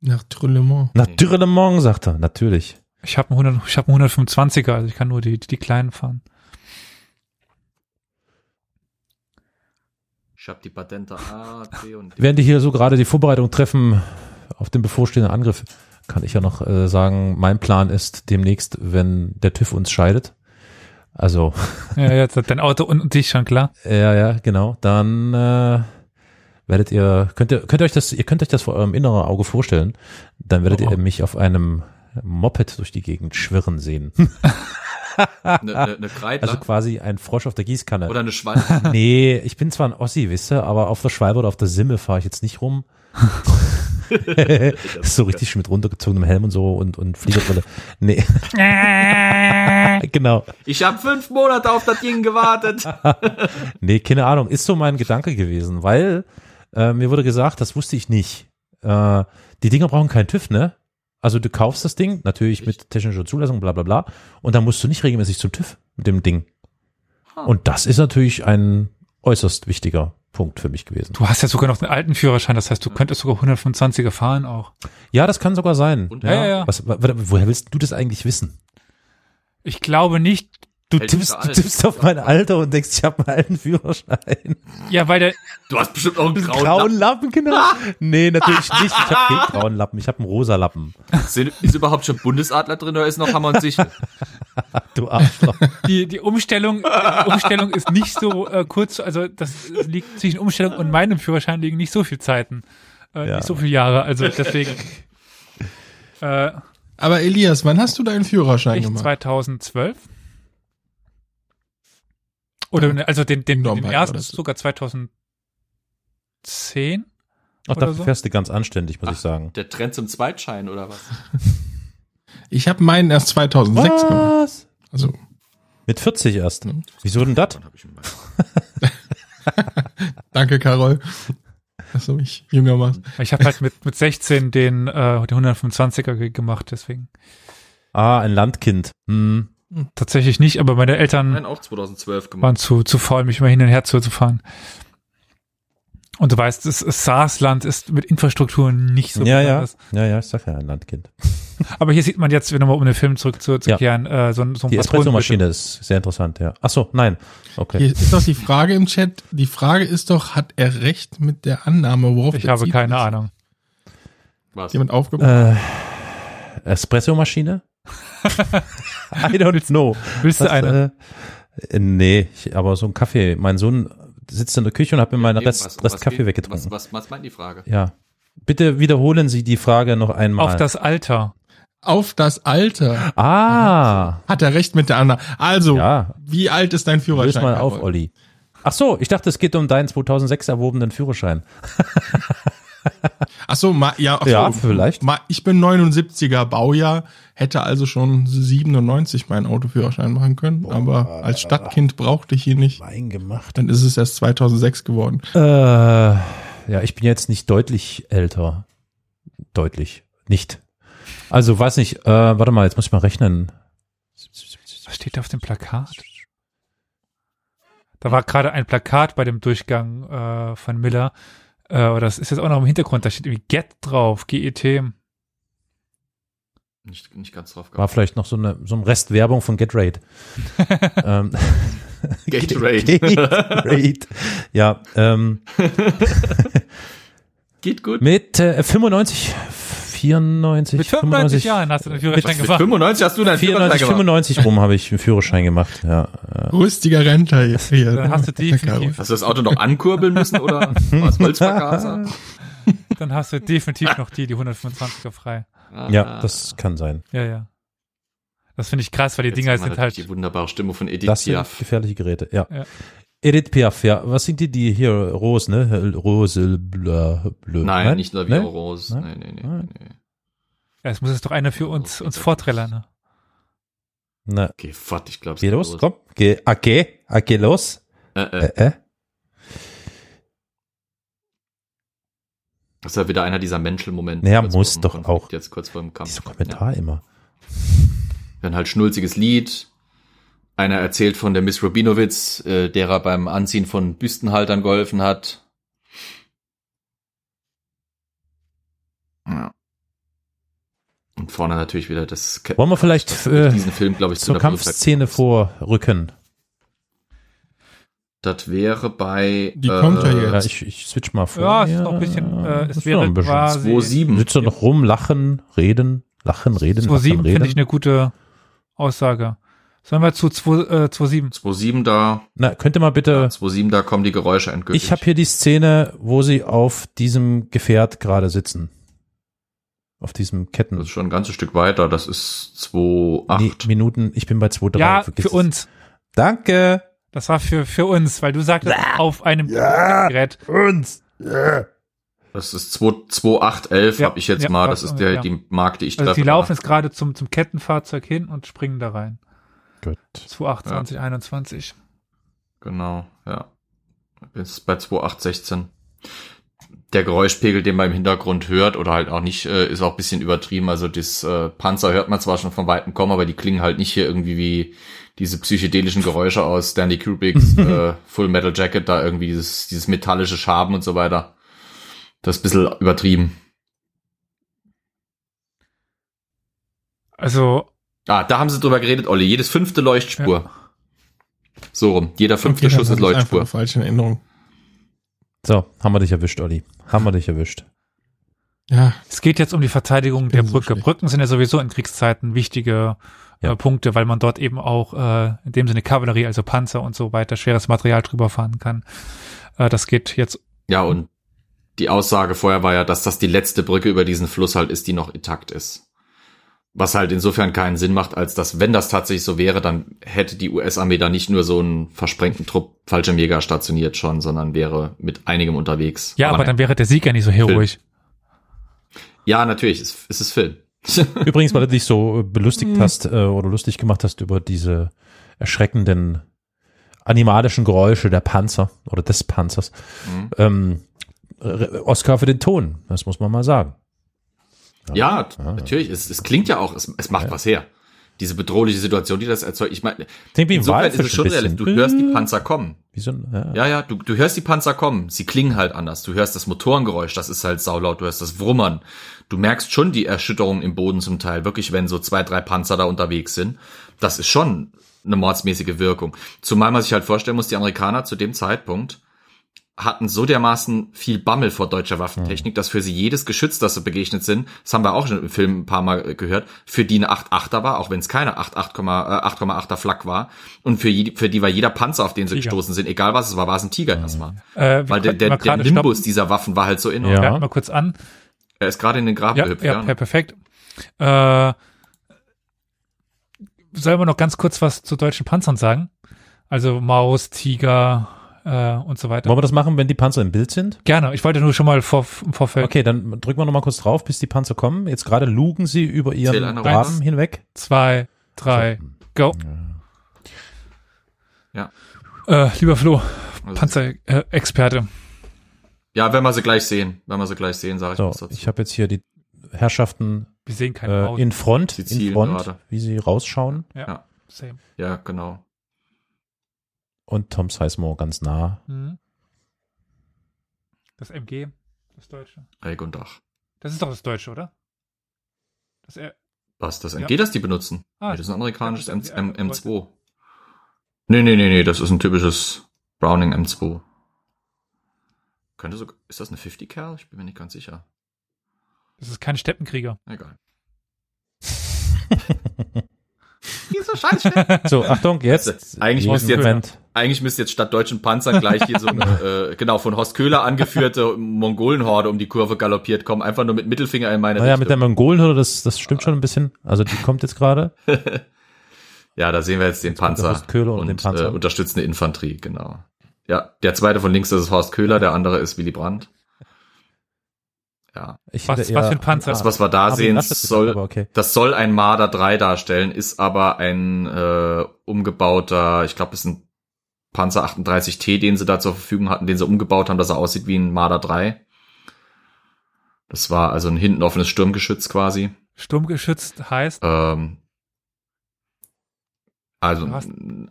nach Trüllemont. Nach Nee. Dürrelemont, sagt er, natürlich. Ich habe einen, 100 ich hab einen 125er, also ich kann nur die, die, die kleinen fahren. ich habe die Patente A, C und D. Während die hier so gerade die Vorbereitung treffen auf den bevorstehenden Angriff, kann ich ja noch äh, sagen, mein Plan ist demnächst, wenn der TÜV uns scheidet. Also, Ja, jetzt hat dein Auto und, dich schon klar. (laughs) ja, ja, genau, dann äh, werdet ihr, könnt ihr, könnt ihr euch das, ihr könnt euch das vor eurem inneren Auge vorstellen, dann werdet Oh. ihr mich auf einem Moped durch die Gegend schwirren sehen. (laughs) Eine, eine, eine Kreidler Also quasi ein Frosch auf der Gießkanne. oder eine Schwalbe. Nee, ich bin zwar ein Ossi, wisst ihr, aber auf der Schwalbe oder auf der Simme fahre ich jetzt nicht rum. (laughs) so richtig mit runtergezogenem Helm und so und, und Fliegerbrille. Nee. (laughs) genau. Ich habe fünf Monate auf das Ding gewartet. (laughs) Nee, keine Ahnung. Ist so mein Gedanke gewesen, weil äh, mir wurde gesagt, das wusste ich nicht. Äh, die Dinger brauchen keinen TÜV, ne? Also du kaufst das Ding, natürlich mit technischer Zulassung, bla bla bla, und dann musst du nicht regelmäßig zum TÜV mit dem Ding. Und das ist natürlich ein äußerst wichtiger Punkt für mich gewesen. Du hast ja sogar noch den alten Führerschein, das heißt, du könntest sogar 125er fahren auch. Ja, das kann sogar sein. Und- Ja, ja, ja. Was, wa- wa- woher willst du das eigentlich wissen? Ich glaube nicht, Du tippst, du tippst auf mein Alter und denkst, ich habe einen alten Führerschein. ja, weil der, Du hast bestimmt auch einen grauen, Grauen Lappen, genau. (laughs) nee, natürlich nicht. Ich habe keinen grauen Lappen, ich habe einen rosa Lappen. Lappen. Sind, ist überhaupt schon Bundesadler drin oder ist noch Hammer und Sichel? (laughs) Du Arschloch. die, die Umstellung, die Umstellung ist nicht so äh, kurz, also das liegt zwischen Umstellung und meinem Führerschein liegen nicht so viel Zeiten, äh, Ja. nicht so viele Jahre, also deswegen. Äh, Aber Elias, wann hast du deinen Führerschein ich gemacht? 2012. Oder also den, den, den ersten ist sogar 2010. Ach, dafür so? fährst du ganz anständig, muss ich sagen. Der Trend zum Zweitschein oder was? (laughs) Ich habe meinen erst 2006 gemacht. Was? Also, Mit 40 erst. Mhm. Wieso denn das? (laughs) Danke, Carol, dass du mich jünger machst. Ich habe (laughs) halt mit, mit 16 den, äh, den 125er ge- gemacht, deswegen. Ah, ein Landkind. Hm. Tatsächlich nicht, aber meine Eltern Nein, auch 2012 gemacht. waren zu, zu faul, mich immer hin und her zu, zu fahren. Und du weißt, das, Saarland ist mit Infrastruktur nicht so ja, ja. besonders. Ja, ja, ich sag ja ein Landkind. (laughs) Aber hier sieht man jetzt, wenn nochmal um den Film zurückzukehren, äh, so, ein- so ein Die Espressomaschine ist sehr interessant, ja. Ach so, nein. Okay. Hier ist doch die Frage im Chat. Die Frage ist doch, hat er recht mit der Annahme, worauf Ich habe keine sich? Ahnung. Was? Jemand aufgebaut? Äh, Espressomaschine? (laughs) I don't know. Willst du Was, eine? Äh, nee, ich, aber so ein Kaffee. Mein Sohn sitzt in der Küche und hat mir meinen Irgendwas, Rest, um Rest was Kaffee geht- weggetrunken. Was, was, was meint die Frage? Ja. Bitte wiederholen Sie die Frage noch einmal. Auf das Alter. Auf das Alter. ah, Hat er recht mit der Annahme. Also, ja. wie alt ist dein Führerschein? mal auf? Olli. Ach so, ich dachte, es geht um deinen 2006 erworbenen Führerschein. (laughs) Ach so, ma, ja, ach so, Ja, vielleicht. Ma, ich bin 79er Baujahr, hätte also schon 97 meinen Autoführerschein machen können, aber als Stadtkind brauchte ich ihn nicht. Wein gemacht. Dann ist es erst 2006 geworden. Äh, ja, ich bin jetzt nicht deutlich älter. Deutlich. Nicht. Also, weiß nicht, äh, warte mal, jetzt muss ich mal rechnen. Was steht da auf dem Plakat? Da war gerade ein Plakat bei dem Durchgang äh, von Miller. Äh, oder das ist jetzt auch noch im Hintergrund. Da steht irgendwie Get drauf, GET. Nicht, nicht ganz drauf War gehabt. vielleicht noch so eine so ein Rest Werbung von Getrade. (laughs) ähm, (laughs) Gatorade. Gatorade. (laughs) ja, ähm, Geht gut. mit äh, 95, 94, Mit 95 95, Jahren hast du den Führerschein Mit gemacht. 95 hast du deinen 94, Führerschein gemacht. 95 rum habe ich einen Führerschein gemacht. Ja. Rüstiger Rentner hier. hier. Dann hast du definitiv. Hast du das Auto noch ankurbeln müssen oder was Holzvergaser? (laughs) dann hast du definitiv noch die, die 125er frei. ja, das kann sein. Ja, ja. Das finde ich krass, weil die Jetzt Dinger sind halt, die wunderbare Stimme von Edith Das sind Piaf. gefährliche Geräte, ja. Ja. Edith Piaf, ja. Was sind die, die hier, Rose, ne? Rose, blö, blö. Nein, nicht nur wie Ne? Rose. Nein? Nee, nee, nee, Nein. nee. ja, es muss jetzt doch einer für uns, uns vorträllern. Ne? Na, Geh fort, ich glaube, geh los, komm. Geh, ah, geh, ah, geh los. Äh, Äh, äh. äh. Das ist ja wieder einer dieser Menschel-Momente. Naja, muss doch Konflikt, auch. Jetzt kurz vor dem Kampf. Dieser Kommentar immer. Dann halt schnulziges Lied. Einer erzählt von der Miss Rubinowitz, äh, der er beim Anziehen von Büstenhaltern geholfen hat. Ja. Und vorne natürlich wieder das. Wollen wir vielleicht äh, diesen Film, glaube ich, zu zur einer Kampfszene vorrücken? Das wäre bei. Die kommt ja Ja, jetzt. ich, ich switch mal vor. Ja, es ist noch ein bisschen, äh, es ist wäre noch ein bisschen. quasi, 2,7. Sitzt er noch rum, lachen, reden, lachen, reden, lachen, 2,7 reden. finde ich eine gute Aussage. Sollen wir zu 2, äh, 2,7? 2,7 da. Na, könnt ihr mal bitte, 2,7 da kommen die Geräusche endgültig. ich habe hier die Szene, wo sie auf diesem Gefährt gerade sitzen. Auf diesem Ketten. Das ist schon ein ganzes Stück weiter. Das ist Nee, 2,8. Minuten, ich bin bei 2,3. Ja, vergiss für es. uns. Danke. Das war für, für uns, weil du sagtest, auf einem Ja. Gerät. Uns. Das ist 2,811 Ja, habe ich jetzt ja, mal. Das ist der, ja. die Mark, die ich Also treffe. die laufen jetzt gerade zum, zum Kettenfahrzeug hin und springen da rein. Gut. 228, 21. Genau, ja. Bis bei 2,816. der Geräuschpegel, den man im Hintergrund hört oder halt auch nicht, äh, ist auch ein bisschen übertrieben. Also das äh, Panzer hört man zwar schon von weitem kommen, aber die klingen halt nicht hier irgendwie wie diese psychedelischen Geräusche aus Stanley Kubricks (laughs) äh, Full Metal Jacket, da irgendwie dieses, dieses metallische Schaben und so weiter. Das ist ein bisschen übertrieben. Also, Ah, da haben sie drüber geredet, Olli. Jedes fünfte Leuchtspur. So rum. Jeder fünfte Okay, Schuss ist Leuchtspur. falsch in Erinnerung. So, haben wir dich erwischt, Olli. Haben wir dich erwischt. Ja, es geht jetzt um die Verteidigung der so Brücke. schlecht. Brücken sind ja sowieso in Kriegszeiten wichtige Ja. äh, Punkte, weil man dort eben auch äh, in dem Sinne Kavallerie, also Panzer und so weiter, schweres Material drüber fahren kann. Äh, das geht jetzt Ja, und die Aussage vorher war ja, dass das die letzte Brücke über diesen Fluss halt ist, die noch intakt ist. Was halt insofern keinen Sinn macht, als dass, wenn das tatsächlich so wäre, dann hätte die US-Armee da nicht nur so einen versprengten Trupp Fallschirmjäger stationiert schon, sondern wäre mit einigem unterwegs. Ja, aber nein. dann wäre der Sieg ja nicht so heroisch. Ja, natürlich, es, es ist Film. (laughs) Übrigens, weil du dich so äh, belustigt hast äh, oder lustig gemacht hast über diese erschreckenden animalischen Geräusche der Panzer oder des Panzers. Mhm. Ähm, Oscar für den Ton, das muss man mal sagen. Ja, t- natürlich, es, es klingt ja auch, es, es macht was her. Diese bedrohliche Situation, die das erzeugt. Ich meine, Klingt insofern ist es schon realistisch. Du hörst die Panzer kommen. Wie so ein, ja. Ja, ja, du, du hörst die Panzer kommen. Sie klingen halt anders. Du hörst das Motorengeräusch, das ist halt saulaut. Du hörst das Wummern. Du merkst schon die Erschütterung im Boden zum Teil. Wirklich, wenn so zwei, drei Panzer da unterwegs sind. Das ist schon eine mordsmäßige Wirkung. Zumal man sich halt vorstellen muss, die Amerikaner zu dem Zeitpunkt hatten so dermaßen viel Bammel vor deutscher Waffentechnik, dass für sie jedes Geschütz, das sie begegnet sind, das haben wir auch schon im Film ein paar Mal äh, gehört, für die eine 8,8er war, auch wenn es keine 8,8, äh, 8,8er Flak war. Und für, je, für die war jeder Panzer, auf den sie Tiger. gestoßen sind, egal was es war, war es ein Tiger erstmal. Äh, Weil der, der, der Nimbus stoppen. dieser Waffen war halt so enorm. Ja. Ja, mal kurz an. Er ist gerade in den Graben Ja, gehüpft, ja, ja, perfekt. Äh, sollen wir noch ganz kurz was zu deutschen Panzern sagen? Also Maus, Tiger äh, und so weiter. Wollen wir das machen, wenn die Panzer im Bild sind? Gerne. Ich wollte nur schon mal vor, im Vorfeld Okay, dann drücken wir noch mal kurz drauf, bis die Panzer kommen. Jetzt gerade lugen sie über ihren raus. hinweg. zwei, drei, go. Ja. Äh, lieber Flo, Also- Panzerexperte. Ja, wenn wir sie gleich sehen. Wenn wir sie gleich sehen, sage ich So, was dazu. ich habe jetzt hier die Herrschaften Wir sehen keine äh, in Front, Sie in Front, gerade. wie sie rausschauen. ja, same. ja, genau. Und Tom Sizemore ganz nah. Mhm. Das MG, das Deutsche. Eik und Dach. Das ist doch das Deutsche, oder? Das R Was, das Ja. MG, das die benutzen? Ah, nee, das ist ein amerikanisches ja, M M die M2. Nee, nee, nee, nee, das ist ein typisches Browning M2. Könnte so, ist das eine 50 Cal? Ich bin mir nicht ganz sicher. das ist kein Steppenkrieger. Egal. (laughs) (laughs) Wieso scheiße? So, Achtung, jetzt. Eigentlich Diesen müsste jetzt- Moment. Eigentlich müsste jetzt statt deutschen Panzern gleich hier so eine, (laughs) äh, genau, von Horst Köhler angeführte Mongolenhorde um die Kurve galoppiert kommen, einfach nur mit Mittelfinger in meine Naja, mit der Richtung. Mongolenhürde, das, das stimmt schon ein bisschen. Also die kommt jetzt gerade. (laughs) Ja, da sehen wir jetzt den der Panzer Horst Köhler und und, den Panzer. Äh, unterstützende Infanterie, genau. Ja, der zweite von links, das ist Horst Köhler, der andere ist Willy Brandt. Ja, Ich Was- was für ein Panzer? das, was wir da sehen, soll, okay. das soll ein Marder 3 darstellen, ist aber ein äh, umgebauter, ich glaube, es ist ein Panzer 38T, den sie da zur Verfügung hatten, den sie umgebaut haben, dass er aussieht wie ein Marder 3. Das war also ein hinten offenes Sturmgeschütz quasi. Sturmgeschützt heißt, Ähm, also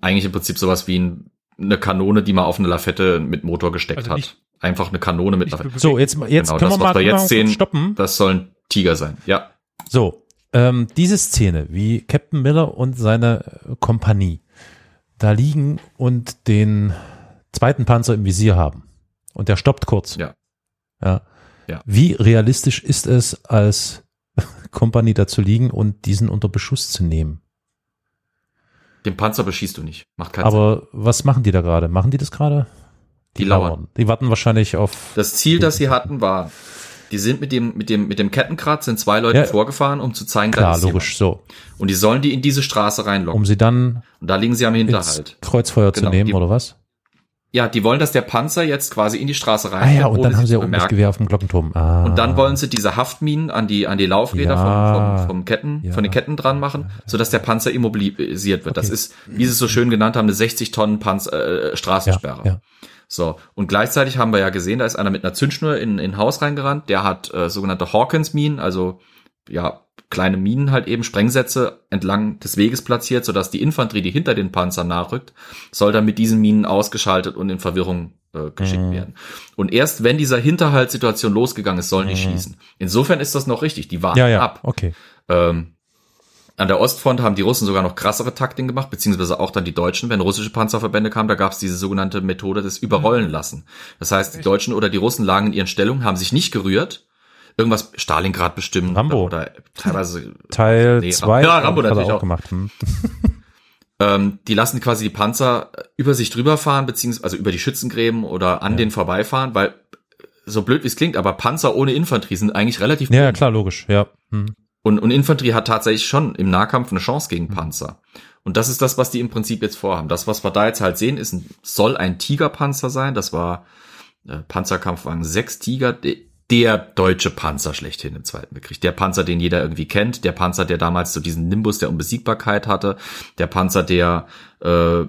eigentlich im Prinzip sowas wie ein, eine Kanone, die man auf eine Lafette mit Motor gesteckt Also hat. nicht- Einfach eine Kanone mit. So, jetzt, jetzt Genau, können das, wir mal, wir jetzt mal sehen, stoppen. Das soll ein Tiger sein. Ja. So, ähm, diese Szene, wie Captain Miller und seine äh, Kompanie da liegen und den zweiten Panzer im Visier haben. Und der stoppt kurz. Ja. Ja. Ja. Wie realistisch ist es, als (laughs) Kompanie da zu liegen und diesen unter Beschuss zu nehmen? Den Panzer beschießt du nicht. Macht keinen Sinn. Aber was machen die da gerade? Machen die das gerade? Die lauern. Die warten wahrscheinlich auf. Das Ziel, das sie hatten, war, die sind mit dem, mit dem, mit dem Kettenkratz sind zwei Leute Ja. vorgefahren, um zu zeigen, da Klar, ist logisch, so. jemand. Und die sollen die in diese Straße reinlocken. Um sie dann Und da liegen sie am Hinterhalt. Kreuzfeuer Genau, zu nehmen, die- oder was? Ja, die wollen, dass der Panzer jetzt quasi in die Straße Ah reinfährt. ja, und dann haben sie ja oben das. Gewehr auf dem Glockenturm. Ah. Und dann wollen sie diese Haftminen an die an die Laufräder Ja. vom, vom, vom Ketten Ja. von den Ketten dran machen, so dass der Panzer immobilisiert wird. Das Okay. ist, wie sie es so schön genannt haben, eine 60 Tonnen Panzer, äh, ja, Straßensperre. ja. So und gleichzeitig haben wir ja gesehen, da ist einer mit einer Zündschnur in in ein Haus reingerannt. Der hat äh, sogenannte Hawkins Minen, also ja kleine Minen halt eben Sprengsätze entlang des Weges platziert, sodass die Infanterie, die hinter den Panzern nachrückt, soll dann mit diesen Minen ausgeschaltet und in Verwirrung äh, geschickt Mhm. werden. Und erst wenn dieser Hinterhaltssituation losgegangen ist, sollen die schießen. Insofern ist das noch richtig. Die warten Ja, ja, ab. okay. Ähm, an der Ostfront haben die Russen sogar noch krassere Taktiken gemacht, beziehungsweise auch dann die Deutschen. Wenn russische Panzerverbände kamen, da gab es diese sogenannte Methode des Überrollen lassen. Das heißt, die Deutschen oder die Russen lagen in ihren Stellungen, haben sich nicht gerührt. Irgendwas Stalingrad bestimmt Rambo. oder, teilweise (laughs) Teil Nee, 2 ja, Rambo natürlich auch auch. gemacht. Hm. (laughs) ähm, die lassen quasi die Panzer über sich drüber fahren, beziehungsweise also über die Schützengräben oder an denen vorbeifahren, weil so blöd wie es klingt, aber Panzer ohne Infanterie sind eigentlich relativ Ja, ja, dumm. klar, logisch. Ja. Hm. Und, und Infanterie hat tatsächlich schon im Nahkampf eine Chance Mhm. gegen Panzer. Und das ist das, was die im Prinzip jetzt vorhaben. Das, was wir da jetzt halt sehen, ist ein, soll ein Tigerpanzer sein. Das war äh, Panzerkampfwagen 6 Tiger, de, der deutsche Panzer schlechthin im Zweiten Weltkrieg. Der Panzer, den jeder irgendwie kennt. Der Panzer, der damals so diesen Nimbus der Unbesiegbarkeit hatte. Der Panzer, der äh,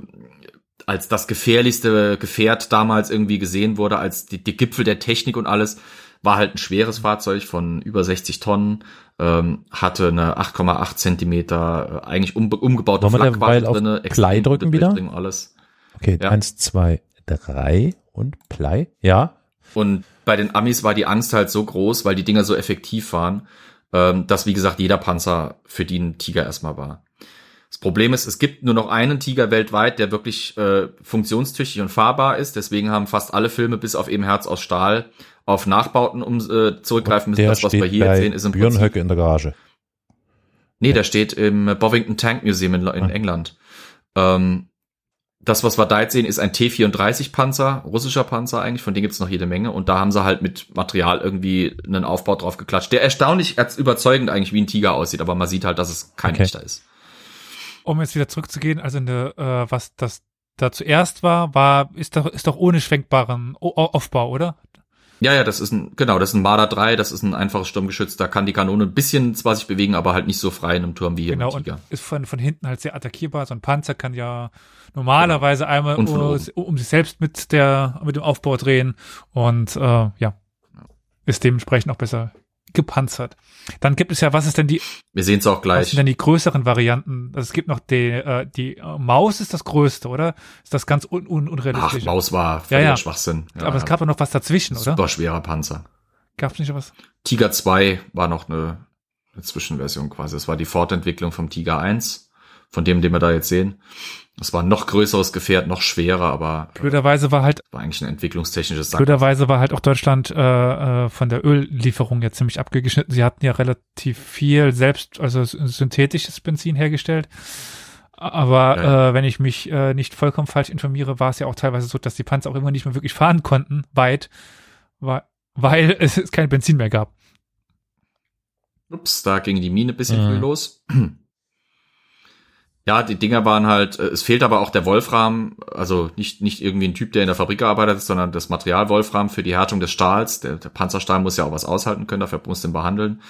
als das gefährlichste Gefährt damals irgendwie gesehen wurde, als die, die Gipfel der Technik und alles, war halt ein schweres Fahrzeug von über 60 Tonnen, ähm, hatte eine 8,8 Zentimeter, äh, eigentlich um, umgebaute Flakwatte drinne, extrem drücken wieder? Alles. Okay, Ja. eins, zwei, drei und Play. Ja. Und bei den Amis war die Angst halt so groß, weil die Dinger so effektiv waren, ähm, dass wie gesagt jeder Panzer für die ein Tiger erstmal war. Das Problem ist, es gibt nur noch einen Tiger weltweit, der wirklich äh, funktionstüchtig und fahrbar ist. Deswegen haben fast alle Filme bis auf eben Herz aus Stahl auf Nachbauten um, äh, zurückgreifen müssen. Das, was wir hier bei sehen, ist im Björn Prinzip Höcke in der Garage. Nee, der steht im Bovington Tank Museum in, in Ah. England. Ähm, das, was wir da jetzt sehen, ist ein T-34-Panzer, russischer Panzer eigentlich, von denen gibt's noch jede Menge. Und da haben sie halt mit Material irgendwie einen Aufbau drauf geklatscht, der erstaunlich als überzeugend eigentlich wie ein Tiger aussieht, aber man sieht halt, dass es kein Okay. echter ist. Um jetzt wieder zurückzugehen, also eine, äh, was das da zuerst war, war, ist doch, ist doch ohne schwenkbaren O- Aufbau, oder? Ja, ja, das ist ein, genau, das ist ein Marder 3, das ist ein einfaches Sturmgeschütz, da kann die Kanone ein bisschen zwar sich bewegen, aber halt nicht so frei in einem Turm wie hier Genau, im und Tiger. ist von, von hinten halt sehr attackierbar. So ein Panzer kann ja normalerweise einmal Und von um, um sich selbst mit der, mit dem Aufbau drehen und äh, ja, ist dementsprechend auch besser gepanzert. Dann gibt es ja, was ist denn die, Wir sehen es auch was gleich. sind denn die größeren Varianten? Also es gibt noch die, äh, die äh, Maus ist das größte, oder? Ist das ganz un, un, Ach, unrealistisch? Maus war Ja, völliger ja. Schwachsinn. Ja, Aber es gab ja noch was dazwischen, oder? super schwerer Panzer. Gab es nicht was? Tiger 2 war noch eine, eine Zwischenversion quasi. Das war die Fortentwicklung vom Tiger 1, von dem, den wir da jetzt sehen. Das war ein noch größeres Gefährt, noch schwerer, aber Blöderweise war halt war eigentlich ein entwicklungstechnisches Sack. Blöderweise war halt auch Deutschland äh, äh, von der Öllieferung jetzt ziemlich abgeschnitten. Sie hatten ja relativ viel selbst, also synthetisches Benzin hergestellt. Aber Ja, ja. Äh, wenn ich mich äh, nicht vollkommen falsch informiere, war es ja auch teilweise so, dass die Panzer auch immer nicht mehr wirklich fahren konnten, weit, weil, (laughs) weil es kein Benzin mehr gab. Ups, da ging die Mine ein bisschen Mhm. früh los. Ja, die Dinger waren halt, äh, es fehlt aber auch der Wolfram, also nicht, nicht irgendwie ein Typ, der in der Fabrik gearbeitet ist, sondern das Material Wolfram für die Härtung des Stahls. Der, der Panzerstahl muss ja auch was aushalten können, dafür muss den behandeln.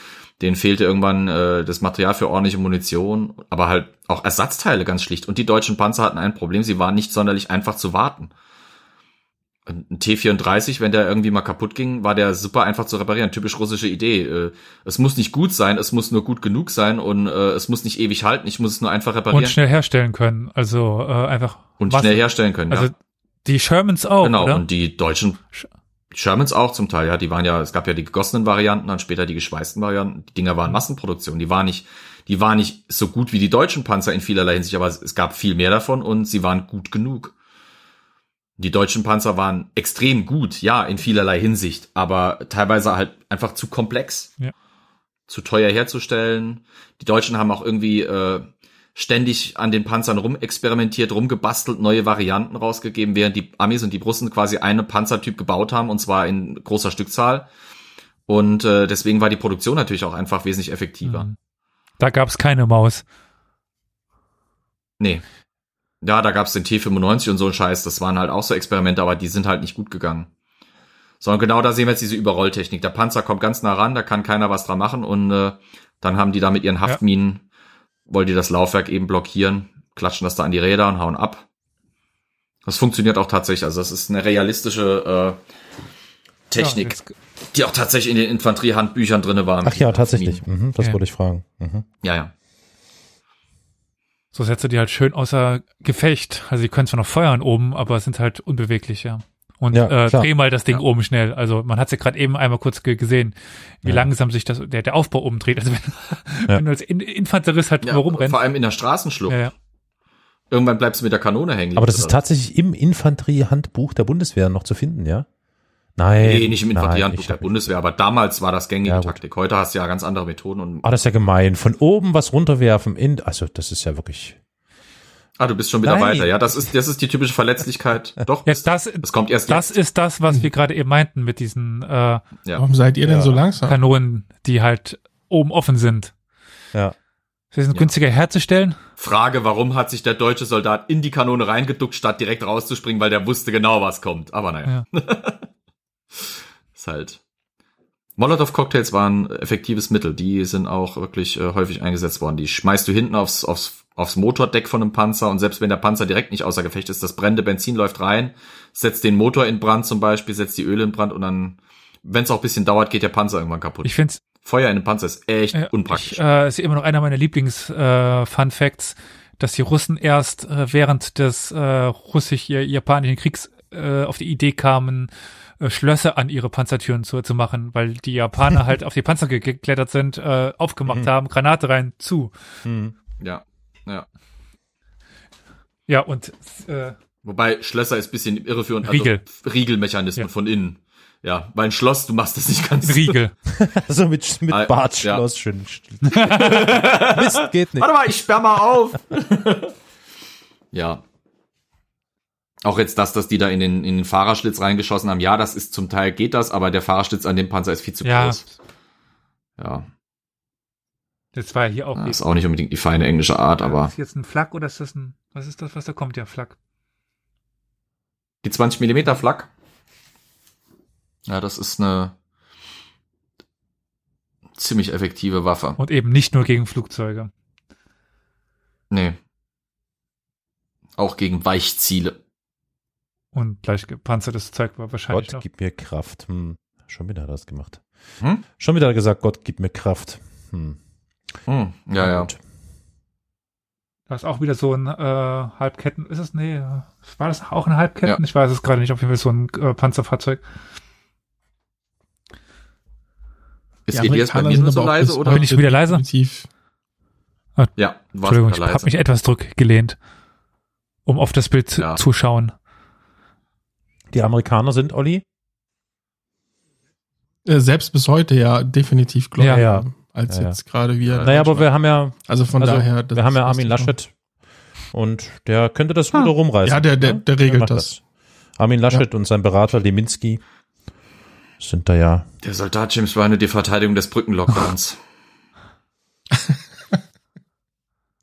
Den fehlte irgendwann äh, das Material für ordentliche Munition, aber halt auch Ersatzteile ganz schlicht. Und die deutschen Panzer hatten ein Problem, sie waren nicht sonderlich einfach zu warten. Ein T34, wenn der irgendwie mal kaputt ging, war der super einfach zu reparieren. Typisch russische Idee. Äh, Es muss nicht gut sein, es muss nur gut genug sein und äh, es muss nicht ewig halten, ich muss es nur einfach reparieren Und schnell herstellen können. Also äh, einfach. und was- schnell herstellen können. Also ja. die Shermans auch, Genau, oder? und die deutschen Shermans auch zum Teil, ja, die waren ja, es gab ja die gegossenen Varianten, dann später die geschweißten Varianten. Die Dinger waren Massenproduktion, die waren nicht, die waren nicht so gut wie die deutschen Panzer in vielerlei Hinsicht, aber es gab viel mehr davon und sie waren gut genug. Die deutschen Panzer waren extrem gut, ja, in vielerlei Hinsicht, aber teilweise halt einfach zu komplex. Ja. Zu teuer herzustellen. Die Deutschen haben auch irgendwie äh, ständig an den Panzern rumexperimentiert, rumgebastelt, neue Varianten rausgegeben, während die Amis und die Russen quasi einen Panzertyp gebaut haben, und zwar in großer Stückzahl. Und äh, deswegen war die Produktion natürlich auch einfach wesentlich effektiver. Mhm. Da gab es keine Maus. Nee. Ja, da gab's den T95 und so ein Scheiß. Das waren halt auch so Experimente, aber die sind halt nicht gut gegangen. Sondern genau da sehen wir jetzt diese Überrolltechnik. Der Panzer kommt ganz nah ran, da kann keiner was dran machen und äh, dann haben die da mit ihren Haftminen, wollen die das Laufwerk eben blockieren, klatschen das da an die Räder und hauen ab. Das funktioniert auch tatsächlich. Also das ist eine realistische äh, Technik, Ja, die auch tatsächlich in den Infanteriehandbüchern drinne war. Ach ja, tatsächlich. Mhm, das Ja. wollte ich fragen. Mhm. Ja, ja. So setzt du die halt schön außer Gefecht. Also die können zwar noch feuern oben, aber sind halt unbeweglich, ja. Und Ja, äh, dreh mal das Ding Ja. oben schnell. Also man hat es ja gerade eben einmal kurz ge gesehen, wie Ja. langsam sich das der, der Aufbau umdreht. Also (laughs) wenn, Ja. wenn du als In Infanterist halt ja rumrennst. vor allem in der Straßenschlucht. Ja, ja. Irgendwann bleibst du mit der Kanone hängen. Aber das ist Oder? tatsächlich im Infanteriehandbuch der Bundeswehr noch zu finden, ja? Nein. Nee, nicht im Infanteriehandbuch der Bundeswehr, aber damals war das gängige Ja. Taktik. Heute hast du ja ganz andere Methoden und Ah, das ist ja gemein. Von oben was runterwerfen in, also das ist ja wirklich. Ah, du bist schon wieder Nein. weiter. Ja, das ist, das ist die typische Verletzlichkeit. (laughs) Doch, Jetzt das, das kommt erst das jetzt. ist das, was wir gerade eben meinten mit diesen äh, Ja. Warum seid ihr denn Ja. so langsam? Kanonen, die halt oben offen sind. Ja. Sie sind Ja. günstiger herzustellen. Frage, warum hat sich der deutsche Soldat in die Kanone reingeduckt, statt direkt rauszuspringen, weil der wusste genau, was kommt. Aber naja. (laughs) ist halt. Molotow-Cocktails waren effektives Mittel. Die sind auch wirklich äh, häufig eingesetzt worden. Die schmeißt du hinten aufs, aufs, aufs Motordeck von einem Panzer und selbst wenn der Panzer direkt nicht außer Gefecht ist, das brennende Benzin läuft rein, setzt den Motor in Brand zum Beispiel, setzt die Öle in Brand und dann, wenn es auch ein bisschen dauert, geht der Panzer irgendwann kaputt. Ich finde Feuer in einem Panzer ist echt Äh, unpraktisch. Ich, äh, ist immer noch einer meiner Lieblings-Fun Facts, dass die Russen erst äh, während des äh, russisch-japanischen Kriegs äh, auf die Idee kamen, äh, Schlösser an ihre Panzertüren zu, zu machen, weil die Japaner halt (laughs) auf die Panzer ge- geklettert sind, äh, aufgemacht Mhm. haben, Granate rein, zu. Hm. ja. Ja. Ja, und äh, Wobei Schlösser ist bisschen irreführend. Riegel. Also Riegelmechanismen Ja. von innen. Ja, weil ein Schloss, du machst das nicht ganz. (laughs) Riegel. (laughs) Also mit, mit Ah, Bartschloss schön. Mist, geht nicht. Warte mal, ich sperr mal auf. ja. Auch jetzt das, dass die da in den, in den Fahrerschlitz reingeschossen haben. Ja, das ist zum Teil geht das, aber der Fahrerschlitz an dem Panzer ist viel zu Ja. groß. Ja, Das war ja hier auch. die- ist auch nicht unbedingt die feine englische Art, Ist aber das jetzt ein Flak oder ist das ein, was ist das, was da kommt? Ja, Flak. die 20 Millimeter Flak. Ja, das ist eine ziemlich effektive Waffe. Und eben nicht nur gegen Flugzeuge. Nee. Auch gegen Weichziele. Und gleich gepanzertes Zeug war wahrscheinlich Gott, noch. gib mir Kraft. Hm. Schon wieder hat er das gemacht. Hm? Schon wieder gesagt, Gott, gib mir Kraft. Hm. Hm, ja, ja. Da ist auch wieder so ein äh, Halbketten. Ist es? Nee, war das auch ein Halbketten? Ja. Ich weiß es gerade nicht. Auf jeden Fall so ein äh, Panzerfahrzeug. Ist Die Elias bei mir nur so leise oder? Bin ich wieder leise? Definitiv. Ja, du warst Entschuldigung, ich habe mich etwas zurückgelehnt, um auf das Bild Ja. zu schauen. Die Amerikaner sind, Olli? Äh, selbst bis heute ja definitiv Ja, gläubiger ja. als Ja, ja. jetzt gerade wieder. Naja, aber wir haben ja, also von also, daher. das wir haben ja Armin Laschet und der könnte das Ah. wieder rumreißen. Ja, der- der- der regelt macht das. Armin Laschet und sein Berater Leminski sind da ja. Der Soldat James Ryan die Verteidigung des Brückenlockdowns. (laughs) (laughs)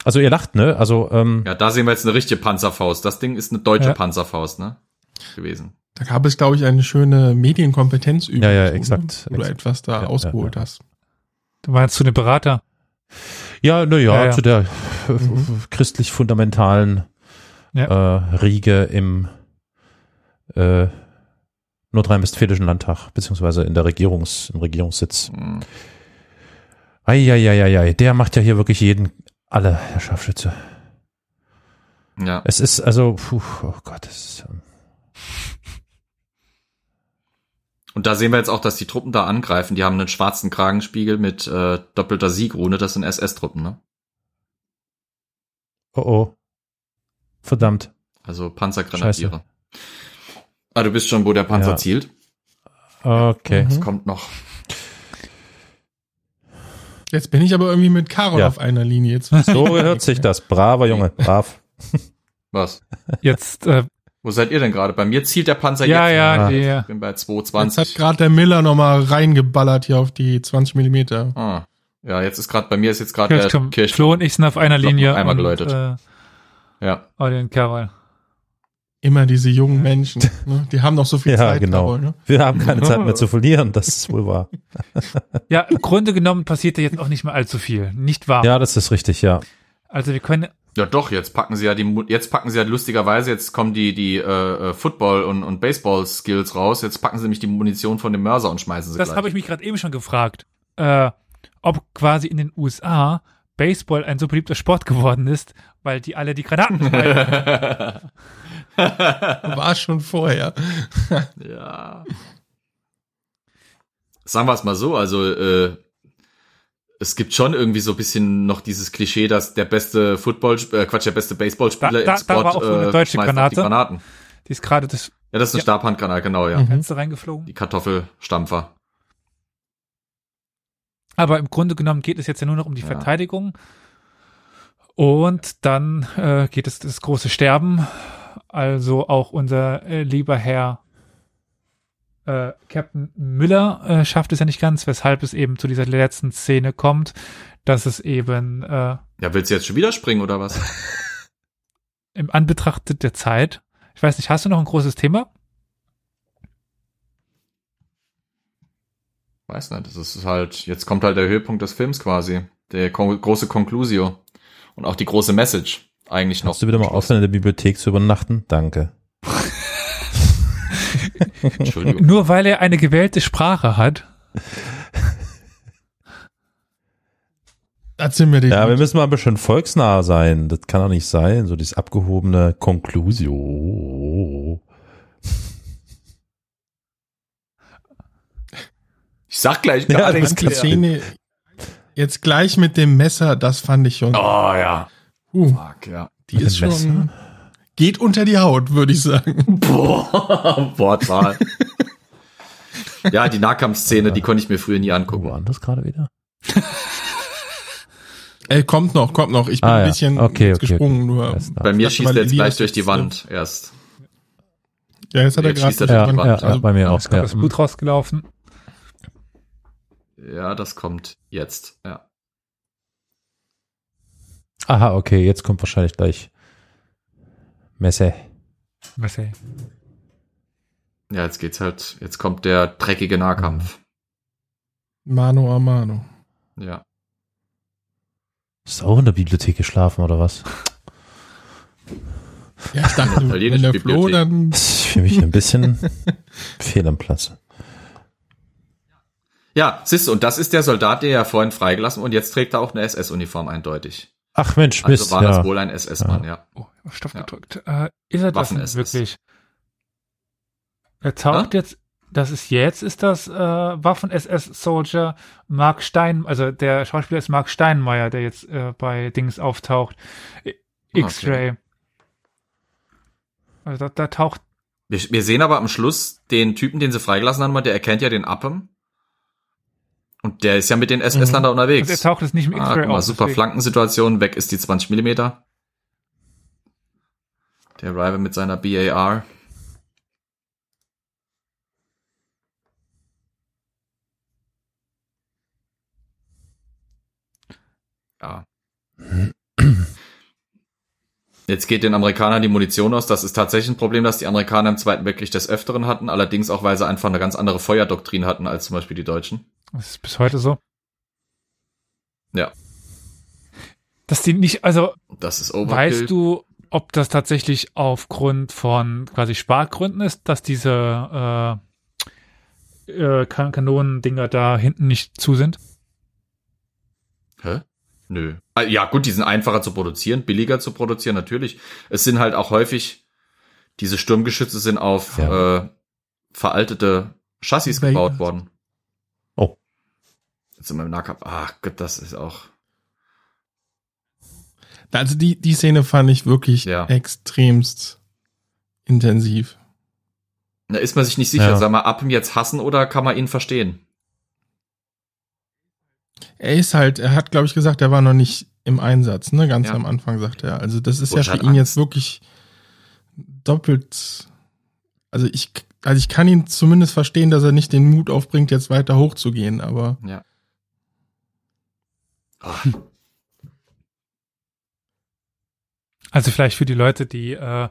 Also ihr lacht, ne? Also ähm, ja, da sehen wir jetzt eine richtige Panzerfaust. Das Ding ist eine deutsche Ja. Panzerfaust, ne? Gewesen. Da gab es, glaube ich, eine schöne Medienkompetenzübung. Ja, ja, exakt, Wo du exakt. etwas da Ja, ausgeholt ja, ja. hast. Du meinst zu dem Berater? ja, na ja, zu der Mhm. christlich-fundamentalen äh, Riege im äh, nordrhein-westfälischen Landtag, beziehungsweise in der Regierungs, im Regierungssitz. Hm. Eieieiei, der macht ja hier wirklich jeden, alle, Herr Scharfschütze. Ja. Es ist also, puh, oh Gott, es ist, ähm, Und da sehen wir jetzt auch, dass die Truppen da angreifen. Die haben einen schwarzen Kragenspiegel mit äh, doppelter Siegrune. Das sind SS-Truppen, ne? oh oh. Verdammt. Also Panzergrenadiere. Scheiße. Ah, du bist schon, wo der Panzer Ja. zielt. Okay. Mhm. Das kommt noch. Jetzt bin ich aber irgendwie mit Carol Ja. auf einer Linie. Jetzt So hört sich das. Braver Junge, brav. Was? Jetzt, äh, Wo seid ihr denn gerade? Bei mir zielt der Panzer ja, jetzt. ja, Ah. die, Ich bin bei Jetzt hat 220. gerade der Miller nochmal reingeballert hier auf die 20 Millimeter. Ah. Ja, jetzt ist gerade bei mir ist jetzt gerade der Kirchturm. Flo und ich sind auf einer Linie. einmal und, geläutet. Äh, Ja. Colin Carroll. Immer diese jungen Menschen, (laughs) ne? die haben noch so viel Ja, Zeit. genau. Carol, ne? Wir haben keine Zeit mehr zu verlieren, das ist wohl wahr. (laughs) Ja, im Grunde genommen passiert da jetzt auch nicht mehr allzu viel. Nicht wahr? Ja, das ist richtig, ja. Also wir können, Ja, doch, jetzt packen sie ja die, jetzt packen sie ja lustigerweise, jetzt kommen die, die, äh, äh, Football- und, und Baseball-Skills raus, jetzt packen sie nämlich die Munition von dem Mörser und schmeißen sie das habe ich mich gerade eben schon gefragt, äh, ob quasi in den USA Baseball ein so beliebter Sport geworden ist, weil die alle die Granaten schmeißen. (laughs) War schon vorher. Ja. Sagen wir es mal so, also äh, es gibt schon irgendwie so ein bisschen noch dieses Klischee, dass der beste Football, äh, Quatsch, der beste Baseballspieler Da- da- im Sport da war auch so eine äh, deutsche Granate. die Granaten. Die ist gerade das Ja, das ist eine Ja. Stabhandgranate, genau, ja. Mhm. Fenster reingeflogen. Die Kartoffelstampfer. Aber im Grunde genommen geht es jetzt ja nur noch um die Ja. Verteidigung. Und dann äh, geht es das große Sterben. Also auch unser äh, lieber Herr äh, Captain Müller äh, schafft es ja nicht ganz, weshalb es eben zu dieser letzten Szene kommt, dass es eben äh, Ja, willst du jetzt schon wieder springen oder was? (laughs) (laughs) im Anbetracht der Zeit, ich weiß nicht, hast du noch ein großes Thema? Weiß nicht, das ist halt, jetzt kommt halt der Höhepunkt des Films quasi. Der ko große Conclusio. Und auch die große Message eigentlich noch. Kannst du wieder mal aufhören, in der Bibliothek zu übernachten? Danke. Entschuldigung. Nur weil er eine gewählte Sprache hat. Erzähl mir die. Ja, wir müssen mal ein bisschen volksnah sein. Das kann doch nicht sein. So dieses abgehobene Conclusio. Ich sag gleich Ja, gar das nichts. Szene jetzt gleich mit dem Messer, das fand ich schon. Oh ja. Uh, Fuck, ja. die ist schon. Geht unter die Haut, würde ich sagen. (laughs) Boah, Wortwahl. ja, die Nahkampfszene, die konnte ich mir früher nie angucken. Woanders gerade wieder? Ey, (laughs) kommt noch, kommt noch. Ich bin Ah, ein ja. bisschen Okay, jetzt okay, gesprungen, okay. nur. Bei mir schießt er jetzt Elias gleich durch die Wand erst. Ja, jetzt hat er Jetzt gerade. er Ja, durch die ja, Wand. ja, bei mir auch. Es kommt Ja. das Blut rausgelaufen. Ja, das kommt jetzt. Ja. Aha, okay, jetzt kommt wahrscheinlich gleich Messe. Ey. Ja, jetzt geht's halt, jetzt kommt der dreckige Nahkampf. Mano a Mano. Ja. Ist auch in der Bibliothek geschlafen oder was? Ja, ich dachte, wenn Italienische der Flo Bibliothek. dann. (laughs) Ich fühle mich ein bisschen (laughs) fehl am Platz. Ja, siehst du, und das ist der Soldat, der ja vorhin freigelassen und jetzt trägt er auch eine SS-Uniform eindeutig. Ach Mensch, Mist, Also war ja. das wohl ein SS-Mann, ja. Oh, Stoff Ja. gedrückt. Äh, ist er das wirklich? Er taucht jetzt, das ist jetzt, ist das äh, Waffen-SS-Soldier Mark Stein, also der Schauspieler ist Mark Steinmeier, der jetzt äh, bei Dings auftaucht. I- X-Ray. Also da, da taucht, Wir, wir sehen aber am Schluss den Typen, den sie freigelassen haben, der erkennt ja den Upham. Und der ist ja mit den SS-Lern da also er unterwegs. taucht jetzt nicht im Ah, X-Ray mal, auf. super deswegen- Flankensituation, weg ist die 20 Millimeter. Der Rival mit seiner BAR. Ja. Jetzt geht den Amerikanern die Munition aus. Das ist tatsächlich ein Problem, das die Amerikaner im Zweiten Weltkrieg des Öfteren hatten. Allerdings auch, weil sie einfach eine ganz andere Feuerdoktrin hatten als zum Beispiel die Deutschen. Das ist bis heute so. Ja. Dass die nicht, also Das ist Overkill. Weißt du, ob das tatsächlich aufgrund von quasi Spargründen ist, dass diese äh, äh, kan Kanonendinger da hinten nicht zu sind? Hä? Nö. Ah, Ja, gut, die sind einfacher zu produzieren, billiger zu produzieren, natürlich. Es sind halt auch häufig, diese Sturmgeschütze sind auf Ja. äh, veraltete Chassis gebaut worden. Jetzt wir im Nahkampf. Ach Gott, das ist auch. Also die, die Szene fand ich wirklich Ja. extremst intensiv. Da ist man sich nicht sicher. Ja. Sag mal, ab ihm jetzt hassen oder kann man ihn verstehen? Er ist halt, er hat, glaube ich, gesagt, er war noch nicht im Einsatz, ne? Ganz Ja. am Anfang sagt er. Also das ist Oder ja für hat ihn jetzt Angst. wirklich doppelt. Also ich, also ich kann ihn zumindest verstehen, dass er nicht den Mut aufbringt, jetzt weiter hochzugehen, aber Ja. Ah, Also vielleicht für die Leute, die äh,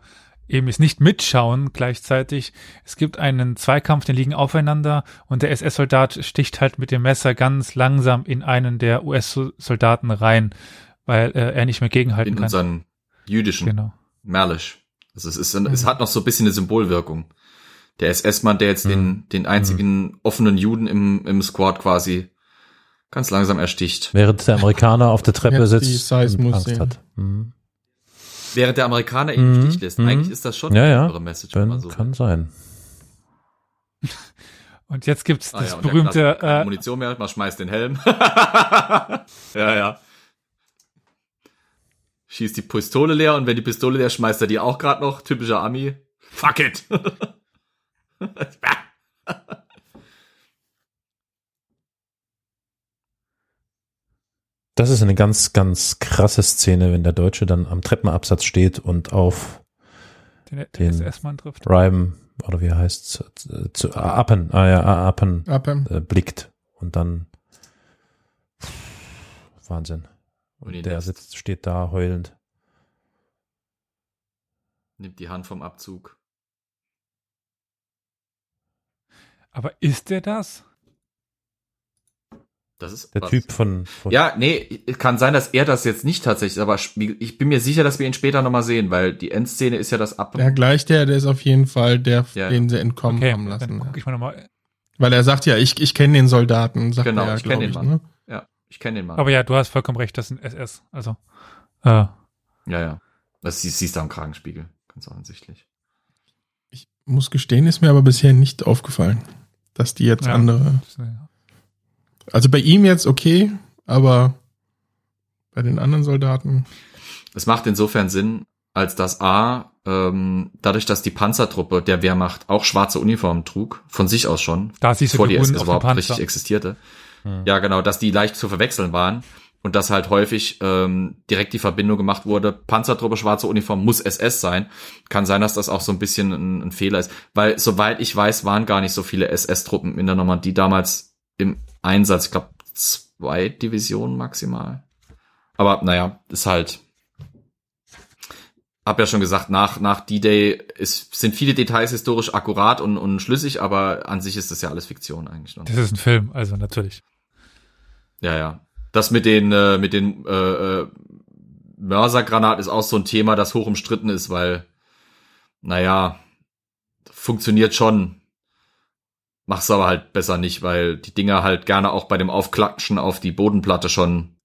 eben es nicht mitschauen gleichzeitig. Es gibt einen Zweikampf, den liegen aufeinander und der SS-Soldat sticht halt mit dem Messer ganz langsam in einen der US-Soldaten rein, weil äh, er nicht mehr gegenhalten In kann. unseren jüdischen Genau. Merlisch. Also es ist, es hat noch so ein bisschen eine Symbolwirkung. Der SS-Mann, der jetzt den, den einzigen offenen Juden im, im Squad quasi ganz langsam ersticht. Während der Amerikaner auf der Treppe sitzt und Angst sehen. hat. Mhm. Während der Amerikaner ihn im Mhm. Stich lässt. Mhm. Eigentlich ist das schon Ja, eine ja. andere Message. wenn man so kann sein. (laughs) Und jetzt gibt's Ah das ja, und der berühmte äh, Munition mehr, man schmeißt den Helm. (laughs) ja, ja. Schießt die Pistole leer und wenn die Pistole leer, schmeißt er die auch gerade noch. Typischer Ami. Fuck it. (laughs) Das ist eine ganz, ganz krasse Szene, wenn der Deutsche dann am Treppenabsatz steht und auf den, den- SS-Mann trifft. Rhyme, oder wie heißt's, zu, zu Appen, ah ja, Appen Abem. äh, blickt und dann Wahnsinn. Und der sitzt, steht da heulend. Nimmt die Hand vom Abzug. Aber ist der das? Das ist Der was. Typ von, von Ja, nee, kann sein, dass er das jetzt nicht tatsächlich, aber ich bin mir sicher, dass wir ihn später nochmal sehen, weil die Endszene ist ja das Ab. Ja, gleich der, der ist auf jeden Fall der, Ja. den sie entkommen Okay, haben dann lassen. gucke ich mal nochmal. Weil er sagt ja, ich, ich kenne den Soldaten, sagt Genau, er ja, ich kenn glaub den ich, Mann. ne? Ja, ich kenne den Mann. Aber ja, du hast vollkommen recht, das ist ein SS. Also, äh, ja, ja. Das siehst, siehst du am Kragenspiegel. Ganz offensichtlich. Ich muss gestehen, ist mir aber bisher nicht aufgefallen, dass die jetzt Ja. andere. das, äh, Also bei ihm jetzt okay, aber bei den anderen Soldaten. Es macht insofern Sinn, als dass A, ähm, dadurch, dass die Panzertruppe der Wehrmacht auch schwarze Uniformen trug, von sich aus schon, da siehst bevor die SS überhaupt Panzer. richtig existierte. Hm. Ja, genau, dass die leicht zu verwechseln waren und dass halt häufig ähm, direkt die Verbindung gemacht wurde, Panzertruppe, schwarze Uniform muss SS sein. Kann sein, dass das auch so ein bisschen ein, ein Fehler ist, weil soweit ich weiß, waren gar nicht so viele SS-Truppen in der Normandie damals im Einsatz. Ich glaube, zwei Divisionen maximal. Aber naja, ist halt. Hab ja schon gesagt, nach, nach D-Day ist, sind viele Details historisch akkurat und, und schlüssig, aber an sich ist das ja alles Fiktion eigentlich noch. Das ist ein Film, also natürlich. Ja, ja. Das mit den, äh, mit den äh, äh, Mörsergranaten ist auch so ein Thema, das hoch umstritten ist, weil, naja, funktioniert schon. Mach's aber halt besser nicht, weil die Dinger halt gerne auch bei dem Aufklatschen auf die Bodenplatte schon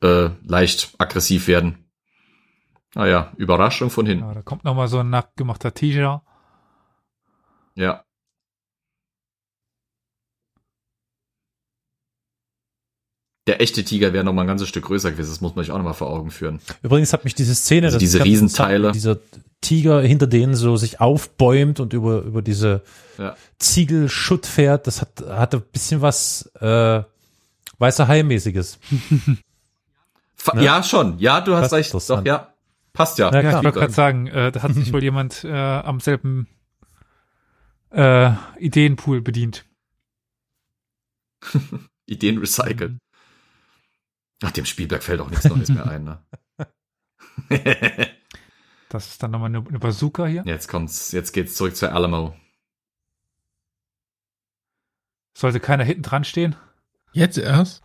äh, leicht aggressiv werden. Naja, Überraschung von hinten. Ja, da kommt nochmal so ein nachgemachter T-Shirt. Ja. Der echte Tiger wäre noch mal ein ganzes Stück größer gewesen. Das muss man sich auch noch mal vor Augen führen. Übrigens hat mich diese Szene, Also diese Riesenteile. Dieser Tiger hinter denen so sich aufbäumt und über, über diese Ja. Ziegelschutt fährt, das hat, hatte ein bisschen was, äh, weißer Hai-mäßiges. (laughs) Fa Ne? Ja, schon. Ja, du hast recht. Doch, ja. Passt ja. Ja, Ja, ich wollte gerade sagen, äh, da hat sich wohl (laughs) jemand äh, am selben äh, Ideenpool bedient. (laughs) Ideen recycelt. Ach, dem Spielberg fällt auch nichts Neues mehr ein, ne? (laughs) Das ist dann nochmal eine, eine Bazooka hier. Jetzt kommt's, jetzt geht's zurück zur Alamo. Sollte keiner hinten dran stehen. Jetzt erst?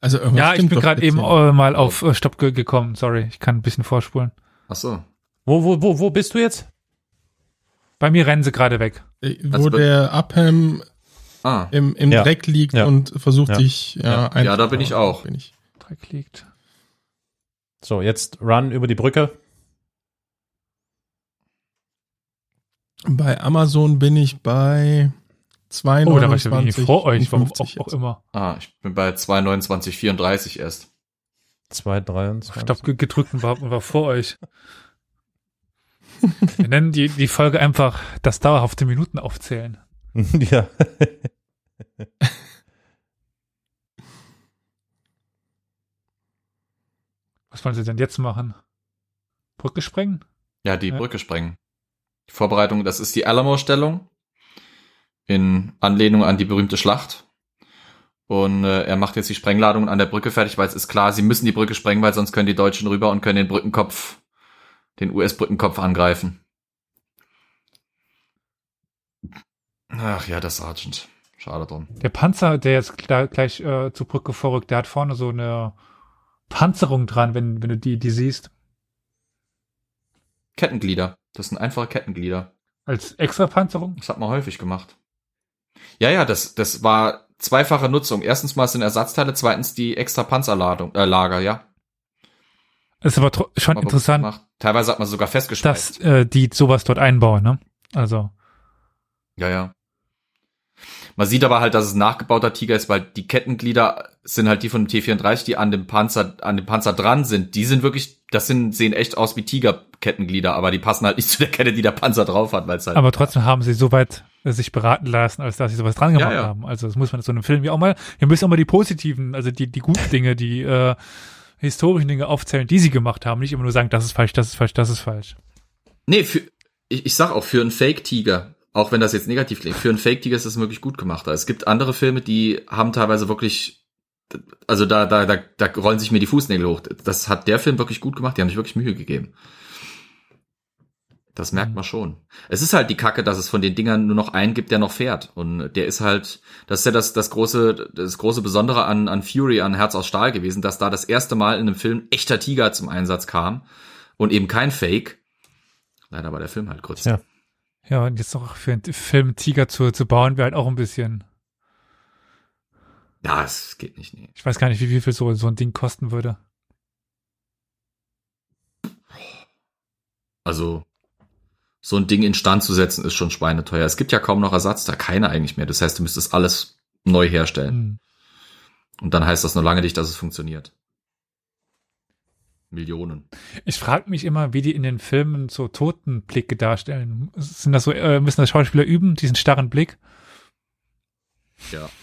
Also irgendwas Ja, ich bin gerade eben äh, mal auf äh, Stopp ge gekommen. Sorry, ich kann ein bisschen vorspulen. Ach so. Wo, wo, wo, wo bist du jetzt? Bei mir rennen sie gerade weg. Äh, Also wo bei- der Upham Ah, im, im Ja. Dreck liegt Ja. und versucht Ja. sich ja, Ja. Ja, da bin ich auch. Bin ich. Dreck liegt. So, jetzt Run über die Brücke. Bei Amazon bin ich bei 2,29. Oh, da war ich ja wenig vor euch. Warum 50 auch, auch immer. ah, ich bin bei 2,29,34 erst. 2,23. Stopp ge- gedrückt und war, und war vor euch. Wir nennen die, die Folge einfach das dauerhafte Minuten aufzählen. (laughs) ja. (laughs) Was wollen sie denn jetzt machen? Brücke sprengen? Ja, die Ja. Brücke sprengen. Die Vorbereitung, das ist die Alamo-Stellung. In Anlehnung an die berühmte Schlacht. Und äh, er macht jetzt die Sprengladungen an der Brücke fertig, weil es ist klar, sie müssen die Brücke sprengen, weil sonst können die Deutschen rüber und können den Brückenkopf, den US-Brückenkopf angreifen. Ach ja, der Sergeant. Schade drum. Der Panzer, der jetzt gl- gleich äh, zur Brücke vorrückt, der hat vorne so eine Panzerung dran, wenn, wenn du die, die siehst. Kettenglieder. Das sind einfache Kettenglieder. Als extra Panzerung. Das hat man häufig gemacht. Ja, ja, das, das war zweifache Nutzung. Erstens mal sind Ersatzteile, zweitens die extra Panzerladung, äh, Lager, ja. Ist aber schon Aber interessant, gemacht. Teilweise hat man sogar dass festgeschweißt. äh, die sowas dort einbauen, ne? Also, Ja, ja. Man sieht aber halt, dass es ein nachgebauter Tiger ist, weil die Kettenglieder sind halt die von dem T34, die an dem Panzer, an dem Panzer dran sind. Die sind wirklich, das sind, sehen echt aus wie Tiger-Kettenglieder, aber die passen halt nicht (laughs) zu der Kette, die der Panzer drauf hat, weil es halt. aber trotzdem haben sie so weit äh, sich beraten lassen, als dass sie sowas dran gemacht Ja, ja. haben. Also das muss man in so einem Film ja auch mal, wir müssen auch mal die positiven, also die, die guten Dinge, die äh, historischen Dinge aufzählen, die sie gemacht haben. Nicht immer nur sagen, das ist falsch, das ist falsch, das ist falsch. Nee, für, ich, ich sag auch für einen Fake-Tiger, auch wenn das jetzt negativ klingt, für einen Fake-Tiger ist das wirklich gut gemacht. Es gibt andere Filme, die haben teilweise wirklich, also da, da, da, da rollen sich mir die Fußnägel hoch. Das hat der Film wirklich gut gemacht, die haben sich wirklich Mühe gegeben. Das merkt man schon. Es ist halt die Kacke, dass es von den Dingern nur noch einen gibt, der noch fährt. Und der ist halt, das ist ja das, das große, das große Besondere an, an Fury, an Herz aus Stahl gewesen, dass da das erste Mal in einem Film echter Tiger zum Einsatz kam und eben kein Fake. Leider war der Film halt kurz. Ja. Ja, und jetzt noch für einen Film Tiger zu, zu bauen, wäre halt auch ein bisschen, Ja, es geht nicht, nee. ich weiß gar nicht, wie, wie viel so, so ein Ding kosten würde. Also, so ein Ding instand zu setzen, ist schon schweineteuer. Es gibt ja kaum noch Ersatz, da keine eigentlich mehr. Das heißt, du müsstest alles neu herstellen. Hm. Und dann heißt das noch lange nicht, dass es funktioniert. Millionen. Ich frage mich immer, wie die in den Filmen so Totenblicke darstellen. Sind das so, äh, müssen das Schauspieler üben, diesen starren Blick? Ja. (laughs)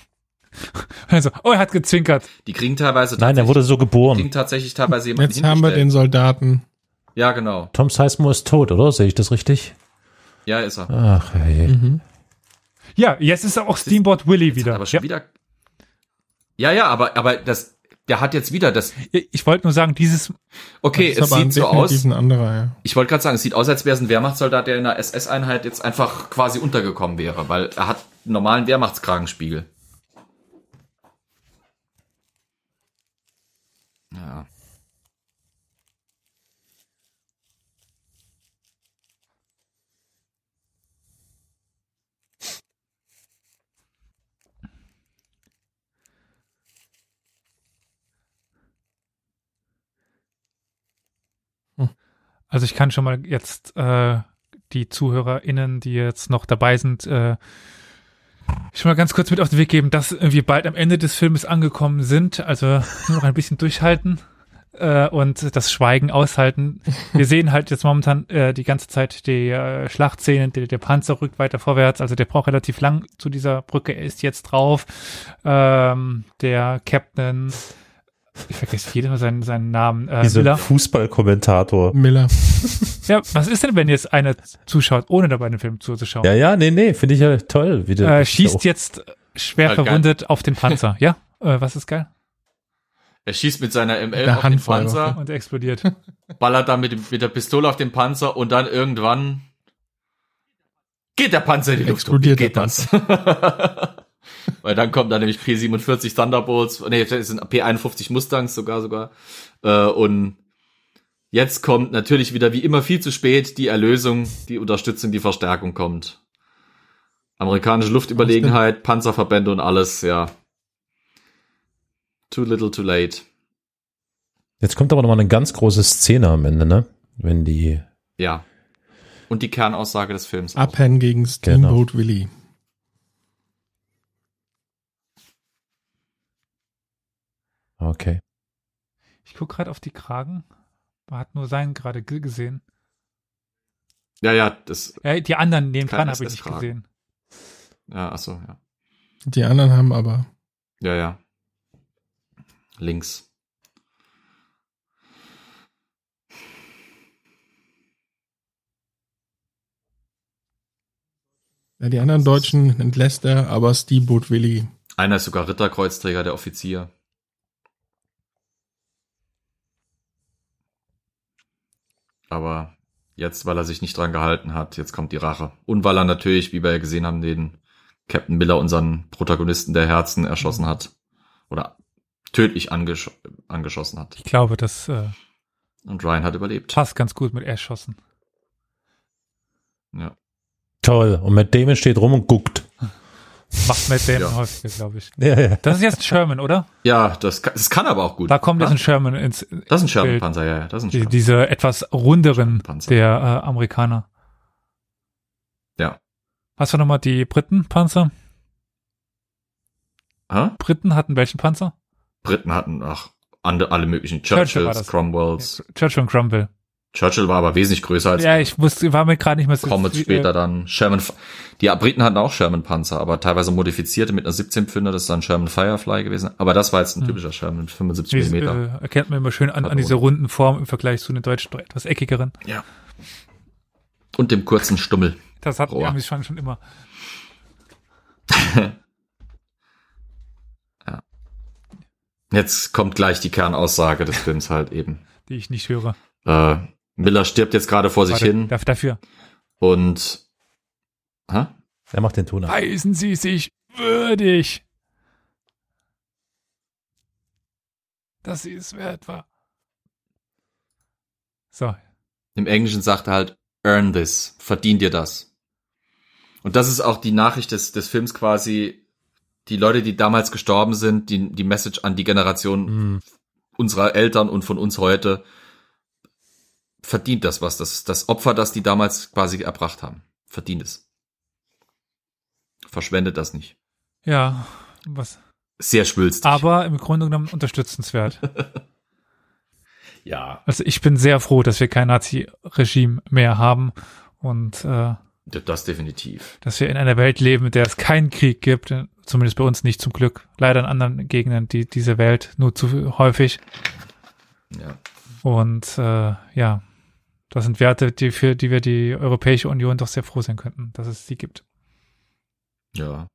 Also, oh, er hat gezwinkert. Die kriegen teilweise Nein, er wurde so die geboren. kriegen tatsächlich teilweise jemanden Jetzt haben wir den. Soldaten. Ja, genau. Tom Sizemore ist tot, oder? Sehe ich das richtig? Ja, ist er. Ach, hey. Mhm. Ja, jetzt ist auch Steamboat Willie wieder. er aber schon Ja. wieder. Ja, ja, aber, aber das, der hat jetzt wieder das. Ich wollte nur sagen, dieses, Okay, ist es sieht so aus. anderer, ja. Ich wollte gerade sagen, es sieht aus, als wäre es ein Wehrmachtssoldat, der in einer SS-Einheit jetzt einfach quasi untergekommen wäre, weil er hat einen normalen Wehrmachtskragenspiegel. Also ich kann schon mal jetzt äh, die ZuhörerInnen, die jetzt noch dabei sind, äh, schon mal ganz kurz mit auf den Weg geben, dass wir bald am Ende des Filmes angekommen sind. Also nur noch ein bisschen durchhalten äh, und das Schweigen aushalten. Wir sehen halt jetzt momentan äh, die ganze Zeit die äh, Schlachtszenen, der, der Panzer rückt weiter vorwärts, also der braucht relativ lang zu dieser Brücke, er ist jetzt drauf. Ähm, der Captain, ich vergesse jedes Mal seinen, seinen Namen, äh, Dieser Miller. Fußballkommentator. Miller. Ja, was ist denn, wenn jetzt einer zuschaut, ohne dabei den Film zuzuschauen? Ja, ja, nee, nee, finde ich ja toll. Wie der, äh, schießt jetzt schwer geil. verwundet auf den Panzer. Ja, äh, was ist geil? Er schießt mit seiner ML Der auf den Handfeuerwaffe. Panzer, (laughs) Und er explodiert. ballert dann mit, mit der Pistole auf den Panzer und dann irgendwann geht der Panzer in die Luft. Und Wie Explodiert geht der das? (laughs) Weil dann kommt dann nämlich P47 Thunderbolts, nee, das sind P51 Mustangs sogar sogar. Äh, und jetzt kommt natürlich wieder wie immer viel zu spät die Erlösung, die Unterstützung, die Verstärkung kommt. Amerikanische Luftüberlegenheit, Panzerverbände und alles, ja. Too little, too late. Jetzt kommt aber noch mal eine ganz große Szene am Ende, ne? Wenn die, Ja. Und die Kernaussage des Films. Abhängen gegen Steamboat Willie. Okay. Ich gucke gerade auf die Kragen. Man hat nur seinen gerade ge- gesehen. Ja, ja, das, Äh, die anderen neben Kein dran habe ich nicht SS-Kragen. gesehen. ja, ach so, ja. Die anderen haben aber Ja, ja. Links. ja, die anderen Deutschen entlässt er, aber Steamboat Willie Einer ist sogar Ritterkreuzträger, der Offizier. Aber jetzt, weil er sich nicht dran gehalten hat, jetzt kommt die Rache. Und weil er natürlich, wie wir ja gesehen haben, den Captain Miller, unseren Protagonisten der Herzen, erschossen hat. Oder tödlich angesch angeschossen hat. Ich glaube, das äh, Und Ryan hat überlebt. passt ganz gut mit Erschossen. Ja. Toll. Und Matt Damon steht rum und guckt. Macht Matt Damon Ja. häufiger, glaube ich. Ja, ja. Das ist jetzt ein Sherman, oder? Ja, das kann, das kann aber auch gut. Da kommt jetzt ein Sherman ins Das ist ein Sherman-Panzer, ja, ja, das ist ein Sherman. diese etwas runderen Panzer. der äh, Amerikaner. Ja. Was war nochmal die Briten-Panzer? Hä? Briten hatten welchen Panzer? Briten hatten ach, alle möglichen Churchill Churchills, das. Cromwells. Churchill und Cromwell. Churchill war aber wesentlich größer als Ja, ich wusste, war mir gerade nicht mehr so. Comets äh, später dann. Sherman, die Briten hatten auch Sherman-Panzer, aber teilweise modifizierte mit einer 17-Pfünder, das ist dann Sherman Firefly gewesen. Aber das war jetzt ein typischer Sherman mit 75 Wie, Millimeter. äh, erkennt man immer schön an, an dieser runden Form im Vergleich zu den deutschen etwas eckigeren. Ja. Und dem kurzen Stummel. Das hat wir schon, schon immer. (laughs) Jetzt kommt gleich die Kernaussage des Films halt eben. die ich nicht höre. Äh, Miller stirbt jetzt gerade vor sich Warte, hin Dafür. und hä? Er macht den Ton ab. Weisen Sie sich würdig, dass sie es wert war. So, Im Englischen sagt er halt, earn this, verdien dir das. Und das ist auch die Nachricht des, des Films quasi, die Leute, die damals gestorben sind, die, die Message an die Generation Mhm. unserer Eltern und von uns heute, verdient das was, das, das Opfer, das die damals quasi erbracht haben. Verdient es. Verschwendet das nicht. ja, was. Sehr schwülstig. Aber im Grunde genommen unterstützenswert. (laughs) ja, Also ich bin sehr froh, dass wir kein Nazi-Regime mehr haben und äh, das definitiv. dass wir in einer Welt leben, in der es keinen Krieg gibt, zumindest bei uns nicht zum Glück. Leider in anderen Gegenden die diese Welt nur zu häufig. Ja. Und äh, ja, das sind Werte, die für die wir die Europäische Union doch sehr froh sein könnten, dass es sie gibt. Ja.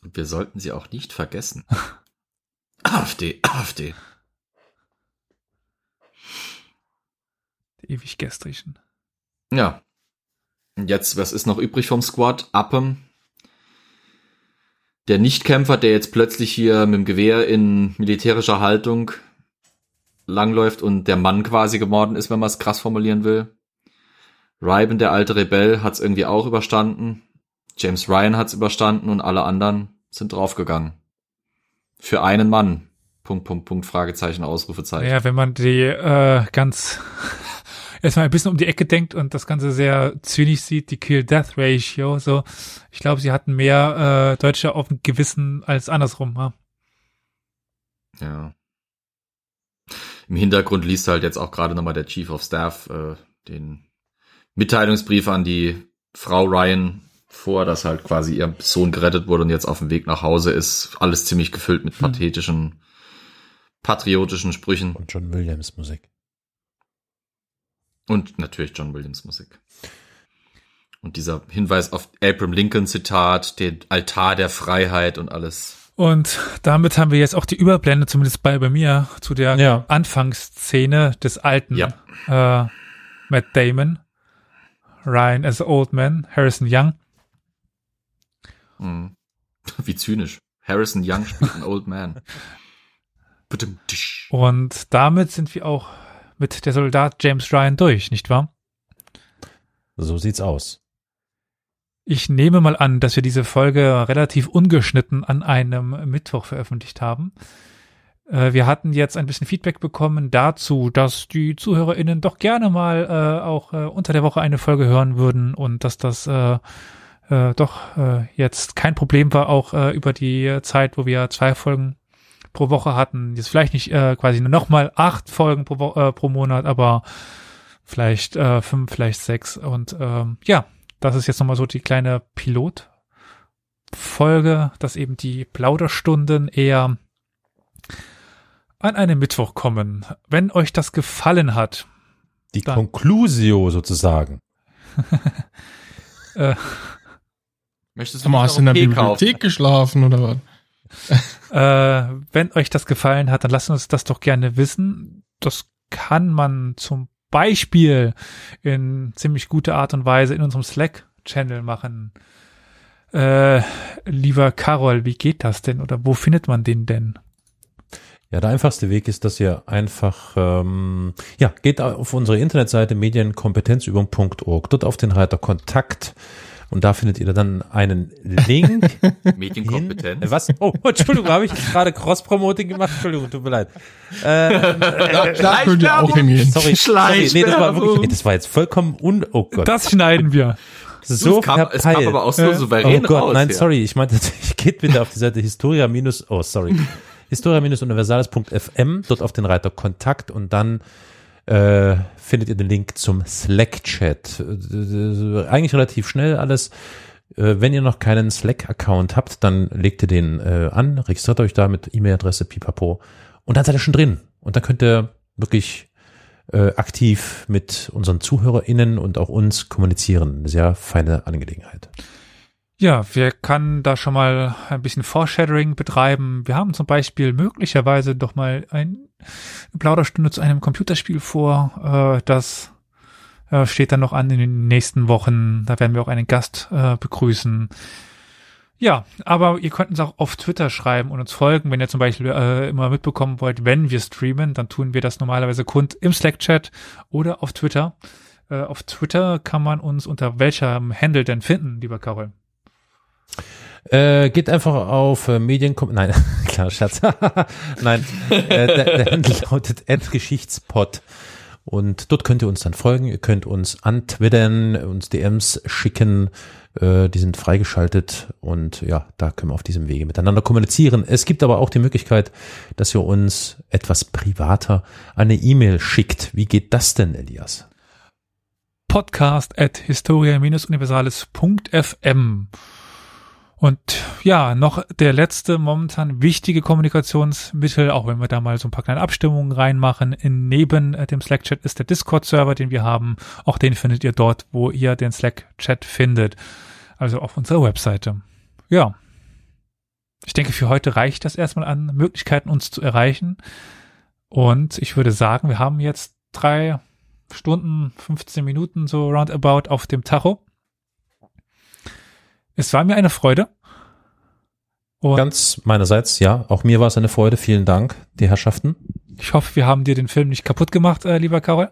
Und wir sollten sie auch nicht vergessen. (laughs) AfD, AfD. Die ewig gestrigen. Ja. Und jetzt, was ist noch übrig vom Squad? Appem. Der Nichtkämpfer, der jetzt plötzlich hier mit dem Gewehr in militärischer Haltung langläuft und der Mann quasi geworden ist, wenn man es krass formulieren will. Ryben, der alte Rebell, hat es irgendwie auch überstanden. James Ryan hat es überstanden und alle anderen sind draufgegangen. Für einen Mann. Punkt, Punkt, Punkt, Fragezeichen, Ausrufezeichen. Ja, wenn man die äh, ganz erstmal ein bisschen um die Ecke denkt und das Ganze sehr zynisch sieht, die Kill-Death-Ratio, so, ich glaube, sie hatten mehr äh, Deutsche auf dem Gewissen als andersrum. Ja? Ja. Im Hintergrund liest halt jetzt auch gerade nochmal der Chief of Staff äh, den Mitteilungsbrief an die Frau Ryan vor, dass halt quasi ihr Sohn gerettet wurde und jetzt auf dem Weg nach Hause ist. Alles ziemlich gefüllt mit pathetischen, patriotischen Sprüchen Und John Williams Musik. Und natürlich John Williams Musik. Und dieser Hinweis auf Abraham Lincoln Zitat, den Altar der Freiheit und alles. Und damit haben wir jetzt auch die Überblende, zumindest bei, bei mir, zu der Ja. Anfangsszene des alten Ja. äh, Matt Damon, Ryan as Old Man, Harrison Young. Hm. (laughs) Wie zynisch. Harrison Young spielt einen Old Man. (laughs) Und damit sind wir auch mit der Soldat James Ryan durch, nicht wahr? So sieht's aus. Ich nehme mal an, dass wir diese Folge relativ ungeschnitten an einem Mittwoch veröffentlicht haben. Äh, Wir hatten jetzt ein bisschen Feedback bekommen dazu, dass die ZuhörerInnen doch gerne mal äh, auch äh, unter der Woche eine Folge hören würden und dass das äh, äh, doch äh, jetzt kein Problem war, auch äh, über die Zeit, wo wir zwei Folgen pro Woche hatten. Jetzt vielleicht nicht äh, quasi nur nochmal acht Folgen pro, äh, pro Monat, aber vielleicht äh, fünf, vielleicht sechs. Und ähm, ja, das ist jetzt nochmal so die kleine Pilotfolge, dass eben die Plauderstunden eher an einem Mittwoch kommen. Wenn euch das gefallen hat, Die Dann- Conclusio sozusagen. (laughs) äh, Möchtest du mal, hast du in der Tee kaufen? Bibliothek geschlafen oder was? (laughs) Äh, wenn euch das gefallen hat, dann lasst uns das doch gerne wissen. Das kann man zum Beispiel in ziemlich guter Art und Weise in unserem Slack-Channel machen. Äh, lieber Carol, wie geht das denn oder wo findet man den denn? Ja, der einfachste Weg ist, dass ihr einfach, ähm, ja, geht auf unsere Internetseite medienkompetenzübung.org, dort auf den Reiter Kontakt und da findet ihr dann einen Link. (laughs) Medienkompetenz. Was? Oh, Entschuldigung, habe ich gerade Cross-Promoting gemacht? Entschuldigung, tut mir leid. Äh, Da, könnt ihr auch hingehen. sorry, sorry, nee, das war wirklich, das war jetzt vollkommen un, oh Gott. Das schneiden wir. so es kam- es kam aber auch so Äh, souverän Oh Gott, raus, nein, ja. sorry, ich meinte, (laughs) geht bitte auf die Seite Historia minus, oh, sorry. Historia-universales.fm, dort auf den Reiter Kontakt und dann äh, findet ihr den Link zum Slack-Chat. Äh, Eigentlich relativ schnell alles. Äh, Wenn ihr noch keinen Slack-Account habt, dann legt ihr den äh, an, registriert euch da mit E-Mail-Adresse, pipapo, und dann seid ihr schon drin. Und dann könnt ihr wirklich aktiv mit unseren ZuhörerInnen und auch uns kommunizieren. Eine sehr feine Angelegenheit. Ja, wir können da schon mal ein bisschen Foreshadowing betreiben. Wir haben zum Beispiel möglicherweise doch mal ein, Plauderstunde zu einem Computerspiel vor. Äh, das äh, steht dann noch an in den nächsten Wochen. Da werden wir auch einen Gast äh, begrüßen. Ja, aber ihr könnt uns auch auf Twitter schreiben und uns folgen, wenn ihr zum Beispiel äh, immer mitbekommen wollt, wenn wir streamen, dann tun wir das normalerweise kund im Slack-Chat oder auf Twitter. Äh, auf Twitter kann man uns unter welchem Handle denn finden, lieber Carol? Äh, geht einfach auf äh, Medienkom... Nein, (laughs) klar, Schatz. (laughs) Nein, äh, der, der Handle (laughs) lautet @geschichtspot und dort könnt ihr uns dann folgen. Ihr könnt uns antwittern, uns DMs schicken. Äh, die sind freigeschaltet und ja, da können wir auf diesem Wege miteinander kommunizieren. Es gibt aber auch die Möglichkeit, dass ihr uns etwas privater eine E-Mail schickt. Wie geht das denn, Elias? podcast at historia-universales.fm. Und ja, noch der letzte momentan wichtige Kommunikationsmittel, auch wenn wir da mal so ein paar kleine Abstimmungen reinmachen. In, neben äh, dem Slack-Chat ist der Discord-Server, den wir haben. Auch den findet ihr dort, wo ihr den Slack-Chat findet. Also auf unserer Webseite. Ja. Ich denke, für heute reicht das erstmal an Möglichkeiten, uns zu erreichen. Und ich würde sagen, wir haben jetzt drei Stunden, 15 Minuten so roundabout auf dem Tacho. Es war mir eine Freude. Und Ganz meinerseits, ja, auch mir war es eine Freude. Vielen Dank, die Herrschaften. ich hoffe, wir haben dir den Film nicht kaputt gemacht, äh, lieber Karol.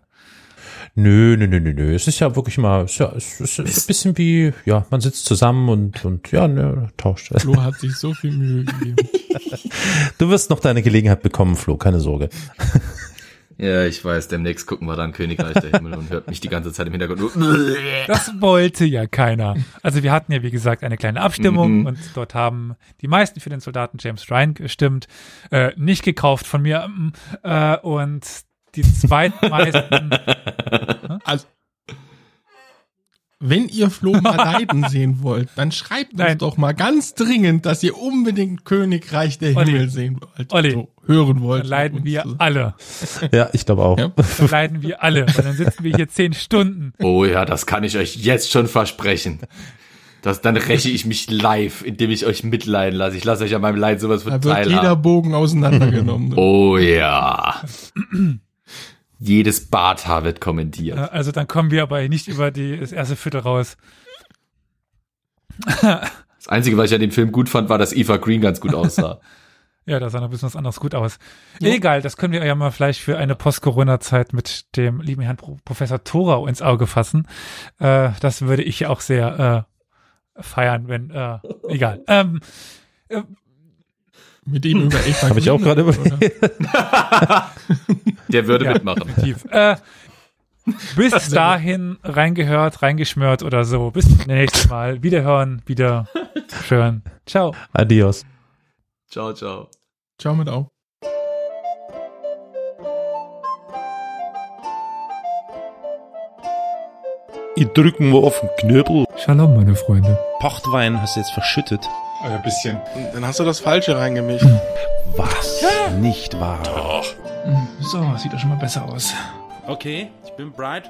Nö, nö, nö, nö, nö. Es ist ja wirklich mal, es ist, ja, es ist ein bisschen wie, ja, man sitzt zusammen und, und ja, ne, tauscht. Flo hat sich so viel Mühe gegeben. (laughs) Du wirst noch deine Gelegenheit bekommen, Flo, keine Sorge. (laughs) Ja, ich weiß, demnächst gucken wir dann Königreich der Himmel und hört mich die ganze Zeit im Hintergrund. nur- (laughs) Das wollte ja keiner. Also wir hatten ja, wie gesagt, eine kleine Abstimmung Mhm. und dort haben die meisten für den Soldaten James Ryan gestimmt. Äh, nicht gekauft von mir. mm, Äh, und die zweitmeisten (laughs) Also, wenn ihr Flo mal (laughs) leiden sehen wollt, dann schreibt Nein. uns doch mal ganz dringend, dass ihr unbedingt Königreich der Olli. Himmel sehen wollt. Olli. So, hören wollt. dann leiden wir alle. Ja, ich glaube auch. Ja. Dann leiden wir alle. Und dann sitzen wir hier zehn Stunden. Oh ja, das kann ich euch jetzt schon versprechen. Das, dann räche ich mich live, indem ich euch mitleiden lasse. Ich lasse euch an meinem Leid sowas von Da wird jeder teilhaben. Bogen auseinandergenommen. Oh ja. Jedes Barthaar wird Äh, kommentiert. Also dann kommen wir aber nicht über die, das erste Viertel raus. (laughs) Das Einzige, was ich an dem Film gut fand, war, dass Eva Green ganz gut aussah. (laughs) Ja, da sah noch ein bisschen was anderes gut aus. Egal, das können wir ja mal vielleicht für eine Post-Corona-Zeit mit dem lieben Herrn Pro Professor Thorau ins Auge fassen. Äh, das würde ich auch sehr äh, feiern, wenn, äh, egal. Ähm, Mit dem über Eva Habe ich auch gerade überlegt. Der würde Ja. mitmachen. tief. Äh, bis dahin reingehört, reingeschmört oder so. Bis zum nächsten Mal. Wiederhören, wieder schön. Ciao. Adios. Ciao, ciao. Ciao mit auf. Ich drücken wir auf den Knöbel. Shalom, meine Freunde. Pochtwein hast du jetzt verschüttet. Ein bisschen. Dann hast du das Falsche reingemischt. Was? Nicht wahr? So, sieht doch schon mal besser aus. Okay, ich bin bright.